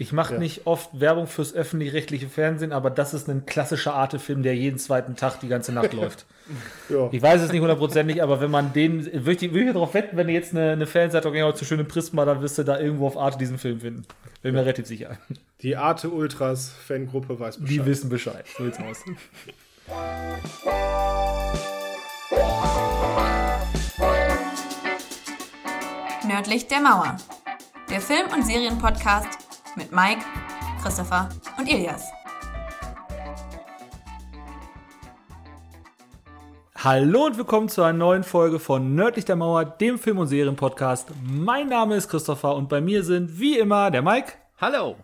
Ich mache ja. nicht oft Werbung fürs öffentlich-rechtliche Fernsehen, aber das ist ein klassischer Arte-Film, der jeden zweiten Tag die ganze Nacht läuft. Ja. Ich weiß es nicht hundertprozentig, aber wenn man den, würde ich, würd ich darauf wetten, wenn ihr jetzt eine, eine Fanseitung ja, zu schöne Prisma, dann wirst du da irgendwo auf Arte diesen Film finden. Bin mir relativ sicher. Die Arte Ultras Fangruppe weiß Bescheid. Die wissen Bescheid. So sieht's aus. Nördlich der Mauer. Der Film- und Serienpodcast mit Mike, Christopher und Ilias. Hallo und willkommen zu einer neuen Folge von Nördlich der Mauer, dem Film- und Serienpodcast. Mein Name ist Christopher und bei mir sind wie immer der Mike. Hallo.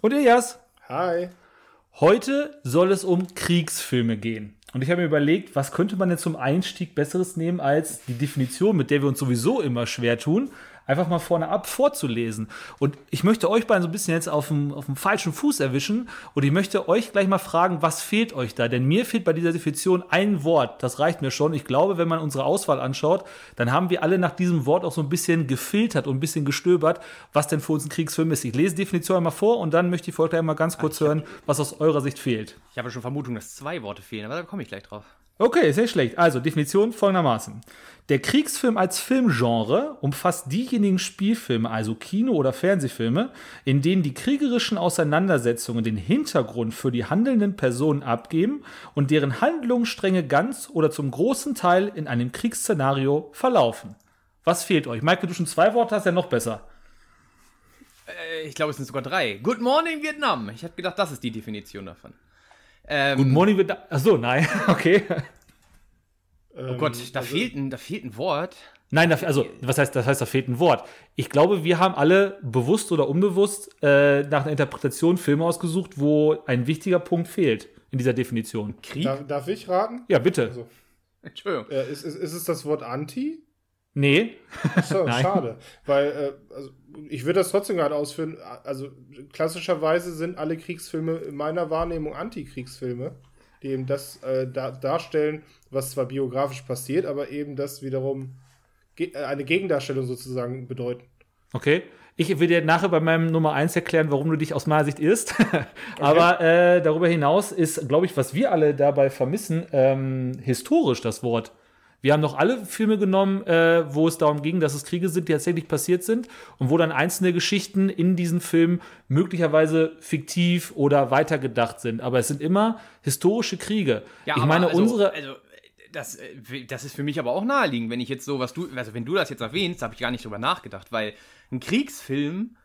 Und Ilias. Hi. Heute soll es um Kriegsfilme gehen. Und ich habe mir überlegt, was könnte man denn zum Einstieg Besseres nehmen als die Definition, mit der wir uns sowieso immer schwer tun, einfach mal vorne ab vorzulesen. Und ich möchte euch beiden so ein bisschen jetzt auf dem, auf dem falschen Fuß erwischen und ich möchte euch gleich mal fragen, was fehlt euch da? Denn mir fehlt bei dieser Definition ein Wort, das reicht mir schon. Ich glaube, wenn man unsere Auswahl anschaut, dann haben wir alle nach diesem Wort auch so ein bisschen gefiltert und ein bisschen gestöbert, was denn für uns ein Kriegsfilm ist. Ich lese die Definition einmal vor und dann möchte ich euch einmal ganz kurz hören, was aus eurer Sicht fehlt. Ich habe schon Vermutung, dass zwei Worte fehlen, aber da komme ich gleich drauf. Okay, sehr schlecht. Also, Definition folgendermaßen. Der Kriegsfilm als Filmgenre umfasst diejenigen Spielfilme, also Kino- oder Fernsehfilme, in denen die kriegerischen Auseinandersetzungen den Hintergrund für die handelnden Personen abgeben und deren Handlungsstränge ganz oder zum großen Teil in einem Kriegsszenario verlaufen. Was fehlt euch? Michael, du schon zwei Worte hast, ja noch besser. Äh, ich glaube, es sind sogar drei. Good Morning Vietnam. Ich habe gedacht, das ist die Definition davon. Ähm, Good Morning wird. Achso, nein, okay. Oh Gott, da, also, fehlt ein, da fehlt ein Wort. Nein, also, was heißt, das heißt, da fehlt ein Wort. Ich glaube, wir haben alle bewusst oder unbewusst äh, nach einer Interpretation Filme ausgesucht, wo ein wichtiger Punkt fehlt in dieser Definition. Krieg? Darf, darf ich raten? Ja, bitte. Also, Entschuldigung. Äh, ist, ist, ist es das Wort Anti? Nee. So, schade. Weil, äh, also, ich würde das trotzdem gerade ausführen. Also, klassischerweise sind alle Kriegsfilme in meiner Wahrnehmung Antikriegsfilme, die eben das äh, da, darstellen, was zwar biografisch passiert, aber eben das wiederum ge äh, eine Gegendarstellung sozusagen bedeuten. Okay. Ich will dir nachher bei meinem Nummer 1 erklären, warum du dich aus meiner Sicht irrst. Aber äh, darüber hinaus ist, glaube ich, was wir alle dabei vermissen, ähm, historisch das Wort. Wir haben noch alle Filme genommen, äh, wo es darum ging, dass es Kriege sind, die tatsächlich passiert sind und wo dann einzelne Geschichten in diesen Filmen möglicherweise fiktiv oder weitergedacht sind. Aber es sind immer historische Kriege. Ja, ich meine, also, unsere. Also das, äh, das ist für mich aber auch naheliegend, wenn ich jetzt so was du, also wenn du das jetzt erwähnst, habe ich gar nicht drüber nachgedacht, weil ein Kriegsfilm,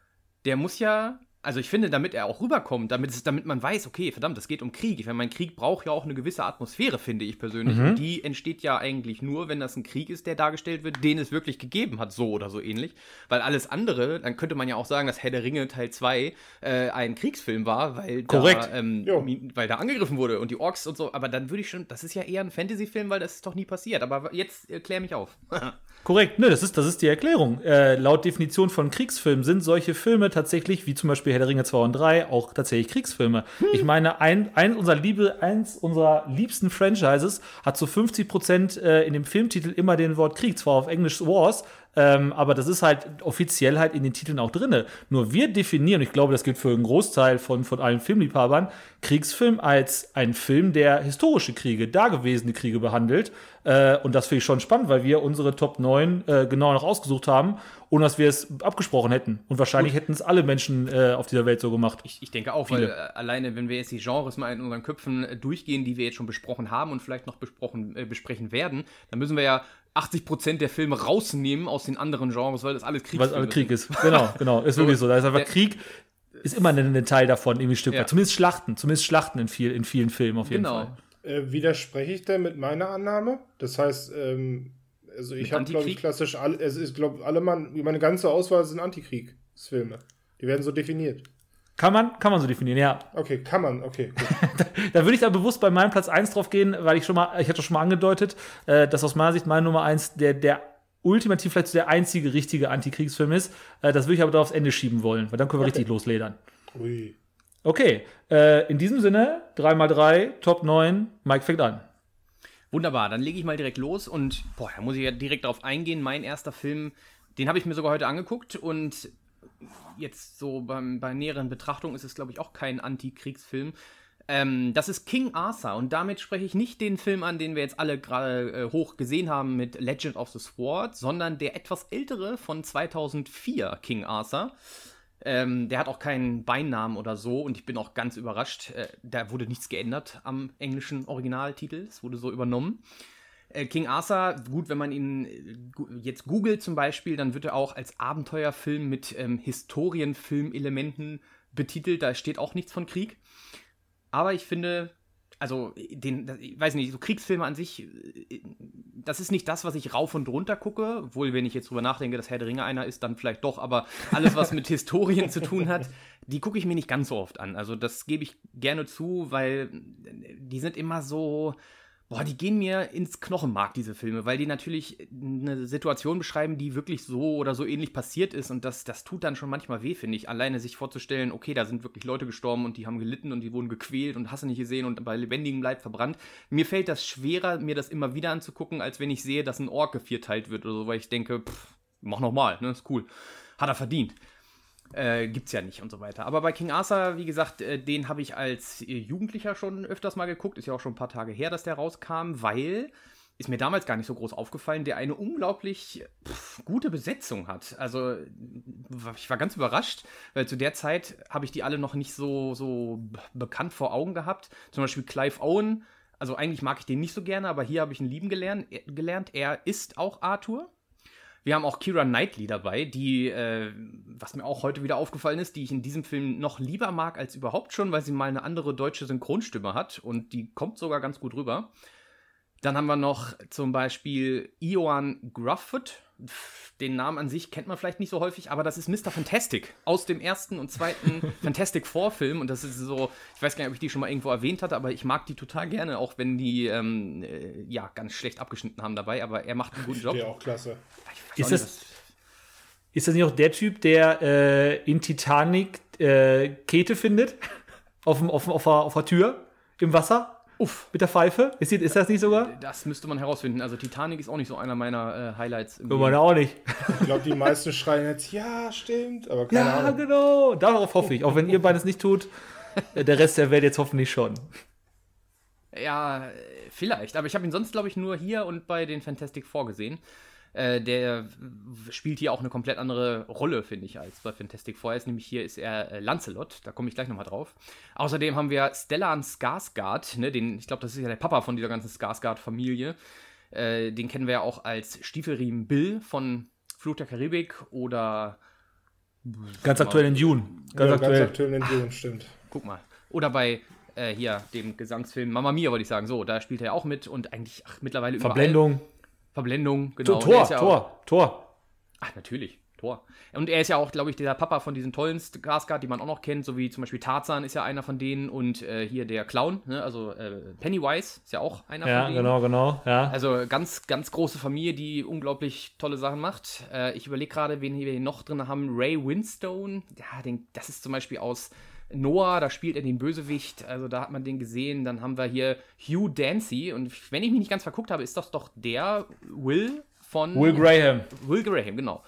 der muss ja also ich finde, damit er auch rüberkommt, damit, es, damit man weiß, okay, verdammt, es geht um Krieg. Ich meine, mein Krieg braucht ja auch eine gewisse Atmosphäre, finde ich persönlich. Mhm. Und die entsteht ja eigentlich nur, wenn das ein Krieg ist, der dargestellt wird, den es wirklich gegeben hat, so oder so ähnlich. Weil alles andere, dann könnte man ja auch sagen, dass Herr der Ringe Teil 2 äh, ein Kriegsfilm war, weil Korrekt. da, ähm, weil da angegriffen wurde und die Orks und so. Aber dann würde ich schon, das ist ja eher ein Fantasy-Film, weil das ist doch nie passiert. Aber jetzt äh, klär mich auf. Korrekt, ne, das ist, das ist die Erklärung. Äh, laut Definition von Kriegsfilmen sind solche Filme tatsächlich, wie zum Beispiel Herr der Ringe 2 und 3, auch tatsächlich Kriegsfilme. Hm. Ich meine, ein, ein unserer Liebe, eins unserer liebsten Franchises hat zu 50 Prozent äh, in dem Filmtitel immer den Wort Krieg, zwar auf Englisch Wars, ähm, aber das ist halt offiziell halt in den Titeln auch drin. Nur wir definieren, ich glaube, das gilt für einen Großteil von, von allen Filmliebhabern, Kriegsfilm als ein Film, der historische Kriege, dagewesene Kriege behandelt. Äh, und das finde ich schon spannend, weil wir unsere Top 9 äh, genau noch ausgesucht haben, ohne dass wir es abgesprochen hätten. Und wahrscheinlich hätten es alle Menschen äh, auf dieser Welt so gemacht. Ich, ich denke auch, Viele. weil äh, alleine, wenn wir jetzt die Genres mal in unseren Köpfen äh, durchgehen, die wir jetzt schon besprochen haben und vielleicht noch besprochen, äh, besprechen werden, dann müssen wir ja 80% der Filme rausnehmen aus den anderen Genres, weil das alles Krieg ist. Weil alles Krieg ist. Genau, genau. Ist wirklich so. Da ist einfach Krieg ist immer ein Teil davon, irgendwie ein Stück weit. Zumindest Schlachten, zumindest Schlachten in, viel, in vielen Filmen auf jeden genau. Fall. Äh, widerspreche ich denn mit meiner Annahme? Das heißt, ähm, also ich habe, glaube ich, klassisch, alle, es ist, glaube alle Mann, meine ganze Auswahl sind Antikriegsfilme. Die werden so definiert. Kann man, kann man so definieren, ja. Okay, kann man, okay. da, da würde ich da bewusst bei meinem Platz 1 drauf gehen, weil ich schon mal, ich hatte schon mal angedeutet, äh, dass aus meiner Sicht meine Nummer 1 der, der ultimativ vielleicht der einzige richtige Antikriegsfilm ist. Äh, das würde ich aber da aufs Ende schieben wollen, weil dann können wir okay. richtig losledern. Ui. Okay, äh, in diesem Sinne, 3x3, Top 9, Mike fängt an. Wunderbar, dann lege ich mal direkt los und boah, da muss ich ja direkt darauf eingehen. Mein erster Film, den habe ich mir sogar heute angeguckt und jetzt so beim, bei näheren Betrachtung ist es, glaube ich, auch kein Antikriegsfilm. Ähm, das ist King Arthur und damit spreche ich nicht den Film an, den wir jetzt alle gerade äh, hoch gesehen haben mit Legend of the Sword, sondern der etwas ältere von 2004 King Arthur. Ähm, der hat auch keinen Beinamen oder so und ich bin auch ganz überrascht. Äh, da wurde nichts geändert am englischen Originaltitel. Es wurde so übernommen. Äh, King Arthur, gut, wenn man ihn äh, jetzt googelt zum Beispiel, dann wird er auch als Abenteuerfilm mit ähm, Historienfilmelementen betitelt. Da steht auch nichts von Krieg. Aber ich finde, also den, ich weiß nicht, so Kriegsfilme an sich, das ist nicht das, was ich rauf und runter gucke. Obwohl, wenn ich jetzt drüber nachdenke, dass Herr der Ringe einer ist, dann vielleicht doch. Aber alles, was mit Historien zu tun hat, die gucke ich mir nicht ganz so oft an. Also das gebe ich gerne zu, weil die sind immer so, boah, die gehen mir ins Knochenmark, diese Filme, weil die natürlich eine Situation beschreiben, die wirklich so oder so ähnlich passiert ist und das, das tut dann schon manchmal weh, finde ich. Alleine sich vorzustellen, okay, da sind wirklich Leute gestorben und die haben gelitten und die wurden gequält und hast du nicht gesehen und bei lebendigem Leib verbrannt. Mir fällt das schwerer, mir das immer wieder anzugucken, als wenn ich sehe, dass ein Ork gevierteilt wird oder so, weil ich denke, pff, mach nochmal, ne, ist cool. Hat er verdient äh, gibt's ja nicht und so weiter. Aber bei King Arthur, wie gesagt, äh, den habe ich als äh, Jugendlicher schon öfters mal geguckt. Ist ja auch schon ein paar Tage her, dass der rauskam, weil ist mir damals gar nicht so groß aufgefallen, der eine unglaublich pff, gute Besetzung hat. Also ich war ganz überrascht, weil zu der Zeit habe ich die alle noch nicht so, so bekannt vor Augen gehabt. Zum Beispiel Clive Owen. Also eigentlich mag ich den nicht so gerne, aber hier habe ich ihn lieben gelernt. gelernt. Er ist auch Arthur. Wir haben auch Kira Knightley dabei, die, äh, was mir auch heute wieder aufgefallen ist, die ich in diesem Film noch lieber mag als überhaupt schon, weil sie mal eine andere deutsche Synchronstimme hat und die kommt sogar ganz gut rüber. Dann haben wir noch zum Beispiel Ioan Grufford. Den Namen an sich kennt man vielleicht nicht so häufig, aber das ist Mr. Fantastic aus dem ersten und zweiten Fantastic Four Film. Und das ist so, ich weiß gar nicht, ob ich die schon mal irgendwo erwähnt hatte, aber ich mag die total gerne, auch wenn die ähm, äh, ja ganz schlecht abgeschnitten haben dabei. Aber er macht einen guten Job. Der auch klasse. Ist das, ist das nicht auch der Typ, der äh, in Titanic äh, Kete findet? auf, dem, auf, auf, auf der Tür im Wasser? Uff. Mit der Pfeife? Ist, ist, das nicht sogar? Das müsste man herausfinden. Also Titanic ist auch nicht so einer meiner äh, Highlights. Im meine auch nicht. Ich glaube, die meisten schreien jetzt, ja, stimmt, aber keine ja, Ahnung. genau. Darauf hoffe ich. Auch wenn ihr beides nicht tut, äh, der Rest der Welt jetzt hoffentlich schon. Ja, vielleicht. Aber ich habe ihn sonst, glaube ich, nur hier und bei den Fantastic Four gesehen. Äh, der spielt hier auch eine komplett andere Rolle, finde ich, als bei Fantastic Four. Ist nämlich hier ist er äh, Lancelot, da komme ich gleich nochmal drauf. Außerdem haben wir Stellan Skarsgård, ne, den, ich glaube, das ist ja der Papa von dieser ganzen Skarsgård-Familie. Äh, den kennen wir ja auch als Stiefelriemen Bill von Fluch der Karibik oder Ganz aktuell in Dune. Ganz, ja, aktuell. ganz aktuell in Dune, stimmt. Guck mal. Oder bei äh, hier dem Gesangsfilm Mama Mia, wollte ich sagen. So, da spielt er auch mit und eigentlich ach, mittlerweile Verblendung. Überall. Verblendung, genau. Tor, ja Tor, auch, Tor. Ach, natürlich, Tor. Und er ist ja auch, glaube ich, der Papa von diesen tollen Skarsgård, die man auch noch kennt, so wie zum Beispiel Tarzan ist ja einer von denen und äh, hier der Clown, ne? also äh, Pennywise ist ja auch einer ja, von denen. Ja, genau, genau, ja. Also ganz, ganz große Familie, die unglaublich tolle Sachen macht. Äh, ich überlege gerade, wen wir hier noch drin haben. Ray Winstone, ja, den, das ist zum Beispiel aus Noah, da spielt er den Bösewicht, also da hat man den gesehen. Dann haben wir hier Hugh Dancy und wenn ich mich nicht ganz verguckt habe, ist das doch der Will von Will Graham. Will Graham, genau.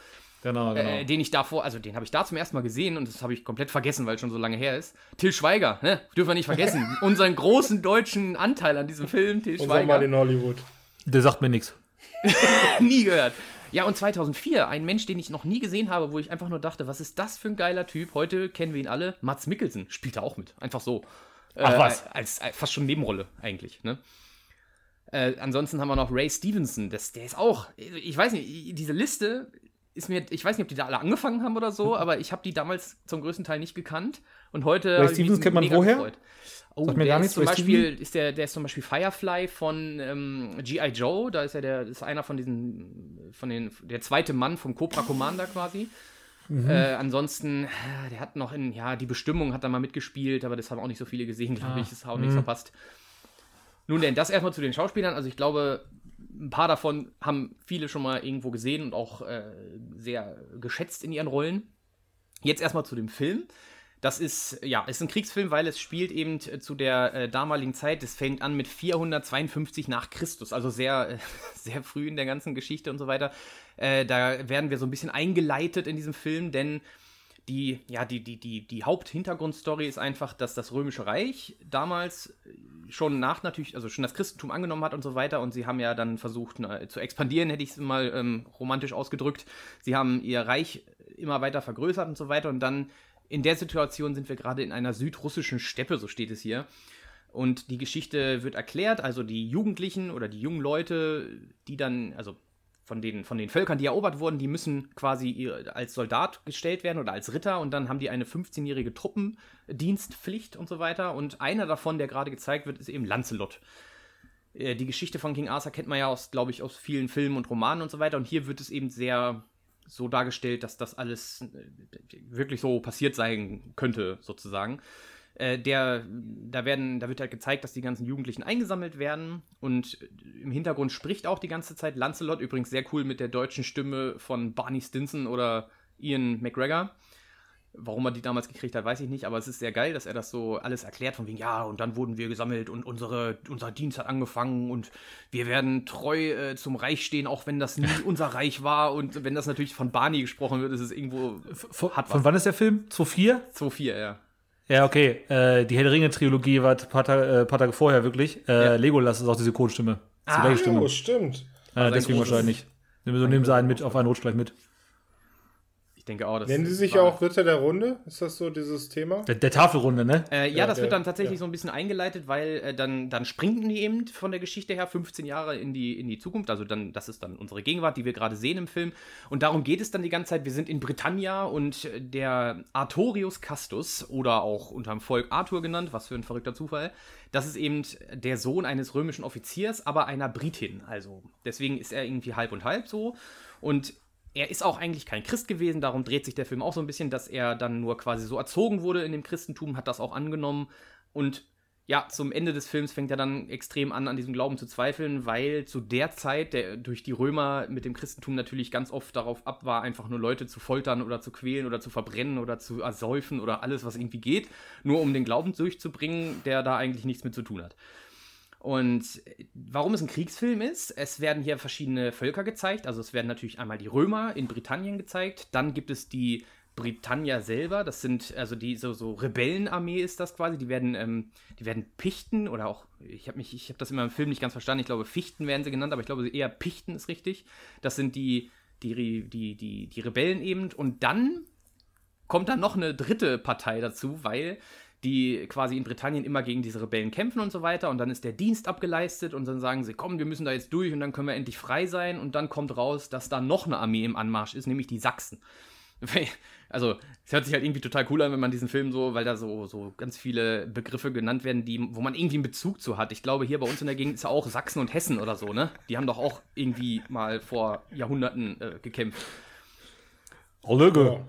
Genau, genau. Äh, den ich davor, also den habe ich da zum ersten Mal gesehen und das habe ich komplett vergessen, weil es schon so lange her ist. Till Schweiger, ne? Dürfen wir nicht vergessen. Unseren großen deutschen Anteil an diesem Film, Till Schweiger. Unser Mal in Hollywood. Der sagt mir nichts. Nie gehört. Ja, und 2004, ein Mensch, den ich noch nie gesehen habe, wo ich einfach nur dachte, was ist das für ein geiler Typ? Heute kennen wir ihn alle. Mats Mikkelsen spielt da auch mit. Einfach so. Ach äh, was? Als, als, fast schon Nebenrolle eigentlich, ne? Äh, ansonsten haben wir noch Ray Stevenson, das, der ist auch, ich weiß nicht, diese Liste ist mir, ich weiß nicht, ob die da alle angefangen haben oder so, aber ich habe die damals zum größten Teil nicht gekannt und heute. Ray Stevenson kennt man woher? Gefreut. Oh, Sagt mir gar nichts, zum Beispiel ist der, der ist zum Beispiel Firefly von ähm, G.I. Joe, da ist er der, ist einer von diesen, von den, der zweite Mann vom Cobra Commander quasi. Mhm. Äh, ansonsten, der hat noch in, ja, die Bestimmung hat da mal mitgespielt, aber das haben auch nicht so viele gesehen, glaube ah. ich, das hat auch nichts mhm. verpasst. Nun denn, das erstmal zu den Schauspielern. Also ich glaube, ein paar davon haben viele schon mal irgendwo gesehen und auch äh, sehr geschätzt in ihren Rollen. Jetzt erstmal zu dem Film. Das ist, ja, ist ein Kriegsfilm, weil es spielt eben zu der äh, damaligen Zeit. Es fängt an mit 452 nach Christus, also sehr, äh, sehr früh in der ganzen Geschichte und so weiter. Äh, da werden wir so ein bisschen eingeleitet in diesem Film, denn die, ja, die, die, die, die Haupthintergrundstory ist einfach, dass das Römische Reich damals schon nach natürlich, also schon das Christentum angenommen hat und so weiter. Und sie haben ja dann versucht äh, zu expandieren, hätte ich es mal ähm, romantisch ausgedrückt. Sie haben ihr Reich immer weiter vergrößert und so weiter. Und dann in der Situation sind wir gerade in einer südrussischen Steppe, so steht es hier. Und die Geschichte wird erklärt, also die Jugendlichen oder die jungen Leute, die dann, also von den, von den Völkern, die erobert wurden, die müssen quasi als Soldat gestellt werden oder als Ritter und dann haben die eine 15-jährige Truppendienstpflicht und so weiter. Und einer davon, der gerade gezeigt wird, ist eben Lancelot. Äh, die Geschichte von King Arthur kennt man ja aus, glaube ich, aus vielen Filmen und Romanen und so weiter. Und hier wird es eben sehr so dargestellt, dass das alles äh, wirklich so passiert sein könnte, sozusagen. Äh, der, da werden, da wird halt gezeigt, dass die ganzen Jugendlichen eingesammelt werden und im Hintergrund spricht auch die ganze Zeit Lancelot, übrigens sehr cool mit der deutschen Stimme von Barney Stinson oder Ian McGregor. Warum er die damals gekriegt hat, weiß ich nicht, aber es ist sehr geil, dass er das so alles erklärt, von wegen, ja, und dann wurden wir gesammelt und unsere, unser Dienst hat angefangen und wir werden treu äh, zum Reich stehen, auch wenn das nie unser Reich war und wenn das natürlich von Barney gesprochen wird, ist es irgendwo. Von, von wann ist der Film? 2004? 2004, ja. Ja, okay. Äh, die Herr der Ringe-Trilogie war ein paar, Tage, äh, paar Tage vorher wirklich. Äh, ja. Legolas ist auch die Synchronstimme. Ah, oh, stimmt. Äh, deswegen wahrscheinlich. So nehmen sie einen mit, auf einen Rutsch gleich mit. Ich denke auch, das Nennen Sie sich auch Ritter der Runde? Ist das so dieses Thema? Der, der Tafelrunde, ne? Äh, ja, ja, das der, wird dann tatsächlich ja. so ein bisschen eingeleitet, weil äh, dann, dann springen die eben von der Geschichte her 15 Jahre in die, in die Zukunft. Also dann, das ist dann unsere Gegenwart, die wir gerade sehen im Film. Und darum geht es dann die ganze Zeit. Wir sind in Britannia und der Artorius Castus, oder auch unterm Volk Arthur genannt, was für ein verrückter Zufall, das ist eben der Sohn eines römischen Offiziers, aber einer Britin. Also deswegen ist er irgendwie halb und halb so. Und er ist auch eigentlich kein Christ gewesen, darum dreht sich der Film auch so ein bisschen, dass er dann nur quasi so erzogen wurde in dem Christentum, hat das auch angenommen und ja, zum Ende des Films fängt er dann extrem an, an diesem Glauben zu zweifeln, weil zu der Zeit, der durch die Römer mit dem Christentum natürlich ganz oft darauf ab war, einfach nur Leute zu foltern oder zu quälen oder zu verbrennen oder zu ersäufen oder alles, was irgendwie geht, nur um den Glauben durchzubringen, der da eigentlich nichts mit zu tun hat. Und warum es ein Kriegsfilm ist, es werden hier verschiedene Völker gezeigt. Also es werden natürlich einmal die Römer in Britannien gezeigt, dann gibt es die Britannia selber, das sind also die so, so Rebellenarmee ist das quasi, die werden ähm, die werden Pichten oder auch ich habe mich das immer im Film nicht ganz verstanden, ich glaube Fichten werden sie genannt, aber ich glaube eher Pichten ist richtig. Das sind die die die die die Rebellen eben. Und dann kommt dann noch eine dritte Partei dazu, weil die quasi in Britannien immer gegen diese Rebellen kämpfen und so weiter. Und dann ist der Dienst abgeleistet und dann sagen sie, komm, wir müssen da jetzt durch und dann können wir endlich frei sein. Und dann kommt raus, dass da noch eine Armee im Anmarsch ist, nämlich die Sachsen. Also, es hört sich halt irgendwie total cool an, wenn man diesen Film so, weil da so, so ganz viele Begriffe genannt werden, die, wo man irgendwie einen Bezug zu hat. Ich glaube, hier bei uns in der Gegend ist ja auch Sachsen und Hessen oder so, ne? Die haben doch auch irgendwie mal vor Jahrhunderten äh, gekämpft. Hallöge.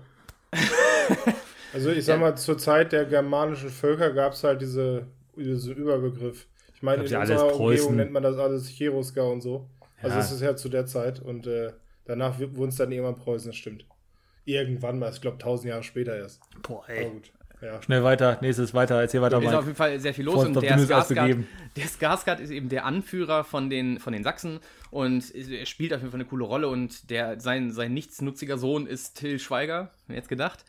Also ich sag mal, zur Zeit der germanischen Völker gab es halt diese, diesen Überbegriff. Ich meine, in unserer Umgebung nennt man das alles Cherusker und so. Also ja. es ist ja zu der Zeit und äh, danach wurden es dann irgendwann Preußen, das stimmt. Irgendwann mal, ich glaube tausend Jahre später erst. Boah, ey. Aber gut. Ja. Schnell weiter, nächstes weiter, erzähl weiter. Es ist auf jeden Fall sehr viel los und der Skarsgård, der Skarsgård ist eben der Anführer von den, von den Sachsen und er spielt auf jeden Fall eine coole Rolle und der, sein, sein nichtsnutziger Sohn ist Till Schweiger, jetzt gedacht.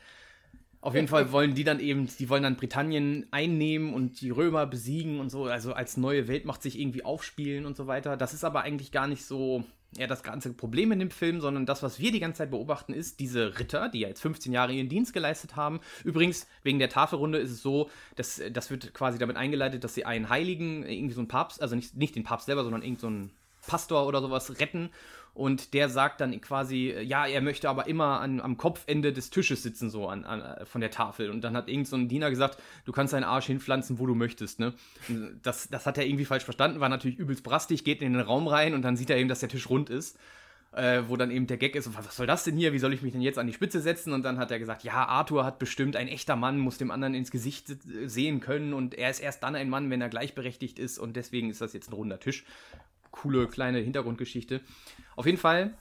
Auf jeden Fall wollen die dann eben, die wollen dann Britannien einnehmen und die Römer besiegen und so, also als neue Weltmacht sich irgendwie aufspielen und so weiter. Das ist aber eigentlich gar nicht so, ja, das ganze Problem in dem Film, sondern das, was wir die ganze Zeit beobachten, ist diese Ritter, die ja jetzt 15 Jahre ihren Dienst geleistet haben. Übrigens, wegen der Tafelrunde ist es so, dass das wird quasi damit eingeleitet, dass sie einen Heiligen, irgendwie so einen Papst, also nicht, nicht den Papst selber, sondern irgendeinen so Pastor oder sowas retten und der sagt dann quasi, äh, ja, er möchte aber immer an, am Kopfende des Tisches sitzen, so an, an, äh, von der Tafel. Und dann hat irgend so ein Diener gesagt, du kannst deinen Arsch hinpflanzen, wo du möchtest. Ne? Das, das hat er irgendwie falsch verstanden, war natürlich übelst brastig, geht in den Raum rein und dann sieht er eben, dass der Tisch rund ist. Äh, wo dann eben der Gag ist, was soll das denn hier, wie soll ich mich denn jetzt an die Spitze setzen? Und dann hat er gesagt, ja, Arthur hat bestimmt, ein echter Mann muss dem anderen ins Gesicht sehen können und er ist erst dann ein Mann, wenn er gleichberechtigt ist und deswegen ist das jetzt ein runder Tisch coole kleine Hintergrundgeschichte. Auf jeden Fall,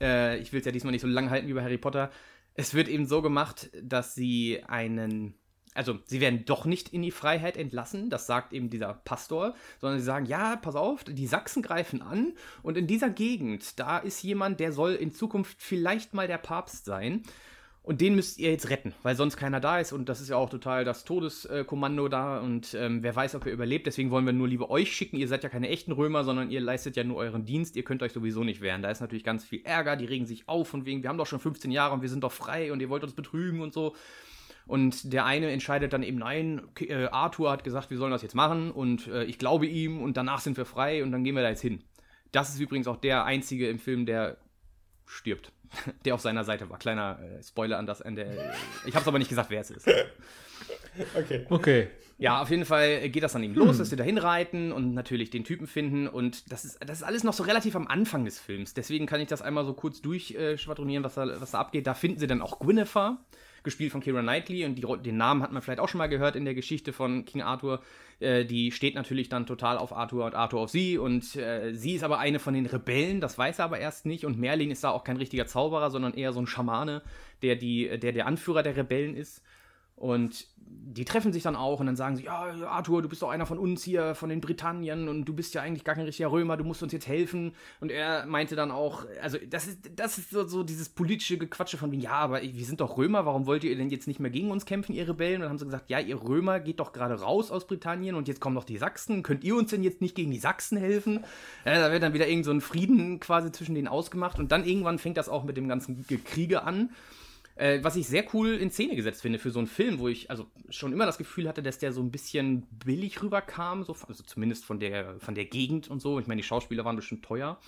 äh, ich will es ja diesmal nicht so lang halten wie bei Harry Potter. Es wird eben so gemacht, dass sie einen also sie werden doch nicht in die Freiheit entlassen, das sagt eben dieser Pastor, sondern sie sagen, ja, pass auf, die Sachsen greifen an und in dieser Gegend, da ist jemand, der soll in Zukunft vielleicht mal der Papst sein. Und den müsst ihr jetzt retten, weil sonst keiner da ist. Und das ist ja auch total das Todeskommando da. Und ähm, wer weiß, ob ihr überlebt. Deswegen wollen wir nur lieber euch schicken. Ihr seid ja keine echten Römer, sondern ihr leistet ja nur euren Dienst. Ihr könnt euch sowieso nicht wehren. Da ist natürlich ganz viel Ärger. Die regen sich auf von wegen, wir haben doch schon 15 Jahre und wir sind doch frei und ihr wollt uns betrügen und so. Und der eine entscheidet dann eben, nein, äh, Arthur hat gesagt, wir sollen das jetzt machen und äh, ich glaube ihm und danach sind wir frei und dann gehen wir da jetzt hin. Das ist übrigens auch der einzige im Film, der stirbt. Der auf seiner Seite war. Kleiner äh, Spoiler an das Ende. Ich hab's aber nicht gesagt, wer es ist. Okay. Okay. Ja, auf jeden Fall geht das dann eben los, dass sie da hinreiten und natürlich den Typen finden. Und das ist, das ist alles noch so relativ am Anfang des Films. Deswegen kann ich das einmal so kurz durchschwadronieren, was da, was da abgeht. Da finden sie dann auch Guinevere, gespielt von Keira Knightley. Und die, den Namen hat man vielleicht auch schon mal gehört in der Geschichte von King Arthur. Äh, die steht natürlich dann total auf Arthur und Arthur auf sie. Und äh, sie ist aber eine von den Rebellen, das weiß er aber erst nicht. Und Merlin ist da auch kein richtiger Zauberer, sondern eher so ein Schamane, der, die, der der Anführer der Rebellen ist. Und die treffen sich dann auch und dann sagen sie, ja, Arthur, du bist doch einer von uns hier, von den Britannien und du bist ja eigentlich gar kein richtiger Römer, du musst uns jetzt helfen. Und er meinte dann auch, also das ist, das ist so, so dieses politische Gequatsche von, ja, aber wir sind doch Römer, warum wollt ihr denn jetzt nicht mehr gegen uns kämpfen, ihr Rebellen? Und dann haben sie gesagt, ja, ihr Römer geht doch gerade raus aus Britannien und jetzt kommen doch die Sachsen, könnt ihr uns denn jetzt nicht gegen die Sachsen helfen? Ja, da wird dann wieder irgend so ein Frieden quasi zwischen denen ausgemacht und dann irgendwann fängt das auch mit dem ganzen Gekriege an. Äh, was ich sehr cool in Szene gesetzt finde für so einen Film, wo ich also schon immer das Gefühl hatte, dass der so ein bisschen billig rüberkam, so, also zumindest von der, von der Gegend und so. Ich meine, die Schauspieler waren bestimmt teuer.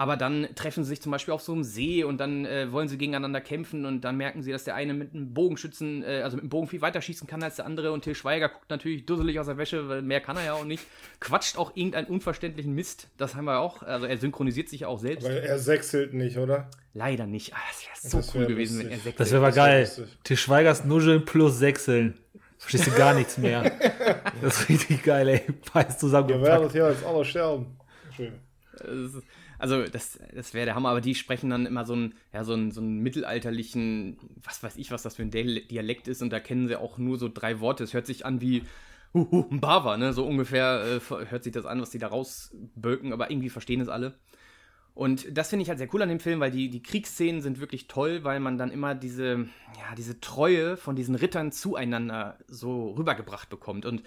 Aber dann treffen sie sich zum Beispiel auf so einem See und dann äh, wollen sie gegeneinander kämpfen und dann merken sie, dass der eine mit einem Bogenschützen, äh, also mit einem Bogen viel weiter schießen kann als der andere und Til Schweiger guckt natürlich dusselig aus der Wäsche, weil mehr kann er ja auch nicht. Quatscht auch irgendeinen unverständlichen Mist. Das haben wir auch. Also er synchronisiert sich ja auch selbst. Aber er sechselt nicht, oder? Leider nicht. Ah, das wäre so Das cool wär gewesen, lustig. wenn er sechselt. Das wäre wär geil. lustig. Til Schweigers Nuscheln plus Sechseln. Verstehst du gar nichts mehr. Das ist richtig geil, ey. Beiß Ihr zusammengepackt. werdet hier jetzt alle sterben. Schön. Also, das, das wäre der Hammer, aber die sprechen dann immer so einen, ja, so einen, so einen mittelalterlichen, was weiß ich, was das für ein Dial- Dialekt ist, und da kennen sie auch nur so drei Worte. Es hört sich an wie Huhu, ein Bava, ne? So ungefähr äh, hört sich das an, was die da rausböken, aber irgendwie verstehen es alle. Und das finde ich halt sehr cool an dem Film, weil die, die Kriegsszenen sind wirklich toll, weil man dann immer diese, ja, diese Treue von diesen Rittern zueinander so rübergebracht bekommt. Und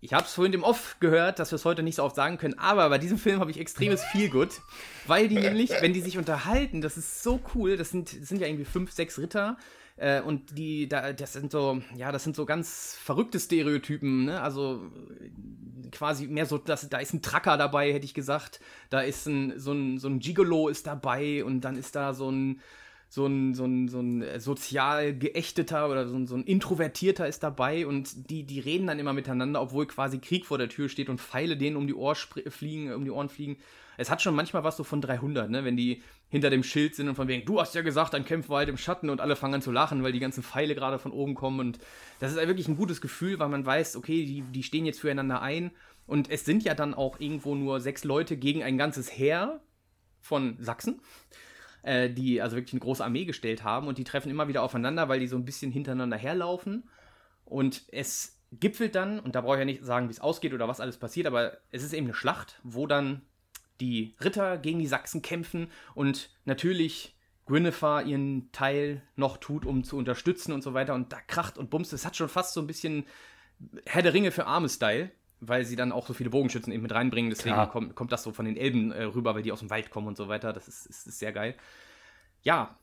ich habe es vorhin im Off gehört, dass wir es heute nicht so oft sagen können, aber bei diesem Film habe ich extremes Feelgood, weil die nämlich, wenn die sich unterhalten, das ist so cool, das sind, das sind ja irgendwie fünf, sechs Ritter äh, und die, da, das sind so, ja, das sind so ganz verrückte Stereotypen, ne? also quasi mehr so, dass, da ist ein Tracker dabei, hätte ich gesagt, da ist ein, so ein, so ein Gigolo ist dabei und dann ist da so ein, so ein, so ein, so ein äh, sozial geächteter oder so ein, so ein Introvertierter ist dabei und die, die reden dann immer miteinander, obwohl quasi Krieg vor der Tür steht und Pfeile denen um die, Ohr fliegen, um die Ohren fliegen. Es hat schon manchmal was so von 300, ne? wenn die hinter dem Schild sind und von wegen, du hast ja gesagt, dann kämpfen wir halt im Schatten und alle fangen an zu lachen, weil die ganzen Pfeile gerade von oben kommen und das ist halt wirklich ein gutes Gefühl, weil man weiß, okay, die, die stehen jetzt füreinander ein und es sind ja dann auch irgendwo nur sechs Leute gegen ein ganzes Heer von Sachsen äh, die also wirklich eine große Armee gestellt haben und die treffen immer wieder aufeinander, weil die so ein bisschen hintereinander herlaufen. Und es gipfelt dann, und da brauche ich ja nicht sagen, wie es ausgeht oder was alles passiert, aber es ist eben eine Schlacht, wo dann die Ritter gegen die Sachsen kämpfen und natürlich Guinevere ihren Teil noch tut, um zu unterstützen und so weiter. Und da kracht und bumst. Es hat schon fast so ein bisschen Herr der Ringe für Arme-Style, weil sie dann auch so viele Bogenschützen eben mit reinbringen. Deswegen Klar. kommt, kommt das so von den Elben äh, rüber, weil die aus dem Wald kommen und so weiter. Das ist, ist, ist sehr geil. Ja,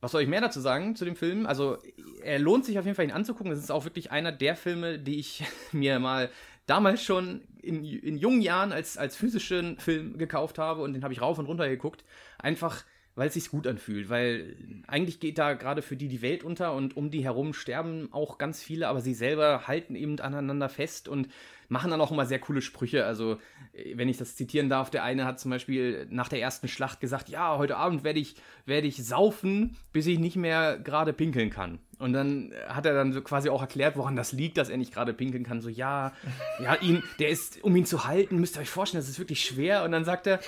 was soll ich mehr dazu sagen zu dem Film? Also, er lohnt sich auf jeden Fall, ihn anzugucken. Das ist auch wirklich einer der Filme, die ich mir mal damals schon in, in jungen Jahren als, als physischen Film gekauft habe und den habe ich rauf und runter geguckt. Einfach, weil es sich gut anfühlt. Weil eigentlich geht da gerade für die die Welt unter und um die herum sterben auch ganz viele, aber sie selber halten eben aneinander fest und machen dann auch immer sehr coole Sprüche. Also, äh, wenn ich das zitieren darf, der eine hat zum Beispiel nach der ersten Schlacht gesagt, ja, heute Abend werde ich, werde ich saufen, bis ich nicht mehr gerade pinkeln kann. Und dann hat er dann so quasi auch erklärt, woran das liegt, dass er nicht gerade pinkeln kann. So, ja, ja, ihn, der ist, um ihn zu halten, müsst ihr euch vorstellen, das ist wirklich schwer. Und dann sagt er,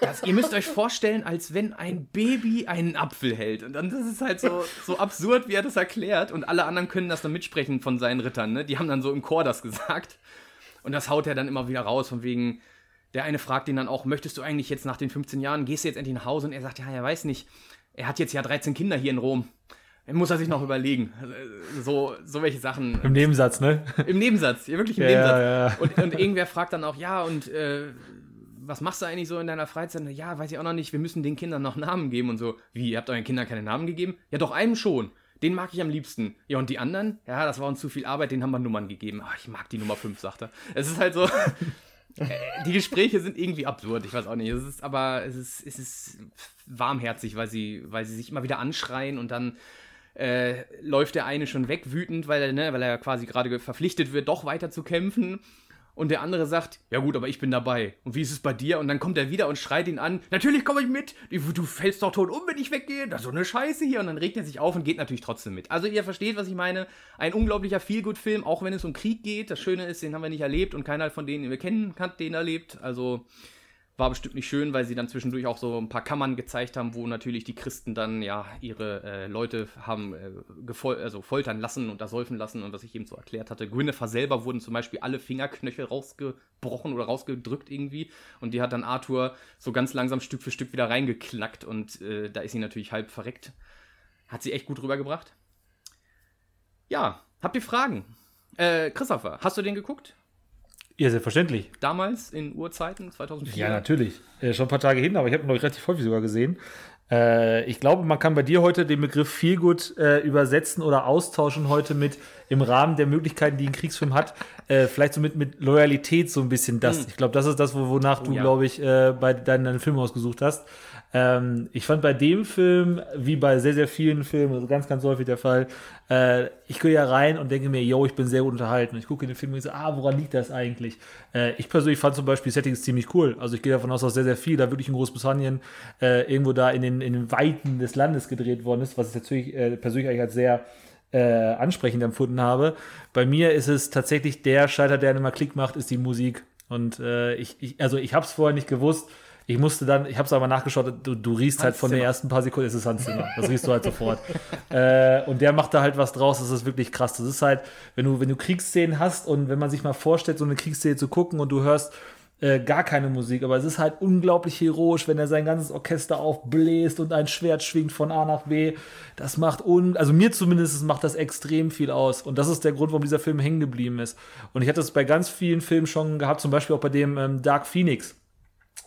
das, ihr müsst euch vorstellen, als wenn ein Baby einen Apfel hält. Und dann das ist halt so, so absurd, wie er das erklärt. Und alle anderen können das dann mitsprechen von seinen Rittern. Ne? Die haben dann so im Chor das gesagt. Und das haut er dann immer wieder raus, von wegen, der eine fragt ihn dann auch, möchtest du eigentlich jetzt nach den 15 Jahren, gehst du jetzt endlich nach Hause? Und er sagt, ja, er weiß nicht. Er hat jetzt ja 13 Kinder hier in Rom. muss er sich noch überlegen. So, so welche Sachen. Im Nebensatz, ne? Im Nebensatz, ja, wirklich im Ja, Nebensatz. ja. Und, und irgendwer fragt dann auch, ja, und äh, was machst du eigentlich so in deiner Freizeit? Ja, weiß ich auch noch nicht, wir müssen den Kindern noch Namen geben und so. Wie, ihr habt euren Kindern keine Namen gegeben? Ja, doch, einem schon. Den mag ich am liebsten. Ja, und die anderen? Ja, das war uns zu viel Arbeit, den haben wir Nummern gegeben. Ach, ich mag die Nummer 5, sagt er. Es ist halt so. äh, die Gespräche sind irgendwie absurd, ich weiß auch nicht. Es ist aber, es ist, es ist warmherzig, weil sie, weil sie sich immer wieder anschreien und dann äh, läuft der eine schon weg, wütend, weil er, ne, weil er quasi gerade ge- verpflichtet wird, doch weiter zu kämpfen. Und der andere sagt, ja gut, aber ich bin dabei. Und wie ist es bei dir? Und dann kommt er wieder und schreit ihn an, natürlich komme ich mit. Du, fällst doch tot um, wenn ich weggehe. Das ist so eine Scheiße hier. Und dann regt er sich auf und geht natürlich trotzdem mit. Also ihr versteht, was ich meine. Ein unglaublicher Feelgood-Film, auch wenn es um Krieg geht. Das Schöne ist, den haben wir nicht erlebt und keiner von denen, den wir kennen, hat den erlebt. Also war bestimmt nicht schön, weil sie dann zwischendurch auch so ein paar Kammern gezeigt haben, wo natürlich die Christen dann ja ihre äh, Leute haben äh, also foltern lassen und ersäufen lassen und was ich eben so erklärt hatte. Gwynethar selber wurden zum Beispiel alle Fingerknöchel rausgebrochen oder rausgedrückt irgendwie und die hat dann Arthur so ganz langsam Stück für Stück wieder reingeknackt und äh, da ist sie natürlich halb verreckt. Hat sie echt gut rübergebracht. Ja, habt ihr Fragen? Äh, Christopher, hast du den geguckt? Ja, selbstverständlich. Damals in Urzeiten, 2004? Ja, natürlich. Äh, schon ein paar Tage hin, aber ich habe ihn noch relativ häufig sogar gesehen. Äh, ich glaube, man kann bei dir heute den Begriff Feelgood äh, übersetzen oder austauschen heute mit im Rahmen der Möglichkeiten, die ein Kriegsfilm hat, äh, vielleicht so mit, mit Loyalität so ein bisschen das. Ich glaube, das ist das, wo, wonach du. Oh ja. glaube ich, äh, bei deinen, deinen Film ausgesucht hast. Ähm, ich fand bei dem Film, wie bei sehr, sehr vielen Filmen, also ganz, ganz häufig der Fall, äh, ich gehe ja rein und denke mir, yo, ich bin sehr gut unterhalten. Und ich gucke in den Film und so, ah, woran liegt das eigentlich? Äh, ich persönlich fand zum Beispiel Settings ziemlich cool. Also ich gehe davon aus, dass sehr, sehr viel da wirklich in Großbritannien äh, irgendwo da in den, in den Weiten des Landes gedreht worden ist, was ich natürlich äh, persönlich eigentlich als sehr äh, ansprechend empfunden habe. Bei mir ist es tatsächlich der Schalter, der immer Klick macht, ist die Musik. Und äh, ich, ich, also ich habe es vorher nicht gewusst. Ich musste dann, ich habe es aber nachgeschaut, du, du riechst halt von den Zimmer. ersten paar Sekunden, es ist Hans Zimmer. Das riechst du halt sofort. äh, und der macht da halt was draus, das ist wirklich krass. Das ist halt, wenn du, wenn du Kriegsszenen hast und wenn man sich mal vorstellt, so eine Kriegsszene zu gucken und du hörst äh, gar keine Musik, aber es ist halt unglaublich heroisch, wenn er sein ganzes Orchester aufbläst und ein Schwert schwingt von A nach B. Das macht un, also mir zumindest macht das extrem viel aus. Und das ist der Grund, warum dieser Film hängen geblieben ist. Und ich hatte es bei ganz vielen Filmen schon gehabt, zum Beispiel auch bei dem ähm, Dark Phoenix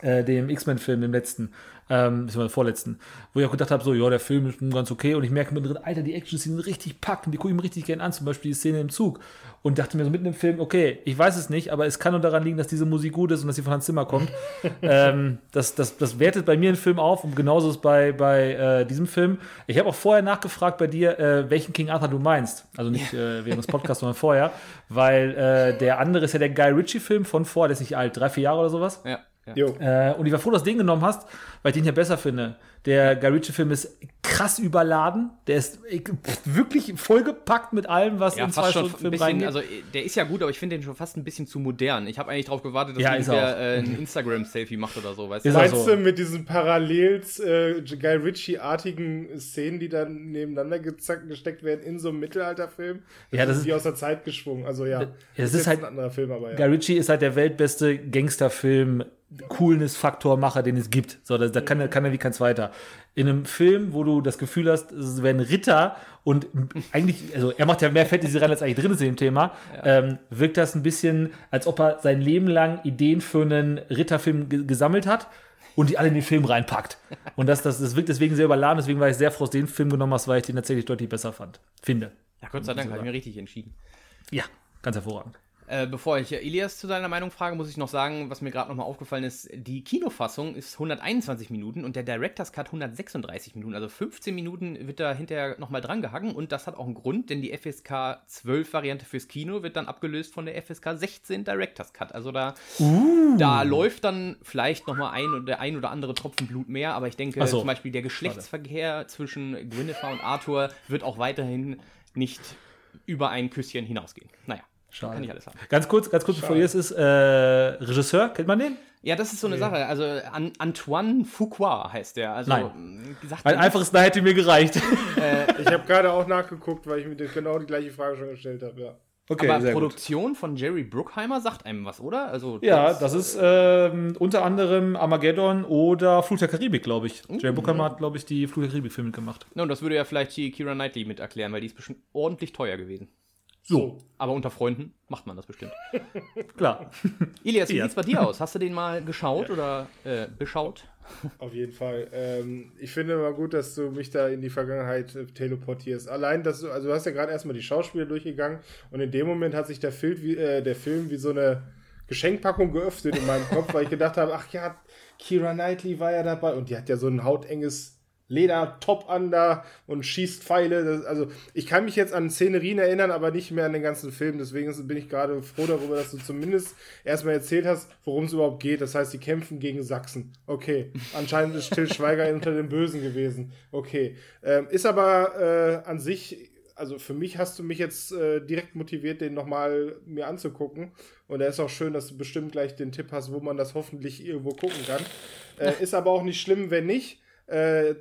äh, dem X-Men-Film, dem letzten, ähm, beziehungsweise vorletzten, wo ich auch gedacht habe, so, ja, der Film ist nun ganz okay und ich merke mir drin, Alter, die Action-Szenen richtig packen, die gucke ich mir richtig gern an, zum Beispiel die Szene im Zug und dachte mir so mitten im Film, okay, ich weiß es nicht, aber es kann nur daran liegen, dass diese Musik gut ist und dass sie von Hans Zimmer kommt. ähm, das, das, das wertet bei mir einen Film auf und genauso ist bei, bei äh, diesem Film. Ich habe auch vorher nachgefragt bei dir, äh, welchen King Arthur du meinst. Also nicht äh, während des Podcasts, sondern vorher, weil äh, der andere ist ja der Guy Ritchie-Film von vor, der ist nicht alt, drei, vier Jahre oder sowas. Ja. Ja. Äh, und ich war froh, dass du den genommen hast, weil ich den hier besser finde. Der Guy Ritchie-Film ist krass überladen. Der ist wirklich vollgepackt mit allem, was Ja, in zwei Stunden Film bisschen, reingeht. also äh, der ist ja gut, aber ich finde den schon fast ein bisschen zu modern. Ich habe eigentlich darauf gewartet, dass Ja, ist irgendwer äh, ein Instagram-Selfie macht oder so, weißt Ist du? Meinst so. du mit diesen Parallels äh, Guy Ritchie-artigen Szenen, die dann nebeneinander gezackt, gesteckt werden in so einem Mittelalterfilm? Ja, das ist ist- wie aus der Zeit geschwungen. Also ja, das ist jetzt halt- ein anderer Film, aber Guy ja. Ritchie ist halt der weltbeste Gangsterfilm, Coolness-Faktor-Macher, den es gibt. So, da, da kann, er- kann er wie kein zweiter. In einem Film, wo du das Gefühl hast, es werden Ritter und eigentlich, also er macht ja mehr Fantasy rein, als eigentlich drin ist in dem Thema, ähm, wirkt das ein bisschen, als ob er sein Leben lang Ideen für einen Ritterfilm ge gesammelt hat und die alle in den Film reinpackt. Und das, das, das wirkt deswegen sehr überladen, deswegen war ich sehr froh, dass du den Film genommen hast, weil ich den tatsächlich deutlich besser fand. Finde. Ja, Gott sei Dank, habe ich mir richtig entschieden. Ja, ganz hervorragend. Äh, bevor ich Elias zu seiner Meinung frage, muss ich noch sagen, was mir gerade nochmal aufgefallen ist, die Kinofassung ist 121 Minuten und der Director's Cut 136 Minuten. Also 15 Minuten wird da hinterher nochmal dran gehangen und das hat auch einen Grund, denn die FSK 12 Variante fürs Kino wird dann abgelöst von der FSK 16 Director's Cut. Also da, da läuft dann vielleicht nochmal ein oder ein oder andere Tropfen Blut mehr, aber ich denke so. zum Beispiel der Geschlechtsverkehr zwischen Gwynethar und Arthur wird auch weiterhin nicht über ein Küsschen hinausgehen. Naja. Schade. Kann ich alles haben. Ganz kurz, ganz kurz, bevor ihr es ist, äh, Regisseur, kennt man den? Ja, das ist so eine Sache. Also An Antoine Fuqua heißt der. Also Nein. gesagt, Ein einfaches Nein hätte mir gereicht. Ich habe gerade auch nachgeguckt, weil ich mir das- genau die gleiche Frage schon gestellt habe, ja. Okay, Aber sehr gut. Produktion von Jerry Bruckheimer sagt einem was, oder? Also Ja, das ist ähm, unter anderem Armageddon oder Flut der Karibik, glaube ich. Jerry Bruckheimer hat, glaube ich, die Flut der Karibik-Filme gemacht. Ja, und das würde ja vielleicht hier Kira Knightley mit erklären, weil die ist bestimmt ordentlich teuer gewesen. So, Aber unter Freunden macht man das bestimmt. klar. Ilias, wie Ja. sieht's bei dir aus? Hast du den mal geschaut oder äh, beschaut? Auf jeden Fall. Ähm, ich finde mal gut, dass du mich da in die Vergangenheit äh, teleportierst. Allein, dass du, also du hast ja gerade erstmal die Schauspieler durchgegangen und in dem Moment hat sich der Film wie, äh, der Film wie so eine Geschenkpackung geöffnet in meinem Kopf, weil ich gedacht habe, ach ja, Kira Knightley war ja dabei und die hat ja so ein hautenges Leder-Top an da und schießt Pfeile. Das, also ich kann mich jetzt an Szenerien erinnern, aber nicht mehr an den ganzen Film. Deswegen bin ich gerade froh darüber, dass du zumindest erstmal erzählt hast, worum es überhaupt geht. Das heißt, die kämpfen gegen Sachsen. Okay. Anscheinend ist Till Schweiger unter den Bösen gewesen. Okay. Ähm, ist aber äh, an sich also für mich hast du mich jetzt äh, direkt motiviert, den nochmal mir anzugucken. Und da ist auch schön, dass du bestimmt gleich den Tipp hast, wo man das hoffentlich irgendwo gucken kann. Äh, ist aber auch nicht schlimm, wenn nicht. Äh,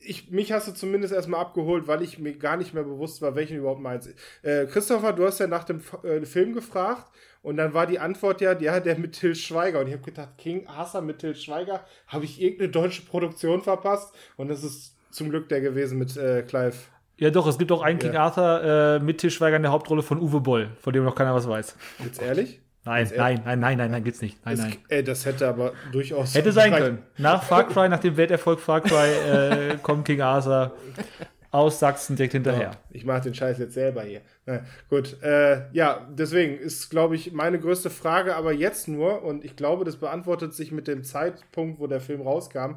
ich, mich hast du zumindest erstmal abgeholt, weil ich mir gar nicht mehr bewusst war, welchen überhaupt meinst. Äh, Christopher, du hast ja nach dem äh, Film gefragt und dann war die Antwort ja, ja, der mit Till Schweiger. Und ich habe gedacht, King Arthur mit Till Schweiger, habe ich irgendeine deutsche Produktion verpasst? Und das ist zum Glück der gewesen mit äh, Clive. Ja, doch, es gibt auch einen King Ja. Arthur äh, mit Til Schweiger in der Hauptrolle von Uwe Boll, von dem noch keiner was weiß. Jetzt ehrlich? Nein, nein, nein, nein, nein, nein, gibt's nicht. Nein, Das, nein. ey, das hätte aber durchaus. Hätte sein können. Nach Far Cry, nach dem Welterfolg Far Cry, äh, kommt King Arthur aus Sachsen direkt hinterher. Ich mache den Scheiß jetzt selber hier. Na, gut, äh, ja, deswegen ist, glaube ich, meine größte Frage, aber jetzt nur, und ich glaube, das beantwortet sich mit dem Zeitpunkt, wo der Film rauskam.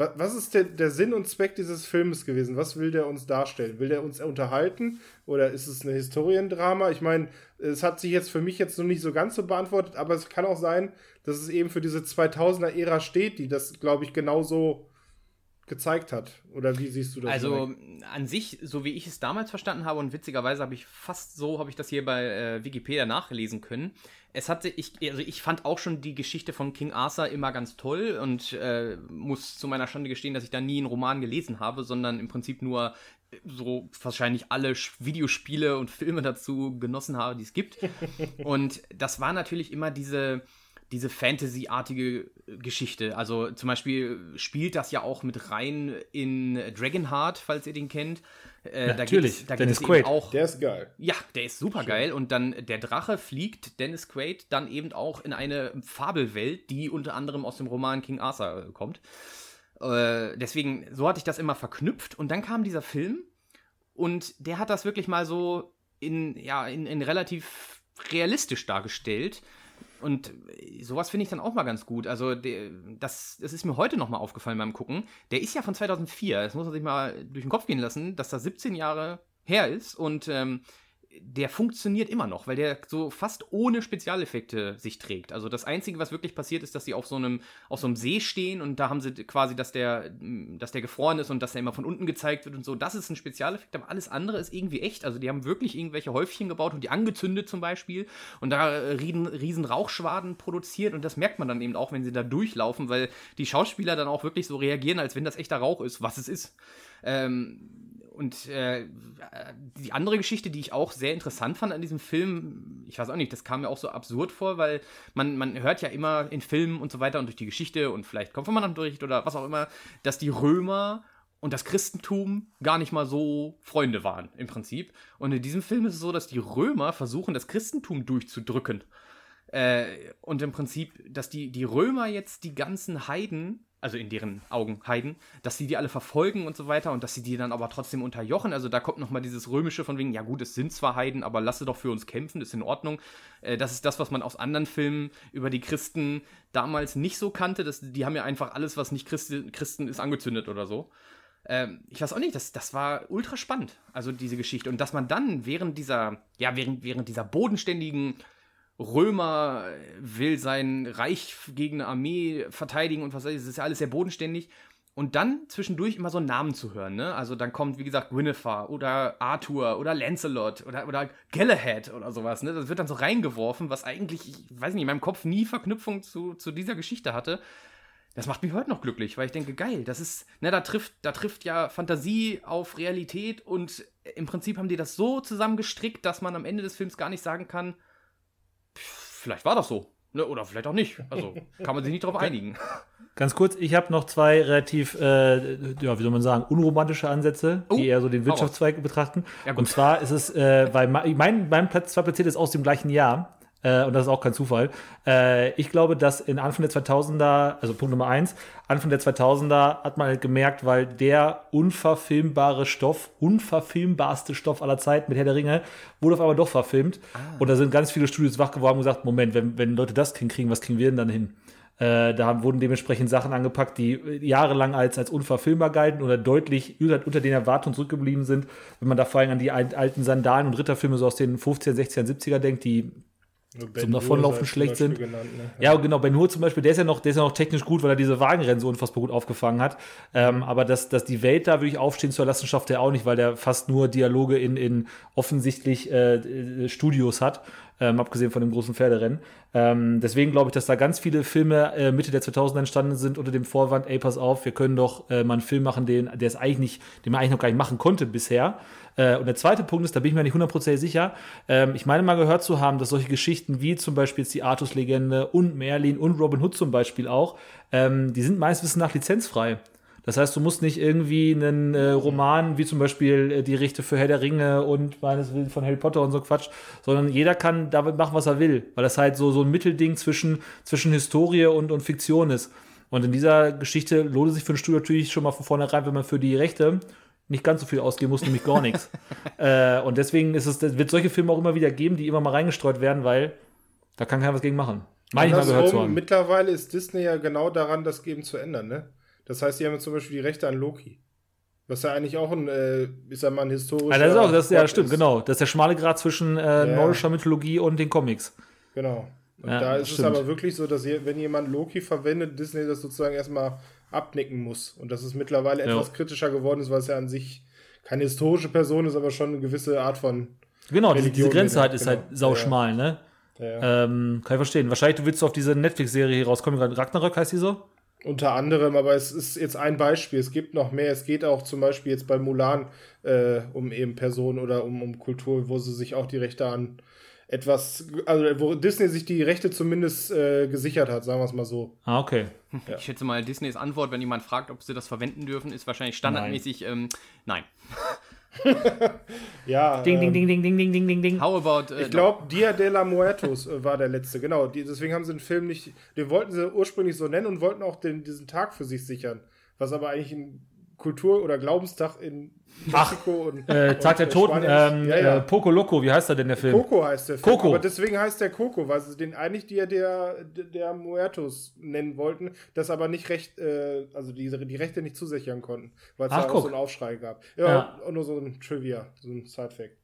Wa- Was ist der, der Sinn und Zweck dieses Filmes gewesen? Was will der uns darstellen? Will der uns unterhalten oder ist es ein Historiendrama? Ich meine, es hat sich jetzt für mich jetzt noch nicht so ganz so beantwortet, aber es kann auch sein, dass es eben für diese 2000er-Ära steht, die das, glaube ich, genauso gezeigt hat. Oder wie siehst du das? Also Mike? an sich, so wie ich es damals verstanden habe und witzigerweise habe ich fast so, habe ich das hier bei äh, Wikipedia nachlesen können. Es hatte, ich, also ich fand auch schon die Geschichte von King Arthur immer ganz toll und äh, muss zu meiner Schande gestehen, dass ich da nie einen Roman gelesen habe, sondern im Prinzip nur äh, so wahrscheinlich alle Videospiele und Filme dazu genossen habe, die es gibt. und das war natürlich immer diese, diese Fantasy-artige Geschichte. Also zum Beispiel spielt das ja auch mit rein in Dragonheart, falls ihr den kennt. Äh, da natürlich. da Dennis gibt es eben Quaid. auch. Der ist geil. ja, der ist super geil. Und dann der Drache fliegt, Dennis Quaid, dann eben auch in eine Fabelwelt, die unter anderem aus dem Roman King Arthur äh, kommt. Äh, deswegen, so hatte ich das immer verknüpft. Und dann kam dieser Film und der hat das wirklich mal so in, ja, in, in relativ realistisch dargestellt. Und äh, sowas finde ich dann auch mal ganz gut. Also, das, das ist mir heute noch mal aufgefallen beim Gucken. Der ist ja von 2004. Das muss man sich mal durch den Kopf gehen lassen, dass das 17 Jahre her ist. Und ähm, der funktioniert immer noch, weil der so fast ohne Spezialeffekte sich trägt. Also das Einzige, was wirklich passiert, ist, dass sie auf so einem, auf so einem See stehen und da haben sie quasi, dass der, dass der gefroren ist und dass der immer von unten gezeigt wird und so. Das ist ein Spezialeffekt, aber alles andere ist irgendwie echt. Also die haben wirklich irgendwelche Häufchen gebaut und die angezündet zum Beispiel und da riesen, riesen Rauchschwaden produziert und das merkt man dann eben auch, wenn sie da durchlaufen, weil die Schauspieler dann auch wirklich so reagieren, als wenn das echter Rauch ist, was es ist. Ähm, und äh, die andere Geschichte, die ich auch sehr interessant fand an diesem Film, ich weiß auch nicht, das kam mir auch so absurd vor, weil man, man hört ja immer in Filmen und so weiter und durch die Geschichte und vielleicht Konfirmandenunterricht oder was auch immer, dass die Römer und das Christentum gar nicht mal so Freunde waren, im Prinzip. Und in diesem Film ist es so, dass die Römer versuchen, das Christentum durchzudrücken. Äh, und im Prinzip, dass die, die Römer jetzt die ganzen Heiden, also in deren Augen Heiden, dass sie die alle verfolgen und so weiter und dass sie die dann aber trotzdem unterjochen. Also da kommt nochmal dieses Römische von wegen, ja gut, es sind zwar Heiden, aber lasse doch für uns kämpfen, ist in Ordnung. Äh, das ist das, was man aus anderen Filmen über die Christen damals nicht so kannte. Das, die haben ja einfach alles, was nicht Christi, Christen ist, angezündet oder so. Ähm, ich weiß auch nicht, das, das war ultra spannend, also diese Geschichte. Und dass man dann während dieser, ja, während, während dieser bodenständigen Römer will sein Reich gegen eine Armee verteidigen und was weiß ich, das ist ja alles sehr bodenständig. Und dann zwischendurch immer so Namen zu hören, ne? Also dann kommt, wie gesagt, Guinevere oder Arthur oder Lancelot oder, oder Galahad oder sowas, ne? Das wird dann so reingeworfen, was eigentlich, ich weiß nicht, in meinem Kopf nie Verknüpfung zu, zu dieser Geschichte hatte. das macht mich heute noch glücklich, weil ich denke, geil, das ist, ne, da trifft, da trifft ja Fantasie auf Realität und im Prinzip haben die das so zusammengestrickt, dass man am Ende des Films gar nicht sagen kann, vielleicht war das so. Ne, oder vielleicht auch nicht. Also kann man sich nicht darauf einigen. Ganz kurz, ich habe noch zwei relativ, äh, ja, wie soll man sagen, unromantische Ansätze, Oh, die eher so den Wirtschaftszweig betrachten. Ja, und zwar ist es, äh, weil mein, mein, Platz zwei platziert ist aus dem gleichen Jahr. Äh, und das ist auch kein Zufall. Äh, ich glaube, dass in Anfang der 2000er, also Punkt Nummer eins, Anfang der 2000er hat man halt gemerkt, weil der unverfilmbare Stoff, unverfilmbarste Stoff aller Zeiten mit Herr der Ringe, wurde auf einmal doch verfilmt. Und da sind ganz viele Studios wach geworden und gesagt, Moment, wenn, wenn Leute das hinkriegen, was kriegen wir denn dann hin? Äh, da haben- wurden dementsprechend Sachen angepackt, die jahrelang als, als unverfilmbar galten oder deutlich unter, unter den Erwartungen zurückgeblieben sind. Wenn man da vor allem an die alt- alten Sandalen- und Ritterfilme so aus den 15, 16, 70er denkt, die Ben Davonlaufen Hur sei schlecht zum sind. Genannt, ne? ja, genau, Ben Hur zum Beispiel, der ist ja noch, der ist ja noch technisch gut, weil er diese Wagenrennen so unfassbar gut aufgefangen hat. Ähm, aber dass, dass die Welt da wirklich aufstehen zu lassen, schafft er auch nicht, weil der fast nur Dialoge in, in offensichtlich äh, äh, Studios hat, ähm, abgesehen von dem großen Pferderennen. Ähm, deswegen glaube ich, dass da ganz viele Filme äh, Mitte der 2000er entstanden sind unter dem Vorwand, ey, pass auf, wir können doch äh, mal einen Film machen, den, der es eigentlich nicht, den man eigentlich noch gar nicht machen konnte bisher. Äh, und der zweite Punkt ist, da bin ich mir nicht hundertprozentig sicher. Ähm, ich meine mal gehört zu haben, dass solche Geschichten wie zum Beispiel jetzt die Artus-Legende und Merlin und Robin Hood zum Beispiel auch, ähm, die sind meines Wissens nach lizenzfrei. Das heißt, du musst nicht irgendwie einen äh, Roman wie zum Beispiel äh, die Rechte für Herr der Ringe und meines Wissens von Harry Potter und so Quatsch, sondern jeder kann damit machen, was er will, weil das halt so, so ein Mittelding zwischen, zwischen Historie und, und Fiktion ist. Und in dieser Geschichte lohnt es sich für ein Studio natürlich schon mal von vornherein, wenn man für die Rechte nicht ganz so viel ausgeben muss, nämlich gar nichts. Äh, und deswegen ist es, das wird solche Filme auch immer wieder geben, die immer mal reingestreut werden, weil da kann keiner was gegen machen. Meine ich mal gehört zu haben. mittlerweile ist Disney ja genau daran, das eben zu ändern, ne? Das heißt, die haben jetzt zum Beispiel die Rechte an Loki. Was ja eigentlich auch ein, äh, ist ja mal ein historischer. Ja, das ist auch, das, ja, stimmt, ist. genau. Das ist der schmale Grad zwischen äh, nordischer Mythologie und den Comics. Genau. Und Ja, da ist es stimmt. aber wirklich so, dass wenn jemand Loki verwendet, Disney das sozusagen erstmal abnicken muss. Und dass es mittlerweile Ja. etwas kritischer geworden ist, weil es ja an sich keine historische Person ist, aber schon eine gewisse Art von. Genau, diese, diese Religion Grenze halt ist halt genau. sauschmal, ne? Ja, Ähm, kann ich verstehen. Wahrscheinlich du willst du auf diese Netflix-Serie hier rauskommen. Ragnarök heißt die so? Unter anderem, aber es ist jetzt ein Beispiel. Es gibt noch mehr. Es geht auch zum Beispiel jetzt bei Mulan äh, um eben Personen oder um, um Kultur, wo sie sich auch die Rechte an etwas, also wo Disney sich die Rechte zumindest äh, gesichert hat, sagen wir es mal so. Ah, okay. Ich schätze mal, Disneys Antwort, wenn jemand fragt, ob sie das verwenden dürfen, ist wahrscheinlich standardmäßig ähm, nein. Ja, Ding, ding, ähm, ding, ding, ding, ding, ding, ding, ding. How about äh, Ich glaube, Dia de la Muertos äh, war der letzte, genau. Die, deswegen haben sie den Film nicht, den wollten sie ursprünglich so nennen und wollten auch den, diesen Tag für sich sichern. Was aber eigentlich ein Kultur- oder Glaubenstag in Mexiko und. Äh, und Tag der Toten, Spanien ist. ähm, ja, ja. Äh, Poco Loco, wie heißt er denn der Film? Coco heißt der Film. Coco. Aber deswegen heißt der Coco, weil sie den eigentlich Dia der, der Muertos nennen wollten, das aber nicht recht, äh, also die, die Rechte nicht zusichern konnten, weil es da auch guck. so einen Aufschrei gab. Ja, Ja. und nur so ein Trivia, so ein Side-Fact.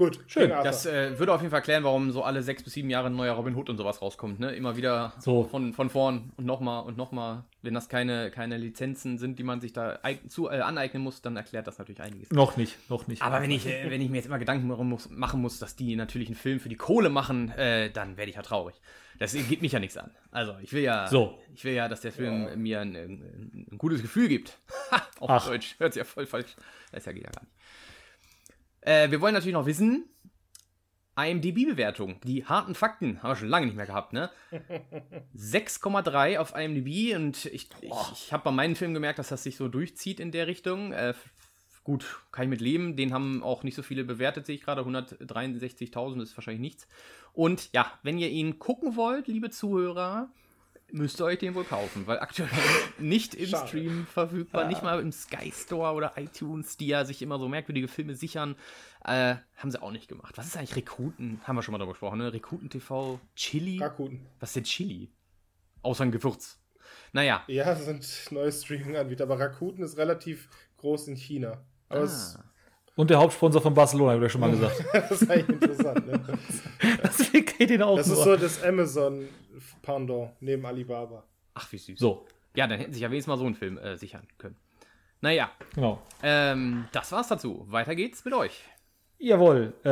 Ja. Gut, Schön. Das äh, würde auf jeden Fall erklären, warum so alle sechs bis sieben Jahre ein neuer Robin Hood und sowas rauskommt. Ne? Immer wieder So. von, von vorn und nochmal und nochmal. Wenn das keine, keine Lizenzen sind, die man sich da zu, äh, aneignen muss, dann erklärt das natürlich einiges. Noch nicht, noch nicht. Aber wenn ich, äh, wenn ich mir jetzt immer Gedanken machen muss, machen muss, dass die natürlich einen Film für die Kohle machen, äh, dann werde ich ja traurig. Das geht mich ja nichts an. Also ich will ja, So. ich will ja, dass der Film mir ein, ein, ein gutes Gefühl gibt. Ha, auf Ach. Deutsch. Hört sich ja voll falsch. Das ja geht ja gar nicht. Äh, wir wollen natürlich noch wissen, IMDb-Bewertung. Die harten Fakten haben wir schon lange nicht mehr gehabt, ne? 6,3 auf IMDb und ich, ich, ich habe bei meinen Filmen gemerkt, dass das sich so durchzieht in der Richtung. Äh, gut, kann ich mit leben. Den haben auch nicht so viele bewertet, sehe ich gerade. 163.000 ist wahrscheinlich nichts. Und ja, wenn ihr ihn gucken wollt, liebe Zuhörer, müsst ihr euch den wohl kaufen, weil aktuell nicht im Schade. Stream verfügbar, nicht mal im Sky Store oder iTunes, die ja sich immer so merkwürdige Filme sichern, äh, haben sie auch nicht gemacht. Was ist eigentlich Rekruten? Haben wir schon mal darüber gesprochen, ne? Rekruten TV, Chili? Rakuten. Was ist denn Chili? Außer ein Gewürz. Naja, Ja, das sind neue Streaming-Anbieter, aber Rakuten ist relativ groß in China. Aber es, ah, Und der Hauptsponsor von Barcelona, habe ich schon mal gesagt. das ist eigentlich interessant. Ne? Deswegen geht ihn auch Das nur. ist so das Amazon-Pendant neben Alibaba. ach, wie süß. so, Ja, dann hätten sich ja wenigstens mal so einen Film äh, sichern können. Naja, genau. ähm, das war's dazu. Weiter geht's mit euch. Jawohl, äh,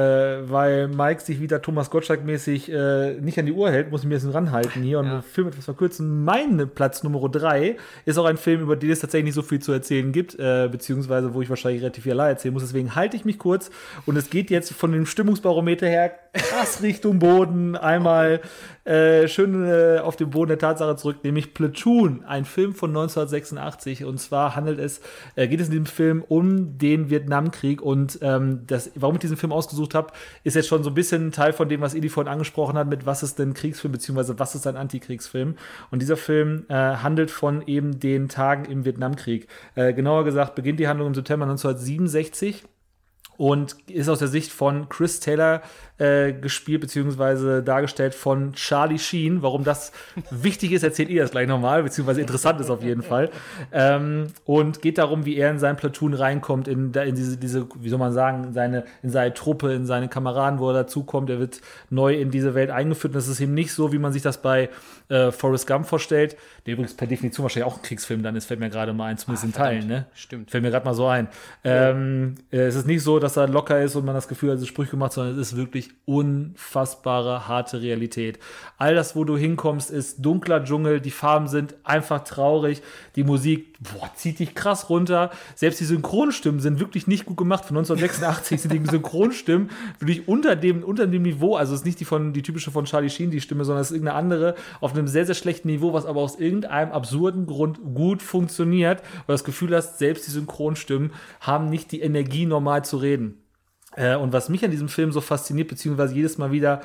weil Mike sich wieder Thomas Gottschalk-mäßig äh, nicht an die Uhr hält, muss ich mir ein bisschen ranhalten hier und Ja. den Film etwas verkürzen. Mein Platz Nummer drei ist auch ein Film, über den es tatsächlich nicht so viel zu erzählen gibt, äh, beziehungsweise wo ich wahrscheinlich relativ viel allein erzählen muss. Deswegen halte ich mich kurz und es geht jetzt von dem Stimmungsbarometer her krass Richtung Boden. Einmal äh, schön äh, auf den Boden der Tatsache zurück, nämlich Platoon, ein Film von 1986. Und zwar handelt es, äh, geht es in diesem Film um den Vietnamkrieg und ähm, das, warum ich diesen Film ausgesucht habe, ist jetzt schon so ein bisschen Teil von dem, was Eli vorhin angesprochen hat, mit was ist denn Kriegsfilm, beziehungsweise was ist ein Antikriegsfilm. Und dieser Film äh, handelt von eben den Tagen im Vietnamkrieg. Äh, genauer gesagt beginnt die Handlung im September 1967 und ist aus der Sicht von Chris Taylor äh, gespielt beziehungsweise dargestellt von Charlie Sheen. Warum das wichtig ist, erzählt ihr das gleich nochmal, beziehungsweise interessant ist auf jeden Fall. Ähm, und geht darum, wie er in sein Platoon reinkommt, in, in diese, diese, wie soll man sagen, in seine, in seine Truppe, in seine Kameraden, wo er dazukommt. Er wird neu in diese Welt eingeführt. Und das ist eben nicht so, wie man sich das bei äh, Forrest Gump vorstellt, der übrigens per Definition wahrscheinlich auch ein Kriegsfilm dann ist, fällt mir gerade mal ein, zumindest in Teilen, ne? Stimmt. Fällt mir gerade mal so ein. Ähm, äh, es ist nicht so, dass er locker ist und man das Gefühl hat, es ist Sprüche gemacht, sondern es ist wirklich unfassbare, harte Realität. All das, wo du hinkommst, ist dunkler Dschungel, die Farben sind einfach traurig, die Musik boah, zieht dich krass runter. Selbst die Synchronstimmen sind wirklich nicht gut gemacht. Von 1986 sind die Synchronstimmen wirklich unter dem, unter dem Niveau. Also es ist nicht die von die typische von Charlie Sheen, die Stimme, sondern es ist irgendeine andere auf einem sehr, sehr schlechten Niveau, was aber aus irgendeinem absurden Grund gut funktioniert, weil du das Gefühl hast, selbst die Synchronstimmen haben nicht die Energie, normal zu reden. Äh, und was mich an diesem Film so fasziniert, beziehungsweise jedes Mal wieder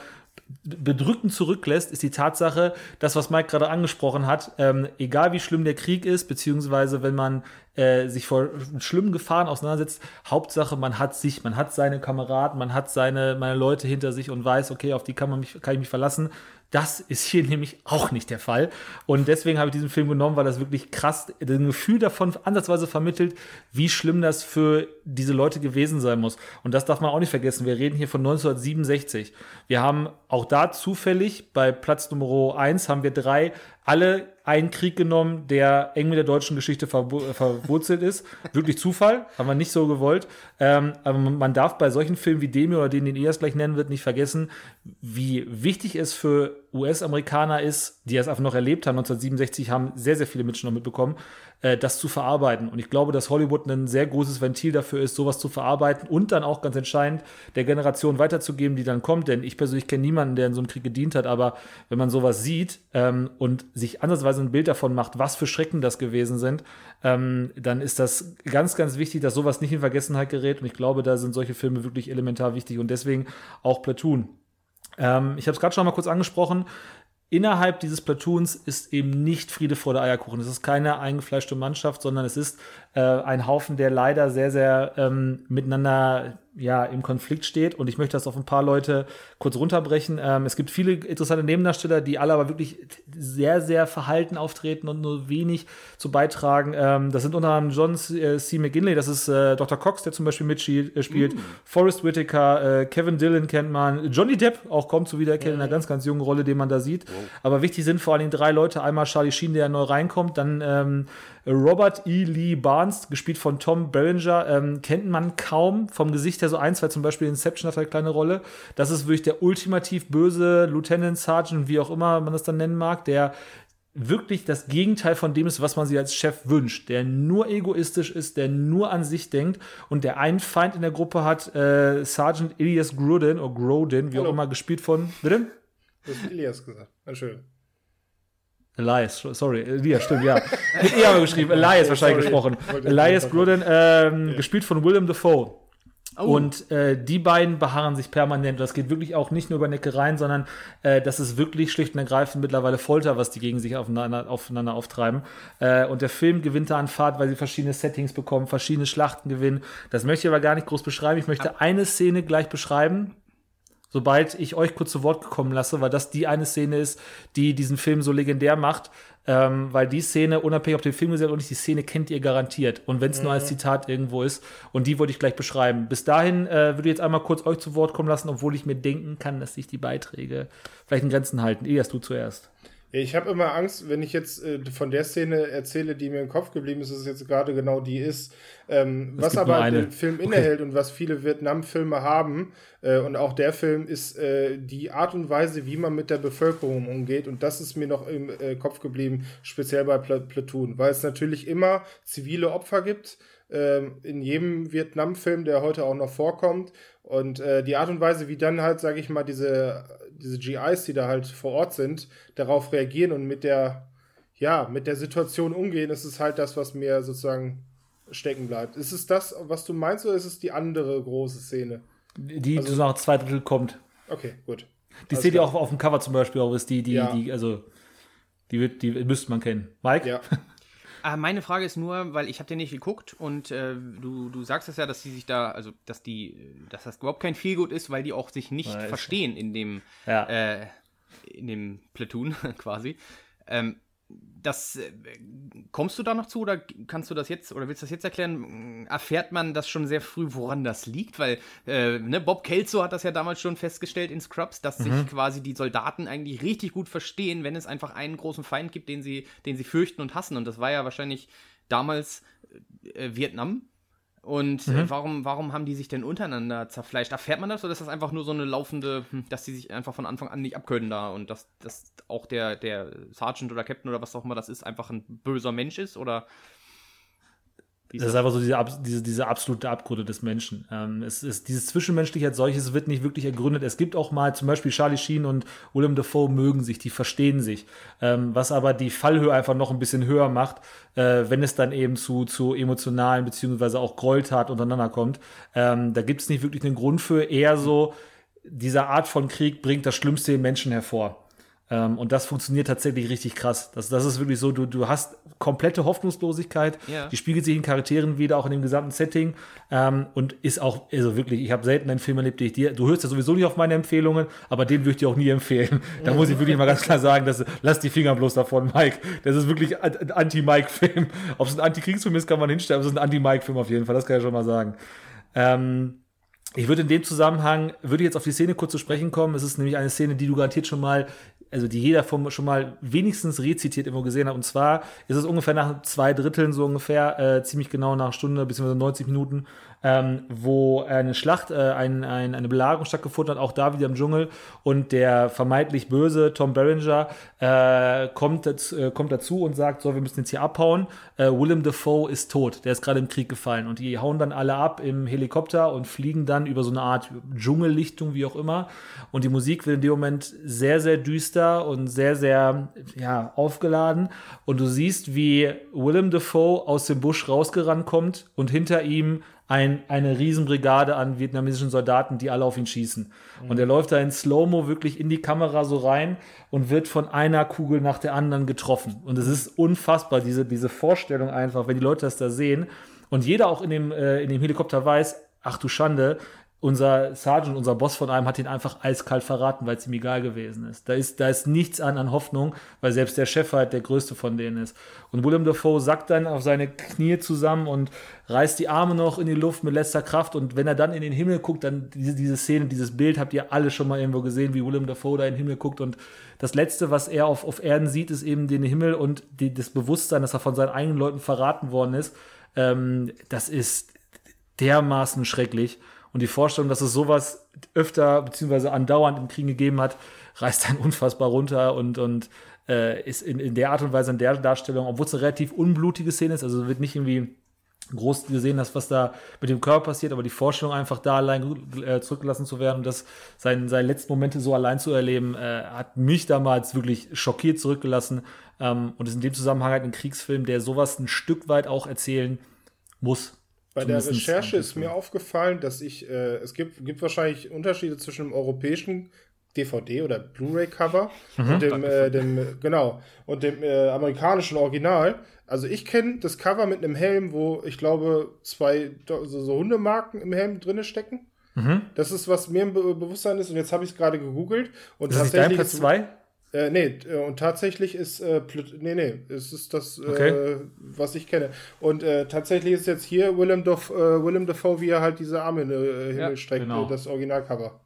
bedrückend zurücklässt, ist die Tatsache, das, was Mike gerade angesprochen hat, ähm, egal wie schlimm der Krieg ist, beziehungsweise wenn man äh, sich vor schlimmen Gefahren auseinandersetzt, Hauptsache, man hat sich, man hat seine Kameraden, man hat seine, meine Leute hinter sich und weiß, okay, auf die kann, man mich, kann ich mich verlassen. Das ist hier nämlich auch nicht der Fall. Und deswegen habe ich diesen Film genommen, weil das wirklich krass ein Gefühl davon ansatzweise vermittelt, wie schlimm das für diese Leute gewesen sein muss. Und das darf man auch nicht vergessen. Wir reden hier von 1967. Wir haben auch da zufällig bei Platz Nummer 1 haben wir drei alle einen Krieg genommen, der eng mit der deutschen Geschichte verwu verwurzelt ist. Wirklich Zufall, haben wir nicht so gewollt. Ähm, aber man darf bei solchen Filmen wie dem oder den, den ihr es gleich nennen wird, nicht vergessen, wie wichtig es für US-Amerikaner ist, die es einfach noch erlebt haben. 1967 haben sehr, sehr viele Menschen noch mitbekommen, äh, das zu verarbeiten. Und ich glaube, dass Hollywood ein sehr großes Ventil dafür ist, sowas zu verarbeiten und dann auch ganz entscheidend der Generation weiterzugeben, die dann kommt. Denn ich persönlich kenne niemanden, der in so einem Krieg gedient hat. Aber wenn man sowas sieht ähm, und sich ansatzweise ein Bild davon macht, was für Schrecken das gewesen sind, ähm, dann ist das ganz, ganz wichtig, dass sowas nicht in Vergessenheit gerät. Und ich glaube, da sind solche Filme wirklich elementar wichtig und deswegen auch Platoon. Ähm, ich habe es gerade schon mal kurz angesprochen. Innerhalb dieses Platoons ist eben nicht Friede vor der Eierkuchen. Es ist keine eingefleischte Mannschaft, sondern es ist äh, ein Haufen, der leider sehr, sehr ähm, miteinander ja, im Konflikt steht. Und ich möchte das auf ein paar Leute kurz runterbrechen. Ähm, es gibt viele interessante Nebendarsteller, die alle aber wirklich sehr, sehr verhalten auftreten und nur wenig zu beitragen. Ähm, das sind unter anderem John C. C. McGinley, das ist äh, Dr. Cox, der zum Beispiel mitspielt. Äh, spielt. Forrest Whitaker, äh, Kevin Dillon kennt man. Johnny Depp auch kommt zu Wiedererkennen in einer ganz, ganz jungen Rolle, den man da sieht. Aber wichtig sind vor allen Dingen drei Leute. Einmal Charlie Sheen, der neu reinkommt, dann ähm, Robert E. Lee Barnes, gespielt von Tom Berenger, ähm, kennt man kaum vom Gesicht her so eins, weil zum Beispiel in Inception hat er eine kleine Rolle. Das ist wirklich der ultimativ böse Lieutenant, Sergeant, wie auch immer man das dann nennen mag, der wirklich das Gegenteil von dem ist, was man sich als Chef wünscht, der nur egoistisch ist, der nur an sich denkt und der einen Feind in der Gruppe hat, äh, Sergeant Elias Grodin, oder Grodin, wie Hallo. auch immer, gespielt von, bitte? Das hat Elias gesagt. Entschuldigung. Elias, sorry, Elias, stimmt, ja. Mit E haben wir geschrieben, Elias wahrscheinlich Sorry. gesprochen. Elias Grodin, ähm, gespielt von Willem Dafoe. Oh. Und äh, die beiden beharren sich permanent. Das geht wirklich auch nicht nur über Neckereien, sondern äh, das ist wirklich schlicht und ergreifend mittlerweile Folter, was die gegen sich aufeinander, aufeinander auftreiben. Äh, und der Film gewinnt da an Fahrt, weil sie verschiedene Settings bekommen, verschiedene Schlachten gewinnen. Das möchte ich aber gar nicht groß beschreiben. Ich möchte eine Szene gleich beschreiben, sobald ich euch kurz zu Wort gekommen lasse, weil das die eine Szene ist, die diesen Film so legendär macht. Ähm, weil die Szene, unabhängig ob den Film gesehen oder nicht, die Szene kennt ihr garantiert. Und wenn es nur als Zitat irgendwo ist. Und die wollte ich gleich beschreiben. Bis dahin äh, würde ich jetzt einmal kurz euch zu Wort kommen lassen, obwohl ich mir denken kann, dass sich die Beiträge vielleicht in Grenzen halten. Elias, du zuerst. Ich habe immer Angst, wenn ich jetzt äh, von der Szene erzähle, die mir im Kopf geblieben ist, dass es jetzt gerade genau die ist. Ähm, was aber den Film okay. innehält und was viele Vietnam-Filme haben, äh, und auch der Film ist äh, die Art und Weise, wie man mit der Bevölkerung umgeht. Und das ist mir noch im äh, Kopf geblieben, speziell bei Pl Platoon, weil es natürlich immer zivile Opfer gibt ähm, in jedem Vietnam-Film, der heute auch noch vorkommt. Und äh, die Art und Weise, wie dann halt, sage ich mal, diese, diese GIs, die da halt vor Ort sind, darauf reagieren und mit der, ja, mit der Situation umgehen, ist es halt das, was mir sozusagen stecken bleibt. Ist es das, was du meinst, oder ist es die andere große Szene? Die also, so nach zwei Drittel kommt. Okay, gut. Die seht ihr auch auf dem Cover zum Beispiel auch, ist die, die, ja. die, also die wird, die müsste man kennen. Mike? Ja. Äh, meine Frage ist nur, weil ich habe den nicht geguckt und äh, du, du sagst es ja, dass die sich da, also dass die, dass das überhaupt kein Feelgood ist, weil die auch sich nicht ja, verstehen in dem, ja. äh, in dem Platoon quasi. Ähm, das äh, kommst du da noch zu oder kannst du das jetzt oder willst du das jetzt erklären? Erfährt man das schon sehr früh, woran das liegt? Weil äh, ne, Bob Kelso hat das ja damals schon festgestellt in Scrubs, dass mhm. sich quasi die Soldaten eigentlich richtig gut verstehen, wenn es einfach einen großen Feind gibt, den sie, den sie fürchten und hassen. Und das war ja wahrscheinlich damals äh, Vietnam und äh, mhm. äh, warum, warum haben die sich denn untereinander zerfleischt? Erfährt man das oder ist das einfach nur so eine laufende, hm, dass die sich einfach von Anfang an nicht abkönnen da und dass, dass auch der, der Sergeant oder Captain oder was auch immer das ist, einfach ein böser Mensch ist? Oder das ist einfach so diese, diese, diese absolute Abgründe des Menschen. Ähm, es ist, dieses Zwischenmenschliche als solches wird nicht wirklich ergründet. Es gibt auch mal zum Beispiel Charlie Sheen und William Dafoe mögen sich, die verstehen sich. Ähm, was aber die Fallhöhe einfach noch ein bisschen höher macht, äh, wenn es dann eben zu, zu emotionalen beziehungsweise auch Gräueltat untereinander kommt. Ähm, da gibt es nicht wirklich einen Grund für. Eher so, diese Art von Krieg bringt das Schlimmste im Menschen hervor. Ähm, und das funktioniert tatsächlich richtig krass. Das, das ist wirklich so, du, du hast komplette Hoffnungslosigkeit, ja. die spiegelt sich in Charakteren wieder, auch in dem gesamten Setting ähm, und ist auch, also wirklich, ich habe selten einen Film erlebt, den ich dir, du hörst ja sowieso nicht auf meine Empfehlungen, aber den würde ich dir auch nie empfehlen. Da muss ich wirklich mal ganz klar sagen, dass, lass die Finger bloß davon, Mike. Das ist wirklich ein Anti-Mike-Film. Ob es ein Anti-Kriegsfilm ist, kann man hinstellen, aber es ist ein Anti-Mike-Film auf jeden Fall, das kann ich schon mal sagen. Ähm, ich würde in dem Zusammenhang, würde jetzt auf die Szene kurz zu sprechen kommen. Es ist nämlich eine Szene, die du garantiert schon mal also die jeder vom, schon mal wenigstens rezitiert irgendwo gesehen hat. Und zwar ist es ungefähr nach zwei Dritteln, so ungefähr, äh, ziemlich genau nach Stunde bzw. 90 Minuten, ähm, wo eine Schlacht, äh, ein, ein, eine Belagerung stattgefunden hat, auch da wieder im Dschungel. Und der vermeintlich böse Tom Berenger äh, kommt, äh, kommt dazu und sagt, so, wir müssen jetzt hier abhauen. Äh, Willem Dafoe ist tot, der ist gerade im Krieg gefallen. Und die hauen dann alle ab im Helikopter und fliegen dann über so eine Art Dschungellichtung, wie auch immer. Und die Musik wird in dem Moment sehr, sehr düster und sehr, sehr ja, aufgeladen. Und du siehst, wie Willem Dafoe aus dem Busch rausgerannt kommt und hinter ihm ein, eine Riesenbrigade an vietnamesischen Soldaten, die alle auf ihn schießen. Mhm. Und er läuft da in Slow-Mo wirklich in die Kamera so rein und wird von einer Kugel nach der anderen getroffen. Und es ist unfassbar, diese, diese Vorstellung einfach, wenn die Leute das da sehen. Und jeder auch in dem, äh, in dem Helikopter weiß, ach du Schande, unser Sergeant, unser Boss von einem hat ihn einfach eiskalt verraten, weil es ihm egal gewesen ist. Da ist, da ist nichts an an Hoffnung, weil selbst der Chef halt der größte von denen ist. Und William Dafoe sackt dann auf seine Knie zusammen und reißt die Arme noch in die Luft mit letzter Kraft. Und wenn er dann in den Himmel guckt, dann diese, diese Szene, dieses Bild habt ihr alle schon mal irgendwo gesehen, wie William Dafoe da in den Himmel guckt. Und das Letzte, was er auf, auf Erden sieht, ist eben den Himmel und die, das Bewusstsein, dass er von seinen eigenen Leuten verraten worden ist. Ähm, das ist dermaßen schrecklich. Und die Vorstellung, dass es sowas öfter beziehungsweise andauernd im Krieg gegeben hat, reißt dann unfassbar runter und, und äh, ist in, in der Art und Weise, in der Darstellung, obwohl es eine relativ unblutige Szene ist, also wird nicht irgendwie groß gesehen, dass was da mit dem Körper passiert, aber die Vorstellung einfach da allein äh, zurückgelassen zu werden und das seinen, seine letzten Momente so allein zu erleben, äh, hat mich damals wirklich schockiert zurückgelassen ähm, und ist in dem Zusammenhang halt ein Kriegsfilm, der sowas ein Stück weit auch erzählen muss. Bei der Recherche ist mir aufgefallen, dass ich, äh, es gibt, gibt wahrscheinlich Unterschiede zwischen dem europäischen DVD oder Blu-ray-Cover mhm, und dem, äh, dem, genau, und dem äh, amerikanischen Original. Also ich kenne das Cover mit einem Helm, wo ich glaube zwei so, so Hundemarken im Helm drinne stecken. Mhm. Das ist, was mir im Be Bewusstsein ist und jetzt habe ich es gerade gegoogelt. Und ist tatsächlich das Platz 2? Äh, nee, äh, und tatsächlich ist, äh, nee, nee, es ist das, äh, okay. was ich kenne. Und äh, tatsächlich ist jetzt hier Willem, Daf äh, Willem Dafoe, wie er halt diese Arme in den Himmel ja, streckt, genau. das Originalcover.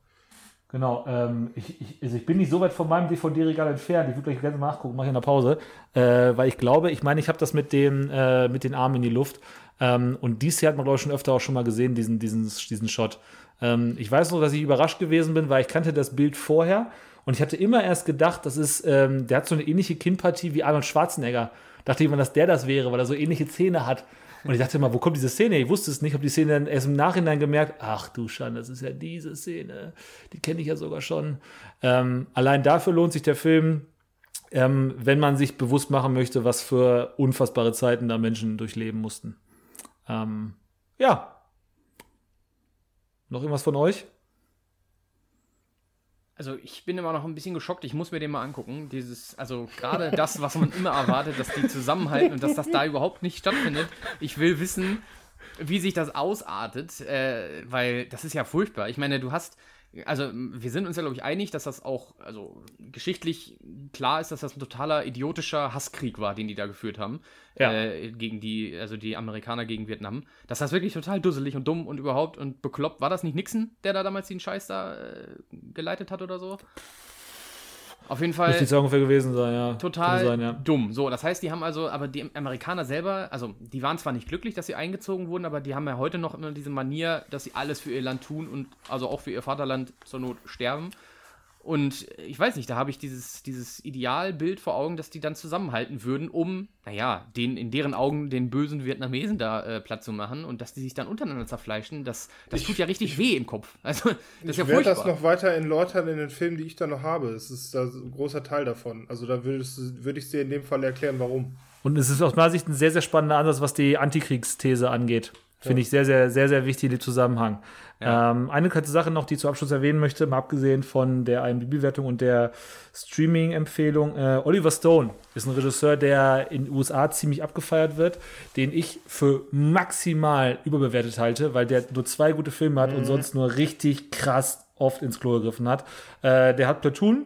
Genau, ähm, ich, ich, also ich bin nicht so weit von meinem DVD-Regal entfernt. Ich würde gleich gerne nachgucken, mache ich in der Pause. Äh, weil ich glaube, ich meine, ich habe das mit, dem, äh, mit den Armen in die Luft. Ähm, und dies Jahr hat man, glaube ich, schon öfter auch schon mal gesehen, diesen, diesen, diesen Shot. Ähm, ich weiß noch, dass ich überrascht gewesen bin, weil ich kannte das Bild vorher. Und ich hatte immer erst gedacht, das ist, ähm, der hat so eine ähnliche Kinnpartie wie Arnold Schwarzenegger. Dachte ich immer, dass der das wäre, weil er so ähnliche Zähne hat. Und ich dachte immer, wo kommt diese Szene? Ich wusste es nicht, habe die Szene dann erst im Nachhinein gemerkt, ach du Schande, das ist ja diese Szene. Die kenne ich ja sogar schon. Ähm, allein dafür lohnt sich der Film, ähm, wenn man sich bewusst machen möchte, was für unfassbare Zeiten da Menschen durchleben mussten. Ähm, ja. Noch irgendwas von euch? Also ich bin immer noch ein bisschen geschockt, ich muss mir den mal angucken. Dieses, also gerade das, was man immer erwartet, dass die zusammenhalten und dass das da überhaupt nicht stattfindet. Ich will wissen, wie sich das ausartet, äh, weil das ist ja furchtbar. Ich meine, du hast also wir sind uns ja, glaube ich, einig, dass das auch, also geschichtlich klar ist, dass das ein totaler idiotischer Hasskrieg war, den die da geführt haben. Ja. Äh, gegen die, also die Amerikaner gegen Vietnam. Dass das wirklich total dusselig und dumm und überhaupt und bekloppt. War das nicht Nixon, der da damals den Scheiß da äh, geleitet hat oder so? Auf jeden Fall. Müsste ungefähr gewesen sein, ja. Total sein, ja. dumm. So, das heißt, die haben also, aber die Amerikaner selber, also die waren zwar nicht glücklich, dass sie eingezogen wurden, aber die haben ja heute noch immer diese Manier, dass sie alles für ihr Land tun und also auch für ihr Vaterland zur Not sterben. Und ich weiß nicht, da habe ich dieses, dieses Idealbild vor Augen, dass die dann zusammenhalten würden, um, naja, den, in deren Augen den bösen Vietnamesen da äh, platt zu machen und dass die sich dann untereinander zerfleischen, das, das ich, tut ja richtig ich, weh im Kopf. Also, das ich ist ja werde das noch weiter erläutern in den Filmen, die ich da noch habe. Es ist da ein großer Teil davon. Also da würde würd ich dir in dem Fall erklären, warum. Und es ist aus meiner Sicht ein sehr, sehr spannender Ansatz, was die Antikriegsthese angeht. Finde ich sehr, sehr, sehr, sehr wichtig, den Zusammenhang. Ja. Ähm, eine kurze Sache noch, die ich zu Abschluss erwähnen möchte, mal abgesehen von der IMDb-Bewertung und der Streaming-Empfehlung. Äh, Oliver Stone ist ein Regisseur, der in den USA ziemlich abgefeiert wird, den ich für maximal überbewertet halte, weil der nur zwei gute Filme hat mhm. und sonst nur richtig krass oft ins Klo gegriffen hat. Äh, der hat Platoon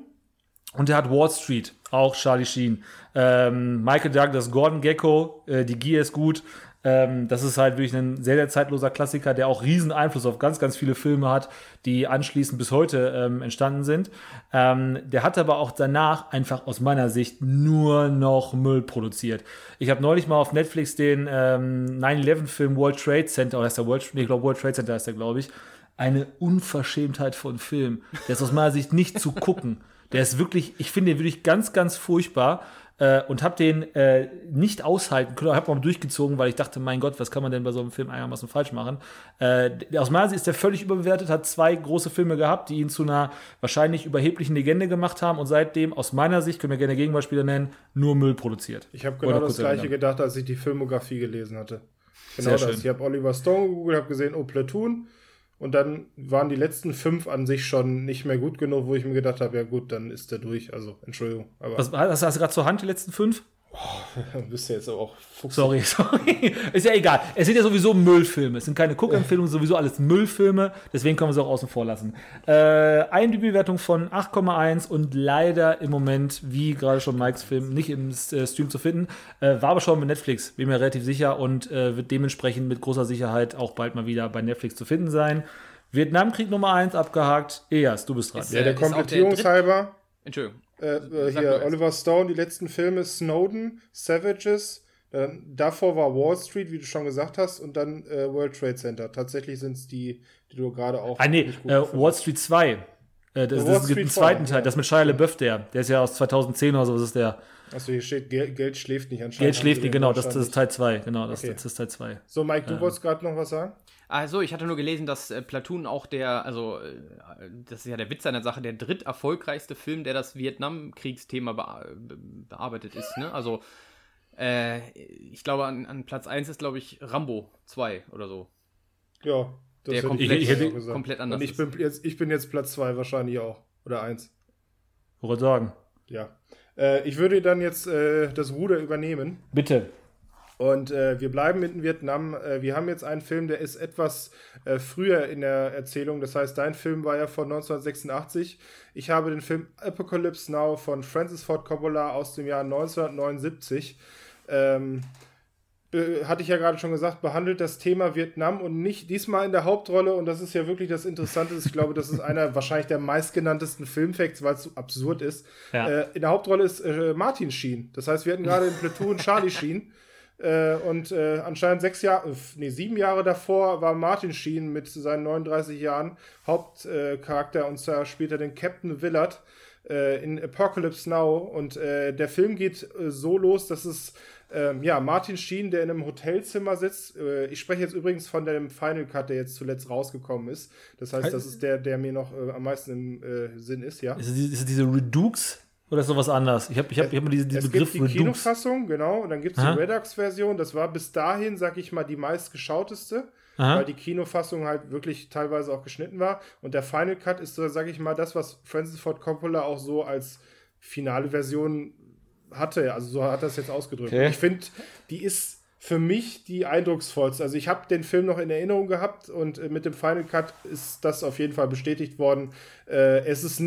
und der hat Wall Street, auch Charlie Sheen. Ähm, Michael Douglas, Gordon Gecko, äh, die Gier ist gut. Ähm, das ist halt wirklich ein sehr, sehr zeitloser Klassiker, der auch riesen Einfluss auf ganz, ganz viele Filme hat, die anschließend bis heute ähm, entstanden sind. Ähm, der hat aber auch danach einfach aus meiner Sicht nur noch Müll produziert. Ich habe neulich mal auf Netflix den ähm, 9-11-Film World Trade Center, oder heißt der World, nee, ich glaube World Trade Center heißt der, glaube ich, eine Unverschämtheit von Film. Der ist aus meiner Sicht nicht zu gucken. Der ist wirklich, ich finde den wirklich ganz, ganz furchtbar äh, und habe den äh, nicht aushalten können. Habe mal durchgezogen, weil ich dachte, mein Gott, was kann man denn bei so einem Film einigermaßen falsch machen? Äh, aus meiner Sicht ist der völlig überbewertet, hat zwei große Filme gehabt, die ihn zu einer wahrscheinlich überheblichen Legende gemacht haben und seitdem, aus meiner Sicht, können wir gerne Gegenbeispiele nennen, nur Müll produziert. Ich habe genau das gleiche gedacht, als ich die Filmografie gelesen hatte. Genau Sehr das. Schön. Ich habe Oliver Stone gegoogelt, habe gesehen, oh, Platoon und dann waren die letzten fünf an sich schon nicht mehr gut genug, wo ich mir gedacht habe, ja gut, dann ist der durch. Also, Entschuldigung. Aber Was, hast, hast du gerade zur Hand die letzten fünf? Oh, bist du jetzt auch Fuchs. Sorry, sorry. Ist ja egal. Es sind ja sowieso Müllfilme. Es sind keine Cook-Empfehlungen, sowieso alles Müllfilme. Deswegen können wir sie auch außen vor lassen. Äh, IMDb-Wertung von 8,1 und leider im Moment, wie gerade schon Mikes Film, nicht im äh, Stream zu finden. Äh, war aber schon mit Netflix, bin mir relativ sicher und äh, wird dementsprechend mit großer Sicherheit auch bald mal wieder bei Netflix zu finden sein. Vietnamkrieg Nummer 1 abgehakt. Eas, du bist dran. Ist, ja, der Komplettierungshalber. Entschuldigung. Äh, äh, hier, Oliver Stone, die letzten Filme, Snowden, Savages, dann, davor war Wall Street, wie du schon gesagt hast, und dann äh, World Trade Center. Tatsächlich sind es die, die du gerade auch. Ah, nee, äh, Wall Street 2. Äh, das, das gibt einen zweiten Teil, ja. das mit Shia LeBeouf, der. Der ist ja aus 2010 oder so, das ist der. Achso, hier steht, Geld, Geld schläft nicht anscheinend. Geld schläft nicht, genau, das, das, ist Teil 2, genau, das, okay. das, ist Teil 2. So, Mike, du ähm. wolltest gerade noch was sagen? Also, ich hatte nur gelesen, dass äh, Platoon auch der, also, äh, das ist ja der Witz an der Sache, der dritt erfolgreichste Film, der das Vietnamkriegsthema be bearbeitet ist, ne? Also, äh, ich glaube, an, an Platz 1 ist, glaube ich, Rambo 2 oder so. Ja, das der komplett, ich, ich komplett anders Und ich bin, jetzt, ich bin jetzt Platz 2 wahrscheinlich auch. Oder 1. Wollte sagen. Ja. Äh, ich würde dann jetzt äh, das Ruder übernehmen. Bitte. Und äh, wir bleiben in Vietnam. Äh, wir haben jetzt einen Film, der ist etwas äh, früher in der Erzählung. Das heißt, dein Film war ja von 1986. Ich habe den Film Apocalypse Now von Francis Ford Coppola aus dem Jahr 1979. Ähm, äh, hatte ich ja gerade schon gesagt, behandelt das Thema Vietnam und nicht diesmal in der Hauptrolle. Und das ist ja wirklich das Interessante. Ich glaube, das ist einer wahrscheinlich der meistgenanntesten Filmfacts, weil es so absurd ist. Ja. Äh, in der Hauptrolle ist äh, Martin Sheen. Das heißt, wir hatten gerade in Platoon Charlie Sheen. Äh, und äh, anscheinend sechs Jahre, nee, sieben Jahre davor war Martin Sheen mit seinen 39 Jahren Hauptcharakter und zwar spielt er den Captain Willard äh, in Apocalypse Now. Und der Film geht so los, dass es ähm, ja, Martin Sheen, der in einem Hotelzimmer sitzt. Äh, ich spreche jetzt übrigens von dem Final Cut, der jetzt zuletzt rausgekommen ist. Das heißt, das ist der, der mir noch äh, am meisten im äh, Sinn ist, ja. Ist es, ist es diese Redux oder ist noch was anderes? Ich habe ich hab, ich hab diesen, diesen es Begriff gibt die. Kinofassung, genau, und dann gibt es die Redux-Version. Das war bis dahin, sag ich mal, die meistgeschauteste. Aha. weil die Kinofassung halt wirklich teilweise auch geschnitten war. Und der Final Cut ist so, sag ich mal, das, was Francis Ford Coppola auch so als finale Version hatte. Also so hat es jetzt ausgedrückt. Okay. Ich finde, die ist für mich die eindrucksvollste. Also ich habe den Film noch in Erinnerung gehabt und äh, mit dem Final Cut ist das auf jeden Fall bestätigt worden. Äh, es ist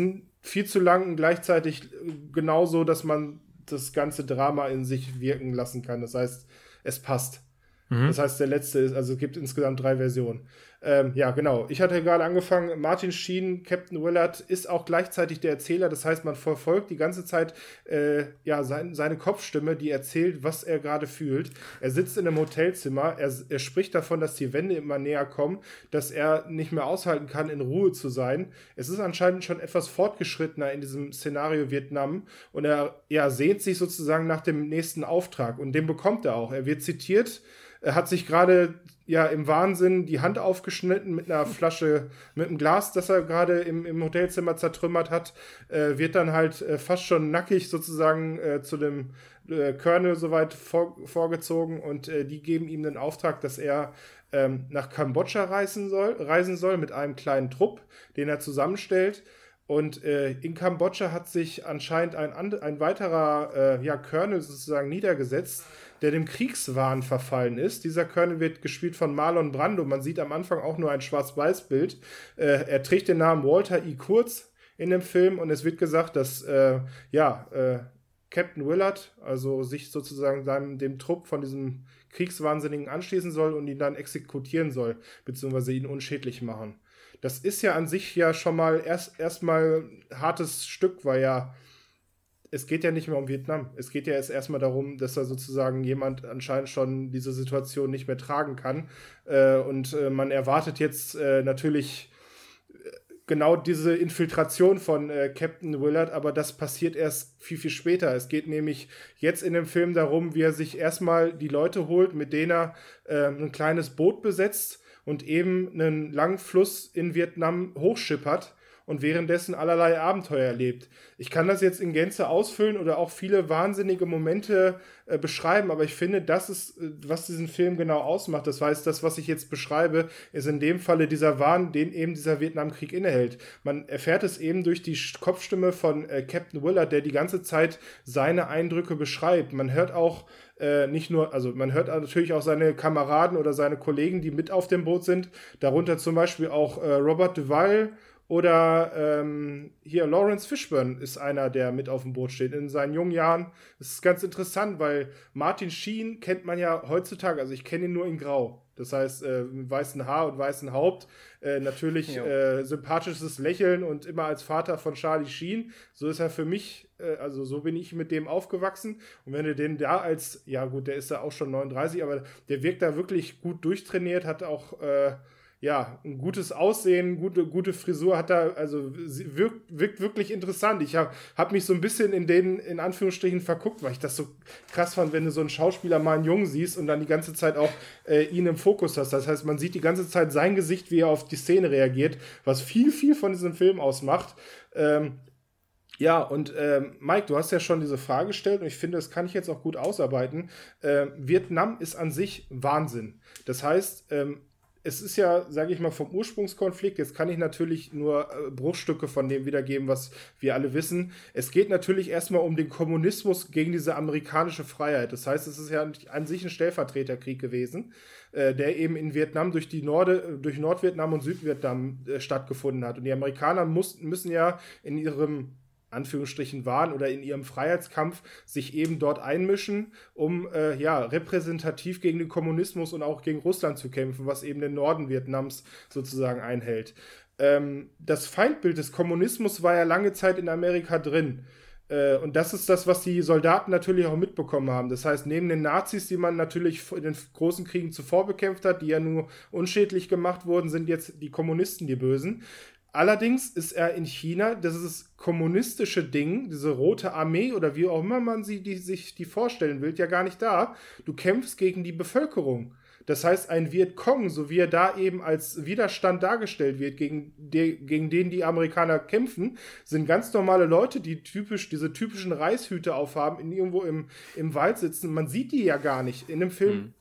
viel zu lang und gleichzeitig äh, genauso, dass man das ganze Drama in sich wirken lassen kann. Das heißt, es passt. Mhm. Das heißt, der letzte ist, also es gibt insgesamt drei Versionen. Ähm, ja, genau. Ich hatte gerade angefangen, Martin Sheen, Captain Willard, ist auch gleichzeitig der Erzähler. Das heißt, man verfolgt die ganze Zeit äh, ja, sein, seine Kopfstimme, die erzählt, was er gerade fühlt. Er sitzt in einem Hotelzimmer, er, er spricht davon, dass die Wände immer näher kommen, dass er nicht mehr aushalten kann, in Ruhe zu sein. Es ist anscheinend schon etwas fortgeschrittener in diesem Szenario Vietnam und er ja, sehnt sich sozusagen nach dem nächsten Auftrag und den bekommt er auch. Er wird zitiert. Er hat sich gerade ja im Wahnsinn die Hand aufgeschnitten mit einer Flasche, mit einem Glas, das er gerade im, im Hotelzimmer zertrümmert hat, äh, wird dann halt äh, fast schon nackig sozusagen äh, zu dem äh, Colonel soweit vor, vorgezogen und äh, die geben ihm den Auftrag, dass er ähm, nach Kambodscha reisen soll, reisen soll mit einem kleinen Trupp, den er zusammenstellt. Und äh, in Kambodscha hat sich anscheinend ein, ein weiterer äh, ja, Colonel sozusagen niedergesetzt, der dem Kriegswahn verfallen ist. Dieser Colonel wird gespielt von Marlon Brando. Man sieht am Anfang auch nur ein Schwarz-Weiß-Bild. Äh, er trägt den Namen Walter E. Kurz in dem Film und es wird gesagt, dass äh, ja, äh, Captain Willard, also sich sozusagen seinem, dem Trupp von diesem Kriegswahnsinnigen anschließen soll und ihn dann exekutieren soll, beziehungsweise ihn unschädlich machen. Das ist ja an sich ja schon mal erst erstmal hartes Stück, weil ja es geht ja nicht mehr um Vietnam. Es geht ja erst erstmal darum, dass da sozusagen jemand anscheinend schon diese Situation nicht mehr tragen kann. Äh, und äh, man erwartet jetzt äh, natürlich äh, genau diese Infiltration von äh, Captain Willard, aber das passiert erst viel, viel später. Es geht nämlich jetzt in dem Film darum, wie er sich erstmal die Leute holt, mit denen er äh, ein kleines Boot besetzt und eben einen langen Fluss in Vietnam hochschippert und währenddessen allerlei Abenteuer erlebt. Ich kann das jetzt in Gänze ausfüllen oder auch viele wahnsinnige Momente äh, beschreiben, aber ich finde, das ist, äh, was diesen Film genau ausmacht. Das heißt, das, was ich jetzt beschreibe, ist in dem Falle dieser Wahn, den eben dieser Vietnamkrieg innehält. Man erfährt es eben durch die Kopfstimme von äh, Captain Willard, der die ganze Zeit seine Eindrücke beschreibt. Man hört auch äh, nicht nur, also man hört natürlich auch seine Kameraden oder seine Kollegen, die mit auf dem Boot sind, darunter zum Beispiel auch äh, Robert Duvall oder ähm, hier Lawrence Fishburne ist einer, der mit auf dem Boot steht in seinen jungen Jahren. Das ist ganz interessant, weil Martin Sheen kennt man ja heutzutage, also ich kenne ihn nur in Grau. Das heißt, äh, mit weißen Haar und weißen Haupt. Äh, natürlich äh, sympathisches Lächeln und immer als Vater von Charlie Sheen. So ist er für mich, äh, also so bin ich mit dem aufgewachsen. Und wenn du den da als, ja gut, der ist ja auch schon 39, aber der wirkt da wirklich gut durchtrainiert, hat auch äh, ja, ein gutes Aussehen, gute, gute Frisur hat er, also wirkt, wirkt wirklich interessant. Ich habe hab mich so ein bisschen in den, in Anführungsstrichen, verguckt, weil ich das so krass fand, wenn du so einen Schauspieler mal einen Jungen siehst und dann die ganze Zeit auch äh, ihn im Fokus hast. Das heißt, man sieht die ganze Zeit sein Gesicht, wie er auf die Szene reagiert, was viel, viel von diesem Film ausmacht. Ähm, ja, und ähm, Mike, du hast ja schon diese Frage gestellt und ich finde, das kann ich jetzt auch gut ausarbeiten. Äh, Vietnam ist an sich Wahnsinn. Das heißt, ähm, es ist ja, sage ich mal, vom Ursprungskonflikt, jetzt kann ich natürlich nur äh, Bruchstücke von dem wiedergeben, was wir alle wissen. Es geht natürlich erstmal um den Kommunismus gegen diese amerikanische Freiheit. Das heißt, es ist ja an sich ein Stellvertreterkrieg gewesen, äh, der eben in Vietnam durch die Norde, durch Nordvietnam und Südvietnam äh, stattgefunden hat. Und die Amerikaner mussten, müssen ja in ihrem Anführungsstrichen waren oder in ihrem Freiheitskampf sich eben dort einmischen, um äh, ja repräsentativ gegen den Kommunismus und auch gegen Russland zu kämpfen, was eben den Norden Vietnams sozusagen einhält. Ähm, das Feindbild des Kommunismus war ja lange Zeit in Amerika drin. Äh, und das ist das, was die Soldaten natürlich auch mitbekommen haben. Das heißt, neben den Nazis, die man natürlich in den großen Kriegen zuvor bekämpft hat, die ja nur unschädlich gemacht wurden, sind jetzt die Kommunisten die Bösen. Allerdings ist er in China, das ist das kommunistische Ding, diese rote Armee oder wie auch immer man sie, die, sich die vorstellen will, ja gar nicht da. Du kämpfst gegen die Bevölkerung. Das heißt, ein Vietcong, so wie er da eben als Widerstand dargestellt wird, gegen, de, gegen den die Amerikaner kämpfen, sind ganz normale Leute, die typisch diese typischen Reichshüte aufhaben, in irgendwo im, im Wald sitzen. Man sieht die ja gar nicht. In dem Film mhm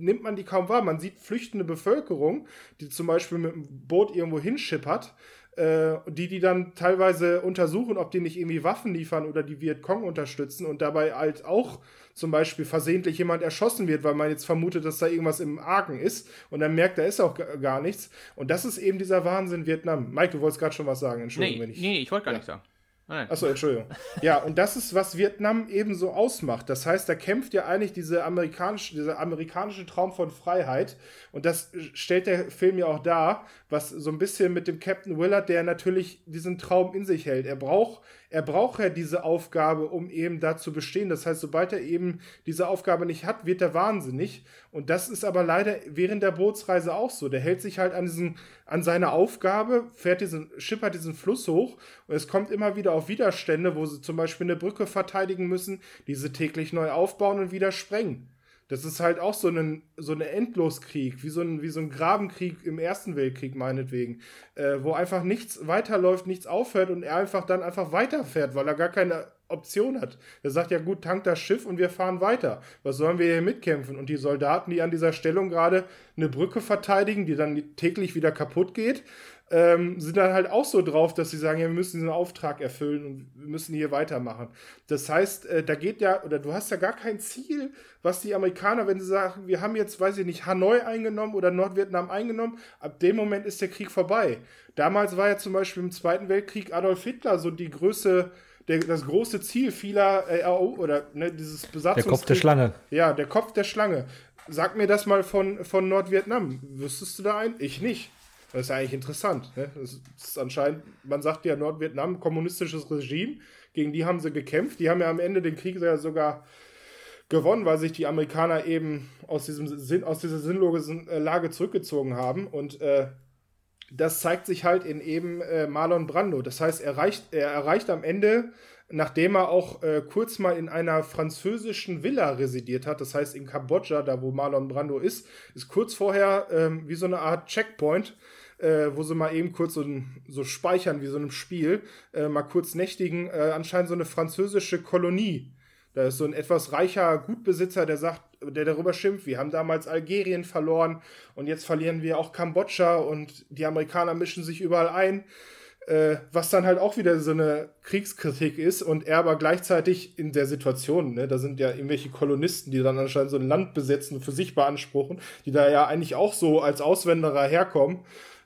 nimmt man die kaum wahr. Man sieht flüchtende Bevölkerung, die zum Beispiel mit dem Boot irgendwo hinschippert, äh, die die dann teilweise untersuchen, ob die nicht irgendwie Waffen liefern oder die Vietcong unterstützen und dabei halt auch zum Beispiel versehentlich jemand erschossen wird, weil man jetzt vermutet, dass da irgendwas im Argen ist und dann merkt, da ist auch gar nichts. Und das ist eben dieser Wahnsinn Vietnam. Mike, du wolltest gerade schon was sagen, Entschuldigung, nee, wenn ich. Nee, ich wollte gar ja. nichts sagen. Achso, Entschuldigung. Ja, und das ist, was Vietnam eben so ausmacht. Das heißt, da kämpft ja eigentlich diese amerikanische, dieser amerikanische Traum von Freiheit. Und das stellt der Film ja auch dar, was so ein bisschen mit dem Captain Willard, der natürlich diesen Traum in sich hält. Er braucht er braucht ja diese Aufgabe, um eben da zu bestehen. Das heißt, sobald er eben diese Aufgabe nicht hat, wird er wahnsinnig. Und das ist aber leider während der Bootsreise auch so. Der hält sich halt an diesen, an seine Aufgabe, fährt diesen, schippert diesen Fluss hoch und es kommt immer wieder auf Widerstände, wo sie zum Beispiel eine Brücke verteidigen müssen, diese täglich neu aufbauen und wieder sprengen. Das ist halt auch so ein so eine Endloskrieg, wie so ein, wie so ein Grabenkrieg im Ersten Weltkrieg meinetwegen, äh, wo einfach nichts weiterläuft, nichts aufhört und er einfach dann einfach weiterfährt, weil er gar keine Option hat. Er sagt ja gut, tankt das Schiff und wir fahren weiter. Was sollen wir hier mitkämpfen? Und die Soldaten, die an dieser Stellung gerade eine Brücke verteidigen, die dann täglich wieder kaputt geht, ähm, sind dann halt auch so drauf, dass sie sagen, ja, wir müssen diesen Auftrag erfüllen und wir müssen hier weitermachen. Das heißt, äh, da geht ja, oder du hast ja gar kein Ziel, was die Amerikaner, wenn sie sagen, wir haben jetzt, weiß ich nicht, Hanoi eingenommen oder Nordvietnam eingenommen, ab dem Moment ist der Krieg vorbei. Damals war ja zum Beispiel im Zweiten Weltkrieg Adolf Hitler so die Größe, der, das große Ziel vieler äh, oder ne, dieses Besatzungskrieg. Der Kopf der Schlange. Ja, der Kopf der Schlange. Sag mir das mal von, von Nordvietnam. Wüsstest du da ein? Ich nicht. Das ist ja eigentlich interessant. Ne? Das ist anscheinend, man sagt ja Nordvietnam, kommunistisches Regime, gegen die haben sie gekämpft. Die haben ja am Ende den Krieg sogar gewonnen, weil sich die Amerikaner eben aus, diesem Sinn, aus dieser sinnlosen äh, Lage zurückgezogen haben. Und äh, das zeigt sich halt in eben äh, Marlon Brando. Das heißt, er, reicht, er erreicht am Ende, nachdem er auch äh, kurz mal in einer französischen Villa residiert hat, das heißt in Kambodscha, da wo Marlon Brando ist, ist kurz vorher ähm, wie so eine Art Checkpoint äh, wo sie mal eben kurz so, so speichern wie so einem Spiel, äh, mal kurz nächtigen, äh, anscheinend so eine französische Kolonie. Da ist so ein etwas reicher Gutbesitzer, der sagt, der darüber schimpft, wir haben damals Algerien verloren und jetzt verlieren wir auch Kambodscha und die Amerikaner mischen sich überall ein. Äh, was dann halt auch wieder so eine Kriegskritik ist und er aber gleichzeitig in der Situation, ne, da sind ja irgendwelche Kolonisten, die dann anscheinend so ein Land besetzen und für sich beanspruchen, die da ja eigentlich auch so als Auswanderer herkommen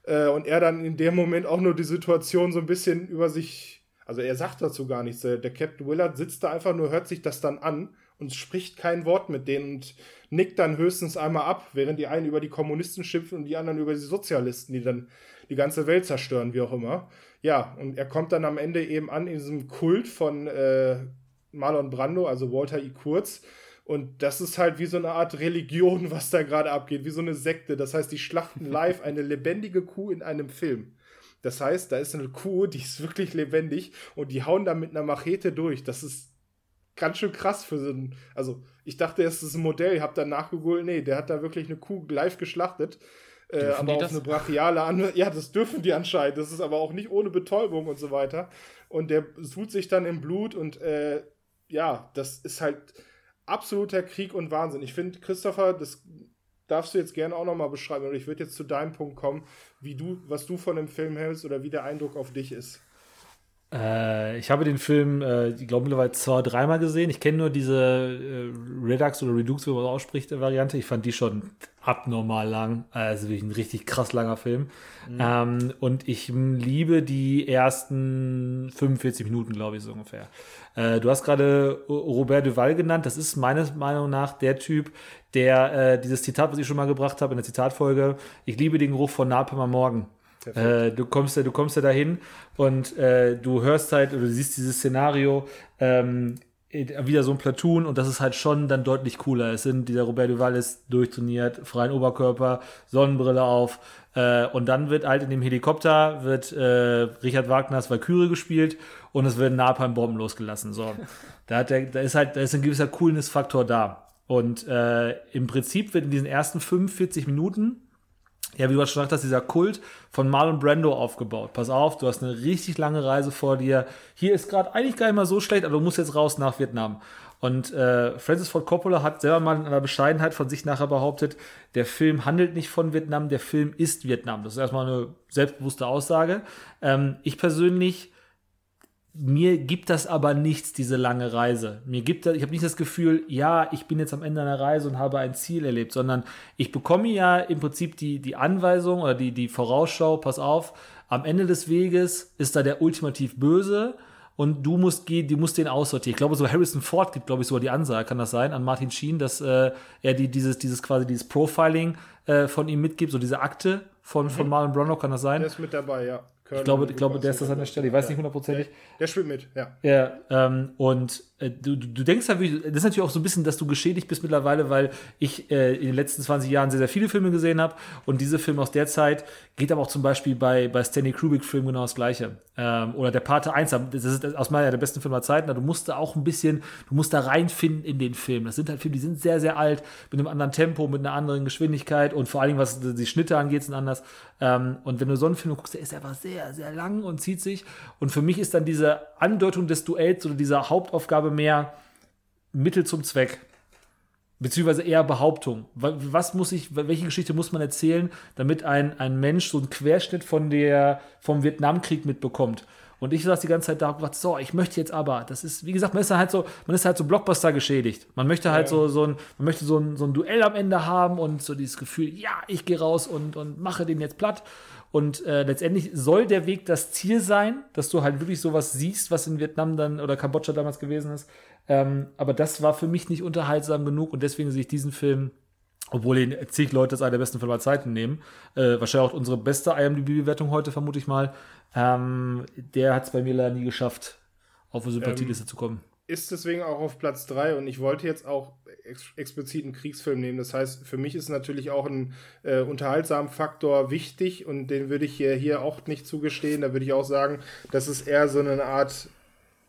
äh, und er dann in dem Moment auch nur die Situation so ein bisschen über sich, also er sagt dazu gar nichts. Der, Captain Willard sitzt da einfach nur, hört sich das dann an und spricht kein Wort mit denen und nickt dann höchstens einmal ab, während die einen über die Kommunisten schimpfen und die anderen über die Sozialisten, die dann die ganze Welt zerstören, wie auch immer. Ja, und er kommt dann am Ende eben an in diesem Kult von äh, Marlon Brando, also Walter E. Kurz, und das ist halt wie so eine Art Religion, was da gerade abgeht, wie so eine Sekte. Das heißt, die schlachten live eine lebendige Kuh in einem Film. Das heißt, da ist eine Kuh, die ist wirklich lebendig und die hauen da mit einer Machete durch. Das ist ganz schön krass für so ein. Also, ich dachte, es ist ein Modell, ich habe dann nachgegoogelt, nee, der hat da wirklich eine Kuh live geschlachtet. Äh, aber auf das? eine brachiale Anwendung. Ja, das dürfen die anscheinend. Das ist aber auch nicht ohne Betäubung und so weiter. Und der sucht sich dann im Blut und äh, ja, das ist halt absoluter Krieg und Wahnsinn. Ich finde, Christopher, das darfst du jetzt gerne auch nochmal beschreiben. Und ich würde jetzt zu deinem Punkt kommen, wie du, was du von dem Film hältst oder wie der Eindruck auf dich ist. Äh, ich habe den Film, äh, ich glaube, mittlerweile zwei, dreimal gesehen. Ich kenne nur diese äh, Redux oder Redux, wie man ausspricht, äh, Variante. Ich fand die schon abnormal lang. Also wirklich ein richtig krass langer Film. Mhm. Ähm, und ich liebe die ersten 45 Minuten, glaube ich, so ungefähr. Äh, du hast gerade Robert Duval genannt. Das ist meines Meinung nach der Typ, der äh, dieses Zitat, was ich schon mal gebracht habe in der Zitatfolge, ich liebe den Geruch von Napalm am Morgen. Äh, du kommst ja, du kommst ja dahin und äh, du hörst halt oder du siehst dieses Szenario ähm, wieder so ein Platoon und das ist halt schon dann deutlich cooler. Es sind dieser Robert Duval ist durchtrainiert, freien Oberkörper, Sonnenbrille auf äh, und dann wird halt in dem Helikopter wird äh, Richard Wagners Valkyrie gespielt und es werden Napalm-Bomben losgelassen. So, da hat der, da ist halt, da ist ein gewisser Coolness-Faktor da. Und äh, im Prinzip wird in diesen ersten 45 Minuten ja, wie du schon gesagt hast, dieser Kult von Marlon Brando aufgebaut. Pass auf, du hast eine richtig lange Reise vor dir. Hier ist gerade eigentlich gar nicht mal so schlecht, aber du musst jetzt raus nach Vietnam. Und äh, Francis Ford Coppola hat selber mal in einer Bescheidenheit von sich nachher behauptet, der Film handelt nicht von Vietnam, der Film ist Vietnam. Das ist erstmal eine selbstbewusste Aussage. Ähm, ich persönlich mir gibt das aber nichts, diese lange Reise. Mir gibt das, ich habe nicht das Gefühl, ja, ich bin jetzt am Ende einer Reise und habe ein Ziel erlebt, sondern ich bekomme ja im Prinzip die, die Anweisung oder die, die Vorausschau, pass auf, am Ende des Weges ist da der ultimativ Böse und du musst gehen, du musst den aussortieren. Ich glaube, so Harrison Ford gibt, glaube ich, sogar die Ansage, kann das sein, an Martin Sheen, dass äh, er die, dieses, dieses quasi dieses Profiling äh, von ihm mitgibt, so diese Akte von, von mhm. Marlon Brando, kann das sein? Der ist mit dabei, ja. Ich glaube, ich glaube der ist das an der Stelle. Ich weiß ja. nicht hundertprozentig. Der, der, spielt mit, ja. Ja, ähm, und äh, du, du denkst halt, das ist natürlich auch so ein bisschen, dass du geschädigt bist mittlerweile, weil ich äh, in den letzten 20 Jahren sehr, sehr viele Filme gesehen habe und diese Filme aus der Zeit geht aber auch zum Beispiel bei, bei Stanley Kubrick-Filmen genau das Gleiche. Ähm, oder der Pate 1, das ist aus meiner der besten Filme der Zeiten, du musst da auch ein bisschen, du musst da reinfinden in den Film. Das sind halt Filme, die sind sehr, sehr alt, mit einem anderen Tempo, mit einer anderen Geschwindigkeit und vor allem, was die Schnitte angeht, sind anders. Ähm, und wenn du so einen Film guckst, der ist einfach sehr, sehr lang und zieht sich. Und für mich ist dann diese Andeutung des Duells oder dieser Hauptaufgabe mehr Mittel zum Zweck. Beziehungsweise eher Behauptung. Was muss ich, welche Geschichte muss man erzählen, damit ein, ein Mensch so einen Querschnitt von der, vom Vietnamkrieg mitbekommt? Und ich saß die ganze Zeit da und gesagt, so, ich möchte jetzt aber, das ist, wie gesagt, man ist halt so, man ist halt so Blockbuster geschädigt. Man möchte halt ja. so, so ein, man möchte so ein, so ein Duell am Ende haben und so dieses Gefühl, ja, ich gehe raus und, und mache den jetzt platt. Und äh, letztendlich soll der Weg das Ziel sein, dass du halt wirklich sowas siehst, was in Vietnam dann oder Kambodscha damals gewesen ist. Ähm, aber das war für mich nicht unterhaltsam genug und deswegen sehe ich diesen Film, obwohl ihn zig Leute als einer der besten Filme aller Zeiten nehmen, äh, wahrscheinlich auch unsere beste IMDb-Bewertung heute, vermute ich mal, ähm, der hat es bei mir leider nie geschafft, auf eine Sympathieliste ähm, zu kommen. Ist deswegen auch auf Platz 3 und ich wollte jetzt auch ex explizit einen Kriegsfilm nehmen. Das heißt, für mich ist natürlich auch ein äh, unterhaltsamer Faktor wichtig und den würde ich hier, hier auch nicht zugestehen. Da würde ich auch sagen, das ist eher so eine Art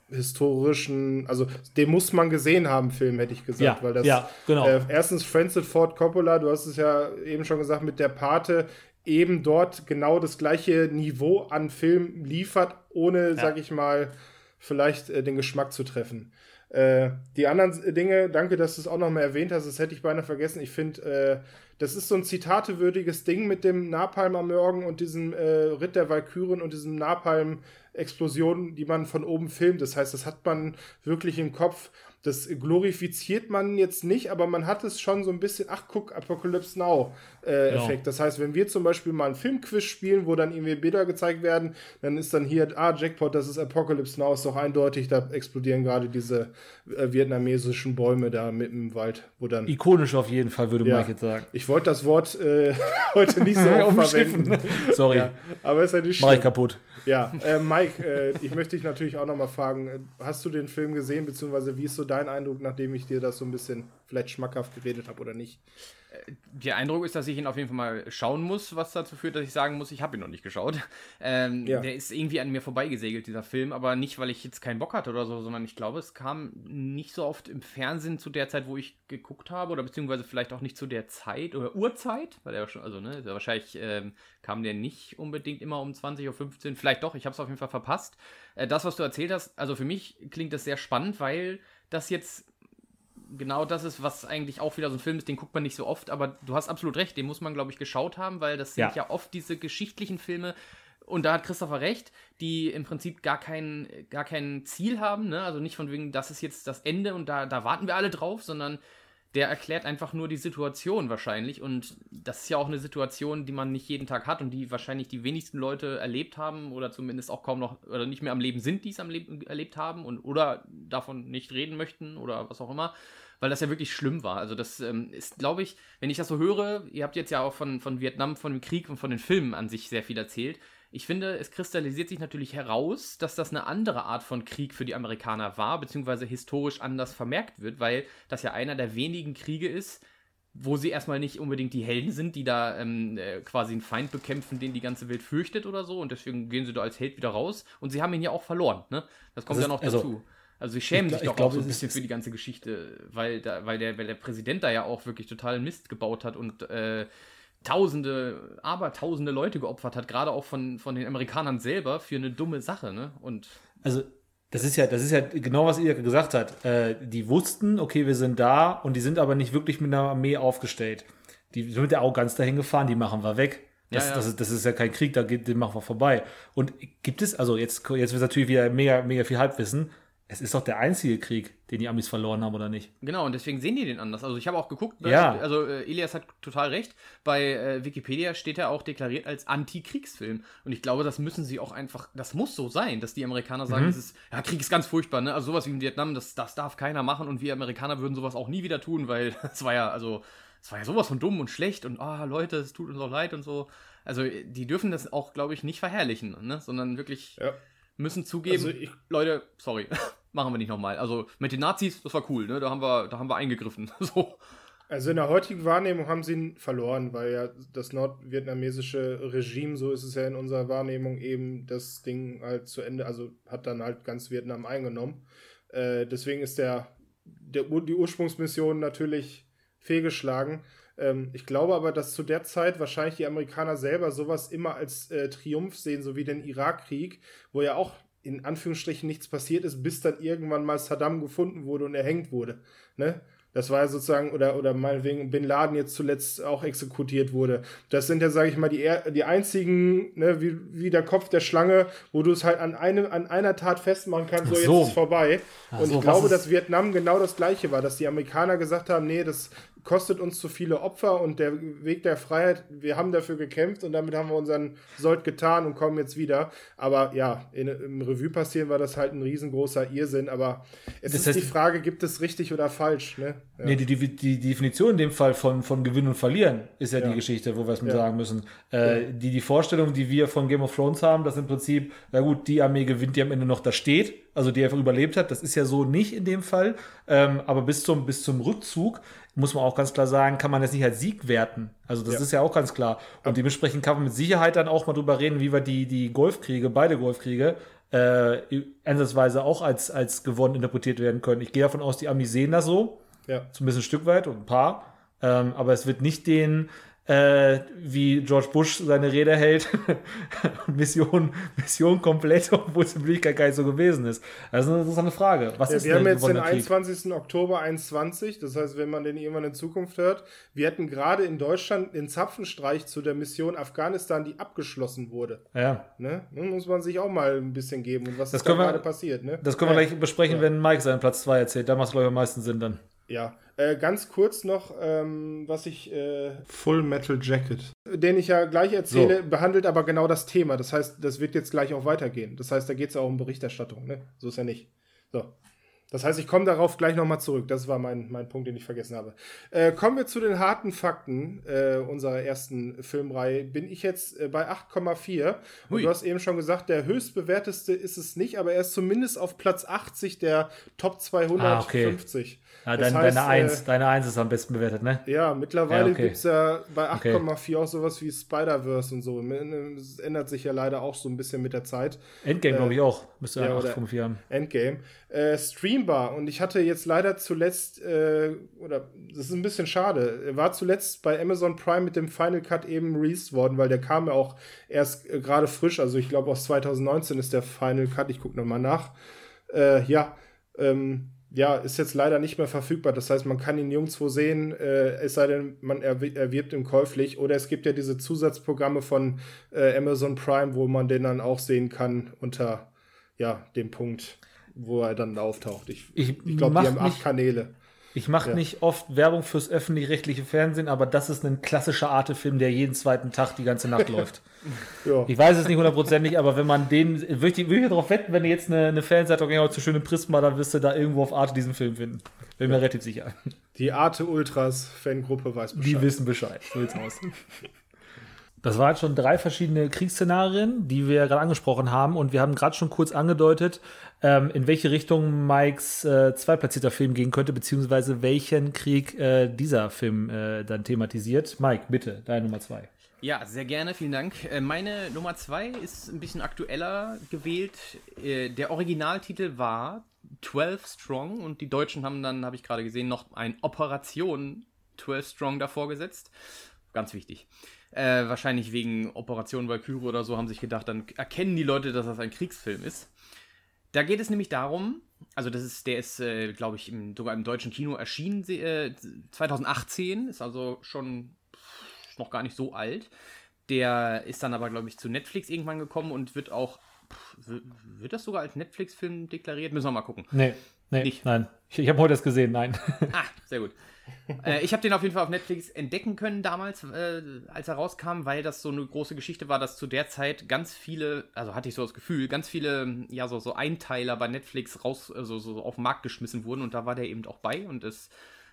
historischen, also den muss man gesehen haben, Film, hätte ich gesagt. Ja, weil das, ja genau. Äh, erstens Francis Ford Coppola, du hast es ja eben schon gesagt, mit der Pate eben dort genau das gleiche Niveau an Film liefert, ohne, ja. sag ich mal, vielleicht äh, den Geschmack zu treffen. Äh, die anderen Dinge, danke, dass du es auch noch mal erwähnt hast, das hätte ich beinahe vergessen. Ich finde, äh, das ist so ein zitatewürdiges Ding mit dem Napalm am Morgen und diesem äh, Ritt der Walküren und diesem Napalm-Explosion, die man von oben filmt. Das heißt, das hat man wirklich im Kopf das glorifiziert man jetzt nicht, aber man hat es schon so ein bisschen, ach guck, Apocalypse Now äh, genau. Das heißt, wenn wir zum Beispiel mal einen Filmquiz spielen, wo dann irgendwie Bilder gezeigt werden, dann ist dann hier, ah, Jackpot, das ist Apocalypse Now, ist doch eindeutig, da explodieren gerade diese äh, vietnamesischen Bäume da mitten im Wald, wo dann. Ikonisch auf jeden Fall, würde ja, Mike jetzt sagen. Ich wollte das Wort äh, heute nicht so oft verwenden. Sorry. Ja, aber ist ja nicht schlimm. Mach ich kaputt. Ja, äh, Mike, äh, ich möchte dich natürlich auch nochmal fragen, äh, hast du den Film gesehen, beziehungsweise wie ist so dein Eindruck, nachdem ich dir das so ein bisschen vielleicht schmackhaft geredet habe oder nicht? der Eindruck ist, dass ich ihn auf jeden Fall mal schauen muss, was dazu führt, dass ich sagen muss, ich habe ihn noch nicht geschaut. Ähm, ja. Der ist irgendwie an mir vorbeigesegelt, dieser Film, aber nicht, weil ich jetzt keinen Bock hatte oder so, sondern ich glaube, es kam nicht so oft im Fernsehen zu der Zeit, wo ich geguckt habe, oder beziehungsweise vielleicht auch nicht zu der Zeit oder Uhrzeit, weil er schon, also ne, wahrscheinlich ähm, kam der nicht unbedingt immer um 20.15 Uhr, vielleicht doch, ich habe es auf jeden Fall verpasst. Äh, das, was du erzählt hast, also für mich klingt das sehr spannend, weil das jetzt genau das ist, was eigentlich auch wieder so ein Film ist, den guckt man nicht so oft, aber du hast absolut recht, den muss man, glaube ich, geschaut haben, weil das ja. sind ja oft diese geschichtlichen Filme, und da hat Christopher recht, die im Prinzip gar kein, gar kein Ziel haben, ne? also nicht von wegen, das ist jetzt das Ende und da, da warten wir alle drauf, sondern der erklärt einfach nur die Situation wahrscheinlich. Und das ist ja auch eine Situation, die man nicht jeden Tag hat und die wahrscheinlich die wenigsten Leute erlebt haben oder zumindest auch kaum noch oder nicht mehr am Leben sind, die es am Leben erlebt haben und oder davon nicht reden möchten oder was auch immer. Weil das ja wirklich schlimm war. Also, das ähm, ist, glaube ich, wenn ich das so höre, ihr habt jetzt ja auch von, von Vietnam, von dem Krieg und von den Filmen an sich sehr viel erzählt. Ich finde, es kristallisiert sich natürlich heraus, dass das eine andere Art von Krieg für die Amerikaner war, beziehungsweise historisch anders vermerkt wird, weil das ja einer der wenigen Kriege ist, wo sie erstmal nicht unbedingt die Helden sind, die da ähm, äh, quasi einen Feind bekämpfen, den die ganze Welt fürchtet oder so, und deswegen gehen sie da als Held wieder raus. Und sie haben ihn ja auch verloren, ne? Das kommt Das ja ist- noch also, dazu. Also sie schämen ich sich doch ich glaube, auch so ein bisschen für die ganze Geschichte, weil, da, weil, der, weil der Präsident da ja auch wirklich total Mist gebaut hat und äh, tausende, aber tausende Leute geopfert hat, gerade auch von, von den Amerikanern selber für eine dumme Sache, ne? Und Also, das ist ja, das ist ja genau, was ihr gesagt hat. Äh, die wussten, okay, wir sind da und die sind aber nicht wirklich mit einer Armee aufgestellt. Die sind mit der Arroganz dahin gefahren, die machen wir weg. Das, Ja, ja. Das, ist, das ist ja kein Krieg, da geht, den machen wir vorbei. Und gibt es, also jetzt, jetzt wird natürlich wieder mega, mega viel Halbwissen. Es ist doch der einzige Krieg, den die Amis verloren haben, oder nicht? Genau, und deswegen sehen die den anders. Also ich habe auch geguckt, ne? Ja. also äh, Elias hat total recht. Bei äh, Wikipedia steht er auch deklariert als Anti-Kriegsfilm. Und ich glaube, das müssen sie auch einfach, das muss so sein, dass die Amerikaner Mhm. sagen, das ist, ja, Krieg ist ganz furchtbar, ne? Also sowas wie in Vietnam, das, das darf keiner machen und wir Amerikaner würden sowas auch nie wieder tun, weil es war ja, also, es war ja sowas von dumm und schlecht und ah, Leute, es tut uns auch leid und so. Also die dürfen das auch, glaube ich, nicht verherrlichen, ne? Sondern wirklich Ja. Müssen zugeben, Also ich- Leute, sorry, machen wir nicht nochmal. Also mit den Nazis, das war cool, ne? Da haben wir, da haben wir eingegriffen. So. Also in der heutigen Wahrnehmung haben sie ihn verloren, weil ja das nordvietnamesische Regime, so ist es ja in unserer Wahrnehmung, eben das Ding halt zu Ende, also hat dann halt ganz Vietnam eingenommen. Äh, deswegen ist der, der, die Ursprungsmission natürlich fehlgeschlagen. Ähm, ich glaube aber, dass zu der Zeit wahrscheinlich die Amerikaner selber sowas immer als äh, Triumph sehen, so wie den Irakkrieg, wo ja auch in Anführungsstrichen nichts passiert ist, bis dann irgendwann mal Saddam gefunden wurde und erhängt wurde. Ne? Das war ja sozusagen, oder, oder meinetwegen Bin Laden jetzt zuletzt auch exekutiert wurde. Das sind ja, sage ich mal, die, die einzigen, ne, wie, wie der Kopf der Schlange, wo du es halt an, einem, an einer Tat festmachen kannst, so, so. jetzt ist vorbei. Ach und so, ich glaube, dass Vietnam genau das gleiche war, dass die Amerikaner gesagt haben, nee, das kostet uns zu viele Opfer und der Weg der Freiheit, wir haben dafür gekämpft und damit haben wir unseren Sold getan und kommen jetzt wieder. Aber ja, in, im Revue passieren war das halt ein riesengroßer Irrsinn, aber es Das ist heißt- die Frage, gibt es richtig oder falsch, ne? Ja. Nee, die, die, die Definition in dem Fall von, von Gewinnen und Verlieren ist ja, Ja. die Geschichte, wo wir es mit Ja. sagen müssen. Äh, die, die Vorstellung, die wir von Game of Thrones haben, dass im Prinzip, na gut, die Armee gewinnt, die am Ende noch da steht, also die einfach überlebt hat, das ist ja so nicht in dem Fall. Ähm, aber bis zum, bis zum Rückzug muss man auch ganz klar sagen, kann man das nicht als Sieg werten. Also das Ja. ist ja auch ganz klar. Und dementsprechend kann man mit Sicherheit dann auch mal drüber reden, wie wir die, die Golfkriege, beide Golfkriege, äh, ansatzweise auch als, als gewonnen interpretiert werden können. Ich gehe davon aus, die Amis sehen das so ja. zumindest ein Stück weit und ein paar. Ähm, aber es wird nicht den, äh, wie George Bush seine Rede hält, Mission, Mission komplett, obwohl es in Wirklichkeit gar nicht so gewesen ist. Also das ist eine Frage. Was Ja, ist wir haben jetzt den gewonnener Krieg? 21. Oktober 21, das heißt, wenn man den irgendwann in Zukunft hört, wir hatten gerade in Deutschland den Zapfenstreich zu der Mission Afghanistan, die abgeschlossen wurde. Ja, Ne? Muss man sich auch mal ein bisschen geben und was Das ist da wir- gerade passiert. Ne? das können wir Ja. gleich besprechen, Ja. wenn Mike seinen Platz 2 erzählt. Da macht es, glaube ich, am meisten Sinn dann. Ja, äh, ganz kurz noch, ähm, was ich. Äh, Full Metal Jacket. Den ich ja gleich erzähle, behandelt aber genau das Thema. Das heißt, das wird jetzt gleich auch weitergehen. Das heißt, da geht es ja auch um Berichterstattung. Ne? So ist ja nicht. So. Das heißt, ich komme darauf gleich nochmal zurück. Das war mein, mein Punkt, den ich vergessen habe. Äh, kommen wir zu den harten Fakten äh, unserer ersten Filmreihe. Bin ich jetzt äh, bei 8,4. Und Hui. du hast eben schon gesagt, der höchstbewerteste ist es nicht, aber er ist zumindest auf Platz 80 der Top 250. Ja, Das dein, heißt, deine 1, äh, deine 1 ist am besten bewertet, ne? Ja, mittlerweile Ja, okay. gibt es ja bei Okay. 8,4 auch sowas wie Spider-Verse und so. Es ändert sich ja leider auch so ein bisschen mit der Zeit. Endgame, äh, glaube ich, auch. Müsste ja, ja, oder- 8,4 haben. Endgame. Äh, Streambar. Und ich hatte jetzt leider zuletzt, äh, oder das ist ein bisschen schade, er war zuletzt bei Amazon Prime mit dem Final Cut eben released worden, weil der kam ja auch erst äh, gerade frisch. Also ich glaube aus 2019 ist der Final Cut. Ich gucke nochmal nach. Äh, ja, ähm, ja, ist jetzt leider nicht mehr verfügbar. Das heißt, man kann ihn nirgendwo sehen, äh, es sei denn, man erwirbt ihn käuflich. Oder es gibt ja diese Zusatzprogramme von äh, Amazon Prime, wo man den dann auch sehen kann unter ja, dem Punkt, wo er dann auftaucht. Ich, ich, ich glaube, die haben acht Kanäle. Ich mache ja. nicht oft Werbung fürs öffentlich-rechtliche Fernsehen, aber das ist ein klassischer Arte-Film, der jeden zweiten Tag die ganze Nacht läuft. Ja. Ich weiß es nicht hundertprozentig, aber wenn man den, würde ich, würd ich darauf wetten, wenn ihr jetzt eine, eine Fanseite okay, zu schöne Prisma, dann wirst du da irgendwo auf Arte diesen Film finden. Bin mir relativ sicher. Die Arte Ultras Fangruppe weiß Bescheid. Die wissen Bescheid. So sieht's aus. Das waren schon drei verschiedene Kriegsszenarien, die wir gerade angesprochen haben. Und wir haben gerade schon kurz angedeutet, ähm, in welche Richtung Mikes äh, zweitplatzierter Film gehen könnte, beziehungsweise welchen Krieg äh, dieser Film äh, dann thematisiert. Mike, bitte, deine Nummer zwei. Ja, sehr gerne, vielen Dank. Äh, meine Nummer zwei ist ein bisschen aktueller gewählt. Äh, der Originaltitel war 12 Strong und die Deutschen haben dann, habe ich gerade gesehen, noch ein Operation 12 Strong davor gesetzt. Ganz wichtig. Äh, wahrscheinlich wegen Operation Valkyrie oder so haben sich gedacht, dann erkennen die Leute, dass das ein Kriegsfilm ist. Da geht es nämlich darum, also das ist, der ist, äh, glaube ich, im, sogar im deutschen Kino erschienen, äh, 2018, ist also schon pff, noch gar nicht so alt. Der ist dann aber, glaube ich, zu Netflix irgendwann gekommen und wird auch, pff, wird das sogar als Netflix-Film deklariert? Müssen wir mal gucken. Nee, nee, nicht. nein. Ich, ich habe heute das gesehen, nein. Ah, sehr gut äh, ich habe den auf jeden Fall auf Netflix entdecken können damals, äh, als er rauskam, weil das so eine große Geschichte war, dass zu der Zeit ganz viele, also hatte ich so das Gefühl, ganz viele, ja, so, so Einteiler bei Netflix raus, also so auf den Markt geschmissen wurden und da war der eben auch bei und es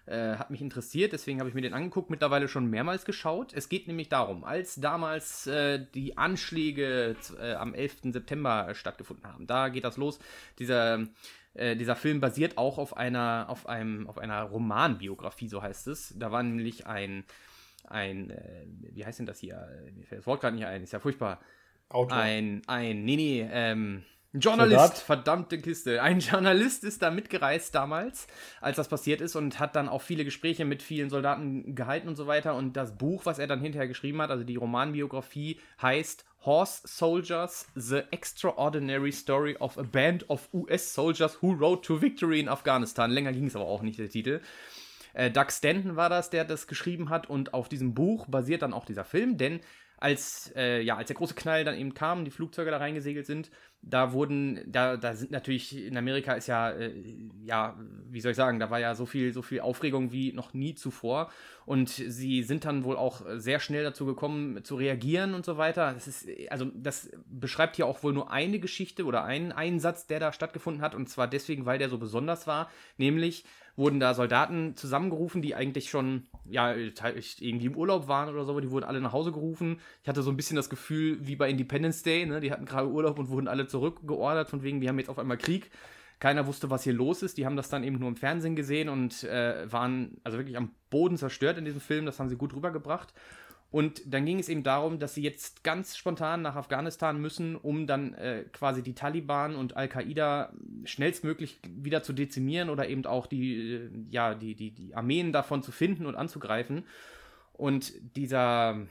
äh, hat mich interessiert, deswegen habe ich mir den angeguckt, mittlerweile schon mehrmals geschaut. Es geht nämlich darum, als damals äh, die Anschläge äh, am 11. September stattgefunden haben, da geht das los, dieser äh, dieser Film basiert auch auf einer, auf einem, auf einer Romanbiografie, so heißt es. Da war nämlich ein, ein, äh, wie heißt denn das hier? Mir fällt das Wort gerade nicht ein, ist ja furchtbar. Autor. Ein, ein, nee, nee, ähm, Journalist, Soldat? verdammte Kiste. Ein Journalist ist da mitgereist damals, als das passiert ist und hat dann auch viele Gespräche mit vielen Soldaten gehalten und so weiter. Und das Buch, was er dann hinterher geschrieben hat, also die Romanbiografie, heißt Horse Soldiers, The Extraordinary Story of a Band of US Soldiers Who Rode to Victory in Afghanistan. Länger ging es aber auch nicht, der Titel. Äh, Doug Stanton war das, der das geschrieben hat und auf diesem Buch basiert dann auch dieser Film, denn als, äh, ja, als der große Knall dann eben kam, die Flugzeuge da reingesegelt sind, da wurden, da, da sind natürlich, in Amerika ist ja, äh, ja, wie soll ich sagen, da war ja so viel, so viel Aufregung wie noch nie zuvor. Und sie sind dann wohl auch sehr schnell dazu gekommen, zu reagieren und so weiter. Das ist, also, das beschreibt hier auch wohl nur eine Geschichte oder einen Einsatz, der da stattgefunden hat. Und zwar deswegen, weil der so besonders war. Nämlich, wurden da Soldaten zusammengerufen, die eigentlich schon, ja, irgendwie im Urlaub waren oder so, die wurden alle nach Hause gerufen. Ich hatte so ein bisschen das Gefühl, wie bei Independence Day, ne? die hatten gerade Urlaub und wurden alle zurückgeordert, von wegen, wir haben jetzt auf einmal Krieg. Keiner wusste, was hier los ist. Die haben das dann eben nur im Fernsehen gesehen und äh, waren also wirklich am Boden zerstört in diesem Film. Das haben sie gut rübergebracht. Und dann ging es eben darum, dass sie jetzt ganz spontan nach Afghanistan müssen, um dann äh, quasi die Taliban und Al-Qaida schnellstmöglich wieder zu dezimieren oder eben auch die, äh, ja, die, die, die Armeen davon zu finden und anzugreifen. Und dieser,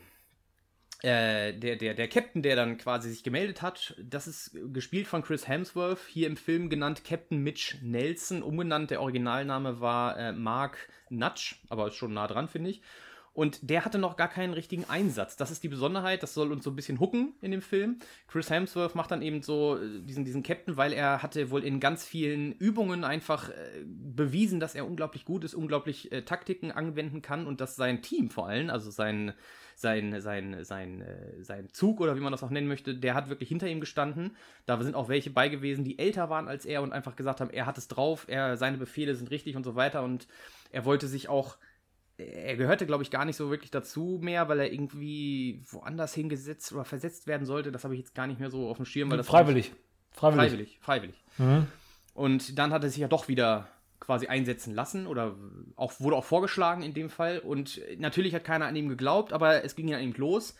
äh, der, der, der Captain, der dann quasi sich gemeldet hat, das ist gespielt von Chris Hemsworth, hier im Film genannt Captain Mitch Nelson, umgenannt. Der Originalname war äh, Mark Nutsch, aber ist schon nah dran, finde ich. Und der hatte noch gar keinen richtigen Einsatz. Das ist die Besonderheit, das soll uns so ein bisschen hucken in dem Film. Chris Hemsworth macht dann eben so äh, diesen, diesen Captain, weil er hatte wohl in ganz vielen Übungen einfach äh, bewiesen, dass er unglaublich gut ist, unglaublich äh, Taktiken anwenden kann und dass sein Team vor allem, also sein, sein, sein, sein, äh, sein Zug oder wie man das auch nennen möchte, der hat wirklich hinter ihm gestanden. Da sind auch welche bei gewesen, die älter waren als er und einfach gesagt haben, er hat es drauf, er, seine Befehle sind richtig und so weiter und er wollte sich auch er gehörte, glaube ich, gar nicht so wirklich dazu mehr, weil er irgendwie woanders hingesetzt oder versetzt werden sollte. Das habe ich jetzt gar nicht mehr so auf dem Schirm. Weil das freiwillig. freiwillig. Freiwillig, freiwillig. Mhm. Und dann hat er sich ja doch wieder quasi einsetzen lassen oder auch, wurde auch vorgeschlagen in dem Fall. Und natürlich hat keiner an ihm geglaubt, aber es ging ja eben los,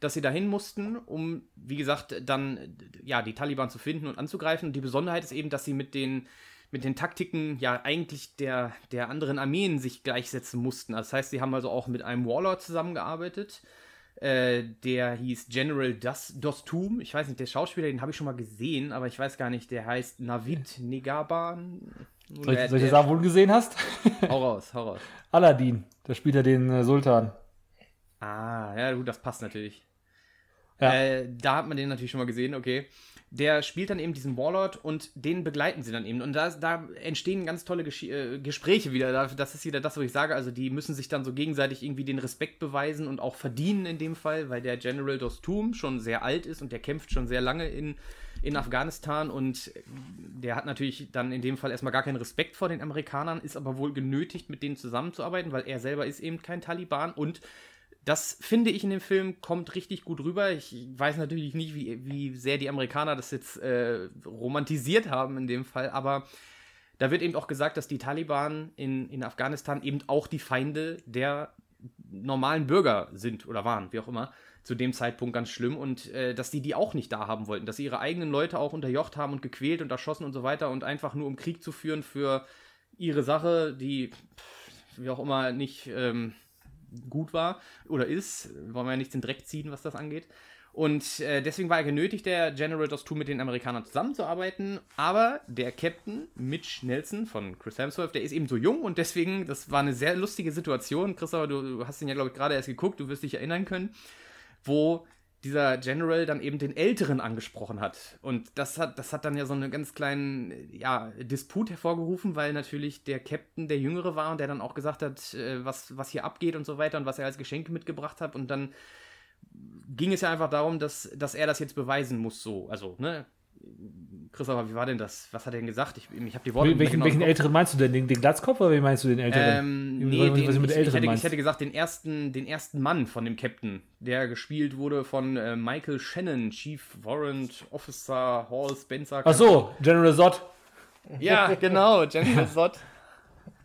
dass sie dahin mussten, um, wie gesagt, dann ja die Taliban zu finden und anzugreifen. Und die Besonderheit ist eben, dass sie mit den mit den Taktiken ja eigentlich der, der anderen Armeen sich gleichsetzen mussten. Das heißt, sie haben also auch mit einem Warlord zusammengearbeitet, Äh, der hieß General Das, Dostum. Ich weiß nicht, der Schauspieler, den habe ich schon mal gesehen, aber ich weiß gar nicht, der heißt Navid Negaban. Soll ich, soll ich dir sagen, wo du gesehen hast? Hau raus, hau raus. Aladdin, da spielt er den äh, Sultan. Ah, ja, gut, das passt natürlich. Ja. Äh, da hat man den natürlich schon mal gesehen, okay. Der spielt dann eben diesen Warlord und den begleiten sie dann eben. Und da, da entstehen ganz tolle Gesch äh, Gespräche wieder. Da- Das ist wieder das, was ich sage. Also die müssen sich dann so gegenseitig irgendwie den Respekt beweisen und auch verdienen in dem Fall, weil der General Dostum schon sehr alt ist und der kämpft schon sehr lange in, in Afghanistan und der hat natürlich dann in dem Fall erstmal gar keinen Respekt vor den Amerikanern, ist aber wohl genötigt, mit denen zusammenzuarbeiten, weil er selber ist eben kein Taliban und das finde ich in dem Film kommt richtig gut rüber. Ich weiß natürlich nicht, wie, wie sehr die Amerikaner das jetzt äh, romantisiert haben in dem Fall, aber da wird eben auch gesagt, dass die Taliban in, in Afghanistan eben auch die Feinde der normalen Bürger sind oder waren, wie auch immer, zu dem Zeitpunkt ganz schlimm und äh, dass die die auch nicht da haben wollten, dass sie ihre eigenen Leute auch unterjocht haben und gequält und erschossen und so weiter und einfach nur um Krieg zu führen für ihre Sache, die wie auch immer nicht ähm, gut war oder ist, wollen wir ja nichts in Dreck ziehen, was das angeht. Und äh, deswegen war er genötigt, der General Dostum mit den Amerikanern zusammenzuarbeiten. Aber der Captain Mitch Nelson von Chris Hemsworth, der ist eben so jung und deswegen, das war eine sehr lustige Situation. Christopher, du hast ihn ja, glaube ich, gerade erst geguckt, du wirst dich erinnern können, wo dieser General dann eben den Älteren angesprochen hat. Und das hat, das hat dann ja so einen ganz kleinen ja, Disput hervorgerufen, weil natürlich der Captain der Jüngere war und der dann auch gesagt hat, äh, was, was hier abgeht und so weiter und was er als Geschenke mitgebracht hat. Und dann ging es ja einfach darum, dass, dass er das jetzt beweisen muss, so. Also, ne? Christopher, wie war denn das? Was hat er denn gesagt? Ich, ich habe die Worte Wel- Welchen, welchen älteren meinst du denn? Den, den Glatzkopf oder wen meinst du den älteren? Ähm, nee, den, ich, ich, älteren hätte, ich meinst? hätte gesagt, den ersten, den ersten Mann von dem Captain, der gespielt wurde von äh, Michael Shannon, Chief Warrant Officer Hall Spencer. Ach so, General Zod. Ja, genau, General Zod.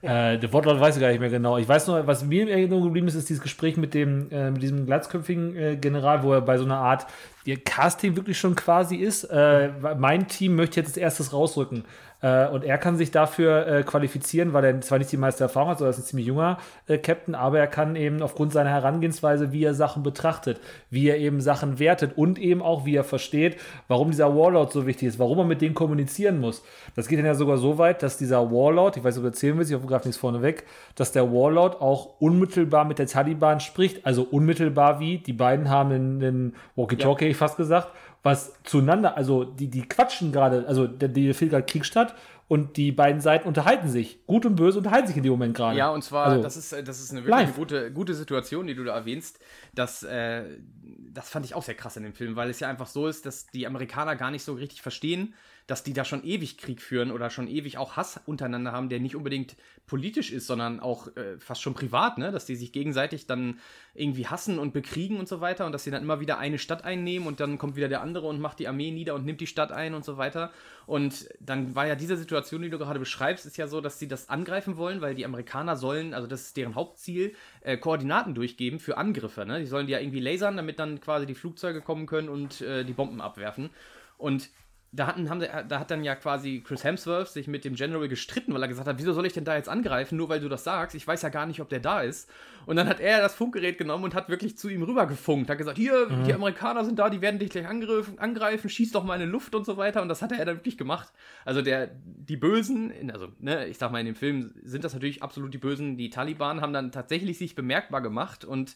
Äh, der Wortlaut weiß ich gar nicht mehr genau. Ich weiß nur, was mir in Erinnerung geblieben ist, ist dieses Gespräch mit dem, äh, mit diesem glatzköpfigen äh, General, wo er bei so einer Art ihr Casting wirklich schon quasi ist. Äh, mein Team möchte jetzt als erstes rausrücken. Äh, und er kann sich dafür äh, qualifizieren, weil er zwar nicht die meiste Erfahrung hat, sondern ist ein ziemlich junger äh, Captain, aber er kann eben aufgrund seiner Herangehensweise, wie er Sachen betrachtet, wie er eben Sachen wertet und eben auch, wie er versteht, warum dieser Warlord so wichtig ist, warum er mit denen kommunizieren muss. Das geht dann ja sogar so weit, dass dieser Warlord, ich weiß nicht, ob du erzählen willst, ich hoffe, nichts vorneweg, dass der Warlord auch unmittelbar mit der Taliban spricht, also unmittelbar wie, die beiden haben einen Walkie-Talkie, hätte ich fast gesagt, was zueinander, also die, die quatschen gerade, also der, die findet gerade Krieg statt und die beiden Seiten unterhalten sich. Gut und böse unterhalten sich in dem Moment gerade. Ja, und zwar, Also, das, ist, das ist eine wirklich eine gute, gute Situation, die du da erwähnst. Das, äh, das fand ich auch sehr krass in dem Film, weil es ja einfach so ist, dass die Amerikaner gar nicht so richtig verstehen, dass die da schon ewig Krieg führen oder schon ewig auch Hass untereinander haben, der nicht unbedingt politisch ist, sondern auch äh, fast schon privat, ne? Dass die sich gegenseitig dann irgendwie hassen und bekriegen und so weiter und dass sie dann immer wieder eine Stadt einnehmen und dann kommt wieder der andere und macht die Armee nieder und nimmt die Stadt ein und so weiter. Und dann war ja diese Situation, die du gerade beschreibst, ist ja so, dass sie das angreifen wollen, weil die Amerikaner sollen, also das ist deren Hauptziel, äh, Koordinaten durchgeben für Angriffe. Ne? Die sollen die ja irgendwie lasern, damit dann quasi die Flugzeuge kommen können und äh, die Bomben abwerfen. Und da, hatten, haben, da hat dann ja quasi Chris Hemsworth sich mit dem General gestritten, weil er gesagt hat, wieso soll ich denn da jetzt angreifen, nur weil du das sagst? Ich weiß ja gar nicht, ob der da ist. Und dann hat er das Funkgerät genommen und hat wirklich zu ihm rüber gefunkt. Hat gesagt, hier, die Amerikaner sind da, die werden dich gleich angreifen, angreifen, schieß doch mal in die Luft und so weiter. Und das hat er dann wirklich gemacht. Also der, die Bösen, also ne, ich sag mal, in dem Film sind das natürlich absolut die Bösen. Die Taliban haben dann tatsächlich sich bemerkbar gemacht und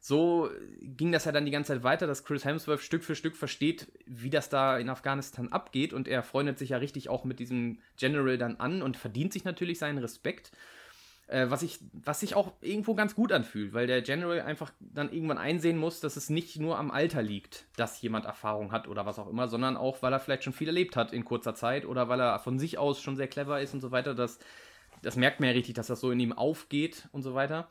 so ging das ja dann die ganze Zeit weiter, dass Chris Hemsworth Stück für Stück versteht, wie das da in Afghanistan abgeht und er freundet sich ja richtig auch mit diesem General dann an und verdient sich natürlich seinen Respekt. Äh, was, ich, was sich auch irgendwo ganz gut anfühlt, weil der General einfach dann irgendwann einsehen muss, dass es nicht nur am Alter liegt, dass jemand Erfahrung hat oder was auch immer, sondern auch, weil er vielleicht schon viel erlebt hat in kurzer Zeit oder weil er von sich aus schon sehr clever ist und so weiter. Das, das merkt man ja richtig, dass das so in ihm aufgeht und so weiter.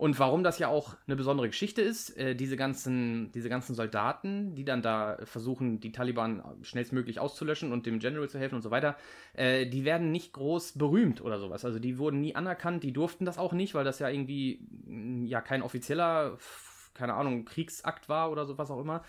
Und warum das ja auch eine besondere Geschichte ist, äh, diese, ganzen, diese ganzen Soldaten, die dann da versuchen, die Taliban schnellstmöglich auszulöschen und dem General zu helfen und so weiter, äh, die werden nicht groß berühmt oder sowas. Also die wurden nie anerkannt, die durften das auch nicht, weil das ja irgendwie mh, ja kein offizieller, keine Ahnung, Kriegsakt war oder sowas auch immer.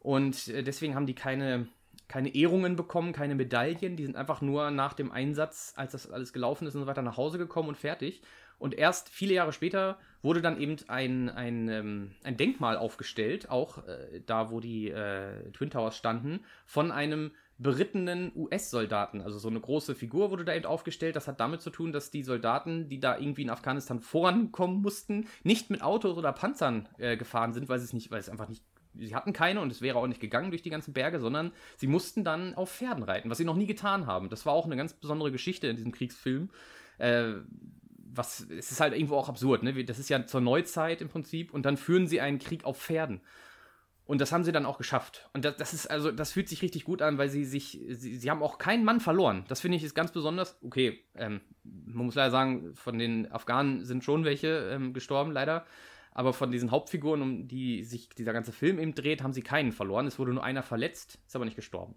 Und äh, deswegen haben die keine, keine Ehrungen bekommen, keine Medaillen. Die sind einfach nur nach dem Einsatz, als das alles gelaufen ist und so weiter, nach Hause gekommen und fertig. Und erst viele Jahre später wurde dann eben ein, ein, ähm, ein Denkmal aufgestellt, auch äh, da, wo die äh, Twin Towers standen, von einem berittenen US-Soldaten. Also so eine große Figur wurde da eben aufgestellt. Das hat damit zu tun, dass die Soldaten, die da irgendwie in Afghanistan vorankommen mussten, nicht mit Autos oder Panzern äh, gefahren sind, weil sie es nicht, weil es einfach nicht sie hatten keine und es wäre auch nicht gegangen durch die ganzen Berge, sondern sie mussten dann auf Pferden reiten, was sie noch nie getan haben. Das war auch eine ganz besondere Geschichte in diesem Kriegsfilm. Äh, was, es ist halt irgendwo auch absurd, ne? Das ist ja zur Neuzeit im Prinzip und dann führen sie einen Krieg auf Pferden. Und das haben sie dann auch geschafft. Und das, das, ist also, das fühlt sich richtig gut an, weil sie sich, sie, sie haben auch keinen Mann verloren. Das finde ich ist ganz besonders. Okay, ähm, man muss leider sagen, von den Afghanen sind schon welche ähm, gestorben, leider. Aber von diesen Hauptfiguren, um die sich dieser ganze Film eben dreht, haben sie keinen verloren. Es wurde nur einer verletzt, ist aber nicht gestorben.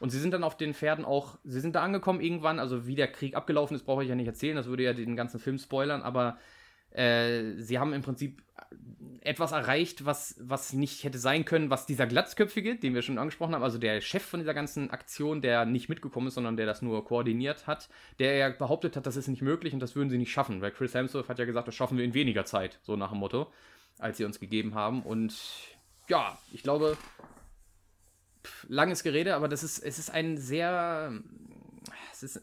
Und sie sind dann auf den Pferden auch, sie sind da angekommen irgendwann, also wie der Krieg abgelaufen ist, brauche ich ja nicht erzählen, das würde ja den ganzen Film spoilern, aber äh, sie haben im Prinzip etwas erreicht, was, was nicht hätte sein können, was dieser Glatzköpfige, den wir schon angesprochen haben, also der Chef von dieser ganzen Aktion, der nicht mitgekommen ist, sondern der das nur koordiniert hat, der ja behauptet hat, das ist nicht möglich und das würden sie nicht schaffen, weil Chris Hemsworth hat ja gesagt, das schaffen wir in weniger Zeit, so nach dem Motto, als sie uns gegeben haben. Und ja, ich glaube, langes Gerede, aber das ist, es ist ein sehr ist,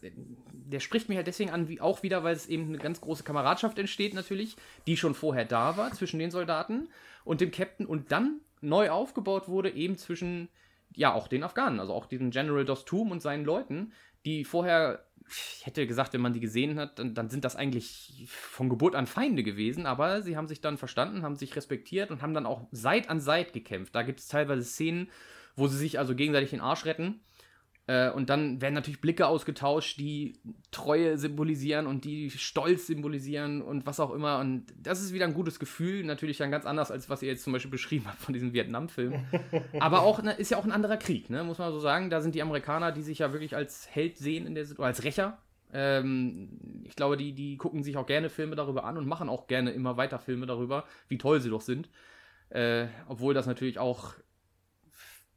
der spricht mich halt deswegen an, wie, auch wieder, weil es eben eine ganz große Kameradschaft entsteht, natürlich, die schon vorher da war zwischen den Soldaten und dem Captain und dann neu aufgebaut wurde, eben zwischen, ja, auch den Afghanen, also auch diesen General Dostum und seinen Leuten, die vorher, ich hätte gesagt, wenn man die gesehen hat, dann, dann sind das eigentlich von Geburt an Feinde gewesen, aber sie haben sich dann verstanden, haben sich respektiert und haben dann auch Seit an Seit gekämpft. Da gibt es teilweise Szenen, wo sie sich also gegenseitig den Arsch retten äh, und dann werden natürlich Blicke ausgetauscht, die Treue symbolisieren und die Stolz symbolisieren und was auch immer. Und das ist wieder ein gutes Gefühl. Natürlich dann ganz anders, als was ihr jetzt zum Beispiel beschrieben habt von diesem Vietnam-Film. Aber auch ne, ist ja auch ein anderer Krieg, ne, muss man so sagen. Da sind die Amerikaner, die sich ja wirklich als Held sehen in der oder als Rächer. Ähm, ich glaube, die, die gucken sich auch gerne Filme darüber an und machen auch gerne immer weiter Filme darüber, wie toll sie doch sind. Äh, obwohl das natürlich auch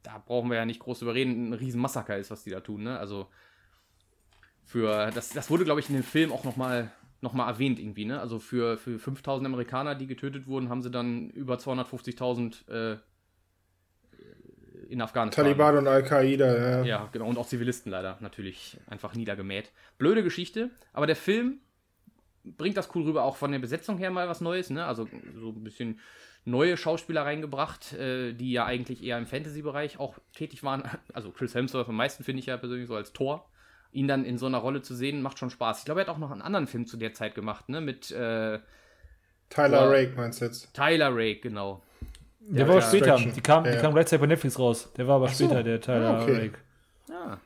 da brauchen wir ja nicht groß überreden, ein Riesenmassaker ist, was die da tun, ne? Also für, das, das wurde, glaube ich, in dem Film auch nochmal noch mal erwähnt irgendwie, ne? Also für, für 5000 Amerikaner, die getötet wurden, haben sie dann über 250.000 äh, in Afghanistan. Taliban und Al-Qaida, ja. Ja, genau. Und auch Zivilisten leider natürlich einfach niedergemäht. Blöde Geschichte, aber der Film bringt das cool rüber, auch von der Besetzung her mal was Neues, ne? Also so ein bisschen neue Schauspieler reingebracht, äh, die ja eigentlich eher im Fantasy-Bereich auch tätig waren. Also Chris Hemsworth am meisten finde ich ja persönlich so als Thor. Ihn dann in so einer Rolle zu sehen, macht schon Spaß. Ich glaube, er hat auch noch einen anderen Film zu der Zeit gemacht, ne? Mit äh, Tyler. Rake meinst du jetzt? Tyler Rake, genau. Der, der war ja, später. Die kam, ja, die kam gleichzeitig bei Netflix raus. Der war aber so. später, der Tyler ah, okay. Rake. Ja.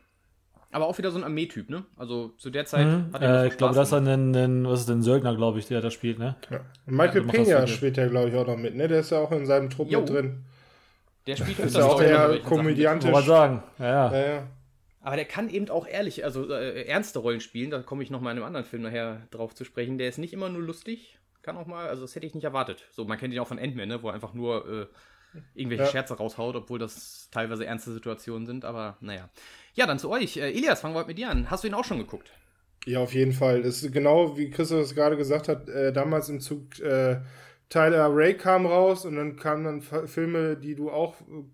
Aber auch wieder so ein Armeetyp, ne? Also zu der Zeit mhm. hat er äh, Ich glaube, das ist ein, ein, was ist denn, Söldner, glaube ich, der da spielt, ne? Ja. Michael ja, Pena spielt ja, glaube ich, auch noch mit, ne? Der ist ja auch in seinem Trupp mit drin. Der spielt das ist ja auch eher komödiantisch. Kann sagen, ja. ja. ja. Aber der kann eben auch ehrlich, also äh, ernste Rollen spielen. Da komme ich noch mal in einem anderen Film nachher drauf zu sprechen. Der ist nicht immer nur lustig, kann auch mal, also das hätte ich nicht erwartet. So, man kennt ihn auch von Ant-Man, ne? Wo er einfach nur äh, irgendwelche ja. Scherze raushaut, obwohl das teilweise ernste Situationen sind, aber naja. Ja, dann zu euch. Äh, Elias, fangen wir mit dir an. Hast du ihn auch schon geguckt? Ja, auf jeden Fall. Das ist genau wie Christoph es gerade gesagt hat, äh, damals im Zug äh, Tyler Ray kam raus und dann kamen dann Filme, die du auch äh,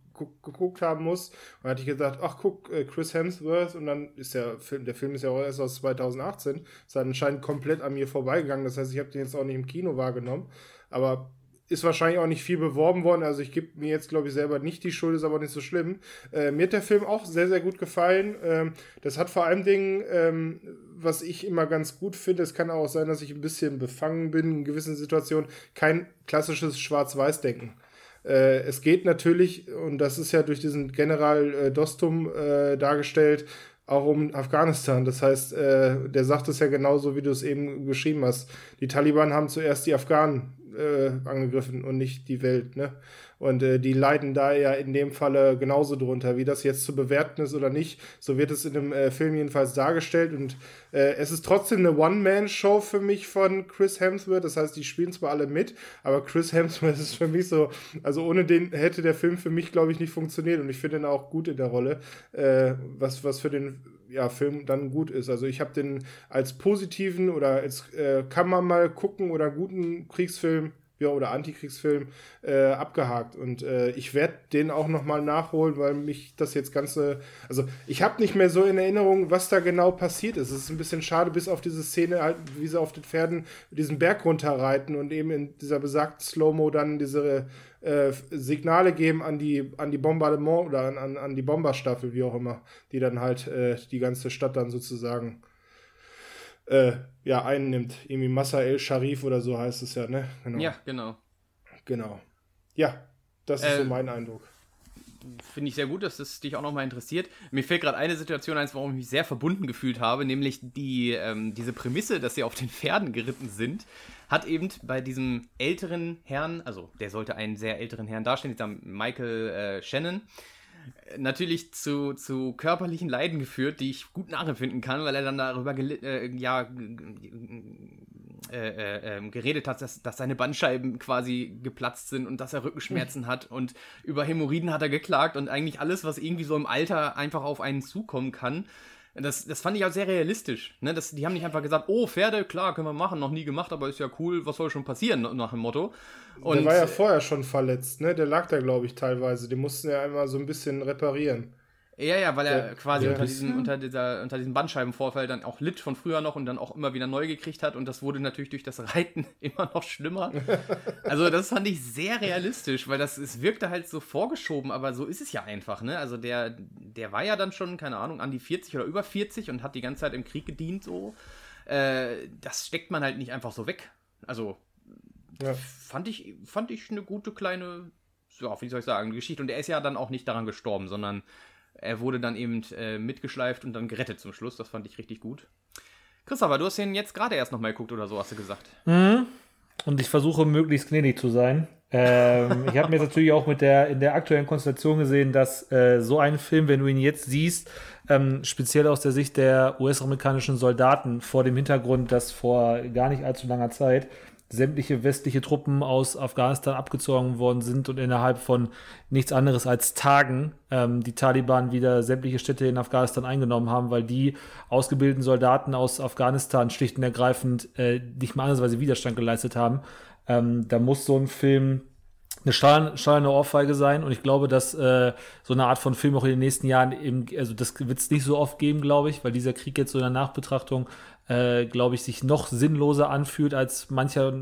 geguckt haben musst. Und dann hatte ich gesagt, ach guck, äh, Chris Hemsworth und dann ist der Film, der Film ist ja auch erst aus 2018, ist dann anscheinend komplett an mir vorbeigegangen. Das heißt, ich habe den jetzt auch nicht im Kino wahrgenommen. Aber ist wahrscheinlich auch nicht viel beworben worden. Also ich gebe mir jetzt, glaube ich, selber nicht die Schuld, ist aber nicht so schlimm. Äh, mir hat der Film auch sehr, sehr gut gefallen. Ähm, das hat vor allem Dingen, ähm, was ich immer ganz gut finde, es kann auch sein, dass ich ein bisschen befangen bin in gewissen Situationen, kein klassisches Schwarz-Weiß-Denken. Äh, es geht natürlich, und das ist ja durch diesen General äh, Dostum äh, dargestellt, auch um Afghanistan. Das heißt, äh, der sagt es ja genauso, wie du es eben geschrieben hast. Die Taliban haben zuerst die Afghanen äh, angegriffen und nicht die Welt. Ne? Und äh, die leiden da ja in dem Falle genauso drunter. Wie das jetzt zu bewerten ist oder nicht, so wird es in dem äh, Film jedenfalls dargestellt. Und äh, es ist trotzdem eine One-Man-Show für mich von Chris Hemsworth. Das heißt, die spielen zwar alle mit, aber Chris Hemsworth ist für mich so, also ohne den hätte der Film für mich, glaube ich, nicht funktioniert. Und ich finde ihn auch gut in der Rolle, äh, was, was für den ja, Film dann gut ist. Also ich habe den als positiven oder als äh, kann man mal gucken oder guten Kriegsfilm ja, oder Antikriegsfilm äh, abgehakt. Und äh, ich werde den auch nochmal nachholen, weil mich das jetzt ganze. Also, ich habe nicht mehr so in Erinnerung, was da genau passiert ist. Es ist ein bisschen schade, bis auf diese Szene, halt, wie sie auf den Pferden diesen Berg runterreiten und eben in dieser besagten Slow-Mo dann diese äh, Signale geben an die, an die Bombardement oder an, an, an die Bomberstaffel, wie auch immer, die dann halt äh, die ganze Stadt dann sozusagen äh, ja, einnimmt. Irgendwie Massa El Sharif oder so heißt es ja, ne? Genau. Ja, genau. Genau. Ja, das ist äh, so mein Eindruck. Finde ich sehr gut, dass das dich auch nochmal interessiert. Mir fällt gerade eine Situation ein, warum ich mich sehr verbunden gefühlt habe, nämlich die, ähm, diese Prämisse, dass sie auf den Pferden geritten sind, hat eben bei diesem älteren Herrn, also der sollte einen sehr älteren Herrn darstellen, dieser Michael äh, Shannon, natürlich zu, zu körperlichen Leiden geführt, die ich gut nachempfinden kann, weil er dann darüber äh, ja, äh, äh, ähm, geredet hat, dass, dass seine Bandscheiben quasi geplatzt sind und dass er Rückenschmerzen hat und über Hämorrhoiden hat er geklagt und eigentlich alles, was irgendwie so im Alter einfach auf einen zukommen kann, das, das fand ich auch sehr realistisch. Ne? Das, die haben nicht einfach gesagt, oh, Pferde, klar, können wir machen, noch nie gemacht, aber ist ja cool, was soll schon passieren, nach dem Motto. Und, der war ja vorher schon verletzt, ne? Der lag da, glaube ich, teilweise. Die mussten ja einmal so ein bisschen reparieren. Ja, ja, weil er ja, quasi ja. Unter, diesem, unter, dieser, unter diesem Bandscheibenvorfall dann auch litt von früher noch und dann auch immer wieder neu gekriegt hat und das wurde natürlich durch das Reiten immer noch schlimmer. also das fand ich sehr realistisch, weil das es wirkte halt so vorgeschoben, aber so ist es ja einfach, ne? Also der, der war ja dann schon, keine Ahnung, an die 40 oder über 40 und hat die ganze Zeit im Krieg gedient so. Äh, das steckt man halt nicht einfach so weg. Also ja. fand, ich, fand ich eine gute kleine, ja, wie soll ich sagen, Geschichte. Und er ist ja dann auch nicht daran gestorben, sondern er wurde dann eben äh, mitgeschleift und dann gerettet zum Schluss. Das fand ich richtig gut. Christopher, du hast den jetzt gerade erst nochmal geguckt oder so, hast du gesagt. Mhm. Und ich versuche möglichst gnädig zu sein. ähm, ich habe mir jetzt natürlich auch mit der in der aktuellen Konstellation gesehen, dass äh, so ein Film, wenn du ihn jetzt siehst, ähm, speziell aus der Sicht der US-amerikanischen Soldaten vor dem Hintergrund, dass vor gar nicht allzu langer Zeit sämtliche westliche Truppen aus Afghanistan abgezogen worden sind und innerhalb von nichts anderes als Tagen ähm, die Taliban wieder sämtliche Städte in Afghanistan eingenommen haben, weil die ausgebildeten Soldaten aus Afghanistan schlicht und ergreifend äh, nicht mal andersweise Widerstand geleistet haben. Ähm, da muss so ein Film eine steuernde Ohrfeige sein und ich glaube, dass äh, so eine Art von Film auch in den nächsten Jahren eben, also das wird es nicht so oft geben, glaube ich, weil dieser Krieg jetzt so in der Nachbetrachtung äh, glaube ich, sich noch sinnloser anfühlt als mancher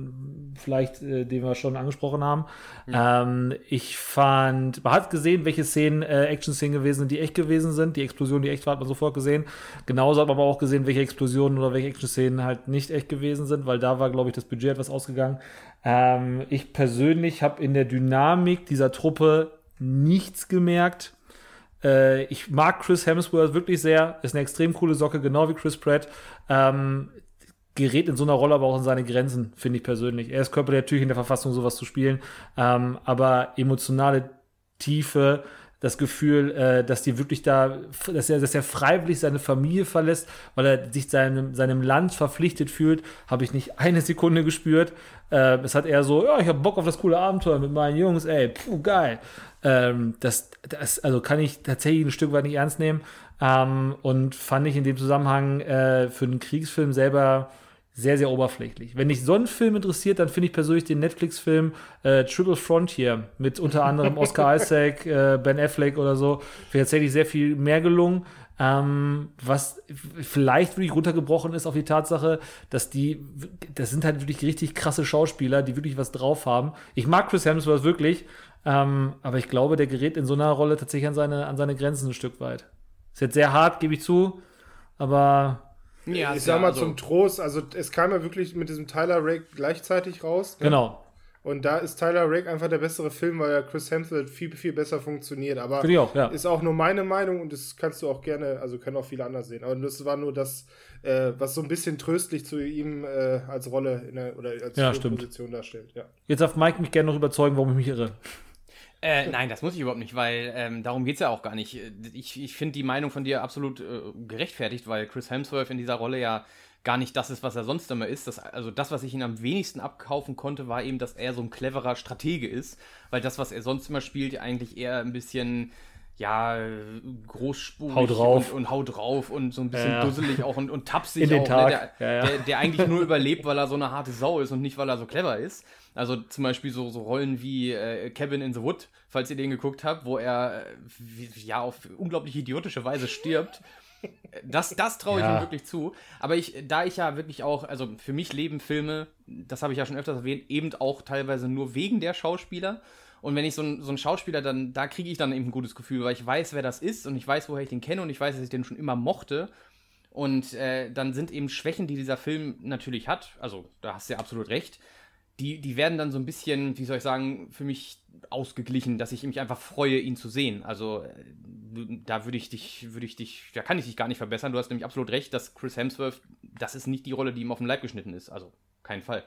vielleicht, äh, den wir schon angesprochen haben. Ja. Ähm, ich fand, man hat gesehen, welche Szenen äh, Action-Szenen gewesen sind, die echt gewesen sind. Die Explosion, die echt war, hat man sofort gesehen. Genauso hat man aber auch gesehen, welche Explosionen oder welche Action-Szenen halt nicht echt gewesen sind, weil da war, glaube ich, das Budget etwas ausgegangen. Ähm, ich persönlich habe in der Dynamik dieser Truppe nichts gemerkt äh, ich mag Chris Hemsworth wirklich sehr. Ist eine extrem coole Socke, genau wie Chris Pratt. Ähm, gerät in so einer Rolle aber auch in seine Grenzen, finde ich persönlich. Er ist körperlich natürlich in der Verfassung, sowas zu spielen. Ähm, aber emotionale Tiefe, das Gefühl, äh, dass die wirklich da, dass er, dass er freiwillig seine Familie verlässt, weil er sich seinem, seinem Land verpflichtet fühlt, habe ich nicht eine Sekunde gespürt. Äh, es hat eher so, ja, ich habe Bock auf das coole Abenteuer mit meinen Jungs, ey, puh, geil. Ähm, das, das, also kann ich tatsächlich ein Stück weit nicht ernst nehmen. Ähm, und fand ich in dem Zusammenhang äh, für einen Kriegsfilm selber sehr, sehr oberflächlich. Wenn dich so ein Film interessiert, dann finde ich persönlich den Netflix-Film äh, Triple Frontier mit unter anderem Oscar Isaac, äh, Ben Affleck oder so, tatsächlich sehr viel mehr gelungen. Ähm, was vielleicht wirklich runtergebrochen ist auf die Tatsache, dass die, das sind halt wirklich richtig krasse Schauspieler, die wirklich was drauf haben. Ich mag Chris Hemsworth wirklich, ähm, aber ich glaube, der gerät in so einer Rolle tatsächlich an seine, an seine Grenzen ein Stück weit. Ist jetzt sehr hart, gebe ich zu, aber. Ja, ich sag mal also zum Trost, also es kam ja wirklich mit diesem Tyler Rake gleichzeitig raus. Ne? Genau. Und da ist Tyler Rake einfach der bessere Film, weil ja Chris Hemsworth viel, viel besser funktioniert. Aber auch, ja. ist auch nur meine Meinung und das kannst du auch gerne, also können auch viele andere sehen. Aber das war nur das, äh, was so ein bisschen tröstlich zu ihm äh, als Rolle der, oder als ja, Position darstellt. Ja. Jetzt darf Mike mich gerne noch überzeugen, warum ich mich irre. Äh, nein, das muss ich überhaupt nicht, weil ähm, darum geht es ja auch gar nicht. Ich, ich finde die Meinung von dir absolut äh, gerechtfertigt, weil Chris Hemsworth in dieser Rolle ja gar nicht das ist, was er sonst immer ist. Das, also das, was ich ihn am wenigsten abkaufen konnte, war eben, dass er so ein cleverer Stratege ist, weil das, was er sonst immer spielt, eigentlich eher ein bisschen ja, großspurig Hau drauf. Und, und hau drauf und so ein bisschen Ja. dusselig auch und, und tapsig auch, Tag. Ne? Der, Ja, ja. Der, der eigentlich nur überlebt, weil er so eine harte Sau ist und nicht, weil er so clever ist. Also zum Beispiel so, so Rollen wie äh, Cabin in the Wood, falls ihr den geguckt habt, wo er äh, wie, ja auf unglaublich idiotische Weise stirbt. Das, das traue ich Ja. ihm wirklich zu. Aber ich, da ich ja wirklich auch, also für mich leben Filme, das habe ich ja schon öfters erwähnt, eben auch teilweise nur wegen der Schauspieler. Und wenn ich so ein, so Schauspieler dann, da kriege ich dann eben ein gutes Gefühl, weil ich weiß, wer das ist und ich weiß, woher ich den kenne und ich weiß, dass ich den schon immer mochte. Und äh, dann sind eben Schwächen, die dieser Film natürlich hat, also da hast du ja absolut recht, die, die werden dann so ein bisschen, wie soll ich sagen, für mich ausgeglichen, dass ich mich einfach freue, ihn zu sehen. Also äh, da würde ich dich, würde ich dich, da kann ich dich gar nicht verbessern. Du hast nämlich absolut recht, dass Chris Hemsworth, das ist nicht die Rolle, die ihm auf den Leib geschnitten ist. Also kein Fall.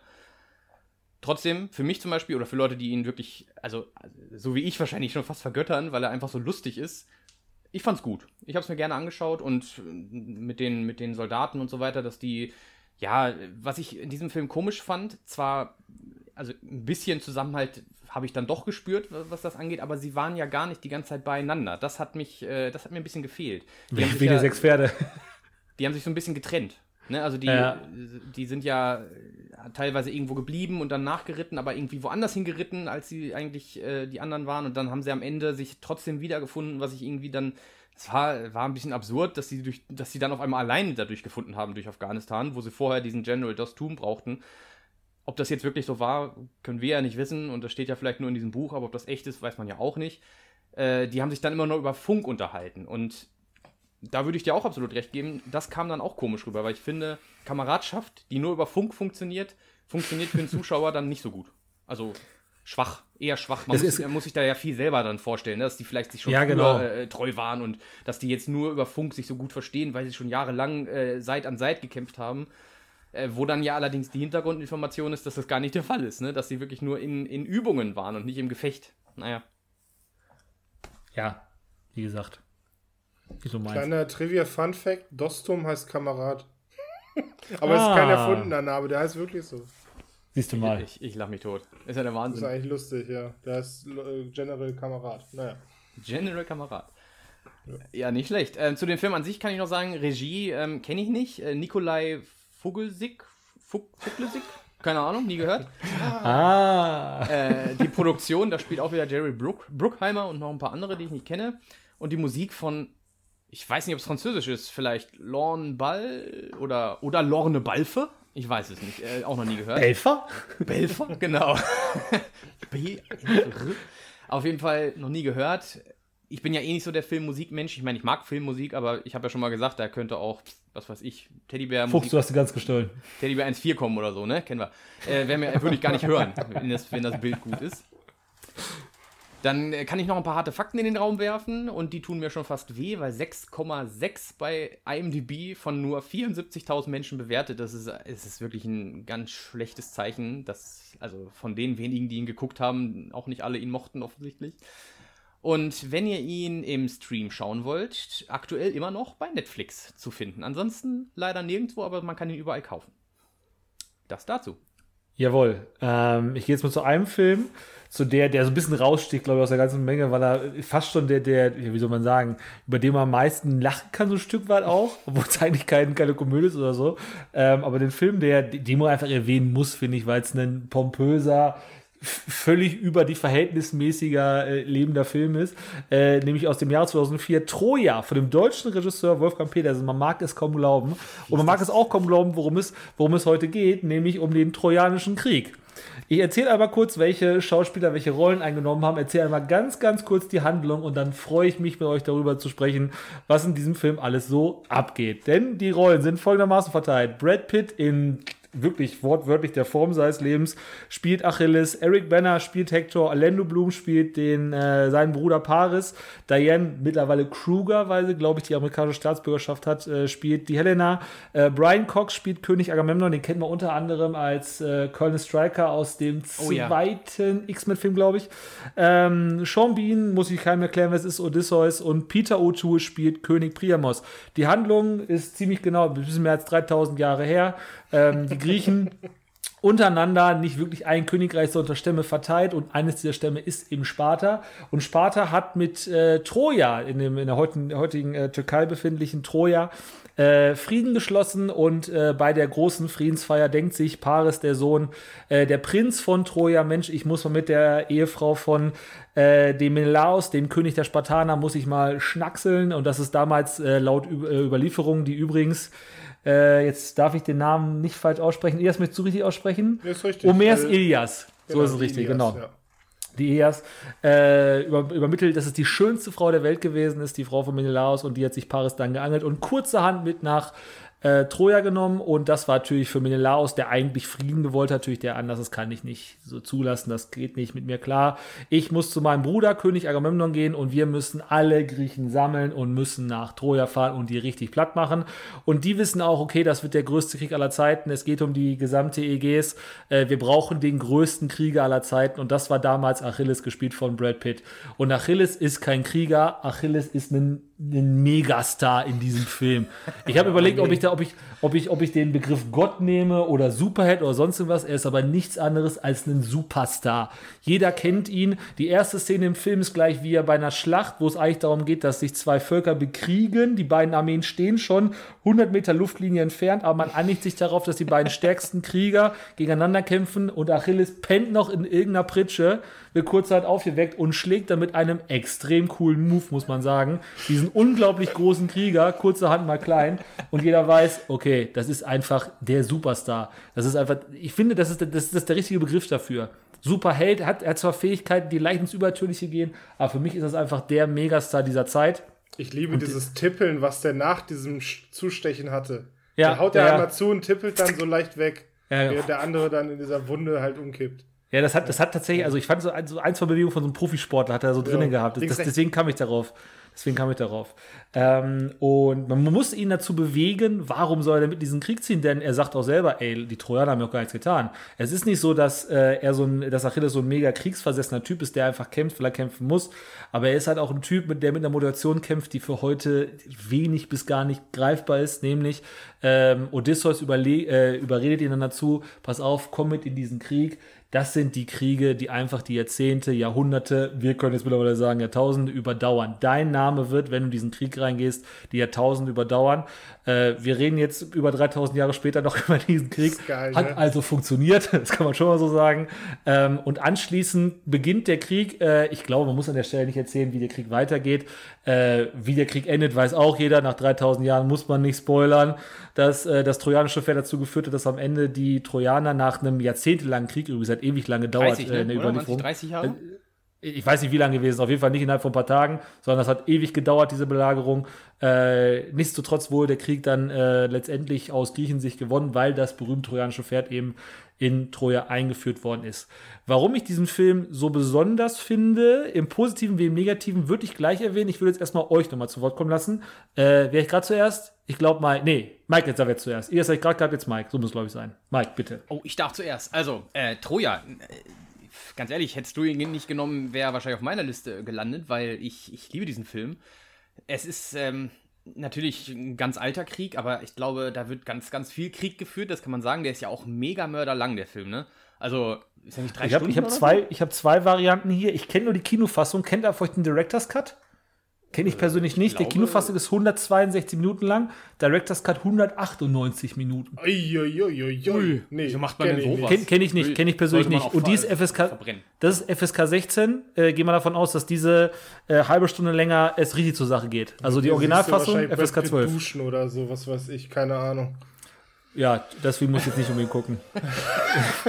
Trotzdem, für mich zum Beispiel, oder für Leute, die ihn wirklich, also so wie ich wahrscheinlich schon fast vergöttern, weil er einfach so lustig ist, ich fand's gut. Ich habe es mir gerne angeschaut und äh, mit den, mit den Soldaten und so weiter, dass die, ja, was ich in diesem Film komisch fand, zwar, also ein bisschen Zusammenhalt habe ich dann doch gespürt, wa- was das angeht, aber sie waren ja gar nicht die ganze Zeit beieinander. Das hat mich, äh, das hat mir ein bisschen gefehlt. Die sich Wegen ja- der sechs Pferde. die haben sich so ein bisschen getrennt. Ne? Also die, Ja. die sind ja äh, teilweise irgendwo geblieben und dann nachgeritten, aber irgendwie woanders hingeritten, als sie eigentlich äh, die anderen waren. Und dann haben sie am Ende sich trotzdem wiedergefunden, was ich irgendwie dann. Es war, war ein bisschen absurd, dass sie, durch, dass sie dann auf einmal alleine dadurch gefunden haben durch Afghanistan, wo sie vorher diesen General Dostum brauchten. Ob das jetzt wirklich so war, können wir ja nicht wissen. Und das steht ja vielleicht nur in diesem Buch, aber ob das echt ist, weiß man ja auch nicht. Äh, die haben sich dann immer nur über Funk unterhalten. Und da würde ich dir auch absolut recht geben, das kam dann auch komisch rüber, weil ich finde, Kameradschaft, die nur über Funk funktioniert, funktioniert für den Zuschauer dann nicht so gut. Also schwach, eher schwach. Man muss, muss sich da ja viel selber dann vorstellen, ne, dass die vielleicht sich schon Ja, früher, genau. äh, treu waren und dass die jetzt nur über Funk sich so gut verstehen, weil sie schon jahrelang äh, Seit an Seit gekämpft haben. Äh, wo dann ja allerdings die Hintergrundinformation ist, dass das gar nicht der Fall ist, ne? dass sie wirklich nur in, in Übungen waren und nicht im Gefecht. Naja. Ja, wie gesagt. Wie so meins. Kleiner Trivia-Fun-Fact: Dostum heißt Kamerad. Aber es ist kein Ah. erfundener Name, der heißt wirklich so. Siehst du mal. Ich, ich lach mich tot. Ist ja der Das ist Wahnsinn. eigentlich lustig, ja. Der heißt äh, General Kamerad. Naja. General Kamerad. Ja, nicht schlecht. Ähm, zu dem Film an sich kann ich noch sagen, Regie ähm, kenne ich nicht. Äh, Nikolai Vogelsig? Fug Fuglesig? Keine Ahnung, nie gehört. Ah. äh, die Produktion, da spielt auch wieder Jerry Brook, Bruckheimer und noch ein paar andere, die ich nicht kenne. Und die Musik von, ich weiß nicht, ob es französisch ist, vielleicht Lorne Ball oder, oder Lorne Balfe? Ich weiß es nicht, äh, auch noch nie gehört. Elfer? Belfer, genau. B. Auf jeden Fall noch nie gehört. Ich bin ja eh nicht so der Filmmusikmensch. Ich meine, ich mag Filmmusik, aber ich habe ja schon mal gesagt, da könnte auch, was weiß ich, Teddybär Fuchs, du hast sie ganz gestohlen. Teddybär 1.4 kommen oder so, ne? Kennen wir. Äh, würde ich gar nicht hören, wenn das, wenn das Bild gut ist. Dann äh, kann ich noch ein paar harte Fakten in den Raum werfen und die tun mir schon fast weh, weil 6,6 bei IMDb von nur 74.000 Menschen bewertet. Das ist, es ist wirklich ein ganz schlechtes Zeichen. Dass, also von den wenigen, die ihn geguckt haben, auch nicht alle ihn mochten offensichtlich. Und wenn ihr ihn im Stream schauen wollt, aktuell immer noch bei Netflix zu finden. Ansonsten leider nirgendwo, aber man kann ihn überall kaufen. Das dazu. Jawohl. Ähm, ich gehe jetzt mal zu einem Film, zu der, der so ein bisschen raussticht, glaube ich, aus der ganzen Menge, weil er fast schon der, der, wie soll man sagen, über den man am meisten lachen kann, so ein Stück weit auch, obwohl es eigentlich kein, keine Komödie ist oder so. Ähm, aber den Film, der, den man einfach erwähnen muss, finde ich, weil es ein pompöser, völlig über die verhältnismäßiger äh, lebender Film ist, äh, nämlich aus dem Jahr 2004 Troja von dem deutschen Regisseur Wolfgang Petersen. Man mag es kaum glauben und man mag es auch kaum glauben, worum es, worum es heute geht, nämlich um den Trojanischen Krieg. Ich erzähle einmal kurz, welche Schauspieler welche Rollen eingenommen haben. Erzähle einmal ganz, ganz kurz die Handlung und dann freue ich mich, mit euch darüber zu sprechen, was in diesem Film alles so abgeht. Denn die Rollen sind folgendermaßen verteilt. Brad Pitt in wirklich wortwörtlich der Form seines Lebens spielt Achilles, Eric Banner spielt Hector, Orlando Bloom spielt den äh, seinen Bruder Paris, Diane mittlerweile Kruger, weil sie glaube ich die amerikanische Staatsbürgerschaft hat, äh, spielt die Helena, äh, Brian Cox spielt König Agamemnon, den kennt man unter anderem als äh, Colonel Stryker aus dem Oh ja. zweiten X-Men-Film, glaube ich. Ähm, Sean Bean, muss ich keinem erklären, wer es ist, Odysseus und Peter O'Toole spielt König Priamos. Die Handlung ist ziemlich genau, ein bisschen mehr als 3000 Jahre her. Ähm, die Griechen untereinander nicht wirklich ein Königreich, sondern Stämme verteilt und eines dieser Stämme ist eben Sparta. Und Sparta hat mit äh, Troja, in, dem, in der heutigen, heutigen äh, Türkei befindlichen Troja, äh, Frieden geschlossen und äh, bei der großen Friedensfeier denkt sich Paris, der Sohn, äh, der Prinz von Troja, Mensch, ich muss mal mit der Ehefrau von äh, dem Menelaos, dem König der Spartaner, muss ich mal schnackseln und das ist damals laut Ü Überlieferungen, die übrigens äh, jetzt darf ich den Namen nicht falsch aussprechen. Ilias, möchtest du richtig aussprechen? Ist richtig. Homers Äh, Ilias. so genau, ist es richtig, Ilias, genau. ja. Die Ilias äh, über, übermittelt, dass es die schönste Frau der Welt gewesen ist, die Frau von Menelaos, und die hat sich Paris dann geangelt und kurzerhand mit nach äh, Troja genommen. Und das war natürlich für Menelaos, der eigentlich Frieden gewollt hat, natürlich der anders, das kann ich nicht so zulassen, das geht nicht mit mir klar. Ich muss zu meinem Bruder, König Agamemnon, gehen und wir müssen alle Griechen sammeln und müssen nach Troja fahren und die richtig platt machen. Und die wissen auch, okay, das wird der größte Krieg aller Zeiten. Es geht um die gesamte Ägäis. Äh, wir brauchen den größten Krieger aller Zeiten. Und das war damals Achilles, gespielt von Brad Pitt. Und Achilles ist kein Krieger. Achilles ist ein, ein Megastar in diesem Film. Ich habe überlegt, ob ich da, ob ich, ob ich, ob ich den Begriff Gott nehme oder Superheld oder sonst irgendwas. Er ist aber nichts anderes als ein Superstar. Jeder kennt ihn. Die erste Szene im Film ist gleich wie er bei einer Schlacht, wo es eigentlich darum geht, dass sich zwei Völker bekriegen. Die beiden Armeen stehen schon 100 Meter Luftlinie entfernt, aber man einigt sich darauf, dass die beiden stärksten Krieger gegeneinander kämpfen und Achilles pennt noch in irgendeiner Pritsche, wird kurzzeit aufgeweckt und schlägt dann mit einem extrem coolen Move, muss man sagen, diesen unglaublich großen Krieger, kurzerhand mal klein und jeder weiß, okay, das ist einfach der Superstar. Das ist einfach, ich finde, das ist, das ist, das ist der richtige Begriff dafür. Superheld hat, er hat zwar Fähigkeiten, die leicht ins Übertönliche gehen, aber für mich ist das einfach der Megastar dieser Zeit. Ich liebe dieses Tippeln, was der nach diesem Zustechen hatte. Ja, der haut er ja. einmal zu und tippelt dann so leicht weg, Ja, ja. während der andere dann in dieser Wunde halt umkippt. Ja, das hat, das hat tatsächlich, also ich fand so ein, so ein zwei Bewegungen von so einem Profisportler hat er so drinnen gehabt. Das, deswegen kam ich darauf. Deswegen kam ich darauf. Ähm, und man muss ihn dazu bewegen, warum soll er denn mit diesen Krieg ziehen? Denn er sagt auch selber, ey, die Trojaner haben ja auch gar nichts getan. Es ist nicht so, dass äh, er so ein, dass Achilles so ein mega kriegsversessener Typ ist, der einfach kämpft, weil er kämpfen muss. Aber er ist halt auch ein Typ, mit der mit einer Motivation kämpft, die für heute wenig bis gar nicht greifbar ist. Nämlich ähm, Odysseus überle äh, überredet ihn dann dazu, pass auf, komm mit in diesen Krieg. Das sind die Kriege, die einfach die Jahrzehnte, Jahrhunderte, wir können jetzt mittlerweile sagen Jahrtausende überdauern. Dein Name wird, wenn du in diesen Krieg reingehst, die Jahrtausende überdauern. Äh, wir reden jetzt über 3000 Jahre später noch über diesen Krieg. ist geil, Hat ne? also funktioniert, das kann man schon mal so sagen. Ähm, und anschließend beginnt der Krieg. Äh, ich glaube, man muss an der Stelle nicht erzählen, wie der Krieg weitergeht. Äh, wie der Krieg endet, weiß auch jeder. Nach 3000 Jahren muss man nicht spoilern, dass äh, das trojanische Pferd dazu geführt hat, dass am Ende die Trojaner nach einem jahrzehntelangen Krieg, übrigens hat ewig lange gedauert 30, äh, ne? Oder? Überlieferung. 30 Jahre? Ich weiß nicht, wie lange gewesen ist. Auf jeden Fall nicht innerhalb von ein paar Tagen, sondern das hat ewig gedauert, diese Belagerung. Äh, nichtsdestotrotz wurde der Krieg dann äh, letztendlich aus Griechensicht gewonnen, weil das berühmte trojanische Pferd eben in Troja eingeführt worden ist. Warum ich diesen Film so besonders finde, im Positiven wie im Negativen, würde ich gleich erwähnen. Ich würde jetzt erstmal euch nochmal zu Wort kommen lassen. Äh, Wer ich gerade zuerst? Ich glaube mal, nee, Mike jetzt aber jetzt zuerst. Ihr seid gerade gehabt, jetzt Mike. So muss es, glaube ich, sein. Mike, bitte. Oh, ich darf zuerst. Also, äh, Troja. Äh, ganz ehrlich, hättest du ihn nicht genommen, wäre wahrscheinlich auf meiner Liste gelandet, weil ich, ich liebe diesen Film. Es ist ähm, natürlich ein ganz alter Krieg, aber ich glaube, da wird ganz, ganz viel Krieg geführt, das kann man sagen. Der ist ja auch mega mörderlang, der Film, ne? Also, ist ja nicht drei Ich habe Stunden ich hab so? zwei, ich hab zwei Varianten hier. Ich kenne nur die Kinofassung. Kennt ihr vielleicht den Director's Cut? Kenne ich persönlich nicht. Der glaube- Kinofassung ist 162 Minuten lang. Director's Cut 198 Minuten. Uiuiuiui. Nee, wieso macht man denn ich sowas? nicht. Kenne kenn ich nicht, kenne ich persönlich nicht. Und die ist FSK, verbrennen. das ist FSK 16. Äh, gehen wir davon aus, dass diese äh, halbe Stunde länger es richtig zur Sache geht. Also die siehst du Originalfassung wahrscheinlich FSK Brad Pitt 12. Duschen oder so, was weiß ich, keine Ahnung. Ja, deswegen muss ich jetzt nicht unbedingt gucken.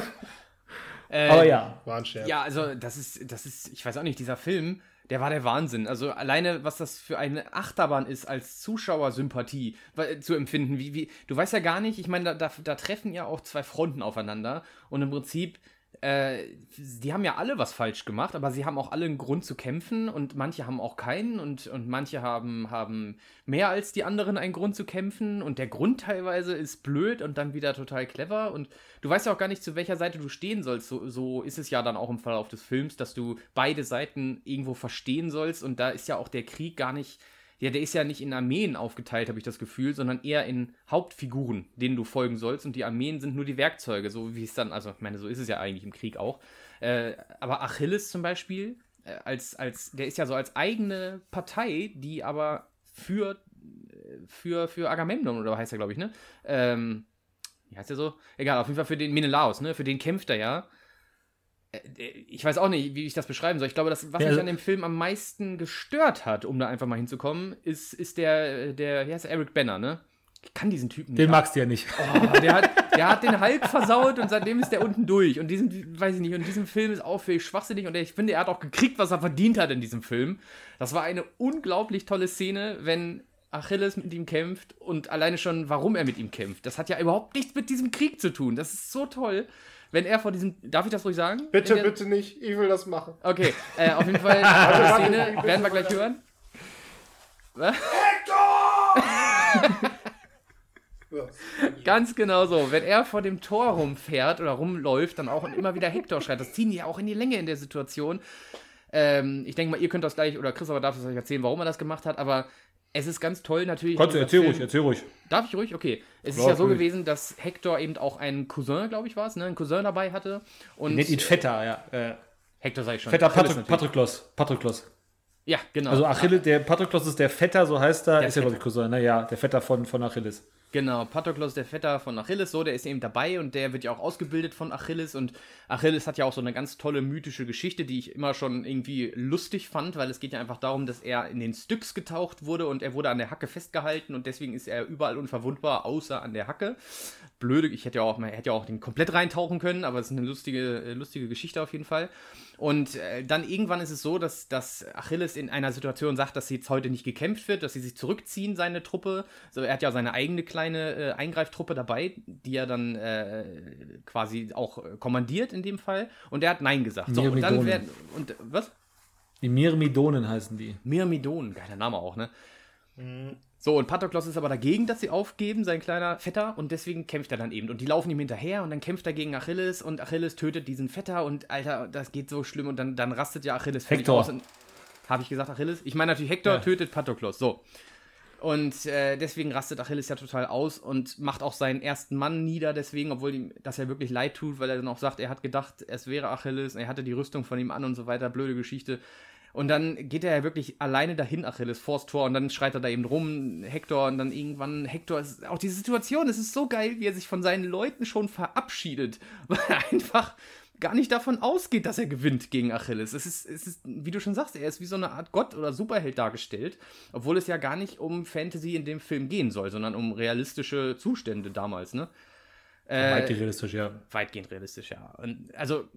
Äh, Aber ja. War ein Scherz. Ja, also das ist, das ist, ich weiß auch nicht, dieser Film, der war der Wahnsinn. Also alleine, was das für eine Achterbahn ist, als Zuschauersympathie weil- zu empfinden. Wie, wie, du weißt ja gar nicht, ich meine, da, da, da treffen ja auch zwei Fronten aufeinander und im Prinzip, äh, die haben ja alle was falsch gemacht, aber sie haben auch alle einen Grund zu kämpfen und manche haben auch keinen und, und manche haben, haben mehr als die anderen einen Grund zu kämpfen und der Grund teilweise ist blöd und dann wieder total clever und du weißt ja auch gar nicht, zu welcher Seite du stehen sollst. So, so ist es ja dann auch im Verlauf des Films, dass du beide Seiten irgendwo verstehen sollst und da ist ja auch der Krieg gar nicht ja, der ist ja nicht in Armeen aufgeteilt, habe ich das Gefühl, sondern eher in Hauptfiguren, denen du folgen sollst. Und die Armeen sind nur die Werkzeuge, so wie es dann, also ich meine, so ist es ja eigentlich im Krieg auch. Äh, aber Achilles zum Beispiel, äh, als, als, der ist ja so als eigene Partei, die aber für, äh, für, für Agamemnon, oder heißt er, glaube ich, ne? Ähm, wie heißt der so? Egal, auf jeden Fall für den Menelaus, ne? Für den kämpft er ja. Äh, ich weiß auch nicht, wie ich das beschreiben soll. Ich glaube, das, was Ja, mich also- an dem Film am meisten gestört hat, um da einfach mal hinzukommen, ist, ist der, der, wie heißt der, Eric Banner, ne? Ich kann diesen Typen nicht. Den magst du ja nicht. Oh, der, hat, der hat den Hulk versaut und seitdem ist der unten durch. Und diesen, weiß ich nicht, und diesem Film ist auch völlig schwachsinnig. Und ich finde, er hat auch gekriegt, was er verdient hat in diesem Film. Das war eine unglaublich tolle Szene, wenn Achilles mit ihm kämpft und alleine schon, warum er mit ihm kämpft. Das hat ja überhaupt nichts mit diesem Krieg zu tun. Das ist so toll. Wenn er vor diesem. Darf ich das ruhig sagen? Bitte, der, bitte nicht. Ich will das machen. Okay, äh, auf jeden Fall, die Szene werden wir gleich hören. Was? Ja. Ganz genau so. Wenn er vor dem Tor rumfährt oder rumläuft, dann auch und immer wieder Hector schreit. Das ziehen die ja auch in die Länge in der Situation. Ähm, ich denke mal, ihr könnt das gleich, oder Christopher darf es euch erzählen, warum er das gemacht hat, aber es ist ganz toll natürlich. Gott, dieser erzähl Film- ruhig, erzähl ruhig. Darf ich ruhig? Okay. Es ist Klar, ja so gewesen, dass Hector eben auch einen Cousin, glaube ich, war es, ne? Einen Cousin dabei hatte. Und Nennt ihn Vetter, ja. Äh, Hector sag ich schon. Vetter Patrik. Patroklos. Patroklos. Ja, genau. Also Achilles, der Patroklos ist der Vetter, so heißt er. Der ist ja, glaube Vetter. ich, Cousin. Naja, der Vetter von, von Achilles. Genau, Patroklos, der Vetter von Achilles, so, der ist eben dabei und der wird ja auch ausgebildet von Achilles und Achilles hat ja auch so eine ganz tolle mythische Geschichte, die ich immer schon irgendwie lustig fand, weil es geht ja einfach darum, dass er in den Styx getaucht wurde und er wurde an der Hacke festgehalten und deswegen ist er überall unverwundbar, außer an der Hacke. Blöde, ich hätte ja auch, man hätte ja auch den komplett reintauchen können, aber es ist eine lustige, äh, lustige Geschichte auf jeden Fall. Und äh, dann irgendwann ist es so, dass, dass Achilles in einer Situation sagt, dass jetzt heute nicht gekämpft wird, dass sie sich zurückziehen, seine Truppe. So, er hat ja seine eigene kleine äh, Eingreiftruppe dabei, die er dann äh, quasi auch äh, kommandiert in dem Fall. Und er hat Nein gesagt. So, und dann Myrmidonen. werden. Und was? Die Myrmidonen heißen die. Myrmidon, geiler Name auch, ne? So, und Patroklos ist aber dagegen, dass sie aufgeben, sein kleiner Vetter, und deswegen kämpft er dann eben. Und die laufen ihm hinterher und dann kämpft er gegen Achilles und Achilles tötet diesen Vetter und Alter, das geht so schlimm und dann, dann rastet ja Achilles völlig Hector. aus. Habe ich gesagt Achilles? Ich meine natürlich Hector Ja. tötet Patroklos, so. Und äh, deswegen rastet Achilles ja total aus und macht auch seinen ersten Mann nieder, deswegen, obwohl ihm das ja wirklich leid tut, weil er dann auch sagt, er hat gedacht, es wäre Achilles, er hatte die Rüstung von ihm an und so weiter, blöde Geschichte. Und dann geht er ja wirklich alleine dahin, Achilles, vors Tor, und dann schreit er da eben rum, Hector, und dann irgendwann, Hector, ist, auch diese Situation, es ist so geil, wie er sich von seinen Leuten schon verabschiedet, weil er einfach gar nicht davon ausgeht, dass er gewinnt gegen Achilles. Es ist, es ist, wie du schon sagst, er ist wie so eine Art Gott oder Superheld dargestellt, obwohl es ja gar nicht um Fantasy in dem Film gehen soll, sondern um realistische Zustände damals, ne? Äh, Weit realistisch, ja. weitgehend realistisch, ja. Und also,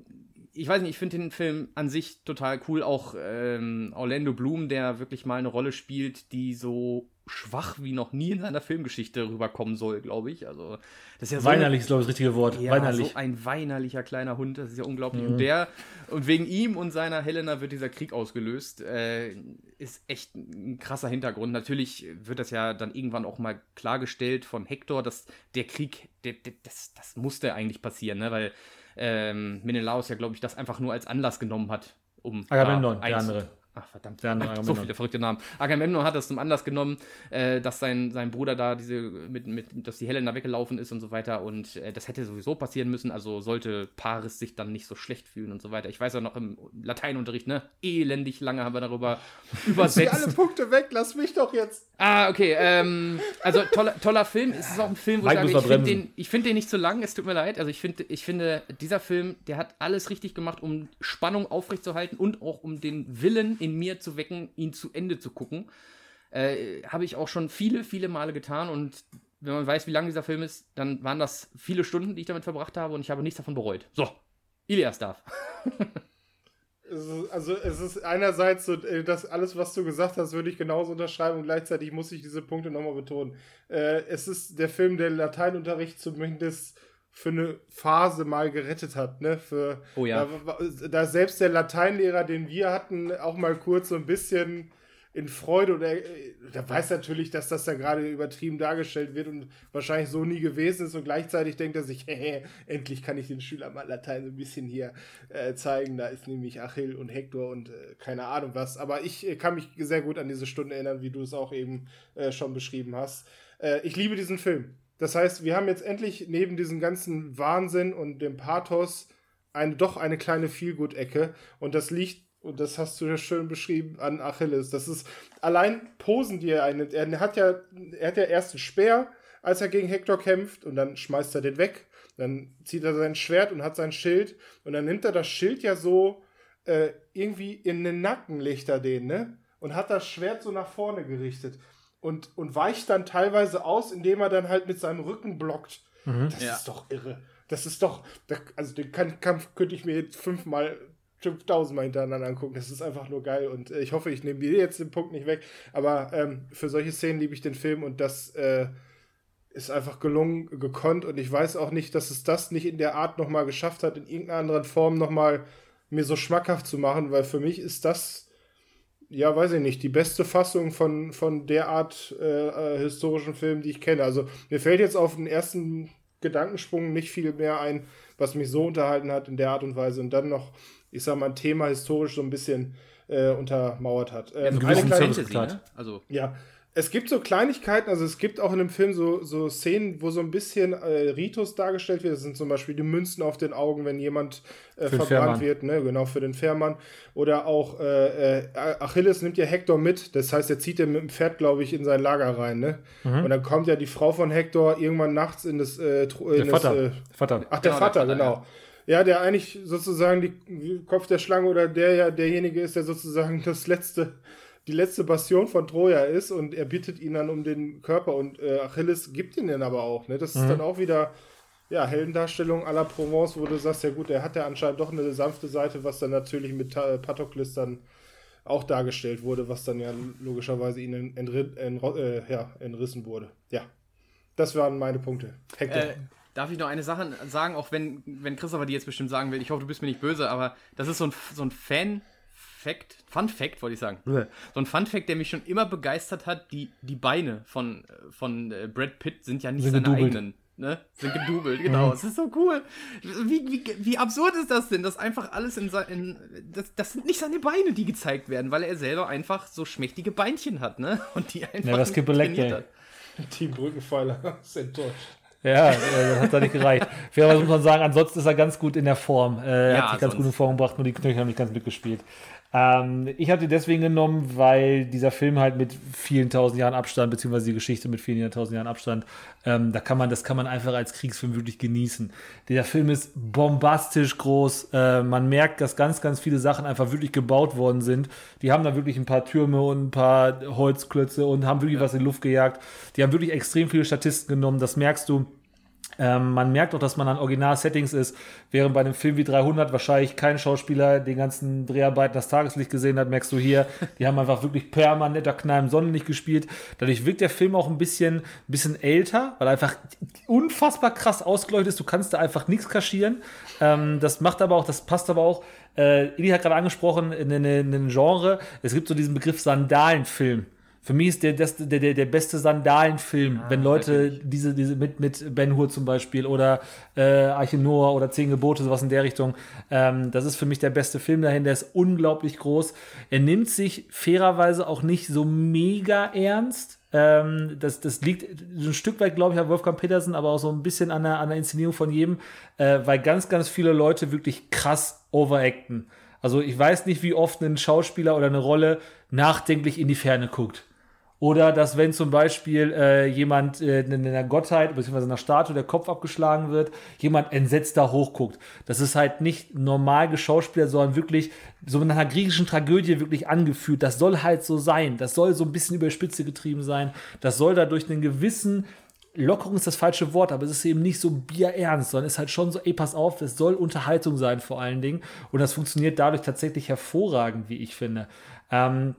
ich weiß nicht, ich finde den Film an sich total cool. Auch ähm, Orlando Bloom, der wirklich mal eine Rolle spielt, die so schwach wie noch nie in seiner Filmgeschichte rüberkommen soll, glaube ich. Also, das ist ja so eine- Weinerlich ist, glaube ich, das richtige Wort. ja, Weinerlich. so ein weinerlicher kleiner Hund, das ist ja unglaublich. Und der, und wegen ihm und seiner Helena wird dieser Krieg ausgelöst. Äh, ist echt ein krasser Hintergrund. Natürlich wird das ja dann irgendwann auch mal klargestellt von Hector, dass der Krieg, der, der, das, das musste eigentlich passieren, ne? weil ähm, Menelaus ja, glaube ich, das einfach nur als Anlass genommen hat, um. Agamemnon, der andere. Ach, verdammt. Der andere so viele verrückte Namen. Agamemnon hat das zum Anlass genommen, äh, dass sein, sein Bruder da diese, mit, mit, dass die Helena weggelaufen ist und so weiter. Und äh, das hätte sowieso passieren müssen. Also sollte Paris sich dann nicht so schlecht fühlen und so weiter. Ich weiß ja noch im Lateinunterricht, ne? Elendig lange haben wir darüber übersetzt. alle Punkte weg, lass mich doch jetzt. Ah, okay. Ähm, also toller, toller Film. Es ist auch ein Film, wo ich sage, ich finde den, ich find den nicht zu lang. Es tut mir leid. Also ich finde, ich finde, dieser Film, der hat alles richtig gemacht, um Spannung aufrechtzuerhalten und auch um den Willen in mir zu wecken, ihn zu Ende zu gucken. Äh, Habe ich auch schon viele, viele Male getan und wenn man weiß, wie lang dieser Film ist, dann waren das viele Stunden, die ich damit verbracht habe und ich habe nichts davon bereut. So, Ilias darf. Also es ist einerseits so, äh, das alles, was du gesagt hast, würde ich genauso unterschreiben und gleichzeitig muss ich diese Punkte nochmal betonen. Äh, es ist der Film, der Lateinunterricht zumindest für eine Phase mal gerettet hat, ne? Für, Oh ja. Da, da selbst der Lateinlehrer, den wir hatten, auch mal kurz so ein bisschen in Freude und er, der weiß natürlich, dass das da gerade übertrieben dargestellt wird und wahrscheinlich so nie gewesen ist und gleichzeitig denkt er sich, hey, endlich kann ich den Schülern mal Latein so ein bisschen hier äh, zeigen. Da ist nämlich Achill und Hektor und äh, keine Ahnung was. Aber ich äh, kann mich sehr gut an diese Stunde erinnern, wie du es auch eben äh, schon beschrieben hast. Äh, ich liebe diesen Film. Das heißt, wir haben jetzt endlich neben diesem ganzen Wahnsinn und dem Pathos eine, doch eine kleine Feelgood-Ecke und das liegt und das hast du ja schön beschrieben an Achilles. Das ist allein Posen, die er einnimmt. Er hat ja, er hat ja erst einen Speer, als er gegen Hector kämpft, und dann schmeißt er den weg. Dann zieht er sein Schwert und hat sein Schild. Und dann nimmt er das Schild ja so äh, irgendwie in den Nacken, legt er den, ne? Und hat das Schwert so nach vorne gerichtet. Und, und weicht dann teilweise aus, indem er dann halt mit seinem Rücken blockt. Mhm. Das ja. ist doch irre. Das ist doch, also den Kampf könnte ich mir jetzt fünfmal 5000 Mal hintereinander angucken. Das ist einfach nur geil und äh, ich hoffe, ich nehme dir jetzt den Punkt nicht weg. Aber ähm, für solche Szenen liebe ich den Film und das äh, ist einfach gelungen, gekonnt und ich weiß auch nicht, dass es das nicht in der Art nochmal geschafft hat, in irgendeiner anderen Form nochmal mir so schmackhaft zu machen, weil für mich ist das, ja, weiß ich nicht, die beste Fassung von, von der Art äh, äh historischen Film, die ich kenne. Also mir fällt jetzt auf den ersten Gedankensprung nicht viel mehr ein, was mich so unterhalten hat in der Art und Weise und dann noch ich sag mal, ein Thema historisch so ein bisschen äh, untermauert hat. Ähm, ja, so eine Fantasy, ne? also. Ja, es gibt so Kleinigkeiten, also es gibt auch in dem Film so, so Szenen, wo so ein bisschen äh, Ritus dargestellt wird. Das sind zum Beispiel die Münzen auf den Augen, wenn jemand äh, verbrannt wird, ne? genau, für den Fährmann. Oder auch äh, äh Achilles nimmt ja Hektor mit, das heißt, er zieht ihn mit dem Pferd, glaube ich, in sein Lager rein. Ne? Mhm. Und dann kommt ja die Frau von Hektor irgendwann nachts in das. Äh, in der Vater. Das, äh, Vater. Ach, der genau, Vater, der Vater, genau. Ja. Ja, der eigentlich sozusagen die Kopf der Schlange oder der ja derjenige ist, der sozusagen das letzte, die letzte Bastion von Troja ist und er bittet ihn dann um den Körper und äh, Achilles gibt ihn dann aber auch. Ne? Das mhm. ist dann auch wieder ja, Heldendarstellung à la Provence, wo du sagst, ja gut, er hat ja anscheinend doch eine sanfte Seite, was dann natürlich mit äh, Patrokles dann auch dargestellt wurde, was dann ja logischerweise ihnen entri äh, ja, entrissen wurde. Ja, das waren meine Punkte. Hector. Äh, Darf ich noch eine Sache sagen, auch wenn, wenn Christopher die jetzt bestimmt sagen will, ich hoffe, du bist mir nicht böse, aber das ist so ein, so ein Fan- Fact, Fun Fact wollte ich sagen. So ein Fun Fact, der mich schon immer begeistert hat, die, die Beine von, von äh, Brad Pitt sind ja nicht sind seine gedubelt. eigenen. Ne? Sind gedubelt, genau. Es ist so cool. Wie, wie, wie absurd ist das denn, dass einfach alles in, in das, das sind nicht seine Beine, die gezeigt werden, weil er selber einfach so schmächtige Beinchen hat, ne? Und die einfach ja, das trainiert hat. Team Brückenpfeiler ist enttäuscht. Ja, äh, das hat da nicht gereicht. Fairerweise muss man sagen, ansonsten ist er ganz gut in der Form. Äh, er ja, hat sich ganz gut in Form gebracht, nur die Knöchel haben nicht ganz mitgespielt. Ähm, ich habe die deswegen genommen, weil dieser Film halt mit vielen tausend Jahren Abstand, beziehungsweise die Geschichte mit vielen tausend Jahren Abstand, ähm, da kann man, das kann man einfach als Kriegsfilm wirklich genießen. Der Film ist bombastisch groß. Äh, man merkt, dass ganz, ganz viele Sachen einfach wirklich gebaut worden sind. Die haben da wirklich ein paar Türme und ein paar Holzklötze und haben wirklich was in die Luft gejagt. Die haben wirklich extrem viele Statisten genommen. Das merkst du ähm, man merkt auch, dass man an Original-Settings ist, während bei einem Film wie 300 wahrscheinlich kein Schauspieler den ganzen Dreharbeiten das Tageslicht gesehen hat, merkst du hier, die haben einfach wirklich permanenter Knall im Sonnenlicht gespielt. Dadurch wirkt der Film auch ein bisschen, ein bisschen älter, weil er einfach unfassbar krass ausgeleuchtet ist. Du kannst da einfach nichts kaschieren. Ähm, das macht aber auch, das passt aber auch. Äh, Eli hat gerade angesprochen, in einem Genre, es gibt so diesen Begriff Sandalenfilm. Für mich ist der, das, der, der, der beste Sandalenfilm, ah, wenn Leute diese, diese mit, mit Ben Hur zum Beispiel oder äh, Arche Noah oder Zehn Gebote, sowas in der Richtung. Ähm, das ist für mich der beste Film dahin. Der ist unglaublich groß. Er nimmt sich fairerweise auch nicht so mega ernst. Ähm, das, das liegt ein Stück weit, glaube ich, an Wolfgang Petersen, aber auch so ein bisschen an der, an der Inszenierung von jedem, äh, weil ganz, ganz viele Leute wirklich krass overacten. Also ich weiß nicht, wie oft ein Schauspieler oder eine Rolle nachdenklich in die Ferne guckt. Oder dass, wenn zum Beispiel äh, jemand äh, in einer Gottheit bzw. einer Statue der Kopf abgeschlagen wird, jemand entsetzt da hochguckt. Das ist halt nicht normal geschauspielert, sondern wirklich so in einer griechischen Tragödie wirklich angefühlt. Das soll halt so sein. Das soll so ein bisschen über die Spitze getrieben sein. Das soll dadurch einen gewissen Lockerung ist das falsche Wort, aber es ist eben nicht so bierernst, sondern es ist halt schon so, ey, pass auf, es soll Unterhaltung sein vor allen Dingen. Und das funktioniert dadurch tatsächlich hervorragend, wie ich finde. Ähm,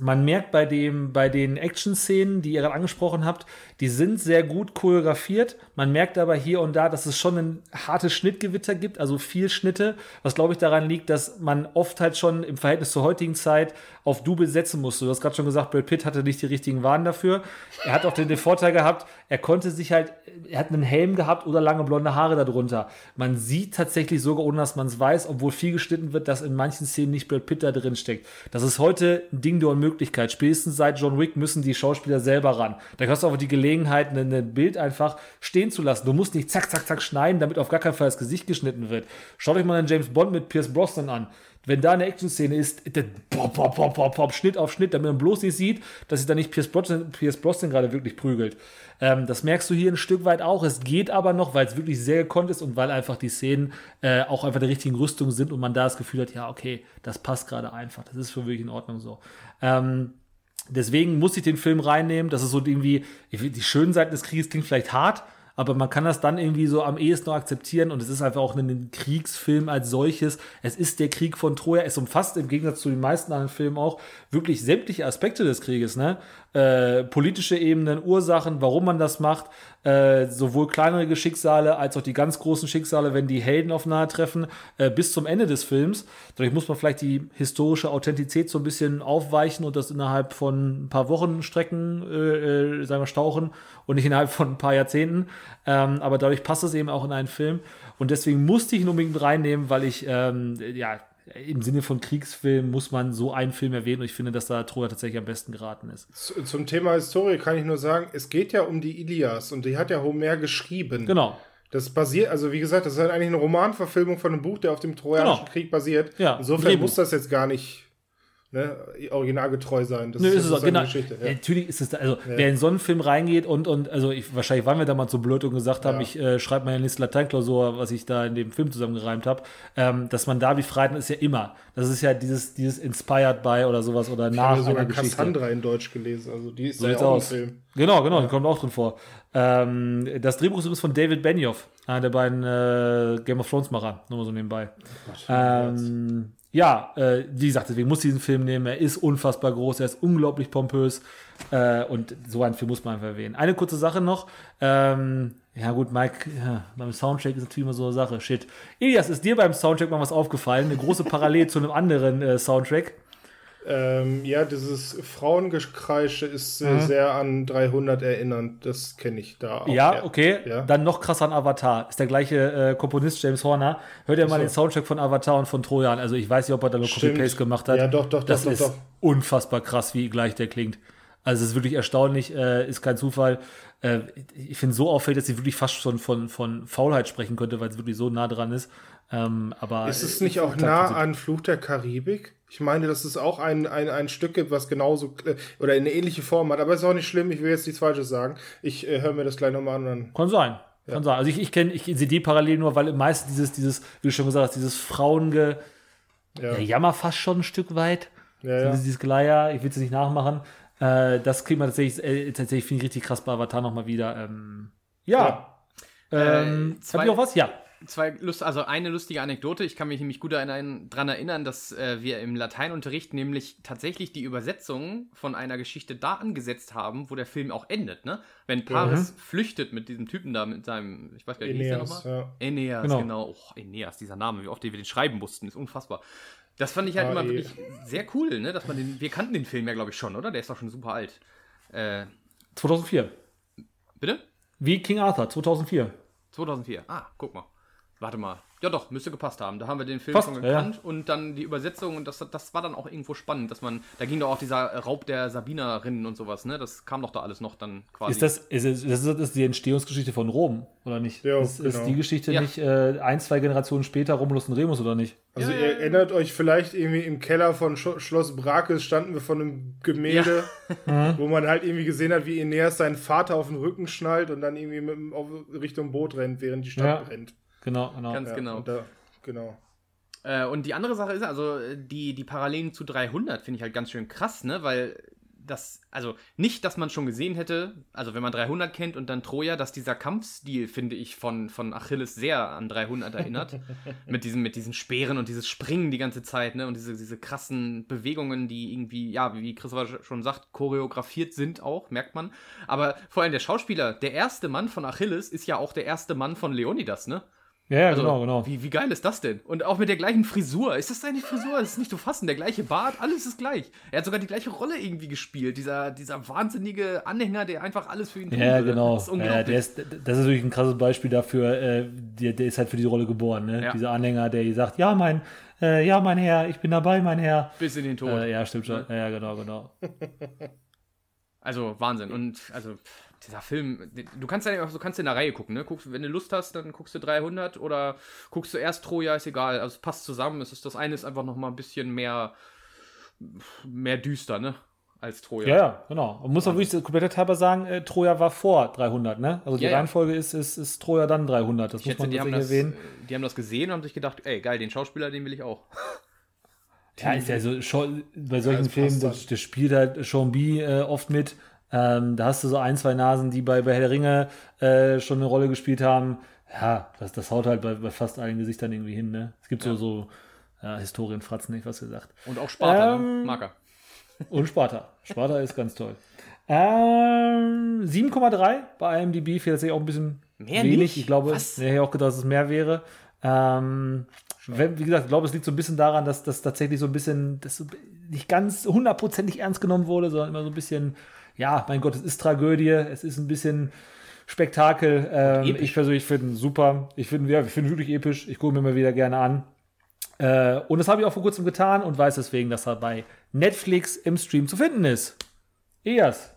man merkt bei, dem, bei den Action-Szenen, die ihr gerade angesprochen habt, die sind sehr gut choreografiert. Man merkt aber hier und da, dass es schon ein hartes Schnittgewitter gibt, also viel Schnitte, was glaube ich daran liegt, dass man oft halt schon im Verhältnis zur heutigen Zeit auf Double setzen musste. Du hast gerade schon gesagt, Brad Pitt hatte nicht die richtigen Waren dafür. Er hat auch den, den Vorteil gehabt, er konnte sich halt, er hat einen Helm gehabt oder lange blonde Haare darunter. Man sieht tatsächlich sogar, ohne dass man es weiß, obwohl viel geschnitten wird, dass in manchen Szenen nicht Brad Pitt da drin steckt. Das ist heute ein Ding der Unmöglichkeit. Spätestens seit John Wick müssen die Schauspieler selber ran. Da hast du aber die Gelegenheit, ein, ein Bild einfach stehen zu lassen. Du musst nicht zack, zack, zack schneiden, damit auf gar keinen Fall das Gesicht geschnitten wird. Schaut euch mal einen James Bond mit Pierce Brosnan an wenn da eine Action-Szene ist, pop, pop, pop, pop, pop, Schnitt auf Schnitt, damit man bloß nicht sieht, dass sich da nicht Pierce Brosnan, Pierce Brosnan gerade wirklich prügelt. Ähm, das merkst du hier ein Stück weit auch. Es geht aber noch, weil es wirklich sehr gekonnt ist und weil einfach die Szenen äh, auch einfach der richtigen Rüstung sind und man da das Gefühl hat, ja, okay, das passt gerade einfach. Das ist für wirklich in Ordnung so. Ähm, deswegen muss ich den Film reinnehmen. Das ist so irgendwie, die schönen Seiten des Krieges klingt vielleicht hart, aber man kann das dann irgendwie so am ehesten noch akzeptieren und es ist einfach auch ein Kriegsfilm als solches. Es ist der Krieg von Troja. Es umfasst im Gegensatz zu den meisten anderen Filmen auch wirklich sämtliche Aspekte des Krieges, ne? Äh, politische Ebenen, Ursachen, warum man das macht, äh, sowohl kleinere Schicksale als auch die ganz großen Schicksale, wenn die Helden aufeinandertreffen, äh, bis zum Ende des Films. Dadurch muss man vielleicht die historische Authentizität so ein bisschen aufweichen und das innerhalb von ein paar Wochen strecken, äh, äh sagen wir, stauchen und nicht innerhalb von ein paar Jahrzehnten. Ähm, aber dadurch passt es eben auch in einen Film. Und deswegen musste ich ihn unbedingt reinnehmen, weil ich, ähm, ja, im Sinne von Kriegsfilm muss man so einen Film erwähnen und ich finde, dass da Troja tatsächlich am besten geraten ist. Zum Thema Historie kann ich nur sagen, es geht ja um die Ilias und die hat ja Homer geschrieben. Genau. Das basiert, also wie gesagt, das ist halt eigentlich eine Romanverfilmung von einem Buch, der auf dem Trojanischen genau. Krieg basiert. Ja, Insofern muss das jetzt gar nicht ne, originalgetreu sein. Das Nö, ist, ist es auch, genau. Geschichte. Ja. Natürlich ist es, also ja. wer in so einen Film reingeht und, und also ich, wahrscheinlich waren wir damals so blöd und gesagt haben, ja. ich äh, schreibe meine nächste Lateinklausur, was ich da in dem Film zusammengereimt habe, ähm, dass man da wie Freiden ist ja immer. Das ist ja dieses, dieses Inspired by oder sowas oder ich nach habe sogar Cassandra in Deutsch gelesen, also die ist so ja auch aus. Film. Genau, genau, die kommt auch drin vor. Ähm, das Drehbuch ist von David Benioff, einer der beiden äh, Game of Thrones Macher, nur mal so nebenbei. Gott, ähm, ja, äh, wie gesagt, deswegen muss ich diesen Film nehmen. Er ist unfassbar groß, er ist unglaublich pompös äh, und so einen Film muss man einfach erwähnen. Eine kurze Sache noch. Ähm, ja gut, Mike, ja, beim Soundtrack ist natürlich immer so eine Sache. Shit. Elias, ist dir beim Soundtrack mal was aufgefallen? Eine große Parallele zu einem anderen äh, Soundtrack? Ähm, ja, dieses Frauengekreische ist äh, mhm. sehr an 300 erinnernd. Das kenne ich da auch. Ja, ja. okay. Ja. Dann noch krasser an Avatar. Ist der gleiche äh, Komponist James Horner. Hört ihr mal so. den Soundtrack von Avatar und von Trojan. Also ich weiß nicht, ob er da nur Copy-Paste gemacht hat. Ja, doch, doch, das doch, ist doch, doch. unfassbar krass, wie gleich der klingt. Also es ist wirklich erstaunlich, äh, ist kein Zufall. Äh, ich finde so auffällig, dass sie wirklich fast schon von, von Faulheit sprechen könnte, weil es wirklich so nah dran ist. Ähm, aber ist es nicht auch nah an Fluch der Karibik? Ich meine, dass es auch ein, ein, ein Stück gibt, was genauso äh, oder eine ähnliche Form hat. Aber ist auch nicht schlimm, ich will jetzt nichts Falsches sagen. Ich äh, höre mir das gleich nochmal an. Dann Kann sein. Ja. Kann sein. Also ich, ich kenne, ich sehe die parallel nur, weil meistens dieses, dieses, wie du schon gesagt hast, dieses Frauenge ja. Jammer fast schon ein Stück weit. Ja, ja. Dieses Gleier, ich will es nicht nachmachen. Äh, das kriegt man tatsächlich, äh, tatsächlich finde ich richtig krass bei Avatar nochmal wieder. Ähm, ja. ja. Ähm, äh, Habt ihr auch was? Ja zwei Lust, also eine lustige Anekdote. Ich kann mich nämlich gut daran erinnern, dass äh, wir im Lateinunterricht nämlich tatsächlich die Übersetzung von einer Geschichte da angesetzt haben, wo der Film auch endet. Ne? Wenn Paris mhm. flüchtet mit diesem Typen da, mit seinem, ich weiß gar nicht, wie hieß der nochmal? Ja. Aeneas, genau. genau. Oh, Aeneas, dieser Name, wie oft wir den schreiben mussten, ist unfassbar. Das fand ich halt ah, immer wirklich sehr cool, ne? Dass man den, wir kannten den Film ja, glaube ich, schon, oder? Der ist doch schon super alt. Äh, 2004. Bitte? Wie King Arthur, 2004. 2004. Ah, guck mal. Warte mal. Ja doch, müsste gepasst haben. Da haben wir den Film Fast, schon gekannt ja. und dann die Übersetzung und das, das war dann auch irgendwo spannend, dass man, da ging doch auch dieser Raub der Sabinerinnen und sowas, ne? Das kam doch da alles noch dann quasi. Ist das, ist, das, ist, das ist die Entstehungsgeschichte von Rom, oder nicht? Ja, ist, genau. ist die Geschichte ja. nicht äh, ein, zwei Generationen später Romulus und Remus, oder nicht? Also ja, ihr erinnert euch vielleicht irgendwie im Keller von Sch Schloss Brakes standen wir von einem Gemälde, mhm. wo man halt irgendwie gesehen hat, wie Aeneas seinen Vater auf den Rücken schnallt und dann irgendwie mit, auf Richtung Boot rennt, während die Stadt brennt. Genau, genau. Ganz ja, genau. Da, genau. Äh, und die andere Sache ist, also die, die Parallelen zu 300 finde ich halt ganz schön krass, ne? Weil das, also nicht, dass man schon gesehen hätte, also wenn man 300 kennt und dann Troja, dass dieser Kampfstil, finde ich, von, von Achilles sehr an 300 erinnert. mit, diesen, mit diesen Speeren und dieses Springen die ganze Zeit, ne? Und diese, diese krassen Bewegungen, die irgendwie, ja, wie Christopher schon sagt, choreografiert sind auch, merkt man. Aber vor allem der Schauspieler, der erste Mann von Achilles ist ja auch der erste Mann von Leonidas, ne? Ja, ja also, genau, genau. Wie, wie geil ist das denn? Und auch mit der gleichen Frisur. Ist das seine Frisur? Das ist nicht zu fassen. Der gleiche Bart, alles ist gleich. Er hat sogar die gleiche Rolle irgendwie gespielt. Dieser, dieser wahnsinnige Anhänger, der einfach alles für ihn tut. Ja, genau. Das ist, ja, ist, das ist natürlich ein krasses Beispiel dafür. Äh, der, der ist halt für diese Rolle geboren. Ne? Ja. Dieser Anhänger, der sagt, ja, mein, äh, ja, mein Herr, ich bin dabei, mein Herr. Bis in den Tod. Äh, ja, stimmt schon. Ja, ja genau, genau. also Wahnsinn. Und also dieser Film, du kannst ja auch, du kannst in der Reihe gucken, ne? Guckst, wenn du Lust hast, dann guckst du 300 oder guckst du erst Troja, ist egal. Also es passt zusammen. Es ist, das eine ist einfach noch mal ein bisschen mehr, mehr düster, ne? Als Troja. Ja, ja genau. Man muss auch wirklich komplett halber sagen, äh, Troja war vor 300, ne? Also die ja, Reihenfolge ist, ist, ist Troja dann 300. Das ich muss man die haben das, erwähnen. Die haben das gesehen und haben sich gedacht, ey, geil, den Schauspieler, den will ich auch. Ja, ist ja so, schon, bei solchen ja, Filmen, das, das, spielt halt Sean B äh, oft mit. Ähm, da hast du so ein, zwei Nasen, die bei, bei Herr der Ringe äh, schon eine Rolle gespielt haben. Ja, das, das haut halt bei, bei fast allen Gesichtern irgendwie hin. Ne? Es gibt ja. so, so ja, Historienfratzen, nicht was gesagt. Und auch Sparta, ne? ähm, ne? Marker. Und Sparta. Sparta ist ganz toll. Ähm, 7,3 bei IMDb fehlt sich auch ein bisschen mehr wenig. Nicht? Ich glaube, was? ich hätte auch gedacht, dass es mehr wäre. Ähm, wenn, wie gesagt, ich glaube, es liegt so ein bisschen daran, dass das tatsächlich so ein bisschen, das so nicht ganz hundertprozentig ernst genommen wurde, sondern immer so ein bisschen ja, mein Gott, es ist Tragödie, es ist ein bisschen Spektakel. Ähm, ich persönlich finde super. Ich finde ja, find wirklich episch. Ich gucke mir mal wieder gerne an. Äh, und das habe ich auch vor kurzem getan und weiß deswegen, dass er bei Netflix im Stream zu finden ist. Elias.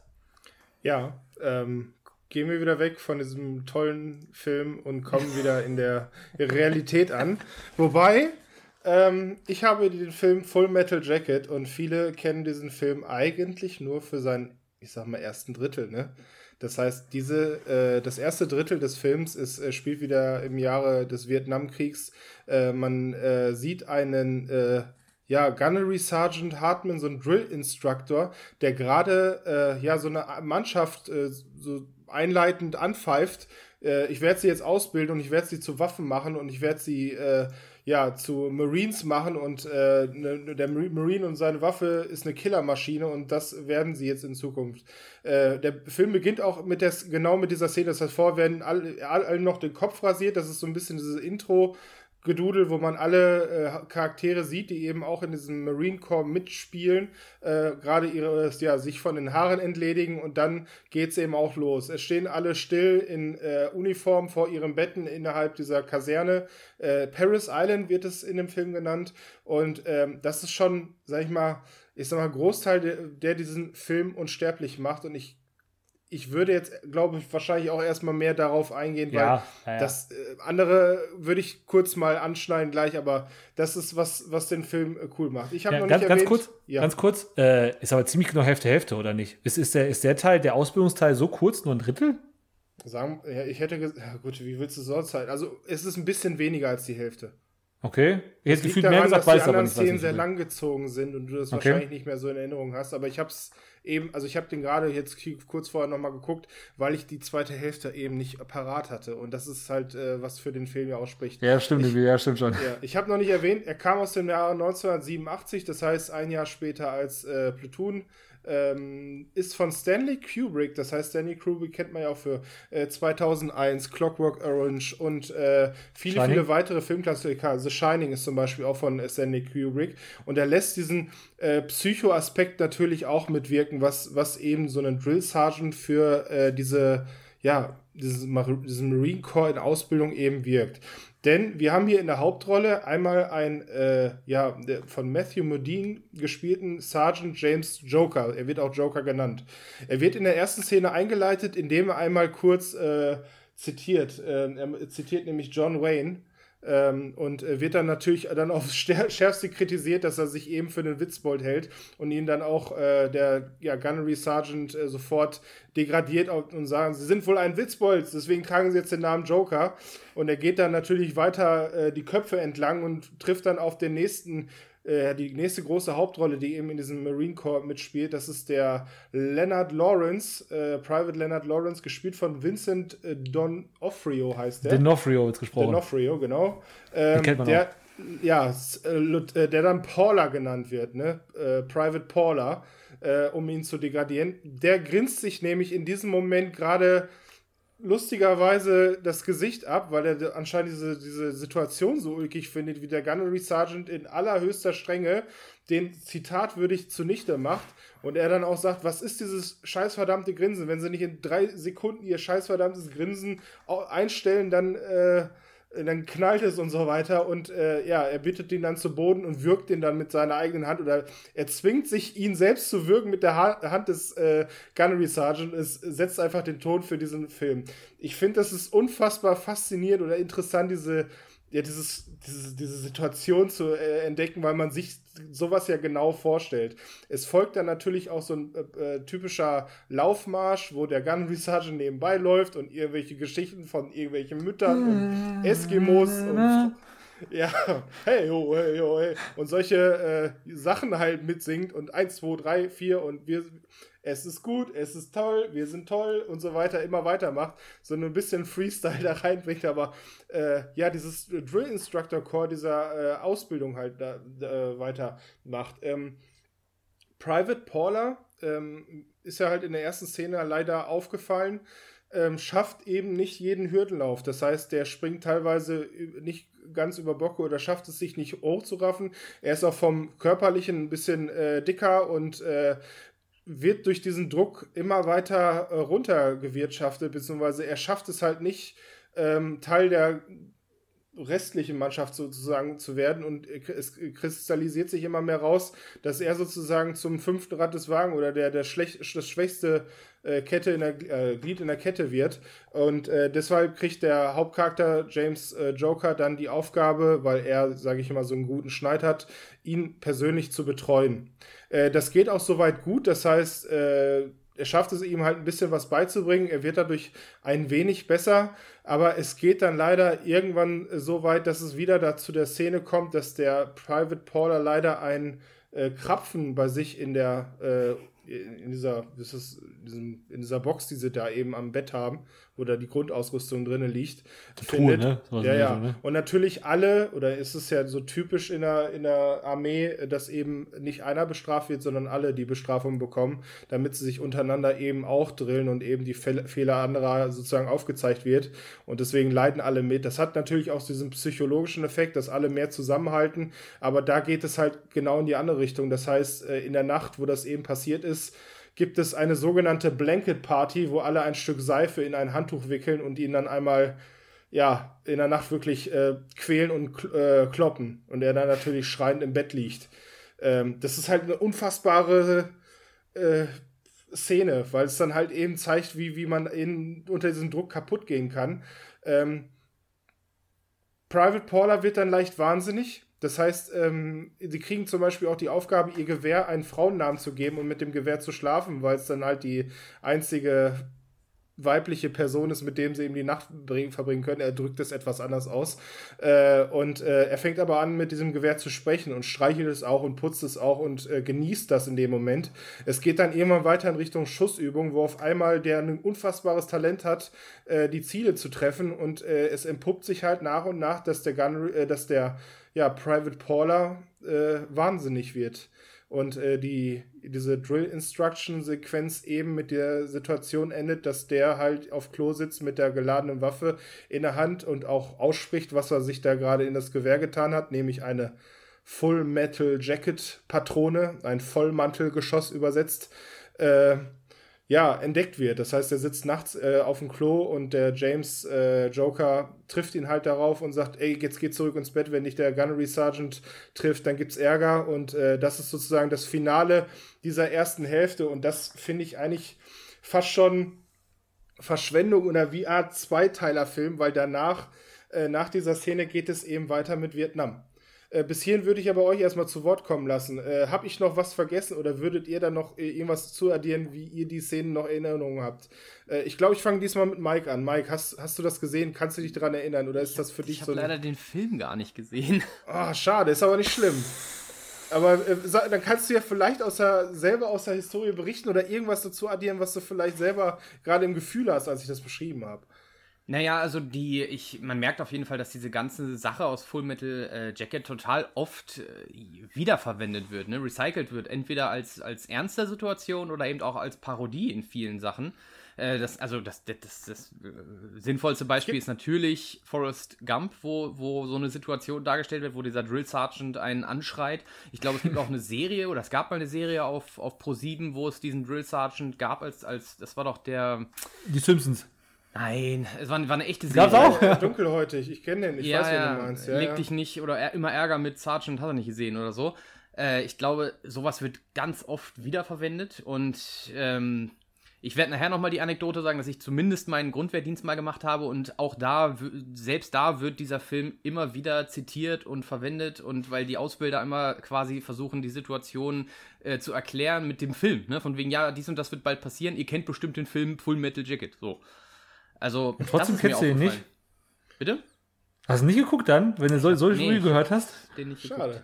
Ja, ähm, gehen wir wieder weg von diesem tollen Film und kommen wieder in der Realität an. Wobei, ähm, ich habe den Film Full Metal Jacket und viele kennen diesen Film eigentlich nur für seinen ich sag mal, ersten Drittel, ne? Das heißt, diese, äh, das erste Drittel des Films ist, äh, spielt wieder im Jahre des Vietnamkriegs. Äh, man äh, sieht einen, äh, ja, Gunnery Sergeant Hartman, so ein Drill Instructor, der gerade, äh, ja, so eine Mannschaft so einleitend anpfeift. ich werde sie jetzt ausbilden und ich werde sie zu Waffen machen und ich werde sie, ja, zu Marines machen und äh, ne, der Marine und seine Waffe ist eine Killermaschine und das werden sie jetzt in Zukunft. Äh, der Film beginnt auch mit der, genau mit dieser Szene, das heißt, vorher werden alle, alle noch den Kopf rasiert, das ist so ein bisschen dieses Intro, Gedudel, wo man alle äh, Charaktere sieht, die eben auch in diesem Marine Corps mitspielen, äh, gerade ihre, ja, sich von den Haaren entledigen und dann geht's eben auch los. Es stehen alle still in äh, Uniform vor ihren Betten innerhalb dieser Kaserne. Äh, Paris Island wird es in dem Film genannt und ähm, das ist schon, sag ich mal, ich sag mal, Großteil, der, der diesen Film unsterblich macht und ich ich würde jetzt, glaube ich, wahrscheinlich auch erstmal mehr darauf eingehen, weil ja, ja. das äh, andere würde ich kurz mal anschneiden gleich, aber das ist was, was den Film äh, cool macht. Ich habe ja, noch ganz, nicht ganz erwähnt, kurz, ganz kurz, äh, ist aber ziemlich genau Hälfte Hälfte oder nicht? Ist, ist der ist der Teil, der Ausbildungsteil so kurz, nur ein Drittel? Sagen, ja, ich hätte gesagt, gut, wie willst du so Zeit? Also es ist ein bisschen weniger als die Hälfte. Okay. Ich hätte gefühlt daran, mehr gesagt, dass die anderen Szenen sehr lang gezogen sind und du das okay. wahrscheinlich nicht mehr so in Erinnerung hast. Aber ich habe es eben, also ich habe den gerade jetzt kurz vorher nochmal geguckt, weil ich die zweite Hälfte eben nicht parat hatte. Und das ist halt, äh, was für den Film ja ausspricht. Ja, stimmt, ich, ja, stimmt schon. Ja, ich habe noch nicht erwähnt, er kam aus dem Jahr 1987, das heißt ein Jahr später als äh, Platoon ähm, ist von Stanley Kubrick. Das heißt, Stanley Kubrick kennt man ja auch für äh, 2001, Clockwork Orange und äh, viele, Shining. viele weitere Filmklassiker. The Shining ist zum Beispiel auch von Stanley Kubrick. Und er lässt diesen äh, Psycho-Aspekt natürlich auch mitwirken, was, was eben so ein Drill Sergeant für äh, diese, ja, dieses, diesen Marine Corps in Ausbildung eben wirkt. Denn wir haben hier in der Hauptrolle einmal einen äh, ja, von Matthew Modine gespielten Sergeant James Joker. Er wird auch Joker genannt. Er wird in der ersten Szene eingeleitet, indem er einmal kurz äh, zitiert. Äh, er zitiert nämlich John Wayne ähm, und äh, wird dann natürlich dann aufs Schärfste kritisiert, dass er sich eben für den Witzbold hält und ihn dann auch äh, der ja, Gunnery Sergeant äh, sofort degradiert und sagen, sie sind wohl ein Witzbold, deswegen tragen sie jetzt den Namen Joker. Und er geht dann natürlich weiter äh, die Köpfe entlang und trifft dann auf den nächsten äh, die nächste große Hauptrolle, die eben in diesem Marine Corps mitspielt, das ist der Leonard Lawrence, äh, Private Leonard Lawrence, gespielt von Vincent äh, Donofrio heißt der. D'Onofrio wird gesprochen. Donofrio, genau. Ähm, kennt man der, ja, äh, der dann Paula genannt wird, ne? Äh, Private Paula, äh, um ihn zu degradieren. Der grinst sich nämlich in diesem Moment gerade lustigerweise das Gesicht ab, weil er anscheinend diese, diese Situation so ulkig findet, wie der Gunnery Sergeant in allerhöchster Strenge den zitatwürdig zunichte macht und er dann auch sagt, was ist dieses scheißverdammte Grinsen? Wenn sie nicht in drei Sekunden ihr scheißverdammtes Grinsen einstellen, dann äh, dann knallt es und so weiter und äh, ja, er bittet ihn dann zu Boden und wirkt ihn dann mit seiner eigenen Hand oder er zwingt sich, ihn selbst zu wirken mit der ha Hand des äh, Gunnery Sergeant. Es setzt einfach den Ton für diesen Film. Ich finde, das ist unfassbar faszinierend oder interessant, diese ja, dieses, diese, diese Situation zu äh, entdecken, weil man sich sowas ja genau vorstellt. Es folgt dann natürlich auch so ein äh, äh typischer Laufmarsch, wo der Gunnery Sergeant nebenbei läuft und irgendwelche Geschichten von irgendwelchen Müttern und Eskimos und ja, hey, ho, hey, ho, hey. Und solche äh, Sachen halt mitsingt und 1, 2, 3, 4 und wir, es ist gut, es ist toll, wir sind toll und so weiter immer weitermacht, so ein bisschen Freestyle da reinbringt, aber äh, ja, dieses Drill Instructor Core dieser äh, Ausbildung halt da, äh, weitermacht. Ähm, Private Paula ähm, ist ja halt in der ersten Szene leider aufgefallen, ähm, schafft eben nicht jeden Hürdenlauf. Das heißt, der springt teilweise nicht ganz über Bocke oder schafft es sich nicht hochzuraffen. Er ist auch vom körperlichen ein bisschen äh, dicker und äh, wird durch diesen Druck immer weiter äh, runtergewirtschaftet, beziehungsweise er schafft es halt nicht, ähm, Teil der restlichen Mannschaft sozusagen zu werden und es kristallisiert sich immer mehr raus, dass er sozusagen zum fünften Rad des Wagen oder der, der schlecht, das schwächste äh, Kette in der, äh, Glied in der Kette wird und äh, deshalb kriegt der Hauptcharakter James äh, Joker dann die Aufgabe, weil er, sage ich immer, so einen guten Schneid hat, ihn persönlich zu betreuen. Äh, das geht auch soweit gut, das heißt, äh, er schafft es ihm halt ein bisschen was beizubringen. Er wird dadurch ein wenig besser, aber es geht dann leider irgendwann so weit, dass es wieder dazu der Szene kommt, dass der Private Paula leider einen äh, Krapfen bei sich in der äh, in dieser, das, in dieser Box, die sie da eben am Bett haben, wo da die Grundausrüstung drin liegt, findet. ne? Ja, ja. So, ne? Und natürlich alle, oder ist es ja so typisch in der, in der Armee, dass eben nicht einer bestraft wird, sondern alle die Bestrafung bekommen, damit sie sich untereinander eben auch drillen und eben die Fehler anderer sozusagen aufgezeigt wird. Und deswegen leiden alle mit. Das hat natürlich auch diesen psychologischen Effekt, dass alle mehr zusammenhalten, aber da geht es halt genau in die andere Richtung. Das heißt, äh, in der Nacht, wo das eben passiert ist, gibt es eine sogenannte Blanket Party, wo alle ein Stück Seife in ein Handtuch wickeln und ihn dann einmal ja, in der Nacht wirklich äh, quälen und äh, kloppen. Und er dann natürlich schreiend im Bett liegt. Ähm, das ist halt eine unfassbare äh, Szene, weil es dann halt eben zeigt, wie, wie man in, unter diesem Druck kaputt gehen kann. Ähm, Private Paula wird dann leicht wahnsinnig das heißt, ähm, sie kriegen zum Beispiel auch die Aufgabe, ihr Gewehr einen Frauennamen zu geben und mit dem Gewehr zu schlafen, weil es dann halt die einzige weibliche Person ist, mit dem sie eben die Nacht verbringen können. Er drückt es etwas anders aus. Äh, und äh, er fängt aber an, mit diesem Gewehr zu sprechen und streichelt es auch und putzt es auch und äh, genießt das in dem Moment. Es geht dann irgendwann weiter in Richtung Schussübung, wo auf einmal der ein unfassbares Talent hat, äh, die Ziele zu treffen und äh, es entpuppt sich halt nach und nach, dass der Gun, äh, dass der ja, Private Paula wahnsinnig wird und äh, die, diese Drill Instruction Sequenz eben mit der Situation endet, dass der halt auf Klo sitzt mit der geladenen Waffe in der Hand und auch ausspricht, was er sich da gerade in das Gewehr getan hat, nämlich eine Full Metal Jacket Patrone, ein Vollmantelgeschoss übersetzt. Äh, ja, entdeckt wird. Das heißt, er sitzt nachts äh, auf dem Klo und der James äh, Joker trifft ihn halt darauf und sagt, ey, jetzt geh zurück ins Bett, wenn dich der Gunnery Sergeant trifft, dann gibt's Ärger und äh, das ist sozusagen das Finale dieser ersten Hälfte und das finde ich eigentlich fast schon Verschwendung oder wie Art Zweiteiler-Film, weil danach, äh, nach dieser Szene geht es eben weiter mit Vietnam. Äh, bis hierhin würde ich aber euch erstmal zu Wort kommen lassen. Äh, Habe ich noch was vergessen oder würdet ihr da noch äh, irgendwas zu addieren, wie ihr die Szenen noch in Erinnerung habt? Äh, ich glaube, ich fange diesmal mit Mike an. Mike, hast, hast du das gesehen? Kannst du dich daran erinnern oder ist das für dich ich so? Ich habe leider den Film gar nicht gesehen. Ah, oh, schade, ist aber nicht schlimm. Aber äh, dann kannst du ja vielleicht aus der, selber aus der Historie berichten oder irgendwas dazu addieren, was du vielleicht selber gerade im Gefühl hast, als ich das beschrieben habe. Naja, also die, ich, man merkt auf jeden Fall, dass diese ganze Sache aus Full Metal äh, Jacket total oft äh, wiederverwendet wird, ne? recycelt wird, entweder als, als ernste Situation oder eben auch als Parodie in vielen Sachen. Äh, das, also das, das, das, das äh, sinnvollste Beispiel ist natürlich Forrest Gump, wo, wo so eine Situation dargestellt wird, wo dieser Drill Sergeant einen anschreit. Ich glaube, es gibt auch eine Serie, oder es gab mal eine Serie auf, auf Pro7, wo es diesen Drill Sergeant gab, als, als das war doch der. Die Simpsons. Nein, es war, war eine echte Serie. Gab's auch? Ja, dunkelhäutig, ich kenne den, ich ja, weiß, ja, wen du meinst. Ja, leg ja. dich nicht, oder er, immer Ärger mit Sergeant hat er nicht gesehen oder so. Äh, ich glaube, sowas wird ganz oft wiederverwendet und ähm, ich werde nachher nochmal die Anekdote sagen, dass ich zumindest meinen Grundwehrdienst mal gemacht habe und auch da, selbst da wird dieser Film immer wieder zitiert und verwendet und weil die Ausbilder immer quasi versuchen, die Situation äh, zu erklären mit dem Film, ne? Von wegen, ja, dies und das wird bald passieren, ihr kennt bestimmt den Film Full Metal Jacket, so. Also, und trotzdem kennst du ihn nicht. Bitte? Hast du nicht geguckt dann, wenn du so, so Nee, gehört hast? Den nicht geguckt. Schade.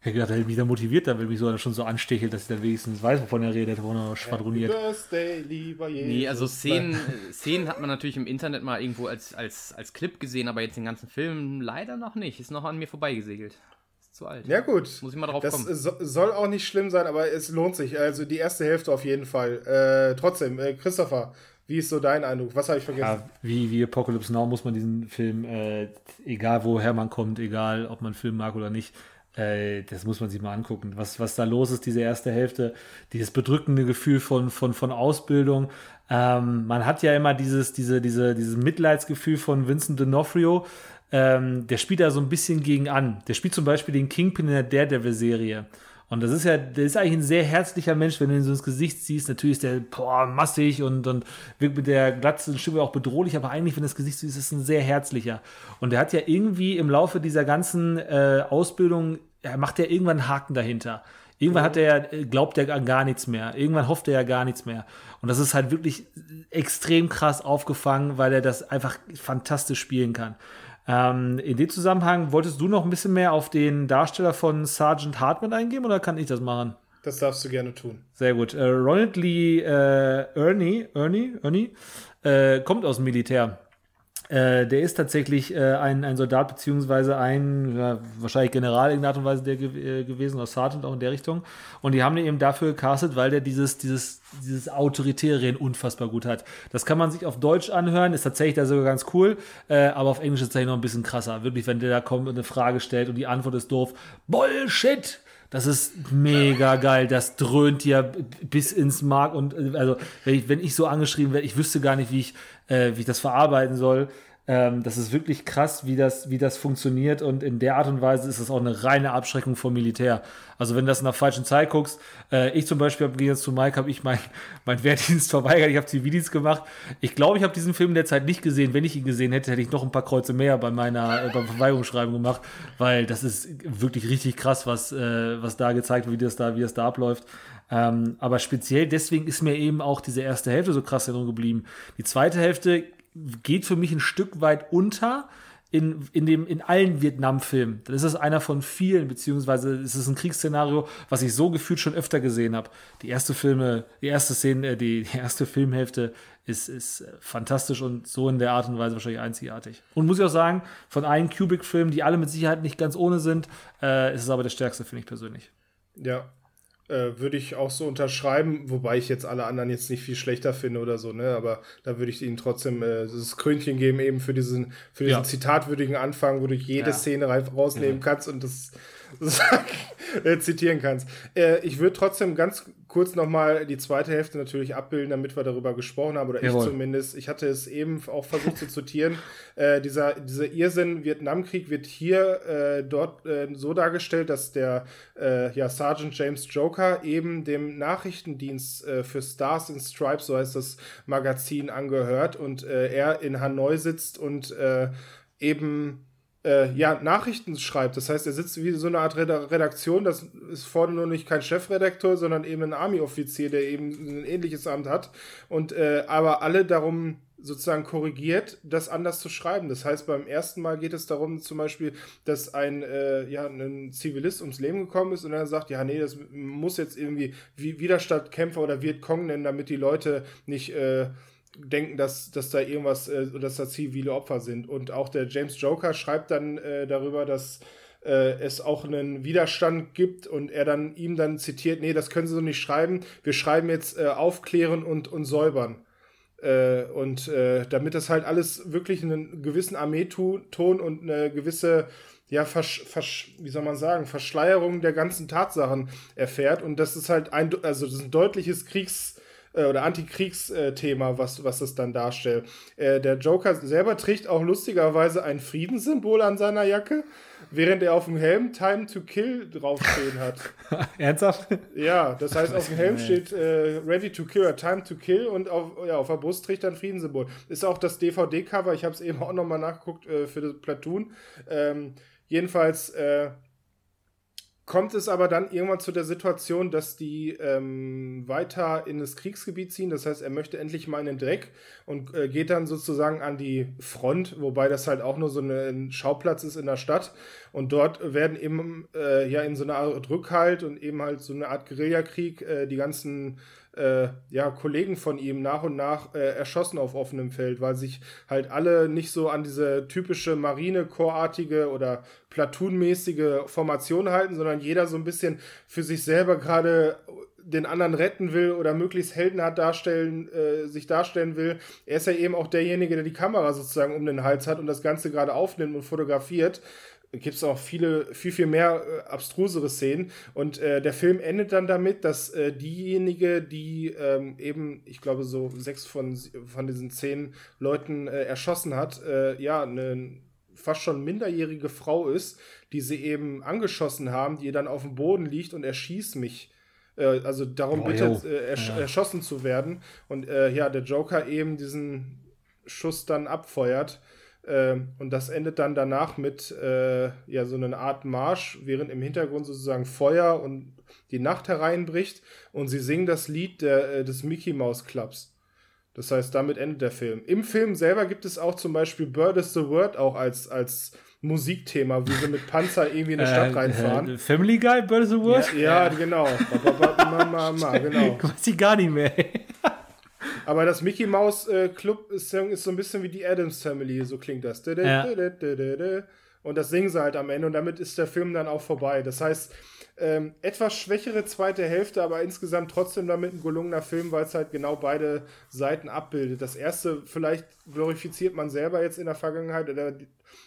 Ich hätte gedacht, er hätte mich da motiviert, dann, wenn mich so schon so anstechelt, dass ich dann wenigstens weiß, wovon er redet, wovon er schwadroniert. Birthday, lieber Jesus. Nee, also Szenen, Szenen hat man natürlich im Internet mal irgendwo als, als, als Clip gesehen, aber jetzt den ganzen Film leider noch nicht. Ist noch an mir vorbeigesegelt. Ist zu alt. Ja, gut. Muss ich mal drauf das kommen. so, soll auch nicht schlimm sein, aber es lohnt sich. Also die erste Hälfte auf jeden Fall. Äh, trotzdem, äh, Christopher, wie ist so dein Eindruck? Was habe ich vergessen? Ja, wie, wie Apocalypse Now muss man diesen Film, äh, egal woher man kommt, egal ob man Film mag oder nicht, äh, das muss man sich mal angucken. Was, was da los ist, diese erste Hälfte, dieses bedrückende Gefühl von, von, von Ausbildung. Ähm, man hat ja immer dieses, diese, diese, dieses Mitleidsgefühl von Vincent D'Onofrio. Ähm, der spielt da so ein bisschen gegen an. Der spielt zum Beispiel den Kingpin in der Daredevil-Serie. Und das ist ja, der ist eigentlich ein sehr herzlicher Mensch, wenn du ihn so ins Gesicht siehst. Natürlich ist der boah, massig und, und wirkt mit der glatzen Stimme auch bedrohlich, aber eigentlich, wenn du das Gesicht siehst, ist es ein sehr herzlicher. Und er hat ja irgendwie im Laufe dieser ganzen äh, Ausbildung, er macht ja irgendwann einen Haken dahinter. Irgendwann hat er, äh, glaubt er an gar nichts mehr. Irgendwann hofft er ja gar nichts mehr. Und das ist halt wirklich extrem krass aufgefangen, weil er das einfach fantastisch spielen kann. Ähm, in dem Zusammenhang, wolltest du noch ein bisschen mehr auf den Darsteller von Sergeant Hartman eingehen oder kann ich das machen? Das darfst du gerne tun. Sehr gut. Äh, Ronald Lee äh, Ernie, Ernie, Ernie äh, kommt aus dem Militär. Äh, der ist tatsächlich äh, ein, ein Soldat beziehungsweise ein ja, wahrscheinlich General in irgendeiner Art und Weise der ge äh, gewesen oder Sergeant auch in der Richtung. Und die haben den eben dafür gecastet, weil der dieses dieses dieses Autoritäre in unfassbar gut hat. Das kann man sich auf Deutsch anhören, ist tatsächlich da sogar ganz cool, äh, aber auf Englisch ist es tatsächlich noch ein bisschen krasser. Wirklich, wenn der da kommt und eine Frage stellt und die Antwort ist doof, Bullshit! Das ist mega geil. Das dröhnt ja bis ins Mark. Und äh, also, wenn ich, wenn ich so angeschrieben werde, ich wüsste gar nicht, wie ich, äh, wie ich das verarbeiten soll. Ähm, das ist wirklich krass, wie das, wie das funktioniert. Und in der Art und Weise ist es auch eine reine Abschreckung vom Militär. Also, wenn du das in der falschen Zeit guckst, äh, ich zum Beispiel, im Gegensatz zu Mike, habe ich meinen mein Wehrdienst verweigert. Ich habe Zivildienst gemacht. Ich glaube, ich habe diesen Film derzeit nicht gesehen. Wenn ich ihn gesehen hätte, hätte ich noch ein paar Kreuze mehr bei meiner äh, beim Verweigerungsschreiben gemacht, weil das ist wirklich richtig krass, was, äh, was da gezeigt wird, wie das da, wie das da abläuft. Ähm, aber speziell deswegen ist mir eben auch diese erste Hälfte so krass in Erinnerung geblieben. Die zweite Hälfte geht für mich ein Stück weit unter in, in, dem, in allen Vietnam-Filmen. Dann ist es einer von vielen, beziehungsweise ist es ein Kriegsszenario, was ich so gefühlt schon öfter gesehen habe. Die erste Filme, die erste Szene, äh, die, die erste Filmhälfte ist, ist äh, fantastisch und so in der Art und Weise wahrscheinlich einzigartig. Und muss ich auch sagen, von allen Kubrick-Filmen, die alle mit Sicherheit nicht ganz ohne sind, äh, ist es aber der stärkste, finde ich persönlich. Ja. Äh, würde ich auch so unterschreiben, wobei ich jetzt alle anderen jetzt nicht viel schlechter finde oder so, ne? Aber da würde ich ihnen trotzdem äh, das Krönchen geben, eben für diesen, für diesen Ja. zitatwürdigen Anfang, wo du jede Ja. Szene rausnehmen kannst und das äh, zitieren kannst. Äh, ich würde trotzdem ganz kurz nochmal die zweite Hälfte natürlich abbilden, damit wir darüber gesprochen haben, oder Jawohl. ich zumindest. Ich hatte es eben auch versucht zu zitieren. Äh, dieser, dieser Irrsinn Vietnamkrieg wird hier äh, dort äh, so dargestellt, dass der ja, Sergeant James Joker eben dem Nachrichtendienst für Stars in Stripes, so heißt das Magazin, angehört und er in Hanoi sitzt und eben äh, ja, Nachrichten schreibt. Das heißt, er sitzt wie so eine Art Reda- Redaktion. Das ist vorne nur nicht kein Chefredakteur, sondern eben ein Army-Offizier, der eben ein ähnliches Amt hat. Und äh, aber alle darum sozusagen korrigiert, das anders zu schreiben. Das heißt, beim ersten Mal geht es darum, zum Beispiel, dass ein, äh, ja, ein Zivilist ums Leben gekommen ist und er sagt, ja, nee, das muss jetzt irgendwie Widerstandkämpfer oder Vietcong nennen, damit die Leute nicht äh, denken, dass, dass da irgendwas, äh, dass da zivile Opfer sind. Und auch der James Joker schreibt dann äh, darüber, dass äh, es auch einen Widerstand gibt und er dann ihm dann zitiert, nee, das können Sie so nicht schreiben, wir schreiben jetzt äh, aufklären und, und säubern. Äh, und äh, damit das halt alles wirklich einen gewissen Armeeton und eine gewisse, ja, versch, versch, wie soll man sagen, Verschleierung der ganzen Tatsachen erfährt. Und das ist halt ein, also das ist ein deutliches Kriegs- äh, oder Antikriegsthema, was, was das dann darstellt. Äh, der Joker selber trägt auch lustigerweise ein Friedenssymbol an seiner Jacke während er auf dem Helm Time to Kill draufstehen hat. Ernsthaft? Ja, das heißt, auf dem Helm steht äh, Ready to Kill oder Time to Kill und auf, ja, auf der Brust trägt er ein Friedenssymbol. Ist auch das DVD-Cover, ich habe es eben auch nochmal nachgeguckt äh, für das Platoon. Ähm, jedenfalls, äh, kommt es aber dann irgendwann zu der Situation, dass die ähm, weiter in das Kriegsgebiet ziehen. Das heißt, er möchte endlich mal in den Dreck und äh, geht dann sozusagen an die Front, wobei das halt auch nur so ein Schauplatz ist in der Stadt. Und dort werden eben äh, ja in so einer Art Rückhalt und eben halt so eine Art Guerillakrieg äh, die ganzen äh, ja, Kollegen von ihm nach und nach äh, erschossen auf offenem Feld, weil sich halt alle nicht so an diese typische Marine-Chorartige oder Platoon-mäßige Formation halten, sondern jeder so ein bisschen für sich selber gerade den anderen retten will oder möglichst heldenhaft darstellen, äh, sich darstellen will. Er ist ja eben auch derjenige, der die Kamera sozusagen um den Hals hat und das Ganze gerade aufnimmt und fotografiert gibt es auch viele, viel, viel mehr äh, abstrusere Szenen. Und äh, der Film endet dann damit, dass äh, diejenige, die ähm, eben, ich glaube, so sechs von, von diesen zehn Leuten äh, erschossen hat, äh, ja, eine fast schon minderjährige Frau ist, die sie eben angeschossen haben, die dann auf dem Boden liegt und erschießt mich. Äh, also darum oh, bittet, ersch ja. erschossen zu werden. Und ja, der Joker eben diesen Schuss dann abfeuert. Ähm, und das endet dann danach mit äh, ja, so einer Art Marsch, während im Hintergrund sozusagen Feuer und die Nacht hereinbricht und sie singen das Lied der, äh, des Mickey Mouse Clubs. Das heißt, damit endet der Film. Im Film selber gibt es auch zum Beispiel Bird is the Word auch als, als Musikthema, wie sie mit Panzer irgendwie in eine Stadt äh, reinfahren. Äh, Family Guy, Bird is the Word? Ja, ja, genau. Ba, ba, genau. Weiß ich gar nicht mehr. Aber das Mickey Mouse äh, Club Song ist so ein bisschen wie die Adams Family, so klingt das. Ja. Und das singen sie halt am Ende und damit ist der Film dann auch vorbei. Das heißt, ähm, etwas schwächere zweite Hälfte, aber insgesamt trotzdem damit ein gelungener Film, weil es halt genau beide Seiten abbildet. Das erste, vielleicht glorifiziert man selber jetzt in der Vergangenheit oder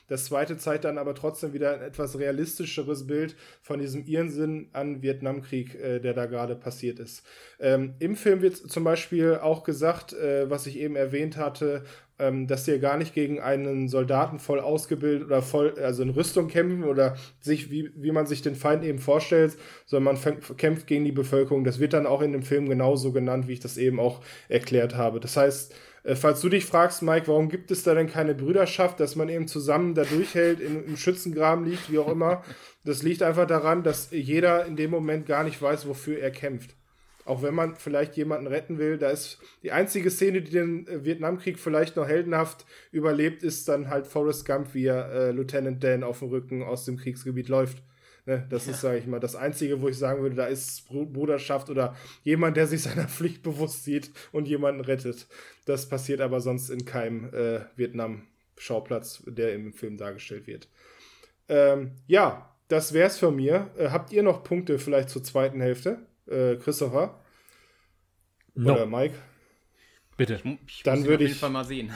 das zweite zeigt dann aber trotzdem wieder ein etwas realistischeres Bild von diesem Irrsinn an Vietnamkrieg, äh, der da gerade passiert ist. Ähm, Im Film wird zum Beispiel auch gesagt, äh, was ich eben erwähnt hatte, ähm, dass sie gar nicht gegen einen Soldaten voll ausgebildet oder voll, also in Rüstung kämpfen oder sich, wie, wie man sich den Feind eben vorstellt, sondern man kämpft gegen die Bevölkerung. Das wird dann auch in dem Film genauso genannt, wie ich das eben auch erklärt habe. Das heißt, äh, falls du dich fragst, Mike, warum gibt es da denn keine Brüderschaft, dass man eben zusammen da durchhält, in, im Schützengraben liegt, wie auch immer, das liegt einfach daran, dass jeder in dem Moment gar nicht weiß, wofür er kämpft. Auch wenn man vielleicht jemanden retten will, da ist die einzige Szene, die den äh, Vietnamkrieg vielleicht noch heldenhaft überlebt, ist dann halt Forrest Gump, wie er äh, Lieutenant Dan auf dem Rücken aus dem Kriegsgebiet läuft. Ne, das ja. ist, sage ich mal, das Einzige, wo ich sagen würde, da ist Bruderschaft oder jemand, der sich seiner Pflicht bewusst sieht und jemanden rettet. Das passiert aber sonst in keinem äh, Vietnam-Schauplatz, der im Film dargestellt wird. Ähm, ja, das wär's von mir. Äh, habt ihr noch Punkte vielleicht zur zweiten Hälfte? Äh, Christopher? No. Oder Mike? Bitte. Ich, ich Dann würde ich. Auf jeden Fall mal sehen.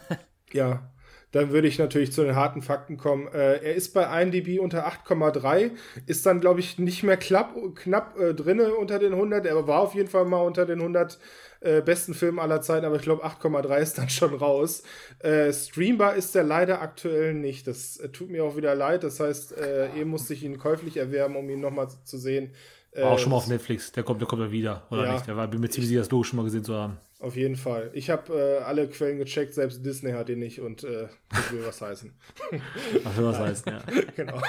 ja, dann würde ich natürlich zu den harten Fakten kommen. Äh, er ist bei IMDb unter 8,3, ist dann, glaube ich, nicht mehr klapp, knapp äh, drinne unter den 100. Er war auf jeden Fall mal unter den 100 äh, besten Filmen aller Zeiten, aber ich glaube 8,3 ist dann schon raus. Äh, streambar ist er leider aktuell nicht. Das äh, tut mir auch wieder leid. Das heißt, äh, ihr musst ich ihn käuflich erwerben, um ihn nochmal zu sehen. War auch schon mal auf Netflix. Der kommt, der kommt ja wieder, oder ja, nicht? Der war, bin mir ziemlich sicher, das Logo schon mal gesehen zu haben. Auf jeden Fall. Ich habe äh, alle Quellen gecheckt, selbst Disney hat ihn nicht und äh, das will was heißen. Das will was heißen, ja. genau.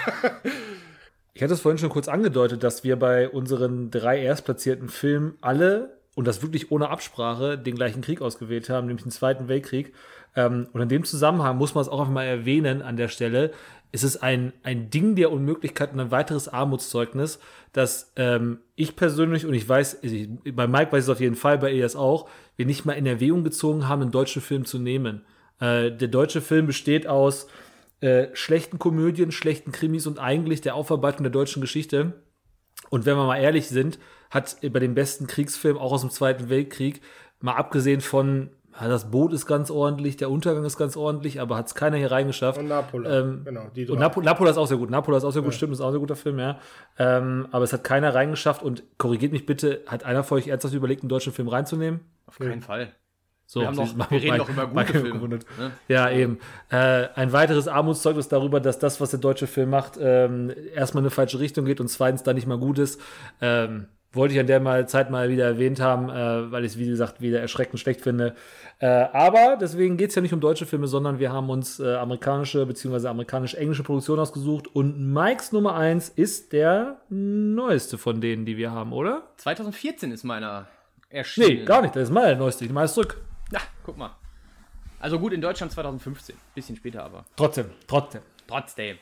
Ich hatte es vorhin schon kurz angedeutet, dass wir bei unseren drei erstplatzierten Filmen alle und das wirklich ohne Absprache den gleichen Krieg ausgewählt haben, nämlich den Zweiten Weltkrieg. Ähm, und in dem Zusammenhang muss man es auch einfach mal erwähnen an der Stelle. Es ist ein, ein Ding der Unmöglichkeit und ein weiteres Armutszeugnis, dass ähm, ich persönlich, und ich weiß, ich, bei Mike weiß es auf jeden Fall, bei Elias auch, wir nicht mal in Erwägung gezogen haben, einen deutschen Film zu nehmen. Äh, der deutsche Film besteht aus äh, schlechten Komödien, schlechten Krimis und eigentlich der Aufarbeitung der deutschen Geschichte. Und wenn wir mal ehrlich sind, hat bei den besten Kriegsfilmen, auch aus dem Zweiten Weltkrieg, mal abgesehen von, das Boot ist ganz ordentlich, der Untergang ist ganz ordentlich, aber hat es keiner hier reingeschafft. Und Napola, Ähm, genau. Die Und drei. Napo Napola ist auch sehr gut. Napola ist auch sehr gut, stimmt, ist auch ein sehr guter Film, ja. Ähm, aber es hat keiner reingeschafft und korrigiert mich bitte, hat einer von euch ernsthaft überlegt, einen deutschen Film reinzunehmen? Auf keinen Fall. So, Wir haben du, wir reden doch über gute Filme, ne? Ja, eben. Äh, ein weiteres Armutszeugnis darüber, dass das, was der deutsche Film macht, ähm, erstmal in eine falsche Richtung geht und zweitens da nicht mal gut ist. Ähm, wollte ich an der mal Zeit mal wieder erwähnt haben, äh, weil ich es, wie gesagt, wieder erschreckend schlecht finde. Äh, aber deswegen geht es ja nicht um deutsche Filme, sondern wir haben uns äh, amerikanische bzw. amerikanisch-englische Produktion ausgesucht. Und Mikes Nummer 1 ist der neueste von denen, die wir haben, oder? 2014 ist meiner erschienen. Nee, gar nicht. Das ist mal der neueste. Ich mache es zurück. Ja, guck mal. Also gut, in Deutschland 2015. Bisschen später aber. Trotzdem, trotzdem. Trotzdem.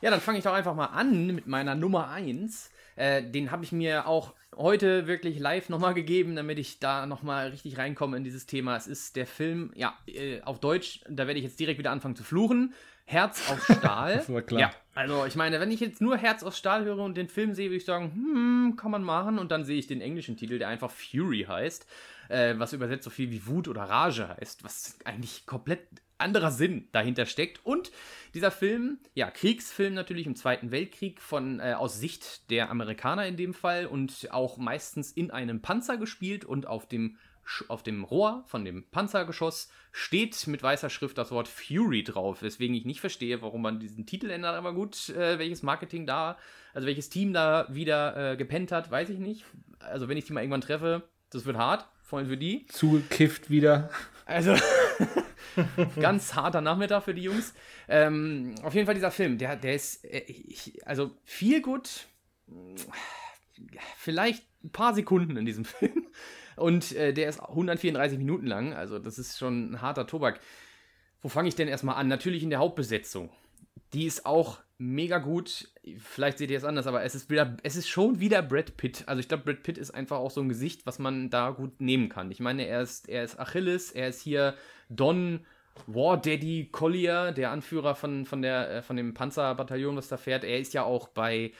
Ja, dann fange ich doch einfach mal an mit meiner Nummer 1. Äh, den habe ich mir auch heute wirklich live nochmal gegeben, damit ich da nochmal richtig reinkomme in dieses Thema. Es ist der Film, ja, äh, auf Deutsch, da werde ich jetzt direkt wieder anfangen zu fluchen. Herz aus Stahl. Das war klar. Ja, also ich meine, wenn ich jetzt nur Herz aus Stahl höre und den Film sehe, würde ich sagen, hm, kann man machen. Und dann sehe ich den englischen Titel, der einfach Fury heißt, äh, was übersetzt so viel wie Wut oder Rage heißt, was eigentlich komplett anderer Sinn dahinter steckt. Und dieser Film, ja, Kriegsfilm natürlich im Zweiten Weltkrieg von äh, aus Sicht der Amerikaner in dem Fall und auch meistens in einem Panzer gespielt und auf dem auf dem Rohr von dem Panzergeschoss steht mit weißer Schrift das Wort Fury drauf, weswegen ich nicht verstehe, warum man diesen Titel ändert, aber gut, äh, welches Marketing da, also welches Team da wieder äh, gepennt hat, weiß ich nicht. Also wenn ich die mal irgendwann treffe, das wird hart, vor allem für die. Zugekifft wieder. Also ganz harter Nachmittag für die Jungs. Ähm, auf jeden Fall dieser Film, der, der ist, äh, ich, also viel gut, vielleicht ein paar Sekunden in diesem Film. Und äh, der ist 134 Minuten lang, also das ist schon ein harter Tobak. Wo fange ich denn erstmal an? Natürlich in der Hauptbesetzung. Die ist auch mega gut. Vielleicht seht ihr es anders, aber es ist wieder, es ist schon wieder Brad Pitt. Also ich glaube, Brad Pitt ist einfach auch so ein Gesicht, was man da gut nehmen kann. Ich meine, er ist, er ist Achilles, er ist hier Don War Daddy Collier, der Anführer von, von, der, äh, von dem Panzerbataillon, was da fährt. Er ist ja auch bei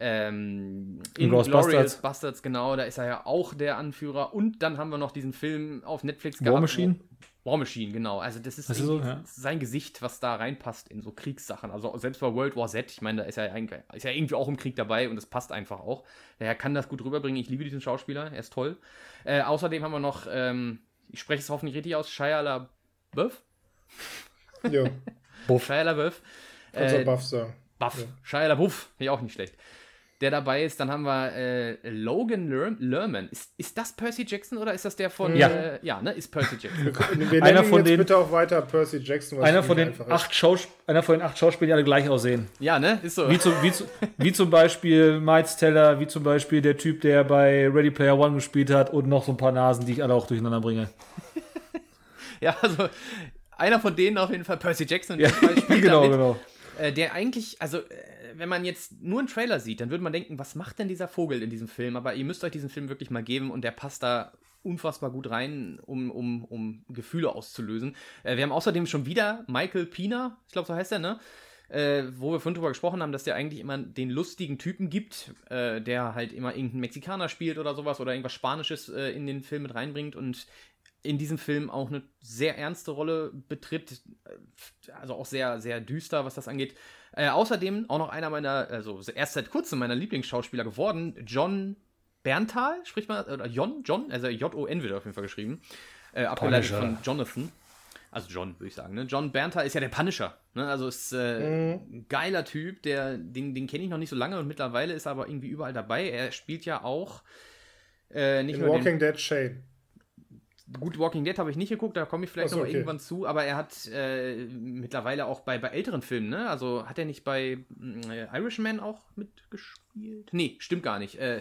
ähm, Inglourious Inglourious Basterds. Bastards, genau, da ist er ja auch der Anführer. Und dann haben wir noch diesen Film auf Netflix War Machine? Wo- War Machine, genau. Also das ist, so, ja. sein Gesicht, was da reinpasst in so Kriegssachen. Also selbst bei World War Z, ich meine, da ist er, eigentlich- ist ja irgendwie auch im Krieg dabei und das passt einfach auch. Daher kann das gut rüberbringen. Ich liebe diesen Schauspieler, er ist toll. Äh, außerdem haben wir noch, ähm, ich spreche es hoffentlich richtig aus, Shia LaBeouf. Ja, Shia LaBeouf. kannst Äh, auch Buff sagen. Buff. Shia LaBeouf, finde ich auch nicht schlecht. Der dabei ist, dann haben wir äh, Logan Ler Lerman. Ist, ist das Percy Jackson oder ist das der von. Ja. Äh, ja, ne? Ist Percy Jackson. Wir Einer von jetzt den- bitte auch weiter Percy Jackson. was Einer von, den acht einer von den acht Schauspielern, die alle gleich aussehen. ja, ne? Ist so. Wie, zu, wie, zu, wie zum Beispiel Miles Teller, wie zum Beispiel der Typ, der bei Ready Player One gespielt hat und noch so ein paar Nasen, die ich alle auch durcheinander bringe. Ja, also einer von denen auf jeden Fall, Percy Jackson, Ja, genau, damit, genau. Äh, der eigentlich, also äh, wenn man jetzt nur einen Trailer sieht, dann würde man denken, was macht denn dieser Vogel in diesem Film? Aber ihr müsst euch diesen Film wirklich mal geben und der passt da unfassbar gut rein, um, um, um Gefühle auszulösen. Äh, wir haben außerdem schon wieder Michael Pina, ich glaube, so heißt er, ne? Äh, wo wir vorhin drüber gesprochen haben, dass der eigentlich immer den lustigen Typen gibt, äh, der halt immer irgendeinen Mexikaner spielt oder sowas oder irgendwas Spanisches äh, in den Film mit reinbringt und in diesem Film auch eine sehr ernste Rolle betritt, äh, also auch sehr, sehr düster, was das angeht. Äh, außerdem auch noch einer meiner, also erst seit kurzem meiner Lieblingsschauspieler geworden, John Berntal, spricht man, oder Jon, John, also J-O-N wird auf jeden Fall geschrieben, äh, abgeleitet Punisher. von Jonathan. Also John, würde ich sagen. Ne? John Berntal ist ja der Punisher. Ne? Also ist äh, ein geiler Typ, der, den, den kenne ich noch nicht so lange und mittlerweile ist er aber irgendwie überall dabei. Er spielt ja auch äh, nicht In nur den, Walking Dead Shane. Gut, Walking Dead habe ich nicht geguckt, da komme ich vielleicht so, noch mal okay. irgendwann zu, aber er hat äh, mittlerweile auch bei, bei älteren Filmen, ne? Also hat er nicht bei äh, Irishman auch mitgespielt? Nee, stimmt gar nicht. Äh,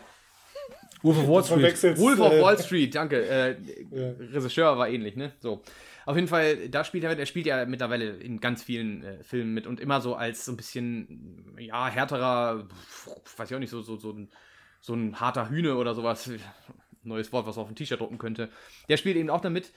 Wolf of Wall Street. Wolf of äh, Wall Street, danke. Äh, Regisseur war ähnlich, ne? So. Auf jeden Fall, da spielt er, er spielt ja mittlerweile in ganz vielen äh, Filmen mit und immer so als so ein bisschen, ja, härterer, pf, weiß ich auch nicht, so, so, so, ein, so ein harter Hühne oder sowas. Neues Wort, was auf ein T-Shirt drucken könnte. Der spielt eben auch damit.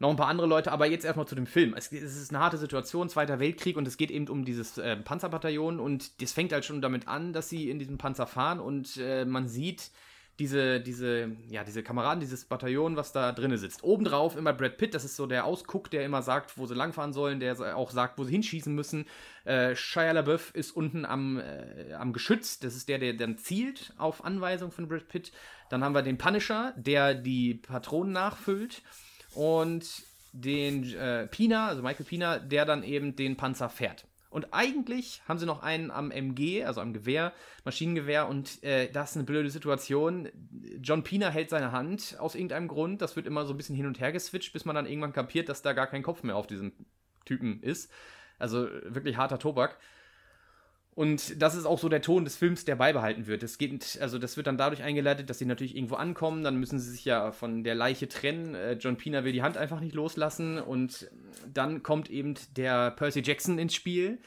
Noch ein paar andere Leute, aber jetzt erstmal zu dem Film. Es, es ist eine harte Situation, Zweiter Weltkrieg, und es geht eben um dieses äh, Panzerbataillon und das fängt halt schon damit an, dass sie in diesem Panzer fahren und äh, man sieht, diese, diese, ja, diese Kameraden, dieses Bataillon, was da drinnen sitzt. Obendrauf immer Brad Pitt, das ist so der Ausguck, der immer sagt, wo sie langfahren sollen, der auch sagt, wo sie hinschießen müssen. Äh, Shia LaBeouf ist unten am, äh, am Geschütz, das ist der, der dann zielt auf Anweisung von Brad Pitt. Dann haben wir den Punisher, der die Patronen nachfüllt. Und den äh, Pina, also Michael Pina, der dann eben den Panzer fährt. Und eigentlich haben sie noch einen am MG, also am Gewehr, Maschinengewehr, und äh, das ist eine blöde Situation. John Pina hält seine Hand aus irgendeinem Grund. Das wird immer so ein bisschen hin und her geswitcht, bis man dann irgendwann kapiert, dass da gar kein Kopf mehr auf diesem Typen ist. Also wirklich harter Tobak. Und das ist auch so der Ton des Films, der beibehalten wird. Es geht, also das wird dann dadurch eingeleitet, dass sie natürlich irgendwo ankommen, dann müssen sie sich ja von der Leiche trennen. Äh, John Pina will die Hand einfach nicht loslassen und dann kommt eben der Percy Jackson ins Spiel.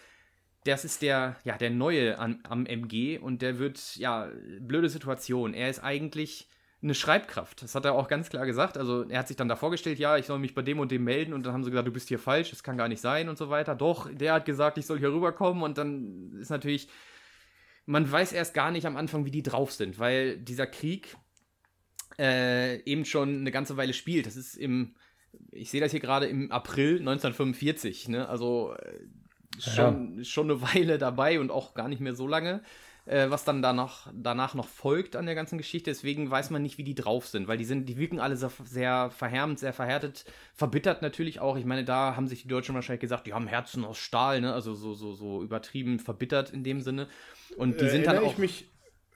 Das ist der, ja, der Neue am, am MG und der wird, ja, blöde Situation. Er ist eigentlich eine Schreibkraft. Das hat er auch ganz klar gesagt. Also er hat sich dann da vorgestellt, ja, ich soll mich bei dem und dem melden und dann haben sie gesagt, du bist hier falsch, das kann gar nicht sein und so weiter. Doch, der hat gesagt, ich soll hier rüberkommen und dann ist natürlich, man weiß erst gar nicht am Anfang, wie die drauf sind, weil dieser Krieg äh, eben schon eine ganze Weile spielt. Das ist im, ich sehe das hier gerade im April 1945, ne? Also äh, schon, schon eine Weile dabei und auch gar nicht mehr so lange äh, was dann danach, danach noch folgt an der ganzen Geschichte. Deswegen weiß man nicht, wie die drauf sind, weil die sind, die wirken alle sehr, sehr verhärmt, sehr verhärtet, verbittert natürlich auch. Ich meine, da haben sich die Deutschen wahrscheinlich gesagt, die haben Herzen aus Stahl, ne? Also so, so, so übertrieben verbittert in dem Sinne. Und die Äh, sind dann auch. ich mich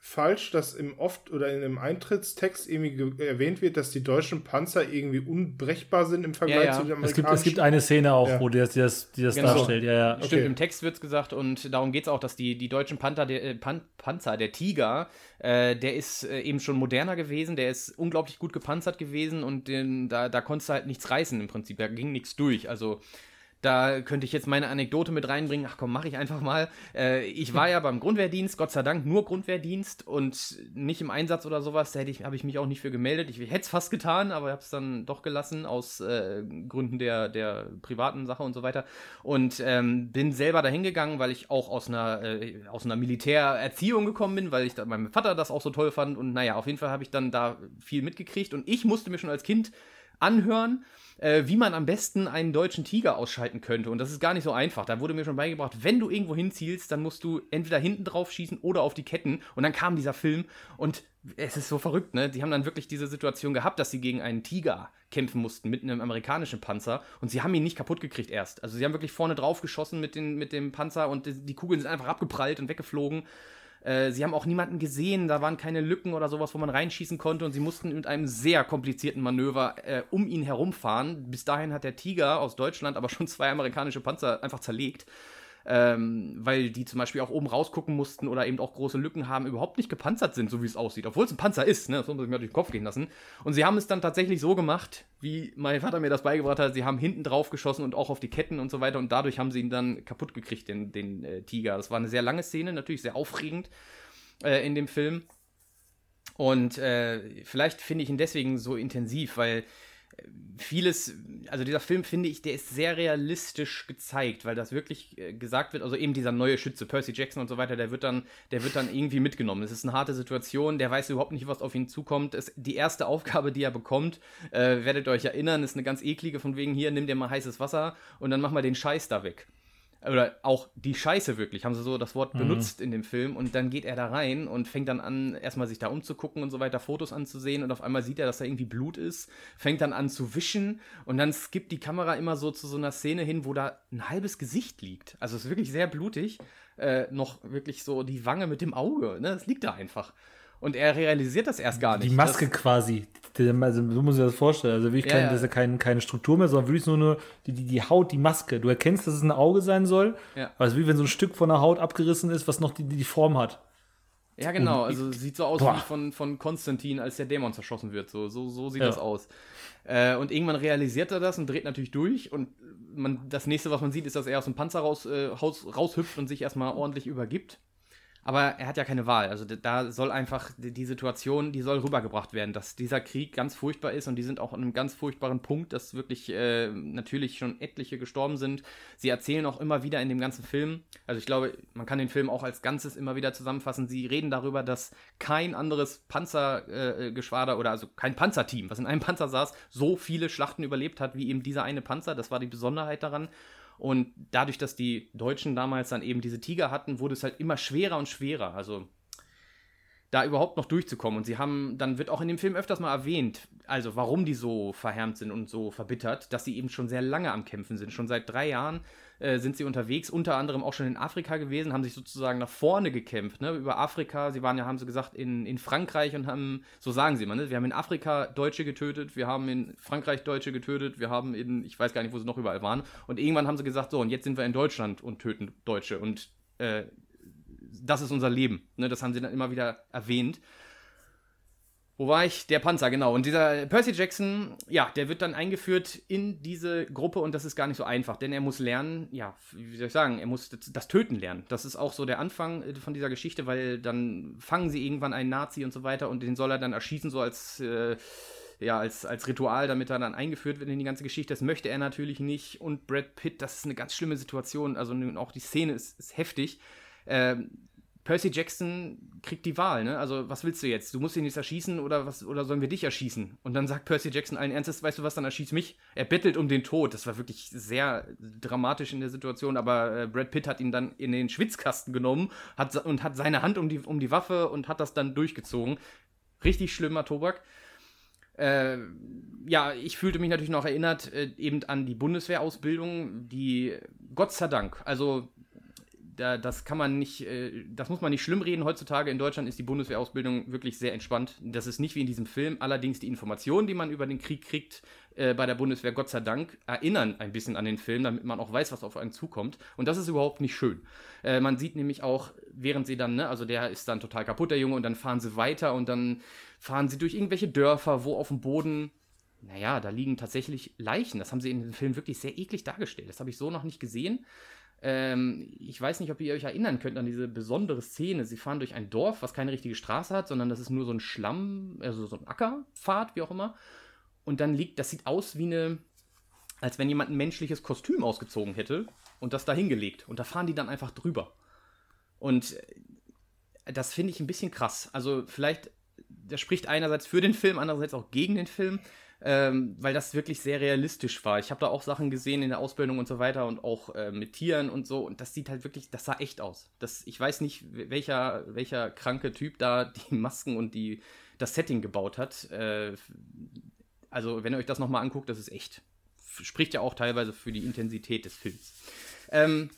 falsch, dass im oft oder in dem Eintrittstext irgendwie ge- erwähnt wird, dass die deutschen Panzer irgendwie unbrechbar sind im Vergleich Ja, ja. zu den Es gibt, es gibt amerikanischen. eine Szene auch, Ja. wo die das, die das, die das Genau. darstellt. Ja, ja. Stimmt, Okay. im Text wird es gesagt und darum geht es auch, dass die, die deutschen Panther, der, äh, Pan Panzer, der Tiger, äh, der ist äh, eben schon moderner gewesen, der ist unglaublich gut gepanzert gewesen und den, da, da konntest du halt nichts reißen im Prinzip, da ging nichts durch. Also da könnte ich jetzt meine Anekdote mit reinbringen. Ach komm, mache ich einfach mal. Äh, ich war ja beim Grundwehrdienst, Gott sei Dank nur Grundwehrdienst und nicht im Einsatz oder sowas. Da hätte ich, habe ich mich auch nicht für gemeldet. Ich hätte es fast getan, aber habe es dann doch gelassen aus äh, Gründen der, der privaten Sache und so weiter. Und ähm, bin selber dahin gegangen, weil ich auch aus einer, äh, aus einer Militärerziehung gekommen bin, weil ich da, mein Vater das auch so toll fand. Und naja, auf jeden Fall habe ich dann da viel mitgekriegt. Und ich musste mir schon als Kind anhören, äh, wie man am besten einen deutschen Tiger ausschalten könnte. Und das ist gar nicht so einfach. Da wurde mir schon beigebracht, wenn du irgendwo hinzielst, dann musst du entweder hinten drauf schießen oder auf die Ketten. Und dann kam dieser Film und es ist so verrückt, ne? Die haben dann wirklich diese Situation gehabt, dass sie gegen einen Tiger kämpfen mussten mit einem amerikanischen Panzer und sie haben ihn nicht kaputt gekriegt erst. Also sie haben wirklich vorne drauf geschossen mit, den, mit dem Panzer und die, die Kugeln sind einfach abgeprallt und weggeflogen. Äh, sie haben auch niemanden gesehen, da waren keine Lücken oder sowas, wo man reinschießen konnte und sie mussten mit einem sehr komplizierten Manöver äh, um ihn herumfahren. Bis dahin hat der Tiger aus Deutschland aber schon zwei amerikanische Panzer einfach zerlegt. Ähm, weil die zum Beispiel auch oben rausgucken mussten oder eben auch große Lücken haben, überhaupt nicht gepanzert sind, so wie es aussieht. Obwohl es ein Panzer ist, ne? das muss sich mal durch den Kopf gehen lassen. Und sie haben es dann tatsächlich so gemacht, wie mein Vater mir das beigebracht hat. Sie haben hinten drauf geschossen und auch auf die Ketten und so weiter. Und dadurch haben sie ihn dann kaputt gekriegt, den, den äh, Tiger. Das war eine sehr lange Szene, natürlich sehr aufregend äh, in dem Film. Und äh, vielleicht finde ich ihn deswegen so intensiv, weil vieles, also dieser Film finde ich, der ist sehr realistisch gezeigt, weil das wirklich äh, gesagt wird, also eben dieser neue Schütze, Percy Jackson und so weiter, der wird dann, der wird dann irgendwie mitgenommen. Es ist eine harte Situation, der weiß überhaupt nicht, was auf ihn zukommt. Es, die erste Aufgabe, die er bekommt, äh, werdet ihr euch erinnern, ist eine ganz eklige, von wegen hier, nimm dir mal heißes Wasser und dann mach mal den Scheiß da weg oder auch die Scheiße wirklich, haben sie so das Wort benutzt in dem Film und dann geht er da rein und fängt dann an, erstmal sich da umzugucken und so weiter, Fotos anzusehen und auf einmal sieht er, dass da irgendwie Blut ist, fängt dann an zu wischen und dann skippt die Kamera immer so zu so einer Szene hin, wo da ein halbes Gesicht liegt. Also es ist wirklich sehr blutig, äh, noch wirklich so die Wange mit dem Auge, ne, das liegt da einfach. Und er realisiert das erst gar nicht. Die Maske Das, quasi. Also, so muss ich das vorstellen. Also wirklich Ja, kein, ja. das ist ja kein, keine Struktur mehr, sondern wirklich nur, nur die, die, die Haut, die Maske. Du erkennst, dass es ein Auge sein soll, Ja. aber es ist wie wenn so ein Stück von der Haut abgerissen ist, was noch die, die, Form hat. Ja, genau. Also sieht so aus Boah. wie von, von Konstantin, als der Dämon zerschossen wird. So, so, so sieht ja. das aus. Äh, und irgendwann realisiert er das und dreht natürlich durch. Und man, das nächste, was man sieht, ist, dass er aus dem Panzer raus, äh, raus, raushüpft und sich erstmal ordentlich übergibt. Aber er hat ja keine Wahl. Also da soll einfach die Situation, die soll rübergebracht werden, dass dieser Krieg ganz furchtbar ist und die sind auch an einem ganz furchtbaren Punkt, dass wirklich äh, natürlich schon etliche gestorben sind. Sie erzählen auch immer wieder in dem ganzen Film, also ich glaube, man kann den Film auch als Ganzes immer wieder zusammenfassen. Sie reden darüber, dass kein anderes Panzergeschwader äh, oder also kein Panzerteam, was in einem Panzer saß, so viele Schlachten überlebt hat wie eben dieser eine Panzer. Das war die Besonderheit daran. Und dadurch, dass die Deutschen damals dann eben diese Tiger hatten, wurde es halt immer schwerer und schwerer. Also da überhaupt noch durchzukommen. Und sie haben, dann wird auch in dem Film öfters mal erwähnt, also warum die so verhärmt sind und so verbittert, dass sie eben schon sehr lange am Kämpfen sind. Schon seit drei Jahren äh, sind sie unterwegs, unter anderem auch schon in Afrika gewesen, haben sich sozusagen nach vorne gekämpft, ne? über Afrika. Sie waren ja, haben sie gesagt, in, in Frankreich und haben, so sagen sie immer, ne? wir haben in Afrika Deutsche getötet, wir haben in Frankreich Deutsche getötet, wir haben in, ich weiß gar nicht, wo sie noch überall waren. Und irgendwann haben sie gesagt, so, und jetzt sind wir in Deutschland und töten Deutsche. Und äh, das ist unser Leben. Ne? Das haben sie dann immer wieder erwähnt. Wo war ich? Der Panzer, genau. Und dieser Percy Jackson, ja, der wird dann eingeführt in diese Gruppe und das ist gar nicht so einfach, denn er muss lernen, ja, wie soll ich sagen, er muss das, das Töten lernen. Das ist auch so der Anfang äh, von dieser Geschichte, weil dann fangen sie irgendwann einen Nazi und so weiter und den soll er dann erschießen, so als. Äh, ja, als, als Ritual, damit er dann eingeführt wird in die ganze Geschichte. Das möchte er natürlich nicht. Und Brad Pitt, das ist eine ganz schlimme Situation. Also auch die Szene ist, ist heftig. Ähm, Percy Jackson kriegt die Wahl, ne? Also, was willst du jetzt? Du musst ihn jetzt erschießen oder was oder sollen wir dich erschießen? Und dann sagt Percy Jackson allen Ernstes, weißt du was, dann erschieß mich. Er bettelt um den Tod. Das war wirklich sehr dramatisch in der Situation, aber äh, Brad Pitt hat ihn dann in den Schwitzkasten genommen hat, und hat seine Hand um die, um die Waffe und hat das dann durchgezogen. Richtig schlimmer Tobak. Äh, ja, ich fühlte mich natürlich noch erinnert äh, eben an die Bundeswehrausbildung, die Gott sei Dank, also da, das kann man nicht, äh, das muss man nicht schlimm reden. Heutzutage in Deutschland ist die Bundeswehrausbildung wirklich sehr entspannt. Das ist nicht wie in diesem Film. Allerdings die Informationen, die man über den Krieg kriegt äh, bei der Bundeswehr, Gott sei Dank, erinnern ein bisschen an den Film, damit man auch weiß, was auf einen zukommt. Und das ist überhaupt nicht schön. Äh, man sieht nämlich auch, während sie dann, ne, also der ist dann total kaputt, der Junge, und dann fahren sie weiter und dann fahren sie durch irgendwelche Dörfer, wo auf dem Boden naja, da liegen tatsächlich Leichen. Das haben sie in dem Film wirklich sehr eklig dargestellt. Das habe ich so noch nicht gesehen. Ähm, ich weiß nicht, ob ihr euch erinnern könnt an diese besondere Szene. Sie fahren durch ein Dorf, was keine richtige Straße hat, sondern das ist nur so ein Schlamm, also so ein Ackerpfad, wie auch immer. Und dann liegt, das sieht aus wie eine, als wenn jemand ein menschliches Kostüm ausgezogen hätte und das da hingelegt. Und da fahren die dann einfach drüber. Und äh, das finde ich ein bisschen krass. Also vielleicht, das spricht einerseits für den Film, andererseits auch gegen den Film ähm, weil das wirklich sehr realistisch war. Ich habe da auch Sachen gesehen in der Ausbildung und so weiter und auch äh, mit Tieren und so und das sieht halt wirklich, das sah echt aus. Das, ich weiß nicht, welcher, welcher kranke Typ da die Masken und die, das Setting gebaut hat. Äh, also, wenn ihr euch das nochmal anguckt, das ist echt. Spricht ja auch teilweise für die Intensität des Films. Ähm,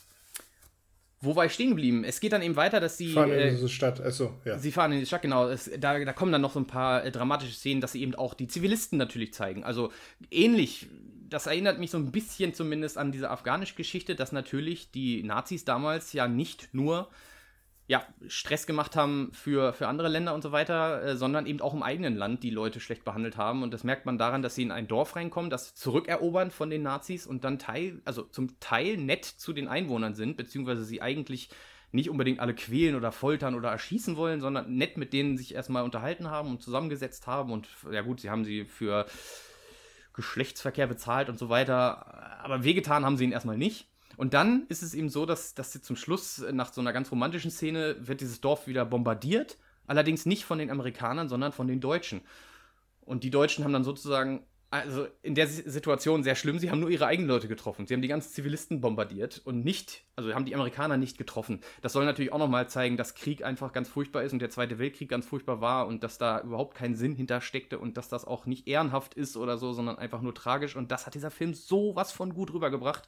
wo war ich stehen geblieben? Es geht dann eben weiter, dass sie. Fahren in äh, diese Stadt, achso, ja. Sie fahren in die Stadt, genau. Es, da, da kommen dann noch so ein paar äh, dramatische Szenen, dass sie eben auch die Zivilisten natürlich zeigen. Also ähnlich, das erinnert mich so ein bisschen zumindest an diese afghanische Geschichte, dass natürlich die Nazis damals ja nicht nur ja, Stress gemacht haben für, für andere Länder und so weiter, äh, sondern eben auch im eigenen Land die Leute schlecht behandelt haben. Und das merkt man daran, dass sie in ein Dorf reinkommen, das zurückerobern von den Nazis und dann Teil, also zum Teil nett zu den Einwohnern sind, beziehungsweise sie eigentlich nicht unbedingt alle quälen oder foltern oder erschießen wollen, sondern nett mit denen sich erstmal unterhalten haben und zusammengesetzt haben. Und ja gut, sie haben sie für Geschlechtsverkehr bezahlt und so weiter, aber wehgetan haben sie ihn erstmal nicht. Und dann ist es eben so, dass, dass sie zum Schluss, äh, nach so einer ganz romantischen Szene, wird dieses Dorf wieder bombardiert. Allerdings nicht von den Amerikanern, sondern von den Deutschen. Und die Deutschen haben dann sozusagen, also in der Situation sehr schlimm, sie haben nur ihre eigenen Leute getroffen. Sie haben die ganzen Zivilisten bombardiert und nicht, also haben die Amerikaner nicht getroffen. Das soll natürlich auch nochmal zeigen, dass Krieg einfach ganz furchtbar ist und der Zweite Weltkrieg ganz furchtbar war und dass da überhaupt kein Sinn hintersteckte und dass das auch nicht ehrenhaft ist oder so, sondern einfach nur tragisch. Und das hat dieser Film sowas von gut rübergebracht.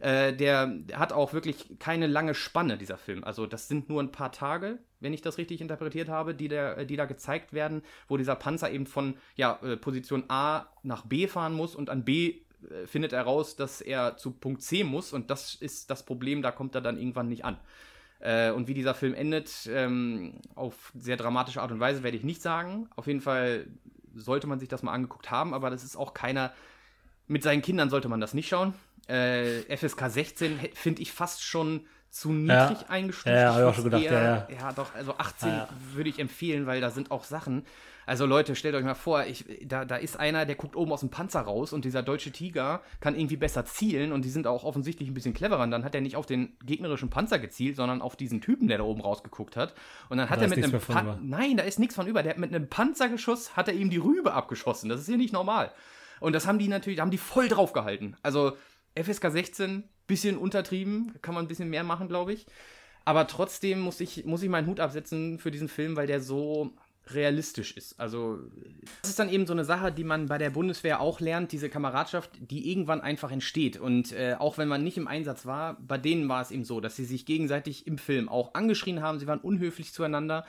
Äh, der, hat auch wirklich keine lange Spanne, dieser Film. Also das sind nur ein paar Tage, wenn ich das richtig interpretiert habe, die, der, die da gezeigt werden, wo dieser Panzer eben von ja, äh, Position A nach B fahren muss und an B äh, findet er raus, dass er zu Punkt C muss und das ist das Problem, da kommt er dann irgendwann nicht an. Äh, und wie dieser Film endet, ähm, auf sehr dramatische Art und Weise, werde ich nicht sagen. Auf jeden Fall sollte man sich das mal angeguckt haben, aber das ist auch keiner. Mit seinen Kindern sollte man das nicht schauen. Äh, FSK 16 finde ich fast schon zu niedrig Ja. eingestuft. Ja, ja, hab ich auch schon gedacht, eher- ja, ja. Ja, doch, also 18 Ja, würde ich empfehlen, weil da sind auch Sachen. Also Leute, stellt euch mal vor, ich, da, da ist einer, der guckt oben aus dem Panzer raus und dieser deutsche Tiger kann irgendwie besser zielen und die sind auch offensichtlich ein bisschen cleverer. Und dann hat er nicht auf den gegnerischen Panzer gezielt, sondern auf diesen Typen, der da oben rausgeguckt hat. Und dann hat Da er mit einem Pan über. Nein, da ist nichts von über. Der hat mit einem Panzergeschuss hat er ihm die Rübe abgeschossen. Das ist hier nicht normal. Und das haben die natürlich, da haben die voll drauf gehalten. Also FSK 16, bisschen untertrieben, kann man ein bisschen mehr machen, glaube ich. Aber trotzdem muss ich, muss ich meinen Hut absetzen für diesen Film, weil der so realistisch ist. Also, das ist dann eben so eine Sache, die man bei der Bundeswehr auch lernt, diese Kameradschaft, die irgendwann einfach entsteht. Und äh, auch wenn man nicht im Einsatz war, bei denen war es eben so, dass sie sich gegenseitig im Film auch angeschrien haben, sie waren unhöflich zueinander.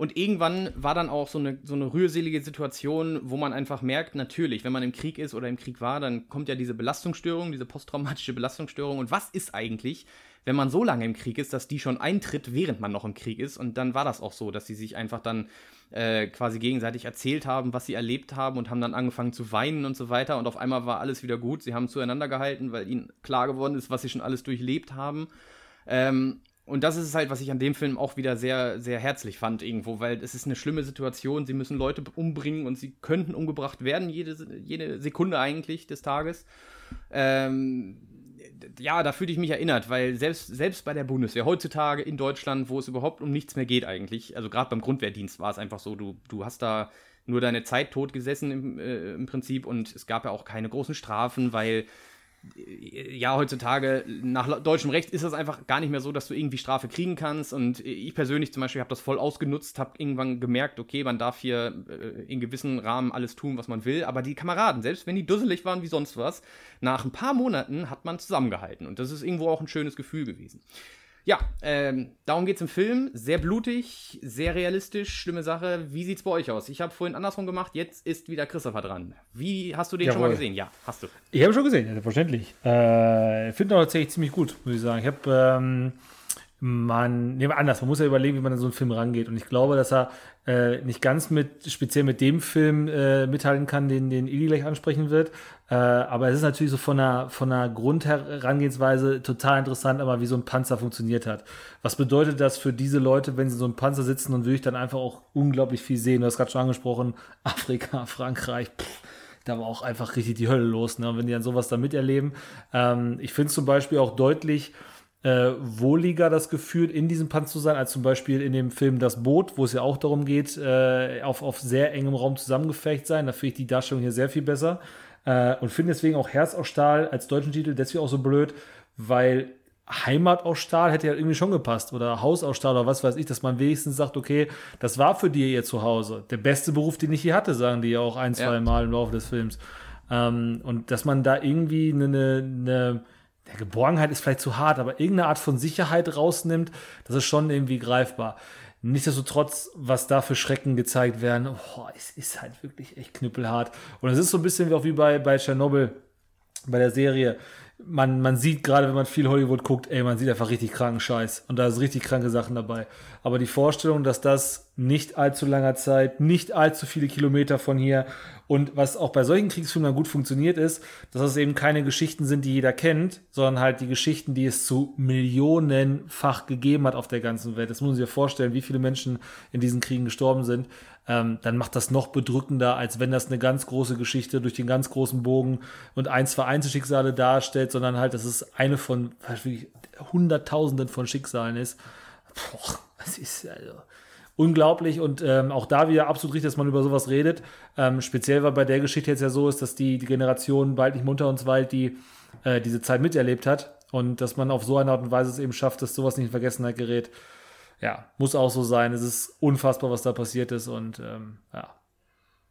Und irgendwann war dann auch so eine, so eine rührselige Situation, wo man einfach merkt, natürlich, wenn man im Krieg ist oder im Krieg war, dann kommt ja diese Belastungsstörung, diese posttraumatische Belastungsstörung. Und was ist eigentlich, wenn man so lange im Krieg ist, dass die schon eintritt, während man noch im Krieg ist? Und dann war das auch so, dass sie sich einfach dann äh, quasi gegenseitig erzählt haben, was sie erlebt haben und haben dann angefangen zu weinen und so weiter. Und auf einmal war alles wieder gut. Sie haben zueinander gehalten, weil ihnen klar geworden ist, was sie schon alles durchlebt haben. Ähm, und das ist es halt, was ich an dem Film auch wieder sehr, sehr herzlich fand irgendwo, weil es ist eine schlimme Situation. Sie müssen Leute umbringen und sie könnten umgebracht werden, jede, jede Sekunde eigentlich des Tages. Ähm, ja, da fühle ich mich erinnert, weil selbst, selbst bei der Bundeswehr heutzutage in Deutschland, wo es überhaupt um nichts mehr geht eigentlich, also gerade beim Grundwehrdienst war es einfach so, du, du hast da nur deine Zeit tot gesessen im, äh, im Prinzip und es gab ja auch keine großen Strafen, weil ja, heutzutage nach deutschem Recht ist das einfach gar nicht mehr so, dass du irgendwie Strafe kriegen kannst. Und ich persönlich zum Beispiel habe das voll ausgenutzt, habe irgendwann gemerkt, okay, man darf hier äh, in gewissen Rahmen alles tun, was man will. Aber die Kameraden, selbst wenn die dusselig waren wie sonst was, nach ein paar Monaten hat man zusammengehalten. Und das ist irgendwo auch ein schönes Gefühl gewesen. Ja, ähm, darum geht's im Film. Sehr blutig, sehr realistisch, schlimme Sache. Wie sieht's bei euch aus? Ich habe vorhin andersrum gemacht, jetzt ist wieder Christopher dran. Wie hast du den schon mal Jawohl. gesehen? Ja, hast du. Ich habe schon gesehen, ja, selbstverständlich. Äh, Finde auch tatsächlich ziemlich gut, muss ich sagen. Ich habe, ähm, man, nehmen wir anders, man muss ja überlegen, wie man an so einen Film rangeht. Und ich glaube, dass er äh, nicht ganz mit, speziell mit dem Film äh, mithalten kann, den, den Ili gleich ansprechen wird. Äh, aber es ist natürlich so von der, von der Grundherangehensweise total interessant, aber wie so ein Panzer funktioniert hat. Was bedeutet das für diese Leute, wenn sie so einem Panzer sitzen und wirklich dann einfach auch unglaublich viel sehen? Du hast gerade schon angesprochen, Afrika, Frankreich, pff, da war auch einfach richtig die Hölle los, ne? Wenn die dann sowas da miterleben. Ähm, ich finde zum Beispiel auch deutlich äh, wohliger das Gefühl, in diesem Panzer zu sein, als zum Beispiel in dem Film Das Boot, wo es ja auch darum geht, äh, auf, auf sehr engem Raum zusammengefecht sein. Da finde ich die Darstellung hier sehr viel besser. Äh, und finde deswegen auch Herz aus Stahl als deutschen Titel deswegen auch so blöd, weil Heimat aus Stahl hätte ja irgendwie schon gepasst oder Haus aus Stahl oder was weiß ich, dass man wenigstens sagt, okay, das war für dir ihr Zuhause. Der beste Beruf, den ich je hatte, sagen die ja auch ein, Ja. zwei Mal im Laufe des Films. Ähm, und dass man da irgendwie eine, eine ja, Geborgenheit ist vielleicht zu hart, aber irgendeine Art von Sicherheit rausnimmt, das ist schon irgendwie greifbar. Nichtsdestotrotz, was da für Schrecken gezeigt werden, boah, es ist halt wirklich echt knüppelhart. Und es ist so ein bisschen wie auch wie bei, bei Tschernobyl, bei der Serie. Man, man sieht gerade, wenn man viel Hollywood guckt, ey, man sieht einfach richtig kranken Scheiß. Und da sind richtig kranke Sachen dabei. Aber die Vorstellung, dass das nicht allzu langer Zeit, nicht allzu viele Kilometer von hier und was auch bei solchen Kriegsfilmen gut funktioniert ist, dass es eben keine Geschichten sind, die jeder kennt, sondern halt die Geschichten, die es zu millionenfach gegeben hat auf der ganzen Welt. Das muss man sich ja vorstellen, wie viele Menschen in diesen Kriegen gestorben sind. Ähm, dann macht das noch bedrückender, als wenn das eine ganz große Geschichte durch den ganz großen Bogen und ein, zwei Einzelschicksale darstellt, sondern halt, dass es eine von Hunderttausenden von Schicksalen ist. Boah, das ist also unglaublich und ähm, auch da wieder absolut richtig, dass man über sowas redet. Ähm, speziell, weil bei der Geschichte jetzt ja so ist, dass die, die Generation bald nicht munter uns Wald, die äh, diese Zeit miterlebt hat und dass man auf so eine Art und Weise es eben schafft, dass sowas nicht in Vergessenheit gerät. Ja, muss auch so sein. Es ist unfassbar, was da passiert ist und ähm, ja.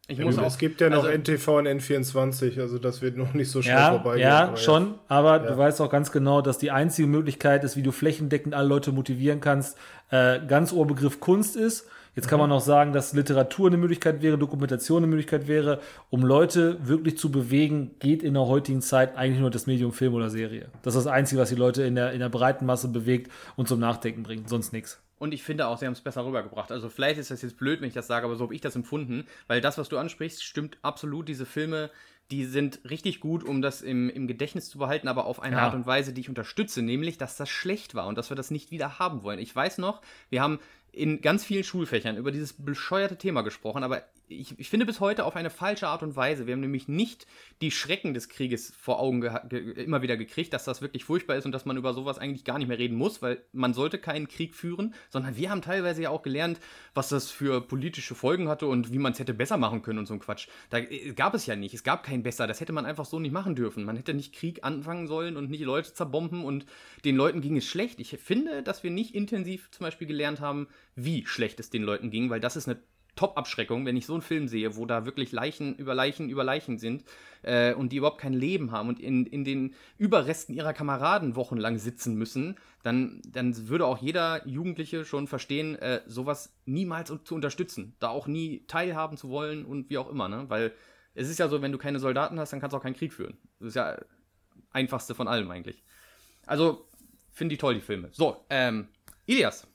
Ich muss auch, es gibt ja noch also- NTV und N24, also das wird noch nicht so schnell Ja, vorbeigehen. ja, aber schon, aber Ja. du weißt auch ganz genau, dass die einzige Möglichkeit ist, wie du flächendeckend alle Leute motivieren kannst, äh, ganz Oberbegriff Kunst ist. Jetzt kann man auch sagen, dass Literatur eine Möglichkeit wäre, Dokumentation eine Möglichkeit wäre, um Leute wirklich zu bewegen, geht in der heutigen Zeit eigentlich nur das Medium Film oder Serie. Das ist das Einzige, was die Leute in der, in der breiten Masse bewegt und zum Nachdenken bringt, sonst nichts. Und ich finde auch, sie haben es besser rübergebracht. Also vielleicht ist das jetzt blöd, wenn ich das sage, aber so habe ich das empfunden, weil das, was du ansprichst, stimmt absolut. Diese Filme, die sind richtig gut, um das im, im Gedächtnis zu behalten, aber auf eine Ja. Art und Weise, die ich unterstütze, nämlich, dass das schlecht war und dass wir das nicht wieder haben wollen. Ich weiß noch, wir haben in ganz vielen Schulfächern über dieses bescheuerte Thema gesprochen, aber ich, ich finde bis heute auf eine falsche Art und Weise. Wir haben nämlich nicht die Schrecken des Krieges vor Augen immer wieder gekriegt, dass das wirklich furchtbar ist und dass man über sowas eigentlich gar nicht mehr reden muss, weil man sollte keinen Krieg führen, sondern wir haben teilweise ja auch gelernt, was das für politische Folgen hatte und wie man es hätte besser machen können und so ein Quatsch. Da äh, gab es ja nicht. Es gab kein besser. Das hätte man einfach so nicht machen dürfen. Man hätte nicht Krieg anfangen sollen und nicht Leute zerbomben und den Leuten ging es schlecht. Ich finde, dass wir nicht intensiv zum Beispiel gelernt haben, wie schlecht es den Leuten ging, weil das ist eine Top-Abschreckung, wenn ich so einen Film sehe, wo da wirklich Leichen über Leichen über Leichen sind äh, und die überhaupt kein Leben haben und in, in den Überresten ihrer Kameraden wochenlang sitzen müssen, dann, dann würde auch jeder Jugendliche schon verstehen, äh, sowas niemals zu unterstützen, da auch nie teilhaben zu wollen und wie auch immer, ne? Weil es ist ja so, wenn du keine Soldaten hast, dann kannst du auch keinen Krieg führen. Das ist ja einfachste von allem eigentlich. Also, finde ich toll, die Filme. So, ähm, Ilias.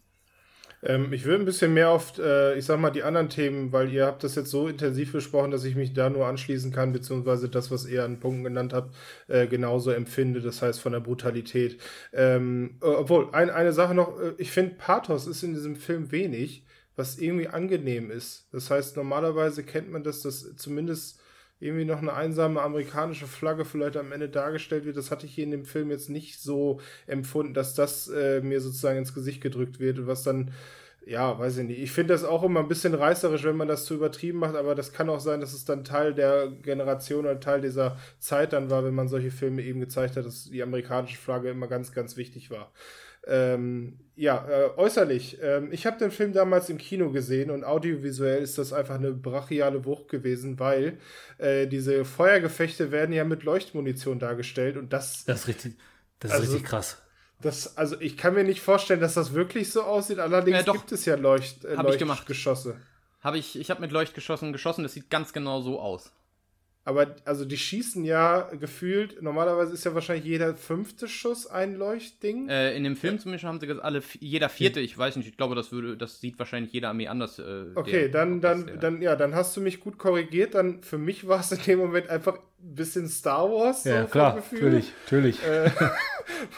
Ähm, ich will ein bisschen mehr auf, äh, ich sag mal, die anderen Themen, weil ihr habt das jetzt so intensiv besprochen, dass ich mich da nur anschließen kann, beziehungsweise das, was ihr an Punkten genannt habt, äh, genauso empfinde, das heißt von der Brutalität. Ähm, äh, obwohl, ein, eine Sache noch, äh, ich finde, Pathos ist in diesem Film wenig, was irgendwie angenehm ist. Das heißt, normalerweise kennt man das, dass zumindest irgendwie noch eine einsame amerikanische Flagge vielleicht am Ende dargestellt wird. Das hatte ich hier in dem Film jetzt nicht so empfunden, dass das äh, mir sozusagen ins Gesicht gedrückt wird was dann, ja, weiß ich nicht. Ich finde das auch immer ein bisschen reißerisch, wenn man das zu übertrieben macht, aber das kann auch sein, dass es dann Teil der Generation oder Teil dieser Zeit dann war, wenn man solche Filme eben gezeigt hat, dass die amerikanische Flagge immer ganz, ganz wichtig war. Ähm, ja, äh, äußerlich. Ähm, ich habe den Film damals im Kino gesehen und audiovisuell ist das einfach eine brachiale Wucht gewesen, weil äh, diese Feuergefechte werden ja mit Leuchtmunition dargestellt und das, Das ist richtig, das ist Also- richtig krass. das, also ich kann mir nicht vorstellen, dass das wirklich so aussieht. Allerdings Ja, doch. gibt es ja Leucht, äh, Hab ich gemacht. Leuchtgeschosse. Habe ich, ich habe mit Leuchtgeschossen geschossen, das sieht ganz genau so aus. Aber also die schießen ja gefühlt, normalerweise ist ja wahrscheinlich jeder fünfte Schuss ein Leuchtding. Äh, in dem Film zumindest haben sie gesagt, alle, jeder vierte, ich weiß nicht, ich glaube, das würde, das sieht wahrscheinlich jeder Armee anders. Äh, Okay, der- dann, ob das dann, dann, ja, dann hast du mich gut korrigiert. Dann für mich war es in dem Moment einfach ein bisschen Star Wars. so Ja, vom klar, Gefühl. natürlich, natürlich. Äh,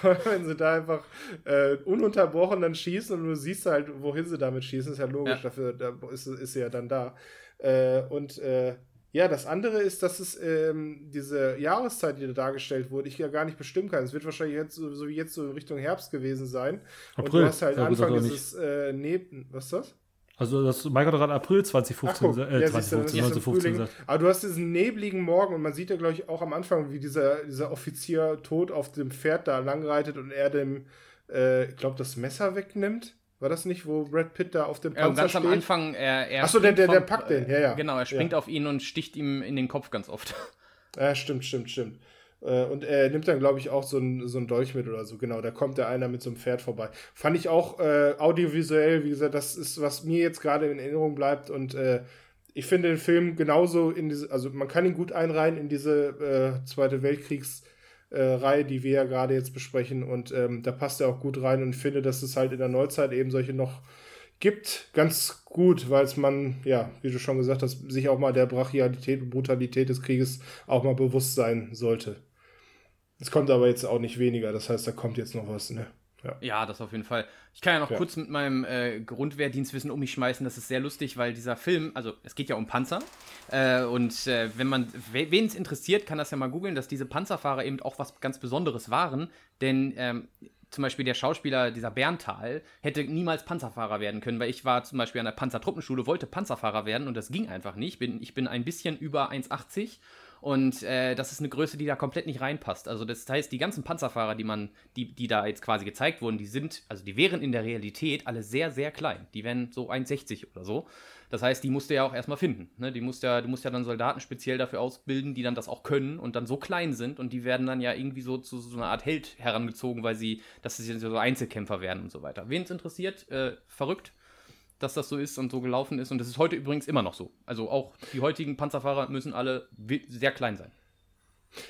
wenn sie da einfach äh, ununterbrochen dann schießen und du siehst halt, wohin sie damit schießen, ist ja logisch, Ja. dafür da ist, ist sie ja dann da. Äh, und äh, ja, das andere ist, dass es ähm, diese Jahreszeit, die da dargestellt wurde, ich ja gar nicht bestimmen kann. Es wird wahrscheinlich jetzt so, so wie jetzt so in Richtung Herbst gewesen sein. und April. du hast halt Ja, Anfang dieses äh, Neben. Was ist das? Also das Mike hat gerade April 2015, Ach, guck, äh, ja, siehst du, dann ist 2015, es im 1915 Frühling. gesagt. Aber du hast diesen nebligen Morgen und man sieht ja, glaube ich, auch am Anfang, wie dieser, dieser Offizier tot auf dem Pferd da langreitet und er dem, äh, ich glaube, das Messer wegnimmt. War das nicht, wo Brad Pitt da auf dem Ja, Panzer ganz steht? am Anfang, er, er Ach so, der- der- der packt den, ja, ja. Genau, er springt Ja. auf ihn und sticht ihm in den Kopf ganz oft. Ja, stimmt, stimmt, stimmt. Äh, Und er nimmt dann, glaube ich, auch so einen so einen Dolch mit oder so. Genau, da kommt der einer mit so einem Pferd vorbei. Fand ich auch äh, audiovisuell, wie gesagt, das ist, was mir jetzt gerade in Erinnerung bleibt. Und äh, ich finde den Film genauso in diese, also man kann ihn gut einreihen in diese äh, Zweite Weltkriegs- äh, Reihe, die wir ja gerade jetzt besprechen. Und ähm, da passt er auch gut rein und finde, dass es halt in der Neuzeit eben solche noch gibt, ganz gut, weil es man, ja, wie du schon gesagt hast, sich auch mal der Brachialität und Brutalität des Krieges auch mal bewusst sein sollte. Es kommt aber jetzt auch nicht weniger, das heißt, da kommt jetzt noch was, ne? Ja. Ja, das auf jeden Fall. Ich kann ja noch Ja. kurz mit meinem äh, Grundwehrdienstwissen um mich schmeißen. Das ist sehr lustig, weil dieser Film, also es geht ja um Panzer. Äh, und äh, wenn man, we- wen es interessiert, kann das ja mal googeln, dass diese Panzerfahrer eben auch was ganz Besonderes waren. Denn ähm, zum Beispiel der Schauspieler, dieser Berntal, hätte niemals Panzerfahrer werden können, weil ich war zum Beispiel an der Panzertruppenschule, wollte Panzerfahrer werden und das ging einfach nicht. Bin, ich bin ein bisschen über 1,80 und äh, das ist eine Größe, die da komplett nicht reinpasst. Also das heißt, die ganzen Panzerfahrer, die man, die, die da jetzt quasi gezeigt wurden, die sind, also die wären in der Realität alle sehr, sehr klein. Die wären so 1,60 oder so. Das heißt, die musst du ja auch erstmal finden. Ne? Die musst ja, du musst ja dann Soldaten speziell dafür ausbilden, die dann das auch können und dann so klein sind und die werden dann ja irgendwie so zu so einer Art Held herangezogen, weil sie, dass sie so Einzelkämpfer werden und so weiter. Wen es interessiert, äh, verrückt. Dass das so ist und so gelaufen ist. Und das ist heute übrigens immer noch so. Also auch die heutigen Panzerfahrer müssen alle sehr klein sein.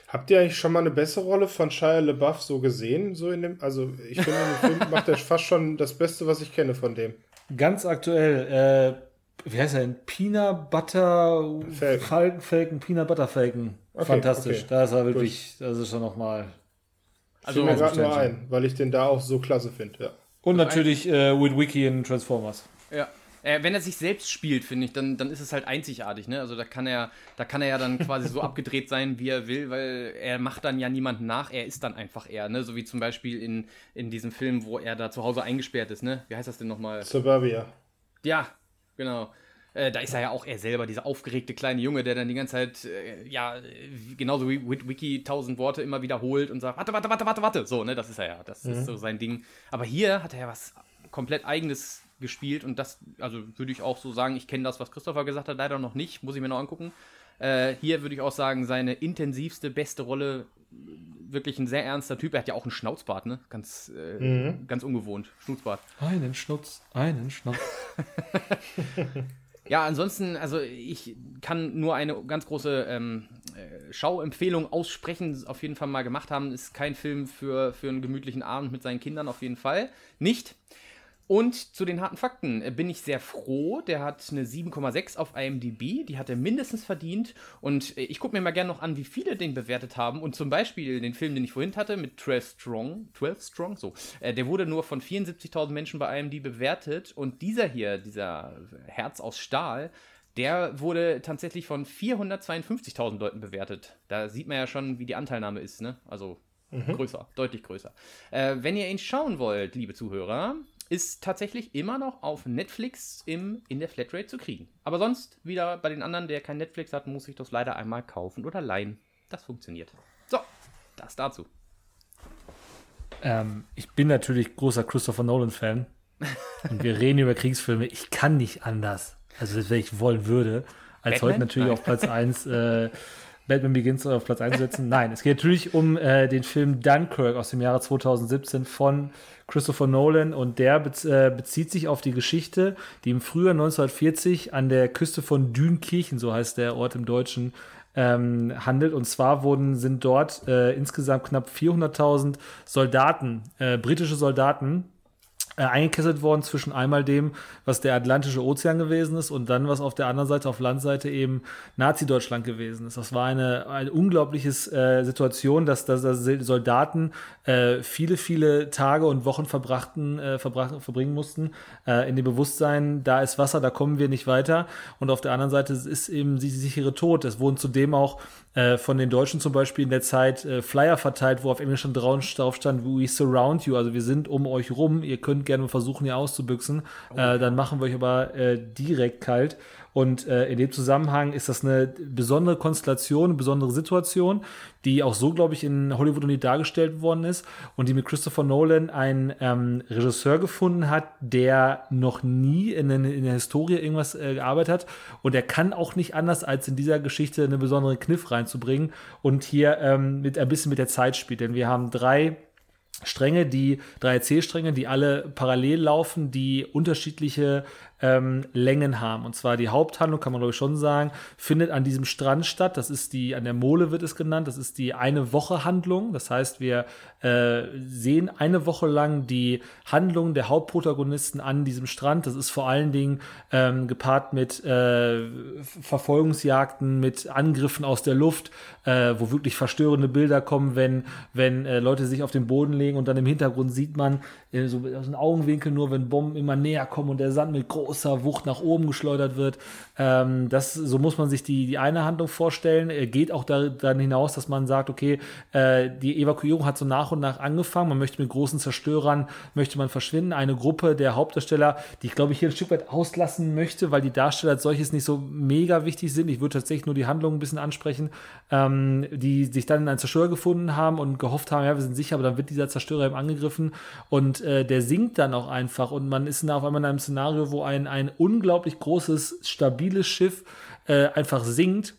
Habt ihr eigentlich schon mal eine bessere Rolle von Shia LeBuff so gesehen? So in dem, also ich finde, im Film macht er fast schon das Beste, was ich kenne von dem. Ganz aktuell, äh, wie heißt er denn? Peanut Butter Falcon, Falcon, Falcon Peanut Butter Falcon. Okay, Fantastisch. Okay. Da ist er wirklich, Gut. das ist schon nochmal. Also mir gerade nur ein, weil ich den da auch so klasse finde, ja. Und natürlich äh, with Wiki in Transformers. Ja. Äh, wenn er sich selbst spielt, finde ich, dann, dann ist es halt einzigartig, ne? Also da kann er, da kann er ja dann quasi so abgedreht sein, wie er will, weil er macht dann ja niemanden nach, er ist dann einfach er, ne? So wie zum Beispiel in, in diesem Film, wo er da zu Hause eingesperrt ist, ne? Wie heißt das denn nochmal? Suburbia. Ja, genau. Äh, da ist er ja auch er selber, dieser aufgeregte kleine Junge, der dann die ganze Zeit, äh, ja, genauso wie Wiki tausend Worte immer wiederholt und sagt, warte, warte, warte, warte, warte. So, ne, das ist er ja. Das mhm. ist so sein Ding. Aber hier hat er ja was komplett eigenes gespielt und das, also würde ich auch so sagen, ich kenne das, was Christopher gesagt hat, leider noch nicht, muss ich mir noch angucken. Äh, hier würde ich auch sagen, seine intensivste, beste Rolle, wirklich ein sehr ernster Typ. Er hat ja auch einen Schnauzbart, ne? Ganz, äh, mhm. ganz ungewohnt. Schnutzbart. Einen Schnutz, einen Schnauz. ja, ansonsten, also ich kann nur eine ganz große ähm, äh, Schauempfehlung aussprechen. Auf jeden Fall mal gemacht haben. Ist kein Film für, für einen gemütlichen Abend mit seinen Kindern, auf jeden Fall. Nicht. Und zu den harten Fakten äh, bin ich sehr froh. Der hat eine 7,6 auf IMDb. Die hat er mindestens verdient. Und äh, ich gucke mir mal gerne noch an, wie viele den bewertet haben. Und zum Beispiel den Film, den ich vorhin hatte, mit 12 Strong. 12 Strong, so. Äh, der wurde nur von 74.000 Menschen bei IMDb bewertet. Und dieser hier, dieser Herz aus Stahl, der wurde tatsächlich von 452.000 Leuten bewertet. Da sieht man ja schon, wie die Anteilnahme ist, ne? Also mhm. größer, deutlich größer. Äh, wenn ihr ihn schauen wollt, liebe Zuhörer, ist tatsächlich immer noch auf Netflix im, in der Flatrate zu kriegen. Aber sonst, wieder bei den anderen, der kein Netflix hat, muss ich das leider einmal kaufen oder leihen. Das funktioniert. So, das dazu. Ähm, ich bin natürlich großer Christopher Nolan-Fan. und wir reden über Kriegsfilme. Ich kann nicht anders. Also, wenn ich wollen würde, als Batman? heute natürlich Nein. auf Platz 1 äh, Batman Begins auf Platz 1 setzen. Nein, es geht natürlich um äh, den Film Dunkirk aus dem Jahre 2017 von Christopher Nolan und der äh, bezieht sich auf die Geschichte, die im Frühjahr 1940 an der Küste von Dünkirchen, so heißt der Ort im Deutschen, ähm, handelt. Und zwar wurden, sind dort äh, insgesamt knapp 400.000 Soldaten, äh, britische Soldaten, äh, eingekesselt worden zwischen einmal dem, was der Atlantische Ozean gewesen ist und dann, was auf der anderen Seite, auf Landseite eben Nazi-Deutschland gewesen ist. Das war eine, eine unglaubliche äh, Situation, dass, dass, dass Soldaten äh, viele, viele Tage und Wochen verbrachten, äh, verbracht, verbringen mussten äh, in dem Bewusstsein, da ist Wasser, da kommen wir nicht weiter. Und auf der anderen Seite ist eben die sichere Tod. Es wurden zudem auch äh, von den Deutschen zum Beispiel in der Zeit äh, Flyer verteilt, wo auf Englisch schon drauf stand, we surround you, also wir sind um euch rum, ihr könnt gerne versuchen, hier auszubüchsen, oh. äh, dann machen wir euch aber äh, direkt kalt. Und äh, in dem Zusammenhang ist das eine besondere Konstellation, eine besondere Situation, die auch so, glaube ich, in Hollywood noch nie dargestellt worden ist und die mit Christopher Nolan einen ähm, Regisseur gefunden hat, der noch nie in, in der Historie irgendwas äh, gearbeitet hat. Und er kann auch nicht anders, als in dieser Geschichte einen besonderen Kniff reinzubringen und hier ähm, mit ein bisschen mit der Zeit spielt. Denn wir haben drei Stränge, die drei Erzählstränge, die alle parallel laufen, die unterschiedliche ähm, Längen haben. Und zwar die Haupthandlung, kann man glaube ich schon sagen, findet an diesem Strand statt. Das ist die, an der Mole wird es genannt, das ist die eine Woche Handlung. Das heißt, wir äh, sehen eine Woche lang die Handlung der Hauptprotagonisten an diesem Strand. Das ist vor allen Dingen ähm, gepaart mit äh, Verfolgungsjagden, mit Angriffen aus der Luft, äh, wo wirklich verstörende Bilder kommen, wenn, wenn äh, Leute sich auf den Boden legen und dann im Hintergrund sieht man so aus dem Augenwinkel nur, wenn Bomben immer näher kommen und der Sand mit großer Wucht nach oben geschleudert wird. Ähm, das, so muss man sich die, die eine Handlung vorstellen. Er geht auch da, dann hinaus, dass man sagt, okay, äh, die Evakuierung hat so nach und nach angefangen. Man möchte mit großen Zerstörern, möchte man verschwinden. Eine Gruppe der Hauptdarsteller, die ich glaube ich hier ein Stück weit auslassen möchte, weil die Darsteller als solches nicht so mega wichtig sind. Ich würde tatsächlich nur die Handlung ein bisschen ansprechen, ähm, die sich dann in einen Zerstörer gefunden haben und gehofft haben, ja, wir sind sicher, aber dann wird dieser Zerstörer eben angegriffen und äh, der sinkt dann auch einfach und man ist dann auf einmal in einem Szenario, wo ein ein, unglaublich großes, stabiles Schiff äh, einfach sinkt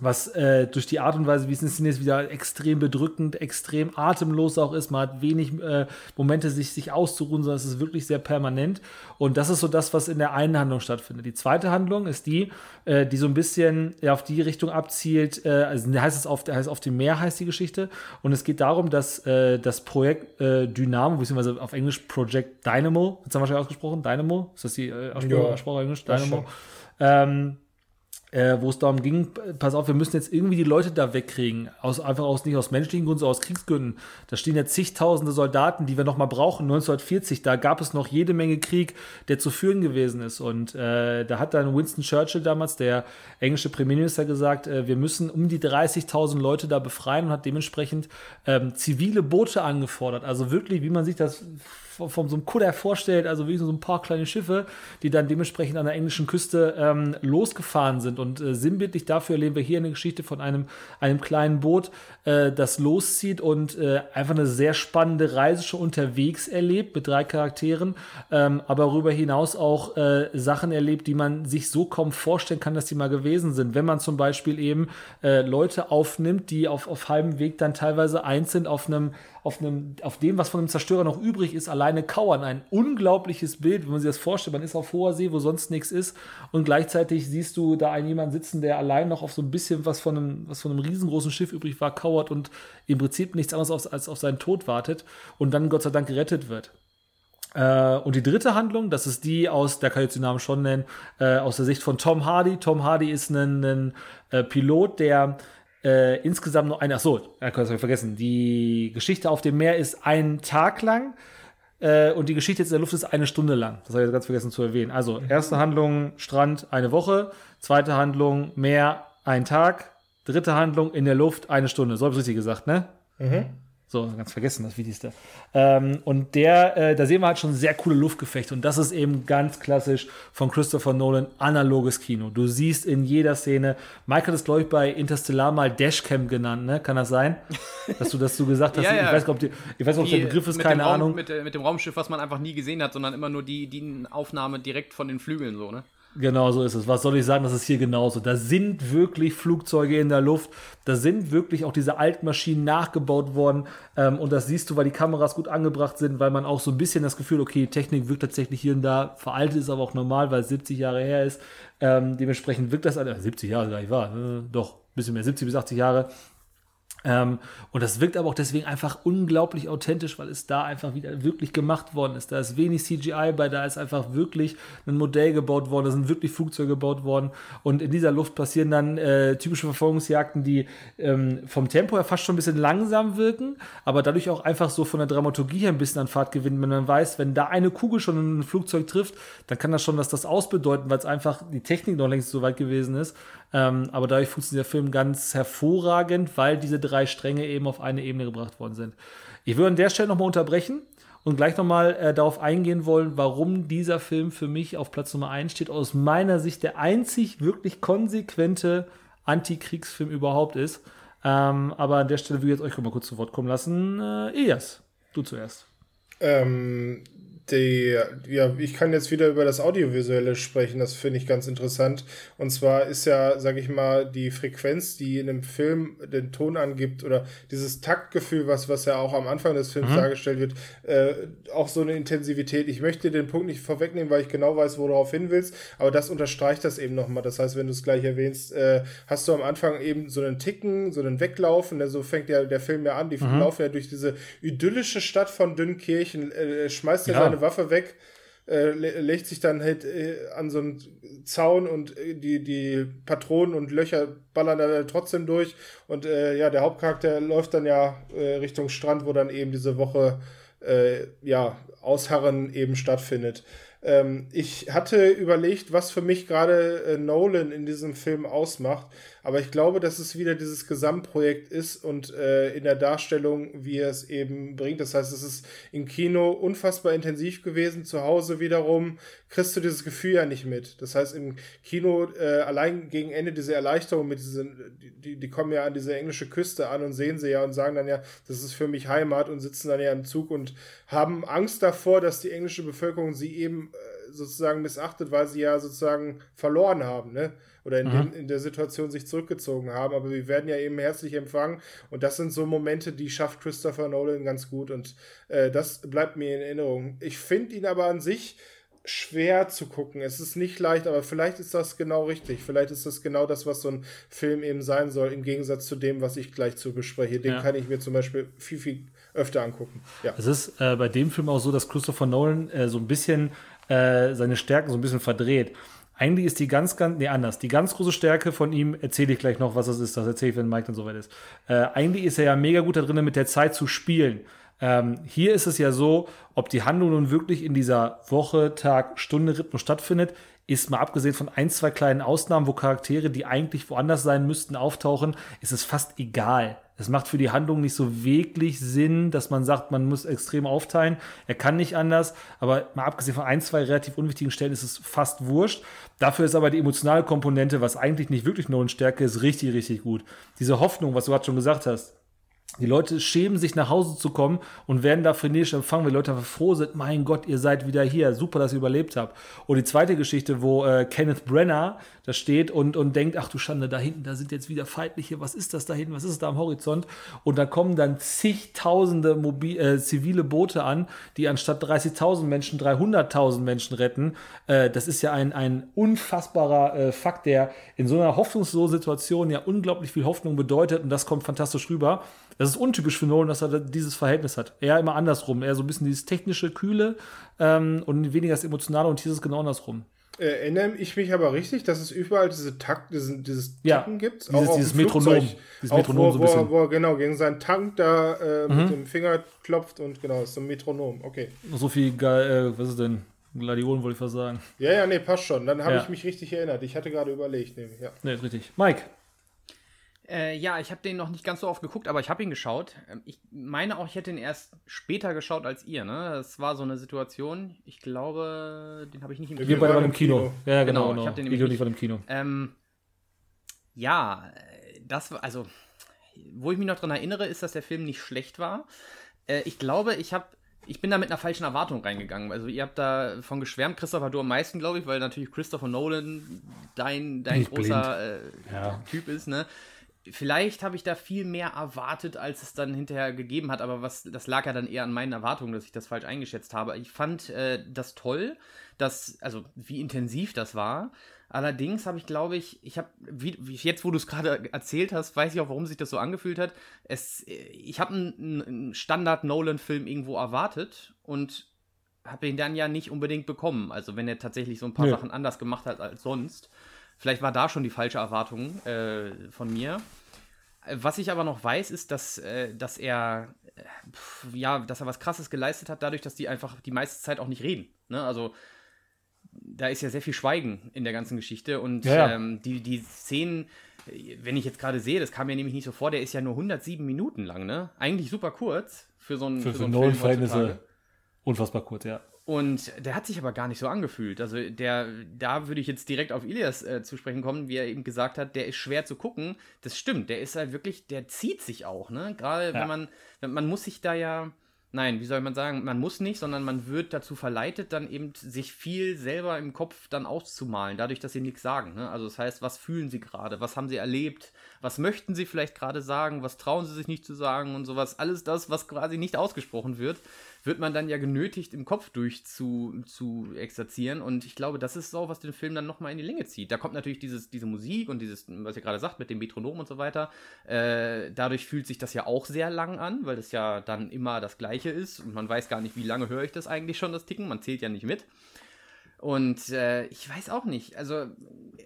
was äh, durch die Art und Weise, wie es inszeniert ist, wieder extrem bedrückend, extrem atemlos auch ist. Man hat wenig äh, Momente, sich, sich auszuruhen, sondern es ist wirklich sehr permanent. Und das ist so das, was in der einen Handlung stattfindet. Die zweite Handlung ist die, äh, die so ein bisschen ja, auf die Richtung abzielt. Äh, also heißt es auf, heißt auf dem Meer heißt die Geschichte. Und es geht darum, dass äh, das Projekt äh, Dynamo, beziehungsweise auf Englisch Project Dynamo, wird es wahrscheinlich ausgesprochen? Dynamo? Ist das die äh, Aussprache ja, Englisch? Dynamo. Ähm, äh, wo es darum ging, pass auf, wir müssen jetzt irgendwie die Leute da wegkriegen. Aus, einfach aus, nicht aus menschlichen Gründen, sondern aus Kriegsgründen. Da stehen ja zigtausende Soldaten, die wir noch mal brauchen. 1940, da gab es noch jede Menge Krieg, der zu führen gewesen ist. Und äh, da hat dann Winston Churchill damals, der englische Premierminister, gesagt, äh, wir müssen um die 30.000 Leute da befreien und hat dementsprechend ähm, zivile Boote angefordert. Also wirklich, wie man sich das von so einem Kutter vorstellt, also wie so ein paar kleine Schiffe, die dann dementsprechend an der englischen Küste ähm, losgefahren sind. Und äh, sinnbildlich dafür erleben wir hier eine Geschichte von einem, einem kleinen Boot, äh, das loszieht und äh, einfach eine sehr spannende Reise schon unterwegs erlebt mit drei Charakteren, ähm, aber darüber hinaus auch äh, Sachen erlebt, die man sich so kaum vorstellen kann, dass die mal gewesen sind. Wenn man zum Beispiel eben äh, Leute aufnimmt, die auf, auf halbem Weg dann teilweise eins sind auf einem auf, einem, auf dem, was von einem Zerstörer noch übrig ist, alleine kauern. Ein unglaubliches Bild, wenn man sich das vorstellt. Man ist auf hoher See, wo sonst nichts ist. Und gleichzeitig siehst du da einen jemanden sitzen, der allein noch auf so ein bisschen was von einem, was von einem riesengroßen Schiff übrig war, kauert und im Prinzip nichts anderes als auf seinen Tod wartet und dann Gott sei Dank gerettet wird. Äh, und die dritte Handlung, das ist die aus, der kann ich den Namen schon nennen, äh, aus der Sicht von Tom Hardy. Tom Hardy ist ein, ein äh, Pilot, der äh, insgesamt noch eine, ach so, ja, kann ich vergessen, die Geschichte auf dem Meer ist ein Tag lang äh, und die Geschichte jetzt in der Luft ist eine Stunde lang. Das habe ich ganz vergessen zu erwähnen. Also, erste Handlung Strand eine Woche, zweite Handlung Meer ein Tag, dritte Handlung in der Luft eine Stunde. So habe ich richtig gesagt, ne? Mhm. So, ganz vergessen, das Wichtigste. Ähm, und der, äh, da sehen wir halt schon sehr coole Luftgefechte. Und das ist eben ganz klassisch von Christopher Nolan analoges Kino. Du siehst in jeder Szene, Mike hat es, glaube ich, bei Interstellar mal Dashcam genannt, ne? Kann das sein? Dass du das so gesagt hast? ja, ja. Ich weiß, ob, die, ich weiß, ob die, der Begriff ist, keine Raum, Ahnung. Mit, mit, dem Raumschiff, was man einfach nie gesehen hat, sondern immer nur die, die Aufnahme direkt von den Flügeln, so, ne? Genau so ist es. Was soll ich sagen? Das ist hier genauso. Da sind wirklich Flugzeuge in der Luft. Da sind wirklich auch diese Altmaschinen nachgebaut worden. Ähm, und das siehst du, weil die Kameras gut angebracht sind, weil man auch so ein bisschen das Gefühl, okay, Technik wirkt tatsächlich hier und da. Veraltet ist aber auch normal, weil es 70 Jahre her ist. Ähm, dementsprechend wirkt das, äh, 70 Jahre gar nicht wahr. Äh, doch, ein bisschen mehr, 70 bis 80 Jahre. Ähm, und das wirkt aber auch deswegen einfach unglaublich authentisch, weil es da einfach wieder wirklich gemacht worden ist. Da ist wenig CGI bei, da ist einfach wirklich ein Modell gebaut worden, da sind wirklich Flugzeuge gebaut worden. Und in dieser Luft passieren dann äh, typische Verfolgungsjagden, die ähm, vom Tempo her fast schon ein bisschen langsam wirken, aber dadurch auch einfach so von der Dramaturgie her ein bisschen an Fahrt gewinnen. Wenn man weiß, wenn da eine Kugel schon ein Flugzeug trifft, dann kann das schon dass das ausbedeuten, weil es einfach die Technik noch längst so weit gewesen ist. Ähm, aber dadurch funktioniert der Film ganz hervorragend, weil diese drei Stränge eben auf eine Ebene gebracht worden sind. Ich würde an der Stelle nochmal unterbrechen und gleich nochmal äh, darauf eingehen wollen, warum dieser Film für mich auf Platz Nummer 1 steht. Aus meiner Sicht der einzig wirklich konsequente Antikriegsfilm überhaupt ist. Ähm, aber an der Stelle würde ich jetzt euch mal kurz zu Wort kommen lassen. Äh, Elias, du zuerst. Ähm, die, ja, ich kann jetzt wieder über das Audiovisuelle sprechen, das finde ich ganz interessant. Und zwar ist ja, sag ich mal, die Frequenz, die in einem Film den Ton angibt oder dieses Taktgefühl, was, was ja auch am Anfang des Films mhm. dargestellt wird, äh, auch so eine Intensivität. Ich möchte den Punkt nicht vorwegnehmen, weil ich genau weiß, wo du darauf hin willst, aber das unterstreicht das eben nochmal. Das heißt, wenn du es gleich erwähnst, äh, hast du am Anfang eben so einen Ticken, so einen Weglaufen, ne, so fängt ja der Film ja an, die mhm. laufen ja durch diese idyllische Stadt von Dünnkirchen, äh, schmeißt ja, ja seine Waffe weg, äh, legt sich dann halt äh, an so einen Zaun und äh, die, die Patronen und Löcher ballern da trotzdem durch. Und äh, ja, der Hauptcharakter läuft dann ja äh, Richtung Strand, wo dann eben diese Woche äh, ja, Ausharren eben stattfindet. Ähm, ich hatte überlegt, was für mich gerade Nolan in diesem Film ausmacht, aber ich glaube, dass es wieder dieses Gesamtprojekt ist und äh, in der Darstellung, wie es eben bringt. Das heißt, es ist im Kino unfassbar intensiv gewesen, zu Hause wiederum kriegst du dieses Gefühl ja nicht mit. Das heißt, im Kino äh, allein gegen Ende diese Erleichterung mit diesen, die, die kommen ja an diese englische Küste an und sehen sie ja und sagen dann ja, das ist für mich Heimat und sitzen dann ja im Zug und haben Angst davor, dass die englische Bevölkerung sie eben äh, sozusagen missachtet, weil sie ja sozusagen verloren haben, ne? Oder in, Mhm. dem, in der Situation sich zurückgezogen haben. Aber wir werden ja eben herzlich empfangen. Und das sind so Momente, die schafft Christopher Nolan ganz gut. Und äh, das bleibt mir in Erinnerung. Ich finde ihn aber an sich schwer zu gucken. Es ist nicht leicht, aber vielleicht ist das genau richtig. Vielleicht ist das genau das, was so ein Film eben sein soll, im Gegensatz zu dem, was ich gleich zu bespreche. Den Ja. kann ich mir zum Beispiel viel, viel öfter angucken. Ja. Es ist äh, bei dem Film auch so, dass Christopher Nolan äh, so ein bisschen äh, seine Stärken so ein bisschen verdreht. Eigentlich ist die ganz, ganz, nee, anders. Die ganz große Stärke von ihm erzähle ich gleich noch, was das ist. Das erzähle ich, wenn Mike dann soweit ist. Äh, eigentlich ist er ja mega gut da drin, mit der Zeit zu spielen. Ähm, hier ist es ja so, ob die Handlung nun wirklich in dieser Woche, Tag, Stunde Rhythmus stattfindet, ist mal abgesehen von ein, zwei kleinen Ausnahmen, wo Charaktere, die eigentlich woanders sein müssten, auftauchen, ist es fast egal. Es macht für die Handlung nicht so wirklich Sinn, dass man sagt, man muss extrem aufteilen. Er kann nicht anders, aber mal abgesehen von ein, zwei relativ unwichtigen Stellen ist es fast wurscht. Dafür ist aber die emotionale Komponente, was eigentlich nicht wirklich Nolans Stärke ist, richtig, richtig gut. Diese Hoffnung, was du gerade schon gesagt hast, die Leute schämen sich nach Hause zu kommen und werden da frenetisch empfangen, weil die Leute einfach froh sind, mein Gott, ihr seid wieder hier, super, dass ihr überlebt habt. Und die zweite Geschichte, wo äh, Kenneth Brenner da steht und, und denkt, ach du Schande, da hinten, da sind jetzt wieder Feindliche, was ist das da hinten, was ist es da am Horizont? Und da kommen dann zigtausende mobil, äh, zivile Boote an, die anstatt 30.000 Menschen 300.000 Menschen retten. Äh, das ist ja ein, ein unfassbarer äh, Fakt, der in so einer hoffnungslosen Situation ja unglaublich viel Hoffnung bedeutet und das kommt fantastisch rüber. Das ist untypisch für Nolan, dass er dieses Verhältnis hat. Er immer andersrum. Er so ein bisschen dieses technische, kühle ähm, und weniger das emotionale und hier ist es genau andersrum. Äh, Erinnere ich mich aber richtig, dass es überall diese Takt, diesen, dieses Ja, Tacken gibt? dieses- auf dieses Flugzeug. Metronom. Dieses Auch Metronom wo, so ein wo, bisschen. Mhm. wo er genau gegen seinen Tank da äh, mit dem Finger klopft und genau, ist so ein Metronom. Okay. So viel, geil, äh, was ist denn? Gladiolen wollte ich was sagen. Ja, ja, nee, passt schon. Dann habe Ja. ich mich richtig erinnert. Ich hatte gerade überlegt, nämlich, ja. Ne, ist richtig. Mike. Äh, ja, ich habe den noch nicht ganz so oft geguckt, aber ich habe ihn geschaut. Ähm, Ich meine auch, ich hätte ihn erst später geschaut als ihr. Ne? Das war so eine Situation. Ich glaube, den habe ich nicht im Wir Wir Kino. beide waren im Kino. Kino. Ja, Genau, genau. ich genau. hab den Ich nämlich ich waren im Kino. Ähm, ja, äh, das war, also, wo ich mich noch dran erinnere, ist, dass der Film nicht schlecht war. Äh, ich glaube, ich habe, ich bin da mit einer falschen Erwartung reingegangen. Also, ihr habt da von geschwärmt, Christopher, du am meisten, glaube ich, weil natürlich Christopher Nolan dein, dein Nicht großer äh, Ja. Typ ist, ne? Vielleicht habe ich da viel mehr erwartet, als es dann hinterher gegeben hat, aber was, das lag ja dann eher an meinen Erwartungen, dass ich das falsch eingeschätzt habe. Ich fand äh, das toll, dass, also wie intensiv das war. Allerdings habe ich, glaube ich, ich habe, wie, wie jetzt, wo du es gerade erzählt hast, weiß ich auch, warum sich das so angefühlt hat. Es, äh, ich habe einen, einen Standard-Nolan-Film irgendwo erwartet und habe ihn dann ja nicht unbedingt bekommen. Also wenn er tatsächlich so ein paar Nö. Sachen anders gemacht hat als sonst. Vielleicht war da schon die falsche Erwartung äh, von mir. Äh, Was ich aber noch weiß, ist, dass, äh, dass er äh, pf, ja, dass er was krasses geleistet hat, dadurch, dass die einfach die meiste Zeit auch nicht reden. Ne? Also da ist ja sehr viel Schweigen in der ganzen Geschichte und Ja, ja. Ähm, die, die Szenen, äh, wenn ich jetzt gerade sehe, das kam mir nämlich nicht so vor, der ist ja nur 107 Minuten lang, ne? Eigentlich super kurz für so einen, Für, so für einen Film heutzutage. unfassbar kurz, ja. Und der hat sich aber gar nicht so angefühlt. Also der, da würde ich jetzt direkt auf Ilias äh, zu sprechen kommen, wie er eben gesagt hat, der ist schwer zu gucken. Das stimmt, der ist halt wirklich, der zieht sich auch, ne? Gerade Ja. wenn man, wenn, man muss sich da ja, nein, wie soll man sagen, man muss nicht, sondern man wird dazu verleitet, dann eben sich viel selber im Kopf dann auszumalen, dadurch, dass sie nichts sagen. Ne? Also das heißt, was fühlen sie gerade, was haben sie erlebt, was möchten sie vielleicht gerade sagen, was trauen sie sich nicht zu sagen und sowas. Alles das, was quasi nicht ausgesprochen wird, wird man dann ja genötigt, im Kopf durch zu, zu exerzieren. Und ich glaube, das ist so, was den Film dann nochmal in die Länge zieht. Da kommt natürlich dieses, diese Musik und dieses, was ihr gerade sagt, mit dem Metronom und so weiter. Äh, dadurch fühlt sich das ja auch sehr lang an, weil das ja dann immer das Gleiche ist. Und man weiß gar nicht, wie lange höre ich das eigentlich schon, das Ticken. Man zählt ja nicht mit. Und äh, ich weiß auch nicht. Also,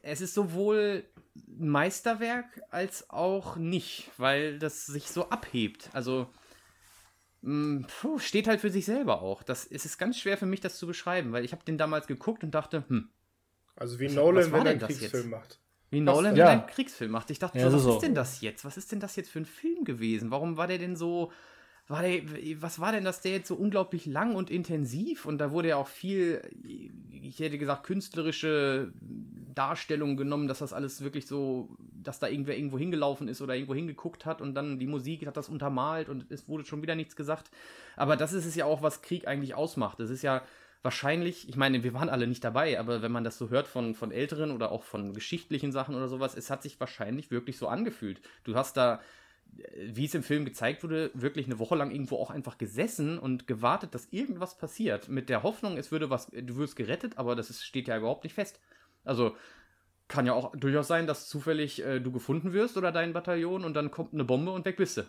es ist sowohl Meisterwerk als auch nicht, weil das sich so abhebt. Also, puh, steht halt für sich selber auch. Das, es ist ganz schwer für mich, das zu beschreiben, weil ich habe den damals geguckt und dachte, hm, Also wie Was- Nolan, was war wenn er einen Kriegsfilm jetzt? macht. wie Was Nolan denn? in Ja. einem Kriegsfilm macht. Ich dachte, Ja, so, was ist ist so. denn das jetzt? Was ist denn das jetzt für ein Film gewesen? Warum war der denn so. War der, was war denn das der jetzt so unglaublich lang und intensiv? Und da wurde ja auch viel, ich hätte gesagt, künstlerische Darstellung genommen, dass das alles wirklich so, dass da irgendwer irgendwo hingelaufen ist oder irgendwo hingeguckt hat und dann die Musik hat das untermalt und es wurde schon wieder nichts gesagt. Aber das ist es ja auch, was Krieg eigentlich ausmacht. Es ist ja wahrscheinlich, ich meine, wir waren alle nicht dabei, aber wenn man das so hört von, von älteren oder auch von geschichtlichen Sachen oder sowas, es hat sich wahrscheinlich wirklich so angefühlt. Du hast da, wie es im Film gezeigt wurde, wirklich eine Woche lang irgendwo auch einfach gesessen und gewartet, dass irgendwas passiert. Mit der Hoffnung, es würde was, du wirst gerettet, aber das ist, steht ja überhaupt nicht fest. Also kann ja auch durchaus sein, dass zufällig äh, du gefunden wirst oder dein Bataillon und dann kommt eine Bombe und weg bist du.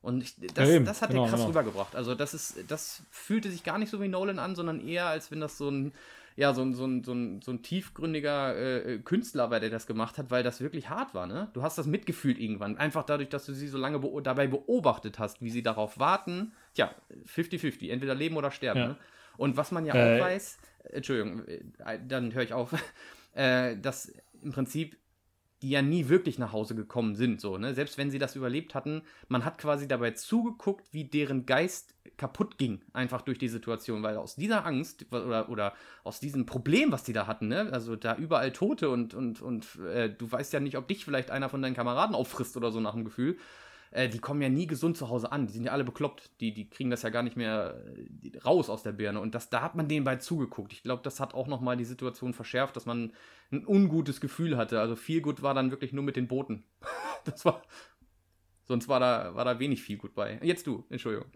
Und ich, das, Ja, das hat genau, er krass genau. rübergebracht. Also das ist, das fühlte sich gar nicht so wie Nolan an, sondern eher, als wenn das so ein, ja, so ein, so so so ein tiefgründiger äh, Künstler war, der das gemacht hat, weil das wirklich hart war, ne? Du hast das mitgefühlt irgendwann. Einfach dadurch, dass du sie so lange beo dabei beobachtet hast, wie sie darauf warten. Tja, 50-50, entweder leben oder sterben. Ja. Ne? Und was man ja Äh, auch weiß, Entschuldigung, äh, dann höre ich auf, äh, dass im Prinzip die ja nie wirklich nach Hause gekommen sind, so, ne? Selbst wenn sie das überlebt hatten, man hat quasi dabei zugeguckt, wie deren Geist kaputt ging, einfach durch die Situation, weil aus dieser Angst oder, oder aus diesem Problem, was die da hatten, ne? Also da überall Tote und, und, und äh, du weißt ja nicht, ob dich vielleicht einer von deinen Kameraden auffrisst oder so nach dem Gefühl. Äh, die kommen ja nie gesund zu Hause an. Die sind ja alle bekloppt. Die, die kriegen das ja gar nicht mehr äh, raus aus der Birne. Und das, da hat man denen bei zugeguckt. Ich glaube, das hat auch nochmal die Situation verschärft, dass man ein ungutes Gefühl hatte. Also viel gut war dann wirklich nur mit den Booten. Das war. Sonst war da, war da wenig viel gut bei. Jetzt du, Entschuldigung.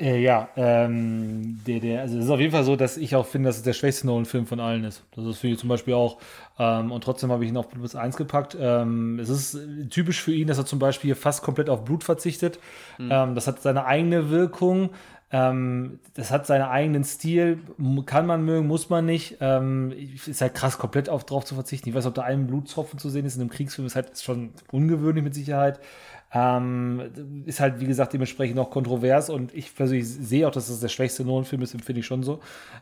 Äh, ja, ähm, der, der, also es ist auf jeden Fall so, dass ich auch finde, dass es der schwächste Nolan-Film von allen ist. Das ist für ihn zum Beispiel auch. Ähm, und trotzdem habe ich ihn auf Platz 1 gepackt. Ähm, es ist typisch für ihn, dass er zum Beispiel hier fast komplett auf Blut verzichtet. Ähm, das hat seine eigene Wirkung. Ähm, das hat seinen eigenen Stil. Kann man mögen, muss man nicht. Ähm, ist halt krass, komplett auf drauf zu verzichten. Ich weiß, ob da ein Blutstropfen zu sehen ist in einem Kriegsfilm, ist halt schon ungewöhnlich mit Sicherheit. Ähm, ist halt, wie gesagt, dementsprechend auch kontrovers und ich persönlich sehe auch, dass das der schwächste Nolan-Film ist, empfinde ich schon so.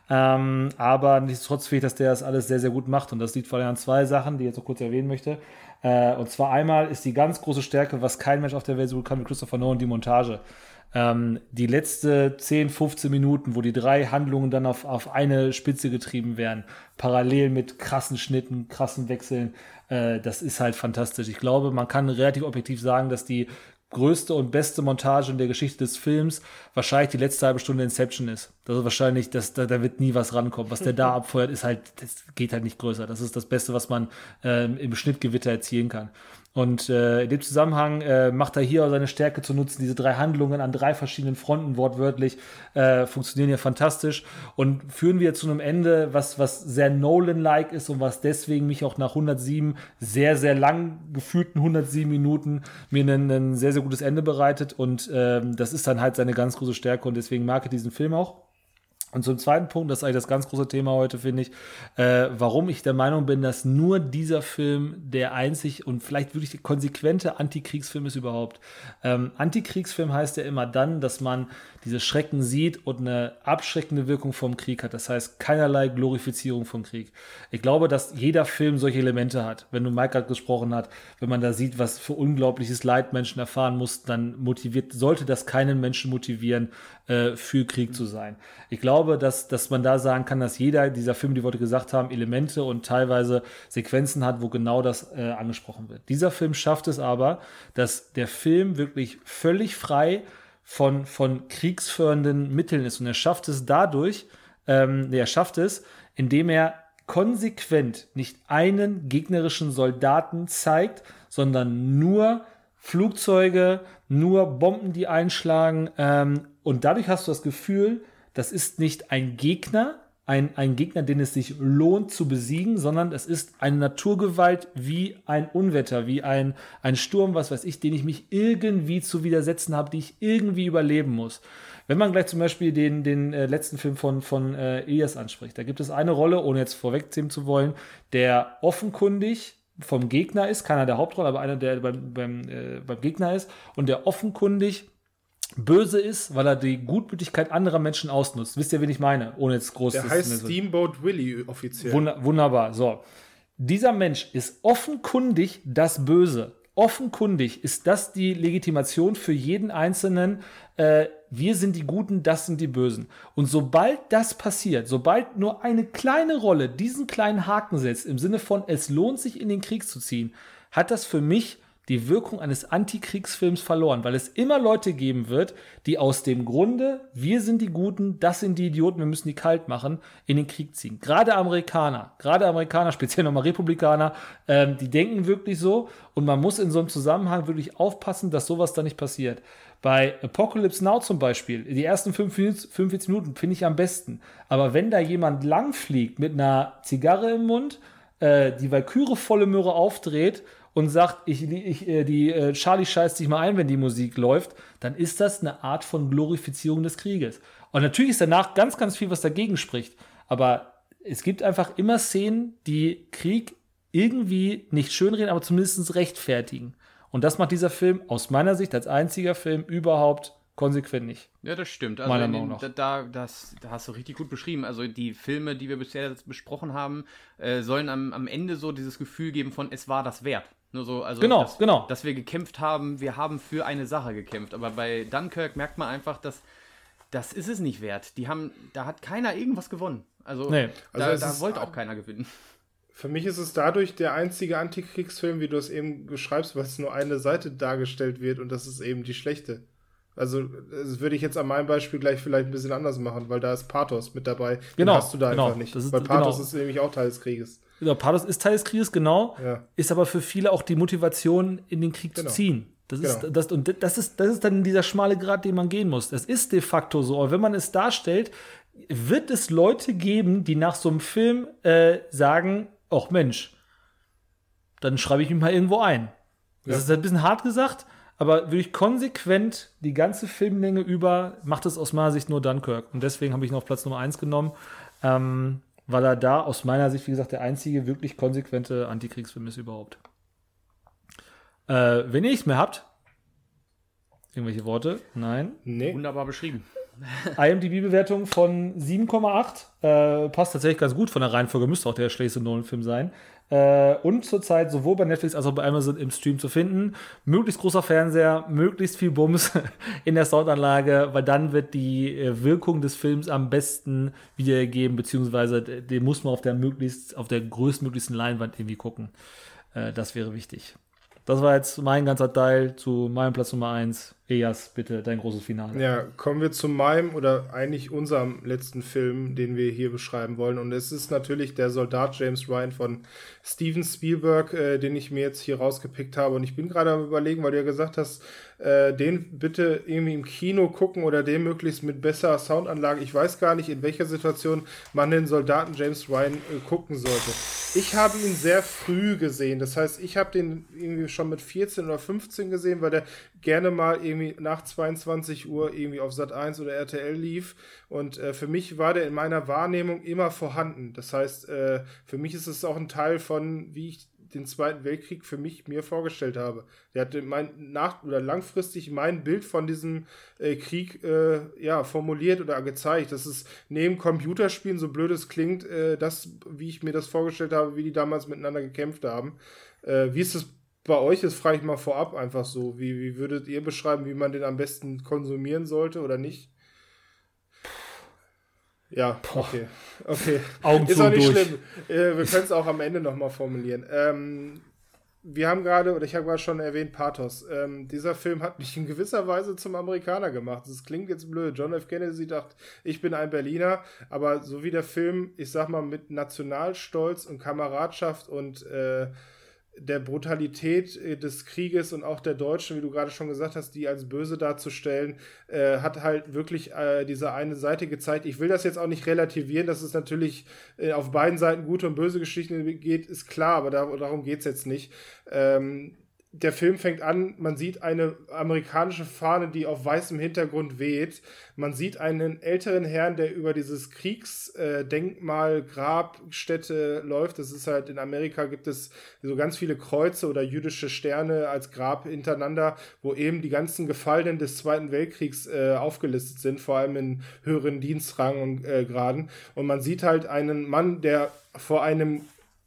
Ähm, aber nichtsdestotrotz finde ich, dass der das alles sehr, sehr gut macht und das liegt vor allem an zwei Sachen, die ich jetzt noch kurz erwähnen möchte. Äh, und zwar einmal ist die ganz große Stärke, was kein Mensch auf der Welt so gut kann wie Christopher Nolan, die Montage. Ähm, die letzte 10, 15 Minuten, wo die drei Handlungen dann auf, auf eine Spitze getrieben werden, parallel mit krassen Schnitten, krassen Wechseln, äh, das ist halt fantastisch. Ich glaube, man kann relativ objektiv sagen, dass die größte und beste Montage in der Geschichte des Films wahrscheinlich die letzte halbe Stunde Inception ist. Das ist wahrscheinlich, das, da, da wird nie was rankommen. Was der da abfeuert, ist halt, das geht halt nicht größer. Das ist das Beste, was man ähm, im Schnittgewitter erzielen kann. Und äh, in dem Zusammenhang äh, macht er hier auch seine Stärke zu nutzen. Diese drei Handlungen an drei verschiedenen Fronten, wortwörtlich, äh, funktionieren ja fantastisch und führen wir zu einem Ende, was, was sehr Nolan-like ist und was deswegen mich auch nach 107 sehr, sehr lang gefühlten 107 Minuten mir ein, ein sehr, sehr gutes Ende bereitet. Und ähm, das ist dann halt seine ganz große Stärke und deswegen mag ich diesen Film auch. Und zum zweiten Punkt, das ist eigentlich das ganz große Thema heute, finde ich, äh, warum ich der Meinung bin, dass nur dieser Film der einzig und vielleicht wirklich konsequente Antikriegsfilm ist überhaupt. Ähm, Antikriegsfilm heißt ja immer dann, dass man diese Schrecken sieht und eine abschreckende Wirkung vom Krieg hat. Das heißt, keinerlei Glorifizierung vom Krieg. Ich glaube, dass jeder Film solche Elemente hat. Wenn du Mike gerade gesprochen hat, wenn man da sieht, was für unglaubliches Leid Menschen erfahren mussten, dann motiviert, sollte das keinen Menschen motivieren, äh, für Krieg zu sein. Ich glaube, dass, dass man da sagen kann, dass jeder dieser Filme, die wir heute gesagt haben, Elemente und teilweise Sequenzen hat, wo genau das äh, angesprochen wird. Dieser Film schafft es aber, dass der Film wirklich völlig frei von, von kriegsführenden Mitteln ist. Und er schafft es dadurch, ähm, er schafft es, indem er konsequent nicht einen gegnerischen Soldaten zeigt, sondern nur Flugzeuge, nur Bomben, die einschlagen. Ähm, und dadurch hast du das Gefühl, das ist nicht ein Gegner, ein, ein Gegner, den es sich lohnt zu besiegen, sondern es ist eine Naturgewalt wie ein Unwetter, wie ein, ein Sturm, was weiß ich, den ich mich irgendwie zu widersetzen habe, die ich irgendwie überleben muss. Wenn man gleich zum Beispiel den, den äh, letzten Film von, von äh, Elias anspricht, da gibt es eine Rolle, ohne jetzt vorwegziehen zu wollen, der offenkundig vom Gegner ist, keiner der Hauptrolle, aber einer, der beim, beim, äh, beim Gegner ist und der offenkundig böse ist, weil er die Gutmütigkeit anderer Menschen ausnutzt. Wisst ihr, wen ich meine? Ohne jetzt groß Der zu- heißt Steamboat Willie offiziell. Wunder, wunderbar. So. Dieser Mensch ist offenkundig das Böse. Offenkundig ist das die Legitimation für jeden Einzelnen. Äh, wir sind die Guten, das sind die Bösen. Und sobald das passiert, sobald nur eine kleine Rolle diesen kleinen Haken setzt, im Sinne von, es lohnt sich in den Krieg zu ziehen, hat das für mich die Wirkung eines Antikriegsfilms verloren, weil es immer Leute geben wird, die aus dem Grunde, wir sind die Guten, das sind die Idioten, wir müssen die kalt machen, in den Krieg ziehen. Gerade Amerikaner, gerade Amerikaner, speziell nochmal Republikaner, ähm, die denken wirklich so und man muss in so einem Zusammenhang wirklich aufpassen, dass sowas da nicht passiert. Bei Apocalypse Now zum Beispiel, die ersten 45 Minuten finde ich am besten. Aber wenn da jemand langfliegt mit einer Zigarre im Mund, äh, die Valkyrie volle Möhre aufdreht und sagt, ich, ich, äh, die äh, Charlie scheißt sich mal ein, wenn die Musik läuft, dann ist das eine Art von Glorifizierung des Krieges. Und natürlich ist danach ganz, ganz viel, was dagegen spricht. Aber es gibt einfach immer Szenen, die Krieg irgendwie nicht schönreden, aber zumindest rechtfertigen. Und das macht dieser Film aus meiner Sicht als einziger Film überhaupt konsequent nicht. Ja, das stimmt. Also Meiner Meinung nach. Da, da, das, da hast du richtig gut beschrieben. Also die Filme, die wir bisher besprochen haben, äh, sollen am, am Ende so dieses Gefühl geben von, es war das wert. Nur so, also Genau, dass, genau. dass wir gekämpft haben, wir haben für eine Sache gekämpft. Aber bei Dunkirk merkt man einfach, dass das ist es nicht wert. Die haben, da hat keiner irgendwas gewonnen. Also, Nee. Also da, es da wollte auch keiner gewinnen. Für mich ist es dadurch der einzige Antikriegsfilm, wie du es eben beschreibst, weil es nur eine Seite dargestellt wird und das ist eben die schlechte. Also, das würde ich jetzt an meinem Beispiel gleich vielleicht ein bisschen anders machen, weil da ist Pathos mit dabei. Den Genau, hast du da genau. einfach nicht. Das ist- weil Pathos genau. ist nämlich auch Teil des Krieges. Ja, Pathos ist Teil des Krieges, genau. Ja. Ist aber für viele auch die Motivation, in den Krieg Genau. zu ziehen. Das ist, Genau. das, und das ist, das ist dann dieser schmale Grat, den man gehen muss. Es ist de facto so. Aber wenn man es darstellt, wird es Leute geben, die nach so einem Film äh, sagen: ach Mensch, dann schreibe ich mich mal irgendwo ein. Das Ja. ist ein bisschen hart gesagt, aber wirklich konsequent die ganze Filmlänge über macht es aus meiner Sicht nur Dunkirk. Und deswegen habe ich ihn auf Platz Nummer 1 genommen, ähm, weil er da aus meiner Sicht, wie gesagt, der einzige wirklich konsequente Antikriegsfilm ist überhaupt. Äh, wenn ihr nichts mehr habt, irgendwelche Worte? Nein. Nee. Wunderbar beschrieben. IMDb-Bewertung von 7,8. Äh, passt tatsächlich ganz gut von der Reihenfolge, müsste auch der schlechteste Nolan-Film sein. Äh, und zurzeit sowohl bei Netflix als auch bei Amazon im Stream zu finden. Möglichst großer Fernseher, möglichst viel Bums in der Soundanlage, weil dann wird die äh, Wirkung des Films am besten wiedergegeben, beziehungsweise den muss man auf der möglichst, auf der größtmöglichsten Leinwand irgendwie gucken. Äh, das wäre wichtig. Das war jetzt mein ganzer Teil zu meinem Platz Nummer 1. Elias, bitte dein großes Finale. Ja, kommen wir zu meinem oder eigentlich unserem letzten Film, den wir hier beschreiben wollen. Und es ist natürlich der Soldat James Ryan von Steven Spielberg, äh, den ich mir jetzt hier rausgepickt habe. Und ich bin gerade am überlegen, weil du ja gesagt hast, äh, den bitte irgendwie im Kino gucken oder den möglichst mit besserer Soundanlage. Ich weiß gar nicht, in welcher Situation man den Soldaten James Ryan äh, gucken sollte. Ich habe ihn sehr früh gesehen. Das heißt, ich habe den irgendwie schon mit 14 oder 15 gesehen, weil der gerne mal irgendwie nach 22 Uhr irgendwie auf Sat 1 oder RTL lief. Und äh, für mich war der in meiner Wahrnehmung immer vorhanden. Das heißt, äh, für mich ist es auch ein Teil von, wie ich den Zweiten Weltkrieg für mich mir vorgestellt habe. Der hat mein nach oder langfristig mein Bild von diesem äh, Krieg äh, ja formuliert oder gezeigt. Das ist neben Computerspielen so blöd es klingt, äh, das wie ich mir das vorgestellt habe, wie die damals miteinander gekämpft haben. Äh, wie ist es bei euch? Das frage ich mal vorab einfach so. Wie, wie würdet ihr beschreiben, wie man den am besten konsumieren sollte oder nicht? Ja, okay. Okay. Augen Ist zu auch nicht durch. schlimm. Äh, wir können es auch am Ende nochmal formulieren. Ähm, wir haben gerade, oder ich habe gerade schon erwähnt, Pathos. Ähm, dieser Film hat mich in gewisser Weise zum Amerikaner gemacht. Das klingt jetzt blöd. John F. Kennedy dachte, ich bin ein Berliner, aber so wie der Film, ich sag mal, mit Nationalstolz und Kameradschaft und äh, der Brutalität äh, des Krieges und auch der Deutschen, wie du gerade schon gesagt hast, die als böse darzustellen, äh, hat halt wirklich äh, diese eine Seite gezeigt. Ich will das jetzt auch nicht relativieren, dass es natürlich äh, auf beiden Seiten gute und böse Geschichten geht, ist klar, aber da, darum geht es jetzt nicht. Ähm, der Film fängt an, man sieht eine amerikanische Fahne, die auf weißem Hintergrund weht. Man sieht einen älteren Herrn, der über dieses Kriegsdenkmal, Grabstätte läuft. Das ist halt in Amerika gibt es so ganz viele Kreuze oder jüdische Sterne als Grab hintereinander, wo eben die ganzen Gefallenen des Zweiten Weltkriegs äh, aufgelistet sind, vor allem in höheren Dienstrang und äh, Graden. Und man sieht halt einen Mann, der vor einem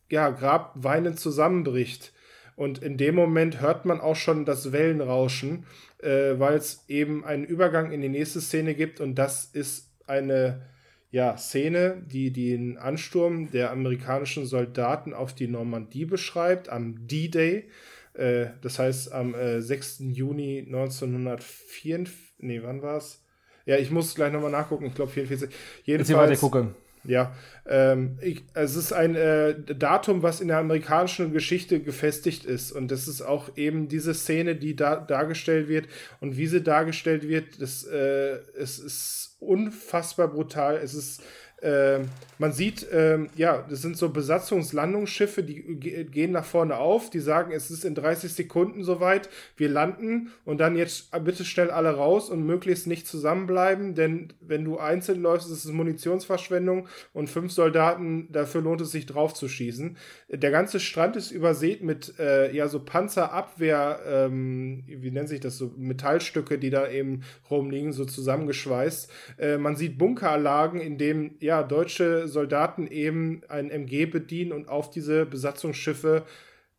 ja, Grab weinend zusammenbricht. Und in dem Moment hört man auch schon das Wellenrauschen, äh, weil es eben einen Übergang in die nächste Szene gibt. Und das ist eine ja, Szene, die den Ansturm der amerikanischen Soldaten auf die Normandie beschreibt, am D-Day. Äh, das heißt, am äh, 6. Juni 1944, nee, wann war es? Ja, ich muss gleich nochmal nachgucken, ich glaube 44. Jedenfalls, Jetzt weiter gucken. Ja, ähm, ich, es ist ein äh, Datum, was in der amerikanischen Geschichte gefestigt ist. Und das ist auch eben diese Szene, die da dargestellt wird. Und wie sie dargestellt wird, das, äh, es ist unfassbar brutal. Es ist äh, man sieht, äh, ja, das sind so Besatzungslandungsschiffe, die gehen nach vorne auf, die sagen, es ist in 30 Sekunden soweit, wir landen und dann jetzt bitte schnell alle raus und möglichst nicht zusammenbleiben, denn wenn du einzeln läufst, ist es Munitionsverschwendung und fünf Soldaten, dafür lohnt es sich drauf zu schießen. Der ganze Strand ist übersät mit, äh, ja, so Panzerabwehr, ähm, wie nennt sich das, so Metallstücke, die da eben rumliegen, so zusammengeschweißt. Äh, man sieht Bunkeranlagen, in dem, ja, ja, deutsche Soldaten eben ein MG bedienen und auf diese Besatzungsschiffe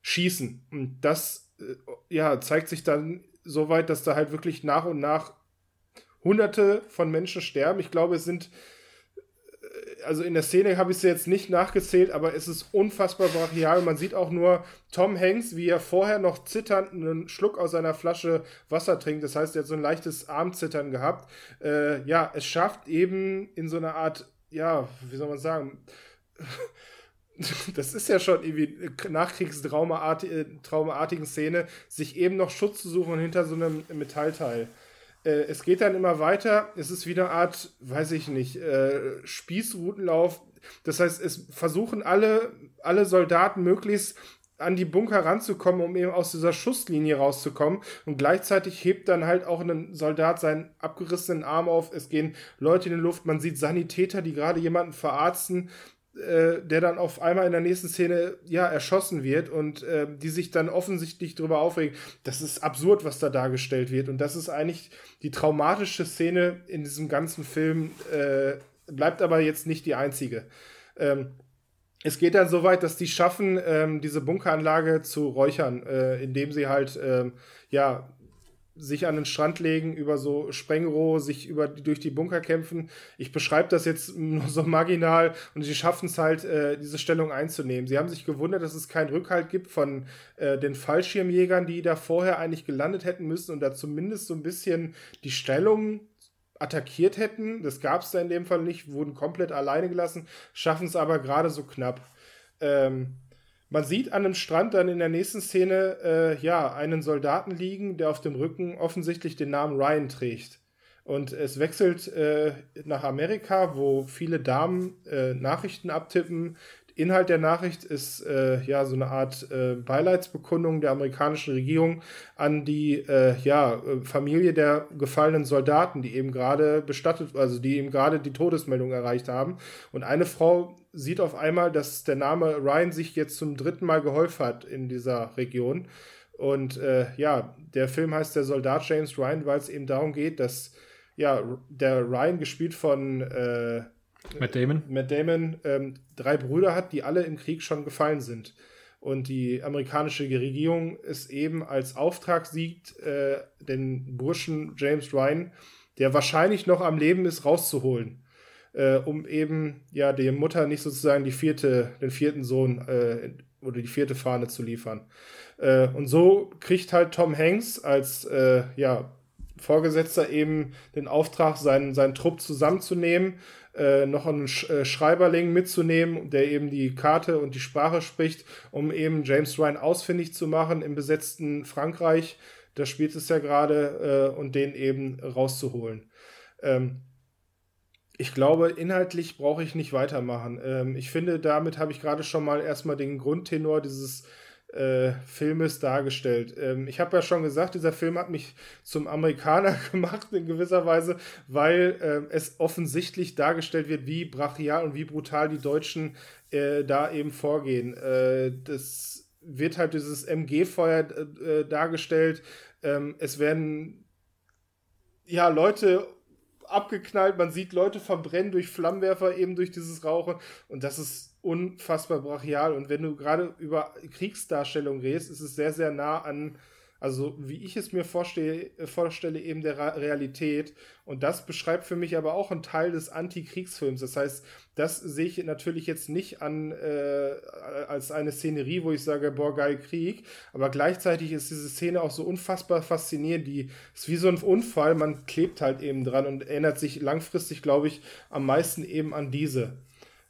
schießen. Und das äh, ja, zeigt sich dann so weit, dass da halt wirklich nach und nach Hunderte von Menschen sterben. Ich glaube, es sind äh, also in der Szene habe ich sie jetzt nicht nachgezählt, aber es ist unfassbar brachial. Man sieht auch nur Tom Hanks, wie er vorher noch zitternd einen Schluck aus seiner Flasche Wasser trinkt. Das heißt, er hat so ein leichtes Armzittern gehabt. Äh, ja, es schafft eben in so einer Art ja, wie soll man sagen, das ist ja schon irgendwie nachkriegstraumaartigen Szene, sich eben noch Schutz zu suchen hinter so einem Metallteil. Äh, es geht dann immer weiter, es ist wieder eine Art, weiß ich nicht, äh, Spießrutenlauf. Das heißt, es versuchen alle, alle Soldaten möglichst an die Bunker ranzukommen, um eben aus dieser Schusslinie rauszukommen. Und gleichzeitig hebt dann halt auch ein Soldat seinen abgerissenen Arm auf. Es gehen Leute in die Luft. Man sieht Sanitäter, die gerade jemanden verarzten, äh, der dann auf einmal in der nächsten Szene ja erschossen wird und äh, die sich dann offensichtlich darüber aufregen. Das ist absurd, was da dargestellt wird. Und das ist eigentlich die traumatische Szene in diesem ganzen Film. Äh, bleibt aber jetzt nicht die einzige. Ähm, es geht dann so weit, dass die schaffen, ähm, diese Bunkeranlage zu räuchern, äh, indem sie halt, ähm, ja, sich an den Strand legen, über so Sprengrohre, sich über, durch die Bunker kämpfen. Ich beschreibe das jetzt nur so marginal und sie schaffen es halt, äh, diese Stellung einzunehmen. Sie haben sich gewundert, dass es keinen Rückhalt gibt von äh, den Fallschirmjägern, die da vorher eigentlich gelandet hätten müssen und da zumindest so ein bisschen die Stellung attackiert hätten. Das gab es da in dem Fall nicht, wurden komplett alleine gelassen, schaffen es aber gerade so knapp. Ähm, man sieht an einem Strand dann in der nächsten Szene äh, ja einen Soldaten liegen, der auf dem Rücken offensichtlich den Namen Ryan trägt. Und es wechselt äh, nach Amerika, wo viele Damen äh, Nachrichten abtippen, Inhalt der Nachricht ist äh, ja so eine Art äh, Beileidsbekundung der amerikanischen Regierung an die äh, ja, äh, Familie der gefallenen Soldaten, die eben gerade bestattet, also die eben gerade die Todesmeldung erreicht haben. Und eine Frau sieht auf einmal, dass der Name Ryan sich jetzt zum dritten Mal geholfen hat in dieser Region. Und äh, ja, der Film heißt Der Soldat James Ryan, weil es eben darum geht, dass ja, der Ryan gespielt von äh, Matt Damon. Matt Damon ähm, drei Brüder hat, die alle im Krieg schon gefallen sind. Und die amerikanische Regierung ist eben als Auftrag sieht, äh, den Burschen James Ryan, der wahrscheinlich noch am Leben ist, rauszuholen. Äh, um eben ja der Mutter nicht sozusagen die vierte, den vierten Sohn äh, oder die vierte Fahne zu liefern. Äh, und so kriegt halt Tom Hanks als äh, ja, Vorgesetzter eben den Auftrag, seinen, seinen Trupp zusammenzunehmen äh, noch einen Sch äh, Schreiberling mitzunehmen, der eben die Karte und die Sprache spricht, um eben James Ryan ausfindig zu machen im besetzten Frankreich. Da spielt es ja gerade äh, und den eben rauszuholen. Ähm, ich glaube, inhaltlich brauche ich nicht weitermachen. Ähm, ich finde, damit habe ich gerade schon mal erstmal den Grundtenor dieses äh, Filmes dargestellt. Ähm, ich habe ja schon gesagt, dieser Film hat mich zum Amerikaner gemacht in gewisser Weise, weil äh, es offensichtlich dargestellt wird, wie brachial und wie brutal die Deutschen äh, da eben vorgehen. Äh, das wird halt dieses MG-Feuer äh, dargestellt. Ähm, es werden ja Leute abgeknallt, man sieht Leute verbrennen durch Flammenwerfer, eben durch dieses Rauchen. Und das ist unfassbar brachial. Und wenn du gerade über Kriegsdarstellung redest, ist es sehr, sehr nah an, also wie ich es mir vorstelle, vorstelle eben der Realität. Und das beschreibt für mich aber auch einen Teil des Antikriegsfilms. Das heißt, das sehe ich natürlich jetzt nicht an äh, als eine Szenerie, wo ich sage, boah, geil Krieg. Aber gleichzeitig ist diese Szene auch so unfassbar faszinierend. Die ist wie so ein Unfall. Man klebt halt eben dran und erinnert sich langfristig, glaube ich, am meisten eben an diese.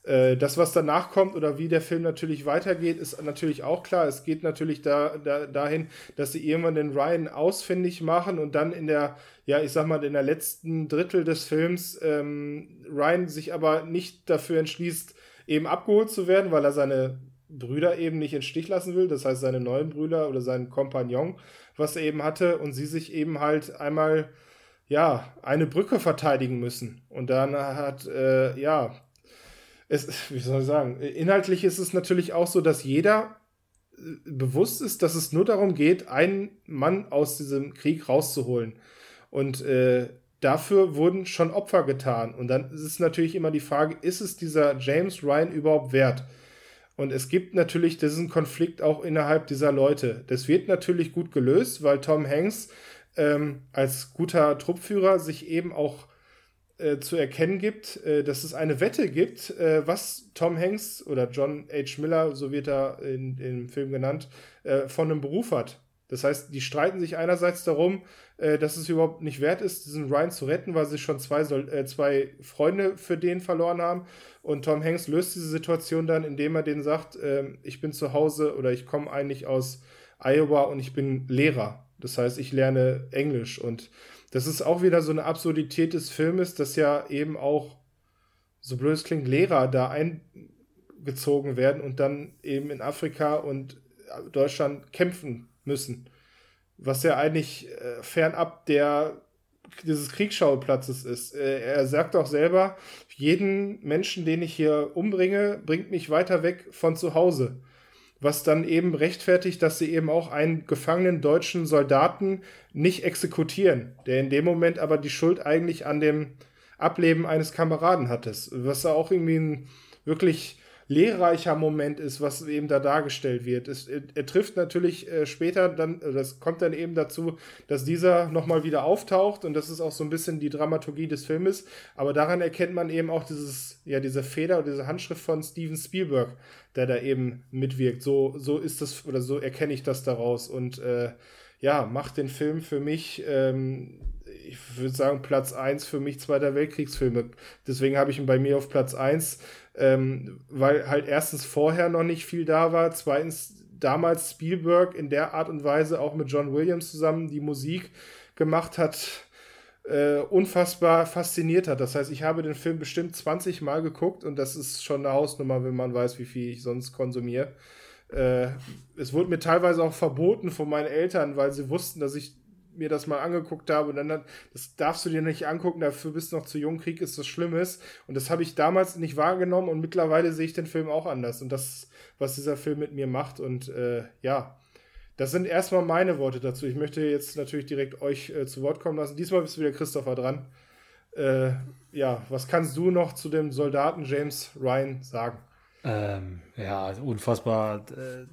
Äh, das, was danach kommt oder wie der Film natürlich weitergeht, ist natürlich auch klar. Es geht natürlich da, da, dahin, dass sie irgendwann den Ryan ausfindig machen und dann in der, ja, ich sag mal, in der letzten Drittel des Films ähm, Ryan sich aber nicht dafür entschließt, eben abgeholt zu werden, weil er seine Brüder eben nicht in Stich lassen will, das heißt seine neuen Brüder oder seinen Kompagnon, was er eben hatte, und sie sich eben halt einmal ja, eine Brücke verteidigen müssen. Und dann hat, äh, ja, es, wie soll ich sagen, inhaltlich ist es natürlich auch so, dass jeder äh, bewusst ist, dass es nur darum geht, einen Mann aus diesem Krieg rauszuholen. Und äh, dafür wurden schon Opfer getan. Und dann ist es natürlich immer die Frage, ist es dieser James Ryan überhaupt wert? Und es gibt natürlich diesen Konflikt auch innerhalb dieser Leute. Das wird natürlich gut gelöst, weil Tom Hanks ähm, als guter Truppführer sich eben auch äh, zu erkennen gibt, äh, dass es eine Wette gibt, äh, was Tom Hanks oder John H. Miller, so wird er in, im Film genannt, äh, von einem Beruf hat. Das heißt, die streiten sich einerseits darum, äh, dass es überhaupt nicht wert ist, diesen Ryan zu retten, weil sie schon zwei, zwei Freunde für den verloren haben. Und Tom Hanks löst diese Situation dann, indem er denen sagt, ich bin zu Hause oder ich komme eigentlich aus Iowa und ich bin Lehrer. Das heißt, ich lerne Englisch und das ist auch wieder so eine Absurdität des Filmes, dass ja eben auch, so blöd es klingt, Lehrer da eingezogen werden und dann eben in Afrika und Deutschland kämpfen müssen. Was ja eigentlich äh, fernab der dieses Kriegsschauplatzes ist. Äh, er sagt auch selber, jeden Menschen, den ich hier umbringe, bringt mich weiter weg von zu Hause was dann eben rechtfertigt, dass sie eben auch einen gefangenen deutschen Soldaten nicht exekutieren, der in dem Moment aber die Schuld eigentlich an dem Ableben eines Kameraden hat, was da auch irgendwie ein wirklich lehrreicher Moment ist, was eben da dargestellt wird. Es, er, trifft natürlich äh, später dann, äh, das kommt dann eben dazu, dass dieser nochmal wieder auftaucht und das ist auch so ein bisschen die Dramaturgie des Filmes, aber daran erkennt man eben auch dieses, ja, diese Feder oder diese Handschrift von Steven Spielberg, der da eben mitwirkt. So, so ist das, oder so erkenne ich das daraus und äh, ja, macht den Film für mich ähm, ich würde sagen, Platz 1 für mich Zweiter Weltkriegsfilme. Deswegen habe ich ihn bei mir auf Platz 1 ähm, weil halt erstens vorher noch nicht viel da war, zweitens damals Spielberg in der Art und Weise auch mit John Williams zusammen die Musik gemacht hat, äh, unfassbar fasziniert hat. Das heißt, ich habe den Film bestimmt 20 Mal geguckt und das ist schon eine Hausnummer, wenn man weiß, wie viel ich sonst konsumiere. Äh, es wurde mir teilweise auch verboten von meinen Eltern, weil sie wussten, dass ich mir das mal angeguckt habe und dann, das darfst du dir nicht angucken, dafür bist du noch zu jung, Krieg ist das Schlimmes. Und das habe ich damals nicht wahrgenommen und mittlerweile sehe ich den Film auch anders. Und das, was dieser Film mit mir macht. Und äh, ja, das sind erstmal meine Worte dazu. Ich möchte jetzt natürlich direkt euch äh, zu Wort kommen lassen. Diesmal bist wieder Christopher dran. Äh, ja, was kannst du noch zu dem Soldaten James Ryan sagen? Ähm, ja, unfassbar äh,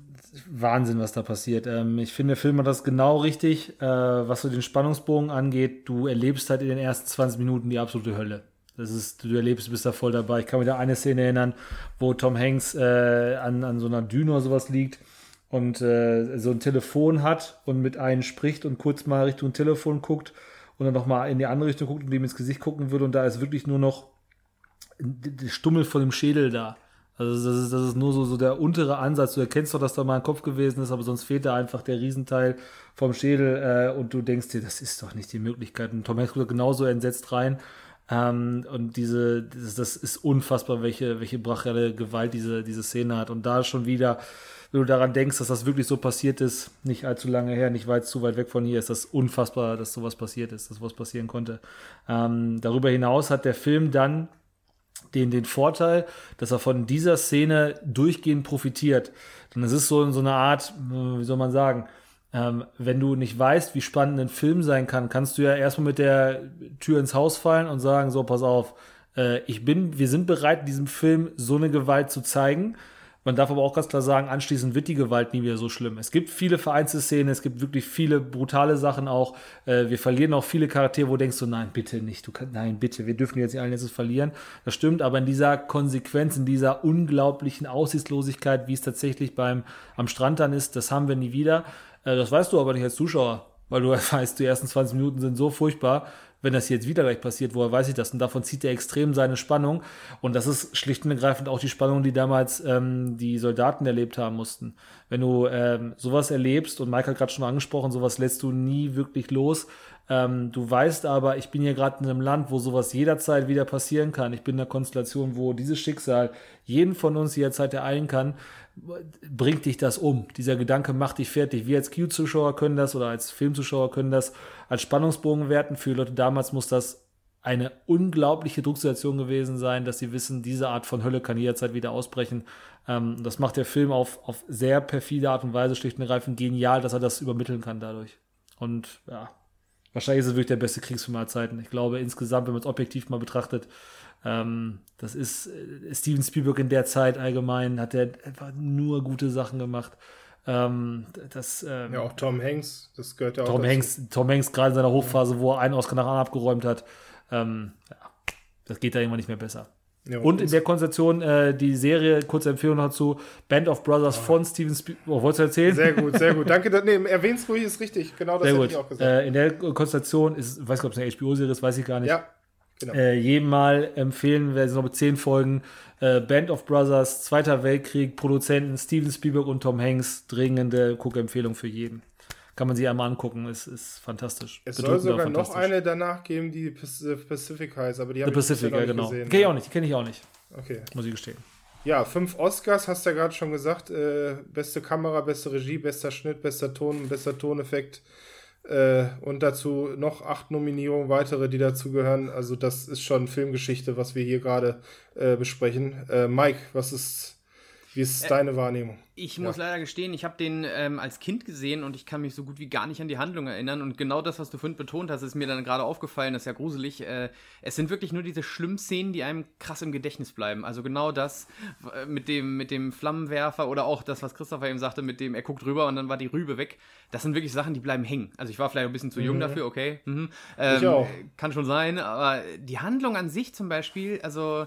Wahnsinn, was da passiert. Ähm, ich finde, der Film hat das genau richtig, äh, was so den Spannungsbogen angeht. Du erlebst halt in den ersten 20 Minuten die absolute Hölle. Das ist, du erlebst, bist da voll dabei. Ich kann mich da eine Szene erinnern, wo Tom Hanks äh, an, an so einer Düne oder sowas liegt und äh, so ein Telefon hat und mit einem spricht und kurz mal Richtung Telefon guckt und dann nochmal in die andere Richtung guckt und dem ins Gesicht gucken würde und da ist wirklich nur noch der Stummel von dem Schädel da. Also das ist, das ist nur so, so der untere Ansatz. Du erkennst doch, dass da mal ein Kopf gewesen ist, aber sonst fehlt da einfach der Riesenteil vom Schädel äh, und du denkst dir, das ist doch nicht die Möglichkeit. Und Tom Hanks guckt genauso entsetzt rein. Ähm, und diese, das, das, ist unfassbar, welche, welche brachiale Gewalt diese, diese Szene hat. Und da schon wieder, wenn du daran denkst, dass das wirklich so passiert ist, nicht allzu lange her, nicht weit zu weit weg von hier, ist das unfassbar, dass sowas passiert ist, dass sowas passieren konnte. Ähm, darüber hinaus hat der Film dann den, den Vorteil, dass er von dieser Szene durchgehend profitiert. Denn es ist so, so eine Art, äh, wie soll man sagen, ähm, wenn du nicht weißt, wie spannend ein Film sein kann, kannst du ja erstmal mit der Tür ins Haus fallen und sagen, so, pass auf, äh, ich bin, wir sind bereit, diesem Film so eine Gewalt zu zeigen, Man darf aber auch ganz klar sagen, anschließend wird die Gewalt nie wieder so schlimm. Es gibt viele Vereinzelszenen, es gibt wirklich viele brutale Sachen auch. Äh, wir verlieren auch viele Charaktere, wo denkst du, nein, bitte nicht, du kannst, nein, bitte, wir dürfen jetzt nicht allen jetzt verlieren. Das stimmt, aber in dieser Konsequenz, in dieser unglaublichen Aussichtslosigkeit, wie es tatsächlich beim am Strand dann ist, das haben wir nie wieder. Äh, das weißt du aber nicht als Zuschauer, weil du weißt, die ersten 20 Minuten sind so furchtbar wenn das jetzt wieder gleich passiert, woher weiß ich das? Und davon zieht er extrem seine Spannung. Und das ist schlicht und ergreifend auch die Spannung, die damals ähm, die Soldaten erlebt haben mussten. Wenn du ähm, sowas erlebst, und Mike hat gerade schon angesprochen, sowas lässt du nie wirklich los. Ähm, du weißt aber, ich bin hier gerade in einem Land, wo sowas jederzeit wieder passieren kann. Ich bin in einer Konstellation, wo dieses Schicksal jeden von uns jederzeit ereilen kann bringt dich das um. Dieser Gedanke macht dich fertig. Wir als Q-Zuschauer können das oder als Filmzuschauer können das als Spannungsbogen werten. Für Leute damals muss das eine unglaubliche Drucksituation gewesen sein, dass sie wissen, diese Art von Hölle kann jederzeit wieder ausbrechen. Ähm, das macht der Film auf, auf sehr perfide Art und Weise schlicht und ergreifend genial, dass er das übermitteln kann dadurch. Und ja, wahrscheinlich ist es wirklich der beste Kriegsfilm aller Zeiten. Ich glaube, insgesamt, wenn man es objektiv mal betrachtet, ähm, das ist äh, Steven Spielberg in der Zeit allgemein, hat er einfach nur gute Sachen gemacht. Ähm, das, ähm, ja, auch Tom Hanks, das gehört ja auch. Tom dazu. Hanks, Tom Hanks gerade in seiner Hochphase, wo er einen Oscar nach anderen abgeräumt hat. Ähm, ja, das geht da irgendwann nicht mehr besser. Ja, und, und in der Konstellation äh, die Serie, kurze Empfehlung dazu, Band of Brothers oh. von Steven Spielberg. Oh, wolltest du erzählen? Sehr gut, sehr gut. Danke. Nee, erwähnst ruhig, ist richtig. Genau das hätte ich auch gesagt. Äh, in der Konstellation ist, ich weiß nicht, ob es eine HBO-Serie ist, weiß ich gar nicht. Ja, Genau. Äh, jedem Mal empfehlen wir noch mit zehn Folgen. Äh, Band of Brothers, Zweiter Weltkrieg, Produzenten Steven Spielberg und Tom Hanks, dringende Guckempfehlung für jeden. Kann man sich einmal angucken, ist, ist fantastisch. Es soll sogar noch eine danach geben, die Pacific heißt, aber die habe ich Pacific, ja, genau. Gesehen. Kenne ich auch nicht, kenne ich auch nicht. Okay. Muss ich gestehen. Ja, fünf Oscars, hast du ja gerade schon gesagt. Äh, beste Kamera, beste Regie, bester Schnitt, bester Ton, bester Toneffekt. Äh, und dazu noch acht Nominierungen weitere, die dazu gehören. Also das ist schon Filmgeschichte, was wir hier gerade äh, besprechen. Äh, Mike, was ist wie ist äh, deine Wahrnehmung? Ich muss ja. leider gestehen, ich habe den ähm, als Kind gesehen und ich kann mich so gut wie gar nicht an die Handlung erinnern. Und genau das, was du vorhin betont hast, ist mir dann gerade aufgefallen, das ist ja gruselig. Äh, es sind wirklich nur diese schlimmen Szenen, die einem krass im Gedächtnis bleiben. Also genau das äh, mit dem, mit dem Flammenwerfer oder auch das, was Christopher eben sagte, mit dem, er guckt rüber und dann war die Rübe weg. Das sind wirklich Sachen, die bleiben hängen. Also ich war vielleicht ein bisschen zu mhm. jung dafür, okay. Mhm. Ähm, ich auch. Kann schon sein, aber die Handlung an sich zum Beispiel, also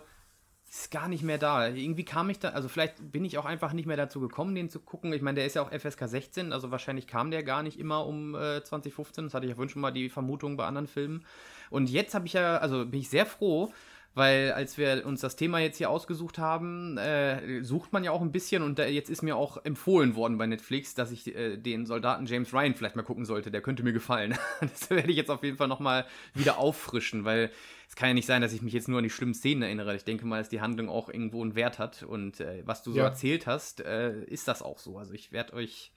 ist gar nicht mehr da. Irgendwie kam ich da, also vielleicht bin ich auch einfach nicht mehr dazu gekommen, den zu gucken. Ich meine, der ist ja auch FSK 16, also wahrscheinlich kam der gar nicht immer um äh, 2015. Das hatte ich ja schon mal die Vermutung bei anderen Filmen. Und jetzt habe ich ja, also bin ich sehr froh, weil als wir uns das Thema jetzt hier ausgesucht haben, äh, sucht man ja auch ein bisschen und da, jetzt ist mir auch empfohlen worden bei Netflix, dass ich äh, den Soldaten James Ryan vielleicht mal gucken sollte. Der könnte mir gefallen. das werde ich jetzt auf jeden Fall nochmal wieder auffrischen, weil es kann ja nicht sein, dass ich mich jetzt nur an die schlimmen Szenen erinnere. Ich denke mal, dass die Handlung auch irgendwo einen Wert hat und äh, was du so ja. erzählt hast, äh, ist das auch so. Also ich werde euch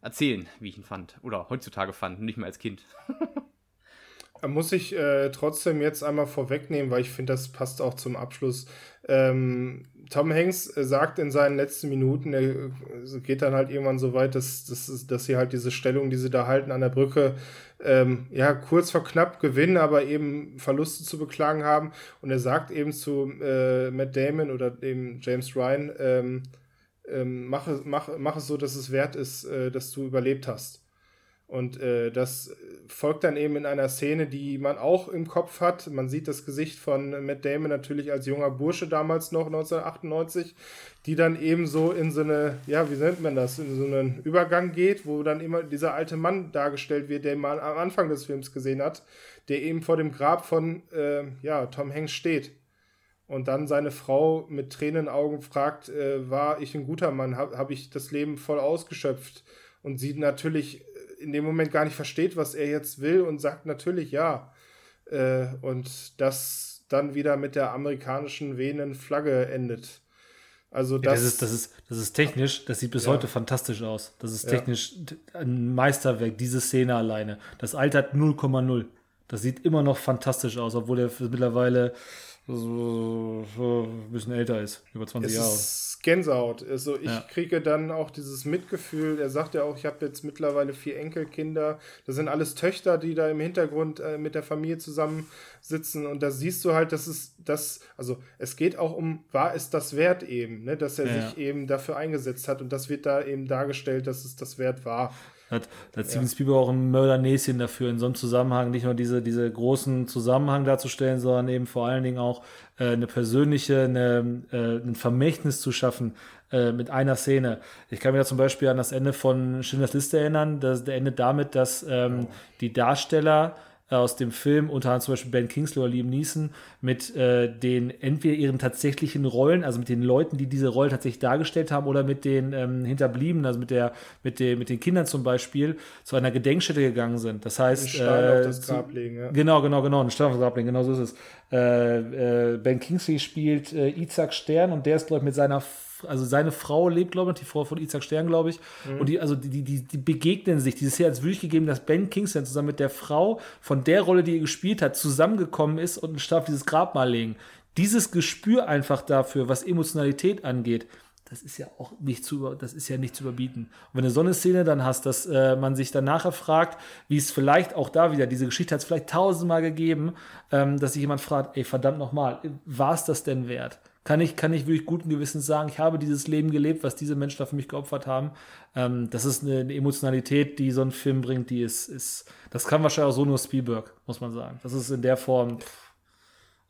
erzählen, wie ich ihn fand oder heutzutage fand, nicht mehr als Kind. Muss ich äh, trotzdem jetzt einmal vorwegnehmen, weil ich finde, das passt auch zum Abschluss. Ähm, Tom Hanks äh, sagt in seinen letzten Minuten, er äh, geht dann halt irgendwann so weit, dass, dass, dass sie halt diese Stellung, die sie da halten an der Brücke, ähm, ja, kurz vor knapp gewinnen, aber eben Verluste zu beklagen haben. Und er sagt eben zu äh, Matt Damon oder dem James Ryan, ähm, ähm, mach, mach, mach es so, dass es wert ist, äh, dass du überlebt hast. Und äh, das folgt dann eben in einer Szene, die man auch im Kopf hat. Man sieht das Gesicht von Matt Damon natürlich als junger Bursche damals noch, 1998, die dann eben so in so eine, ja, wie nennt man das, in so einen Übergang geht, wo dann immer dieser alte Mann dargestellt wird, den man am Anfang des Films gesehen hat, der eben vor dem Grab von, äh, ja, Tom Hanks steht. Und dann seine Frau mit Tränenaugen fragt, äh, war ich ein guter Mann, habe hab ich das Leben voll ausgeschöpft? Und sie natürlich in dem Moment gar nicht versteht, was er jetzt will und sagt natürlich ja. Äh, und das dann wieder mit der amerikanischen wehenden Flagge endet. Also das, ja, das, ist, das, ist, das ist technisch, das sieht bis ja. heute fantastisch aus. Das ist technisch ja. ein Meisterwerk, diese Szene alleine. Das altert 0,0. Das sieht immer noch fantastisch aus, obwohl er mittlerweile so, so ein bisschen älter ist, über 20 Es Jahre. ist Gänsehaut. Also ich Ja. kriege dann auch dieses Mitgefühl. Er sagt ja auch, ich habe jetzt mittlerweile vier Enkelkinder. Das sind alles Töchter, die da im Hintergrund äh, mit der Familie zusammensitzen. Und da siehst du halt, dass es das, also es geht auch um, war es das wert eben, ne? dass er Ja. sich eben dafür eingesetzt hat. Und das wird da eben dargestellt, dass es das wert war. Hat, da hat Steven Spielberg auch ein Mördernäschen dafür, in so einem Zusammenhang nicht nur diese, diese großen Zusammenhang darzustellen, sondern eben vor allen Dingen auch äh, eine persönliche, eine, äh, ein Vermächtnis zu schaffen äh, mit einer Szene. Ich kann mich da zum Beispiel an das Ende von Schindlers Liste erinnern. Das, der endet damit, dass ähm, die Darsteller aus dem Film, unter anderem zum Beispiel Ben Kingsley oder Liam Neeson, mit äh, den entweder ihren tatsächlichen Rollen, also mit den Leuten, die diese Rolle tatsächlich dargestellt haben, oder mit den ähm, Hinterbliebenen, also mit, der, mit, den, mit den Kindern zum Beispiel, zu einer Gedenkstätte gegangen sind. Das heißt, Den Stein auf äh, das zu- Grab legen. Ja. Genau, genau, genau. Ein Stein auf das Grab legen, genau so ist es. Äh, äh, ben Kingsley spielt äh, Isaac Stern und der ist, glaube ich, mit seiner, also seine Frau lebt, glaube ich, die Frau von Isaac Stern, glaube ich. Und die, also die, die, die, begegnen sich. Dieses Jahr hat es wirklich gegeben, dass Ben Kingsley zusammen mit der Frau von der Rolle, die er gespielt hat, zusammengekommen ist und einen auf dieses Grabmal legen. Dieses Gespür einfach dafür, was Emotionalität angeht, das ist ja auch nicht zu, das ist ja nicht zu überbieten. Und wenn du so eine Szene dann hast, dass äh, man sich dann nachher fragt, wie es vielleicht auch da wieder, diese Geschichte hat es vielleicht tausendmal gegeben, ähm, dass sich jemand fragt, ey, verdammt nochmal, war es das denn wert? Kann ich, kann ich wirklich guten Gewissens sagen, ich habe dieses Leben gelebt, was diese Menschen da für mich geopfert haben. Ähm, das ist eine, eine Emotionalität, die so ein Film bringt, die ist, ist, das kann wahrscheinlich auch so nur Spielberg, muss man sagen. Das ist in der Form, pff,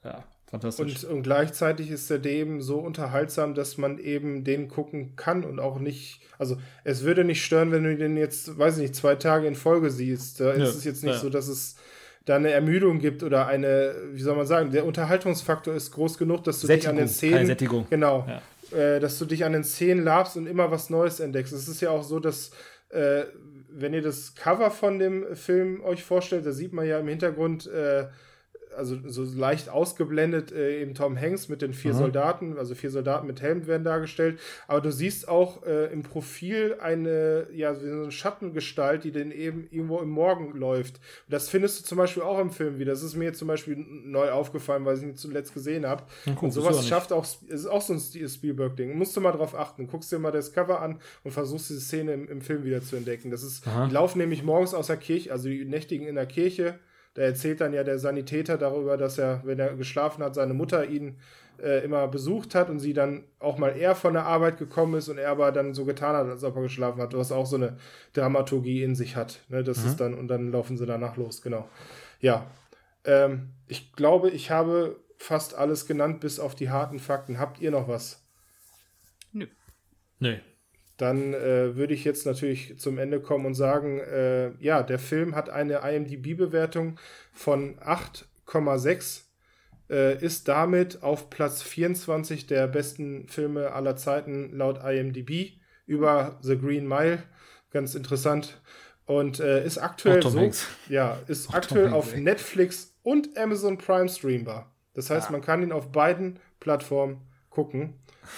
ja, fantastisch. Und, und gleichzeitig ist er dem so unterhaltsam, dass man eben den gucken kann und auch nicht, also es würde nicht stören, wenn du den jetzt, weiß ich nicht, zwei Tage in Folge siehst. Da Ja, ist es jetzt nicht ja. so, dass es da eine Ermüdung gibt oder eine, wie soll man sagen, der Unterhaltungsfaktor ist groß genug, dass du dich an den Sättigung, Szenen. Sättigung. Genau. Ja. Äh, dass du dich an den Szenen labst und immer was Neues entdeckst. Es ist ja auch so, dass äh, wenn ihr das Cover von dem Film euch vorstellt, da sieht man ja im Hintergrund äh, also so leicht ausgeblendet äh, eben Tom Hanks mit den vier Soldaten, also vier Soldaten mit Helm werden dargestellt, aber du siehst auch äh, im Profil eine, ja, so eine Schattengestalt, die denn eben irgendwo im Morgen läuft. Und das findest du zum Beispiel auch im Film wieder. Das ist mir zum Beispiel neu aufgefallen, weil ich ihn zuletzt gesehen habe. Und sowas auch schafft auch, es ist auch so ein Spielberg-Ding. Musst du mal drauf achten. Guckst dir mal das Cover an und versuchst diese Szene im, im Film wieder zu entdecken. Das ist, Aha. die laufen nämlich morgens aus der Kirche, also die nächtigen in der Kirche. Da erzählt dann ja der Sanitäter darüber, dass er, wenn er geschlafen hat, seine Mutter ihn äh, immer besucht hat und sie dann auch mal eher von der Arbeit gekommen ist und er aber dann so getan hat, als ob er geschlafen hat, was auch so eine Dramaturgie in sich hat. Ne? Das ist dann, und dann laufen sie danach los, genau. Ja. Ähm, ich glaube, ich habe fast alles genannt, bis auf die harten Fakten. Habt ihr noch was? Nö. Nee. Dann äh, würde ich jetzt natürlich zum Ende kommen und sagen, äh, ja, der Film hat eine IMDb-Bewertung von 8,6, äh, ist damit auf Platz 24 der besten Filme aller Zeiten laut IMDb über The Green Mile. Ganz interessant. Und äh, ist aktuell so, ja, ist aktuell Hanks, auf. Netflix und Amazon Prime streambar. Das heißt, man kann ihn auf beiden Plattformen gucken.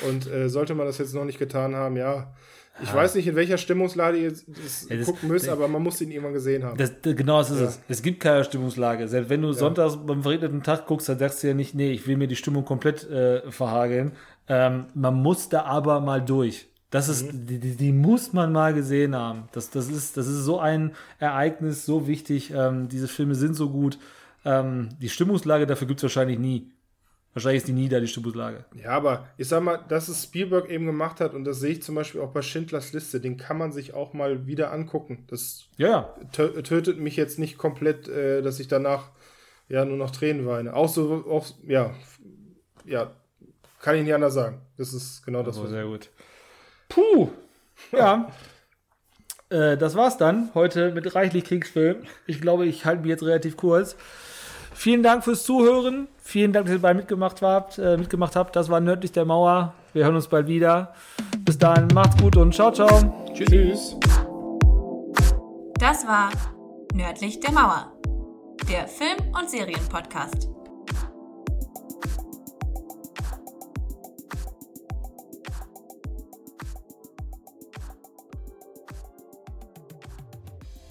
Und äh, sollte man das jetzt noch nicht getan haben, ja. Ich weiß nicht, in welcher Stimmungslage ihr das Ja, das- gucken müsst, aber man muss ihn irgendwann gesehen haben. Das, genau das ist Ja. es. Es gibt keine Stimmungslage. Selbst wenn du sonntags beim verregneten Tag guckst, dann sagst du ja nicht, nee, ich will mir die Stimmung komplett äh, verhageln. Ähm, man muss da aber mal durch. Das ist, Mhm. die, die, die muss man mal gesehen haben. Das, das, ist, das ist so ein Ereignis, so wichtig. Ähm, diese Filme sind so gut. Ähm, die Stimmungslage dafür gibt es wahrscheinlich nie. Wahrscheinlich ist die nie da, die Stimmungslage. Ja, aber ich sag mal, dass es Spielberg eben gemacht hat, und das sehe ich zum Beispiel auch bei Schindlers Liste, den kann man sich auch mal wieder angucken. Das Ja, ja. tö- tötet mich jetzt nicht komplett, äh, dass ich danach ja nur noch Tränen weine. Auch so, auch, ja, ja, kann ich nicht anders sagen. Das ist genau das, was sehr gut. Puh. Ja. äh, das war's dann heute mit reichlich Kriegsfilm. Ich glaube, ich halte mich jetzt relativ kurz. Vielen Dank fürs Zuhören. Vielen Dank, dass ihr dabei mitgemacht habt. Äh, mitgemacht habt. Das war Nördlich der Mauer. Wir hören uns bald wieder. Bis dahin, macht's gut und ciao, ciao. Tschüss. Das war Nördlich der Mauer, der Film- und Serienpodcast